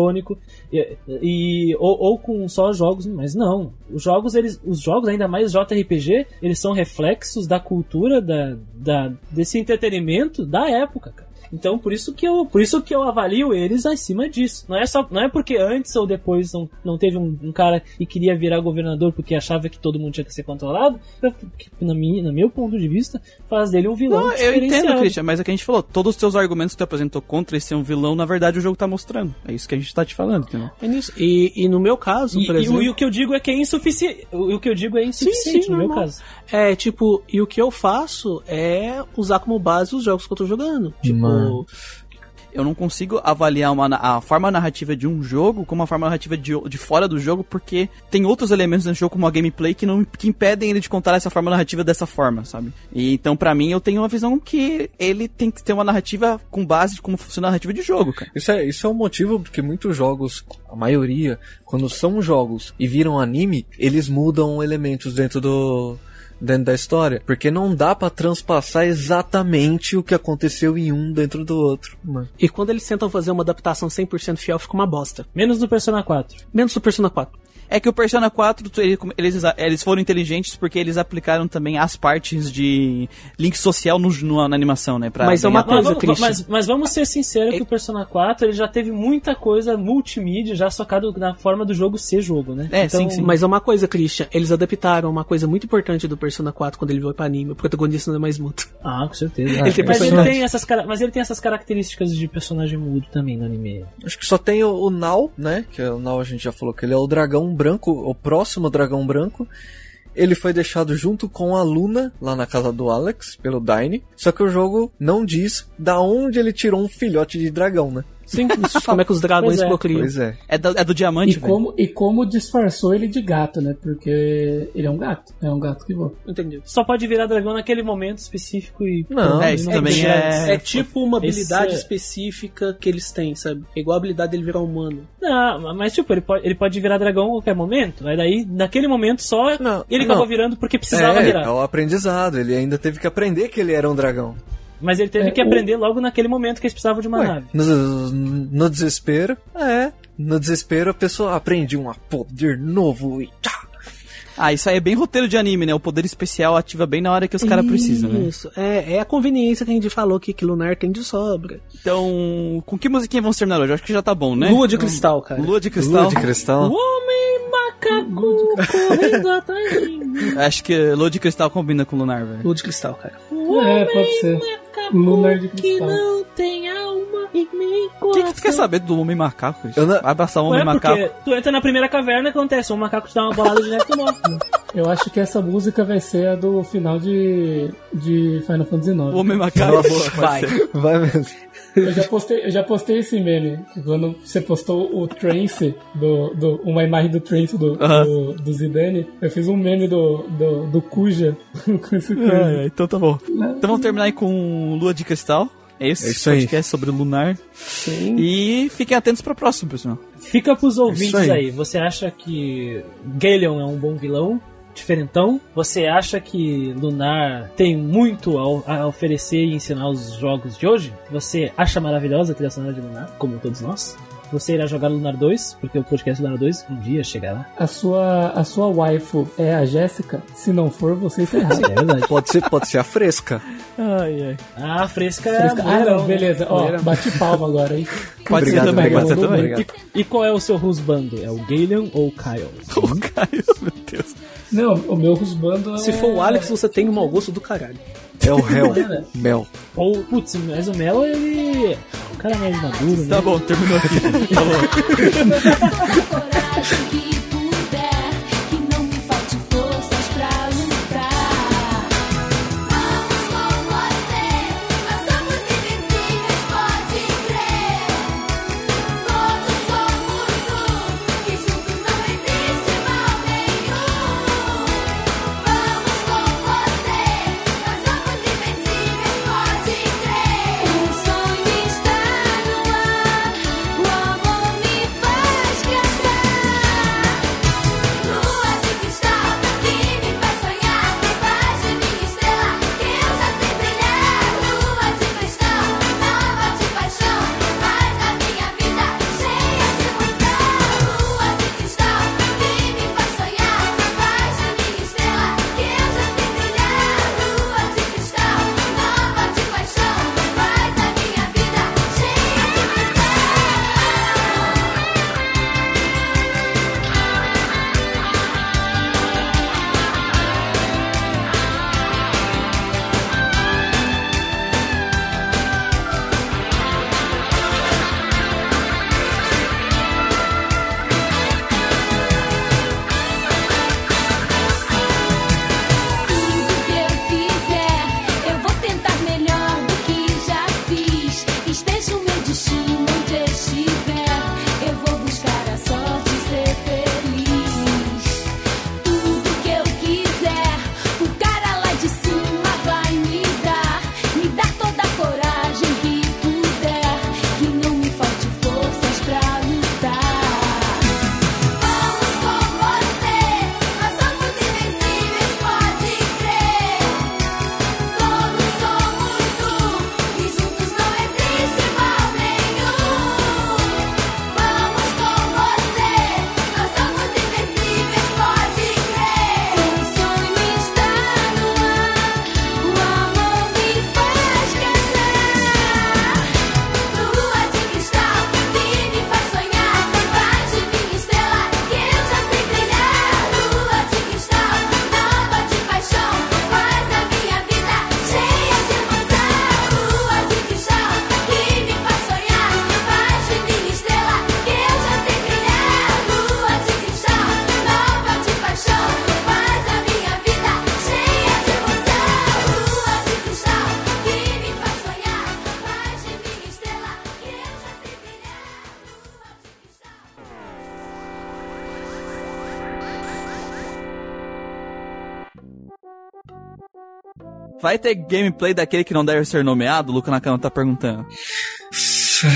e, e- ou, ou com só jogos, mas não. Os jogos, eles, os jogos, ainda mais JRPG, eles são reflexos da cultura, da, da, desse entretenimento da época, cara. Então, por isso que eu, por isso que eu avalio eles acima disso. Não é só, não é porque antes ou depois não, não teve um, um cara que queria virar governador porque achava que todo mundo tinha que ser controlado, que, na minha, no meu ponto de vista, faz dele um vilão Não, eu entendo. Christian, mas é que a gente falou. Todos os teus argumentos que tu apresentou contra esse ser um vilão, na verdade, o jogo tá mostrando. É isso que a gente tá te falando, entendeu? É nisso. E, e no meu caso, E, por e exemplo. o, e o que eu digo é que é insuficiente. O, o que eu digo é insuficiente sim, no meu normal. caso. É, tipo, e o que eu faço é usar como base os jogos que eu tô jogando. Tipo, Mano. Eu não consigo avaliar uma, a forma narrativa de um jogo como a forma narrativa de, de fora do jogo, porque tem outros elementos do jogo, como a gameplay, que, não, que impedem ele de contar essa forma narrativa dessa forma, sabe? E então, pra mim, eu tenho uma visão que ele tem que ter uma narrativa com base de como funciona a narrativa de jogo, cara. Isso é, isso é um motivo porque muitos jogos, a maioria, quando são jogos e viram anime, eles mudam elementos dentro do dentro da história, porque não dá pra transpassar exatamente o que aconteceu em um dentro do outro. Mano. e quando eles tentam fazer uma adaptação 100% fiel, fica uma bosta. Menos no Persona 4. Menos do Persona 4. É que o Persona 4, tu- ele- eles, eles foram inteligentes porque eles aplicaram também as partes de link social no, no- na animação, né? Pra Mas é uma coisa, vamos, mas, mas vamos ser sinceros que o Persona 4 ele já teve muita coisa multimídia já socado na forma do jogo ser jogo, né? É, sim, sim. Mas é uma coisa, Christian, eles adaptaram uma coisa muito importante do Persona 4 quando ele veio pra anime. O protagonista não é mais mudo. Ah, com certeza. Ele tem mas, ele tem essas, mas ele tem essas características de personagem mudo também no anime. Acho que só tem o, o Nau, né? Que o Nau a gente já falou que ele é o dragão branco, o próximo dragão branco. Ele foi deixado junto com a Luna lá na casa do Alex, pelo Dine. Só que o jogo não diz da onde ele tirou um filhote de dragão, né? Sim, como é que os dragões é. procriam. Pois é. É do, é do E diamante, velho. como, e como disfarçou ele de gato, né? Porque ele é um gato. É um gato que voa. Entendi. Só pode virar dragão naquele momento específico e. Não, É, isso não também chance. é... É tipo uma habilidade Esse é- específica que eles têm, sabe? É igual a habilidade dele virar humano. Não, mas tipo, ele pode, ele pode virar dragão a qualquer momento. Aí daí, naquele momento só, Não, ele não. acabou virando porque precisava É, virar. é o aprendizado. Ele ainda teve que aprender que ele era um dragão. Mas ele teve É, que o- aprender logo naquele momento que eles precisavam de uma Ué, nave. no, no desespero, é. No desespero a pessoa aprende um poder novo e tchá. Ah, isso aí é bem roteiro de anime, né? O poder especial ativa bem na hora que os caras precisam, né? Isso. É, é a conveniência que a gente falou que, que Lunar tem de sobra. Então, com que musiquinha vamos terminar hoje? Acho que já tá bom, né? Lua de cristal, cara. Lua de cristal. Lua de cristal. O homem macaco correndo atrás de mim. Acho que Lua de cristal combina com Lunar, velho. Lua de cristal, cara. O É, homem pode ser. Macaco Lunar de que não tem alma e nem O que, coração. que tu quer saber do homem macaco? Não- Vai abraçar o Ué, homem macaco. tu entra na primeira caverna, acontece, um macaco te dá uma bolada de neve e tu morre. Eu acho que essa música vai ser a do final de, de Final Fantasy O IX. homem macaco. Vai. Vai mesmo. Eu já postei, eu já postei esse meme. Quando você postou o Trance, do, do, uma imagem do Trance do, Aham. do, do Zidane, eu fiz um meme do, do, do Kuja com esse. É, é, então tá bom. Então vamos terminar aí com Lua de Cristal. É esse É isso aí. podcast sobre Lunar. Sim. E fiquem atentos pra próximo, pessoal. Fica pros ouvintes Isso aí. aí. Você acha que Galeon é um bom vilão? Diferentão? Você acha que Lunar tem muito a oferecer e ensinar os jogos de hoje? Você acha maravilhosa a trilha sonora de Lunar, como todos nós? Você irá jogar Lunar 2, porque o podcast Lunar 2 um dia chegará. A sua, a sua waifu é a Jéssica? Se não for, você está errado. É verdade. Pode ser, pode ser a fresca. Ai, ai. Ah, fresca é Fresca- Ah, não, né? beleza. Ó, bate palma agora, hein? Pode Obrigado, ser também, obrigado. pode ser também. Obrigado. E qual é o seu rusbando? É o Galeon ou o Kyle? O Caio, meu Deus. Não, o meu rusbando é... Se for o Alex, você tem um mau gosto do caralho. É o réu. Mel. Ou, putz, mas o Melo, ele... é um cara mais maduro, né? Tá bom, terminou aqui. Falou. coragem Vai ter gameplay daquele que não deve ser nomeado? O Luca Nakano tá perguntando.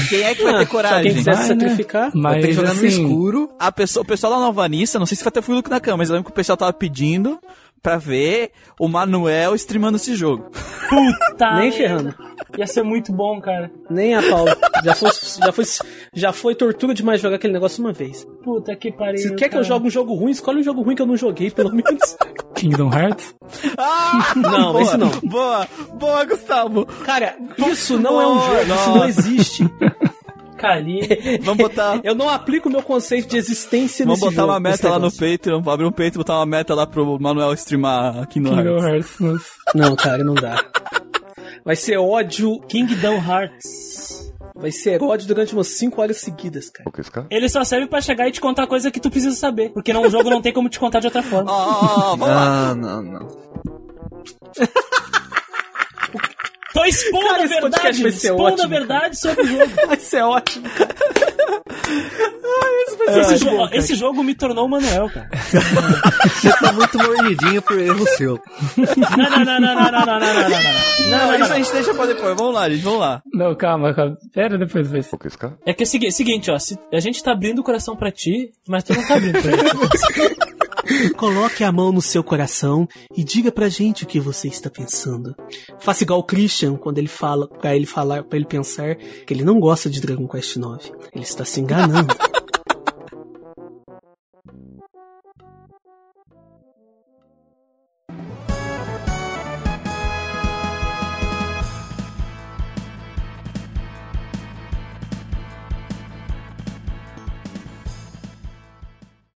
Quem é que vai Ah, ter se coragem? alguém quiser se Vai, né? sacrificar, Mas Vai ter que jogar assim, no escuro. A pessoa, o pessoal da Novanista, não sei se vai ter o Luca Nakano, mas eu lembro que o pessoal tava pedindo pra ver o Manuel streamando esse jogo. Puta nem ferrando. Ia ser muito bom, cara. Nem a pau. Já foi, já foi, já foi tortura demais jogar aquele negócio uma vez. Puta que pariu. Se quer que eu cara. jogue um jogo ruim, escolhe um jogo ruim que eu não joguei, pelo menos. Kingdom Hearts? Ah! Não, boa, esse não. Boa, boa, Gustavo. Cara, isso não é um Boa, jogo, isso não existe. Cali. Vamos botar, Eu não aplico o meu conceito de existência vamos nesse botar jogo, uma meta lá no. Patreon, abrir um Patreon, botar uma meta lá pro Manuel streamar Kingdom Kingdom Hearts. Não, cara, não dá. Vai ser ódio. Kingdom Hearts. Vai ser ódio durante umas 5 horas seguidas, cara. Ele só serve pra chegar e te contar coisa que tu precisa saber. Porque não, o jogo não tem como te contar de outra forma. Ó, vamos lá. Ah, não, não. Tô expondo Cara, a verdade. vai ser Expondo ótimo, a verdade sobre o jogo. Vai ser ótimo, cara. Esse, É, jo- bom, cara. esse jogo me tornou o Manuel, cara. Você tá muito mordidinho por erro seu. Não, não, não, não, não, não, não, não, não, não, não. Isso a gente deixa pra depois. Vamos lá, gente, vamos lá. Não, calma, calma. Pera, depois vai. É que é o segui- seguinte, ó. se- a gente tá abrindo o coração pra ti, mas tu não tá abrindo pra ele. Coloque a mão no seu coração e diga pra gente o que você está pensando. Faça igual o Christian quando ele fala, pra ele falar, para ele pensar que ele não gosta de Dragon Quest IX. Ele está se enganando.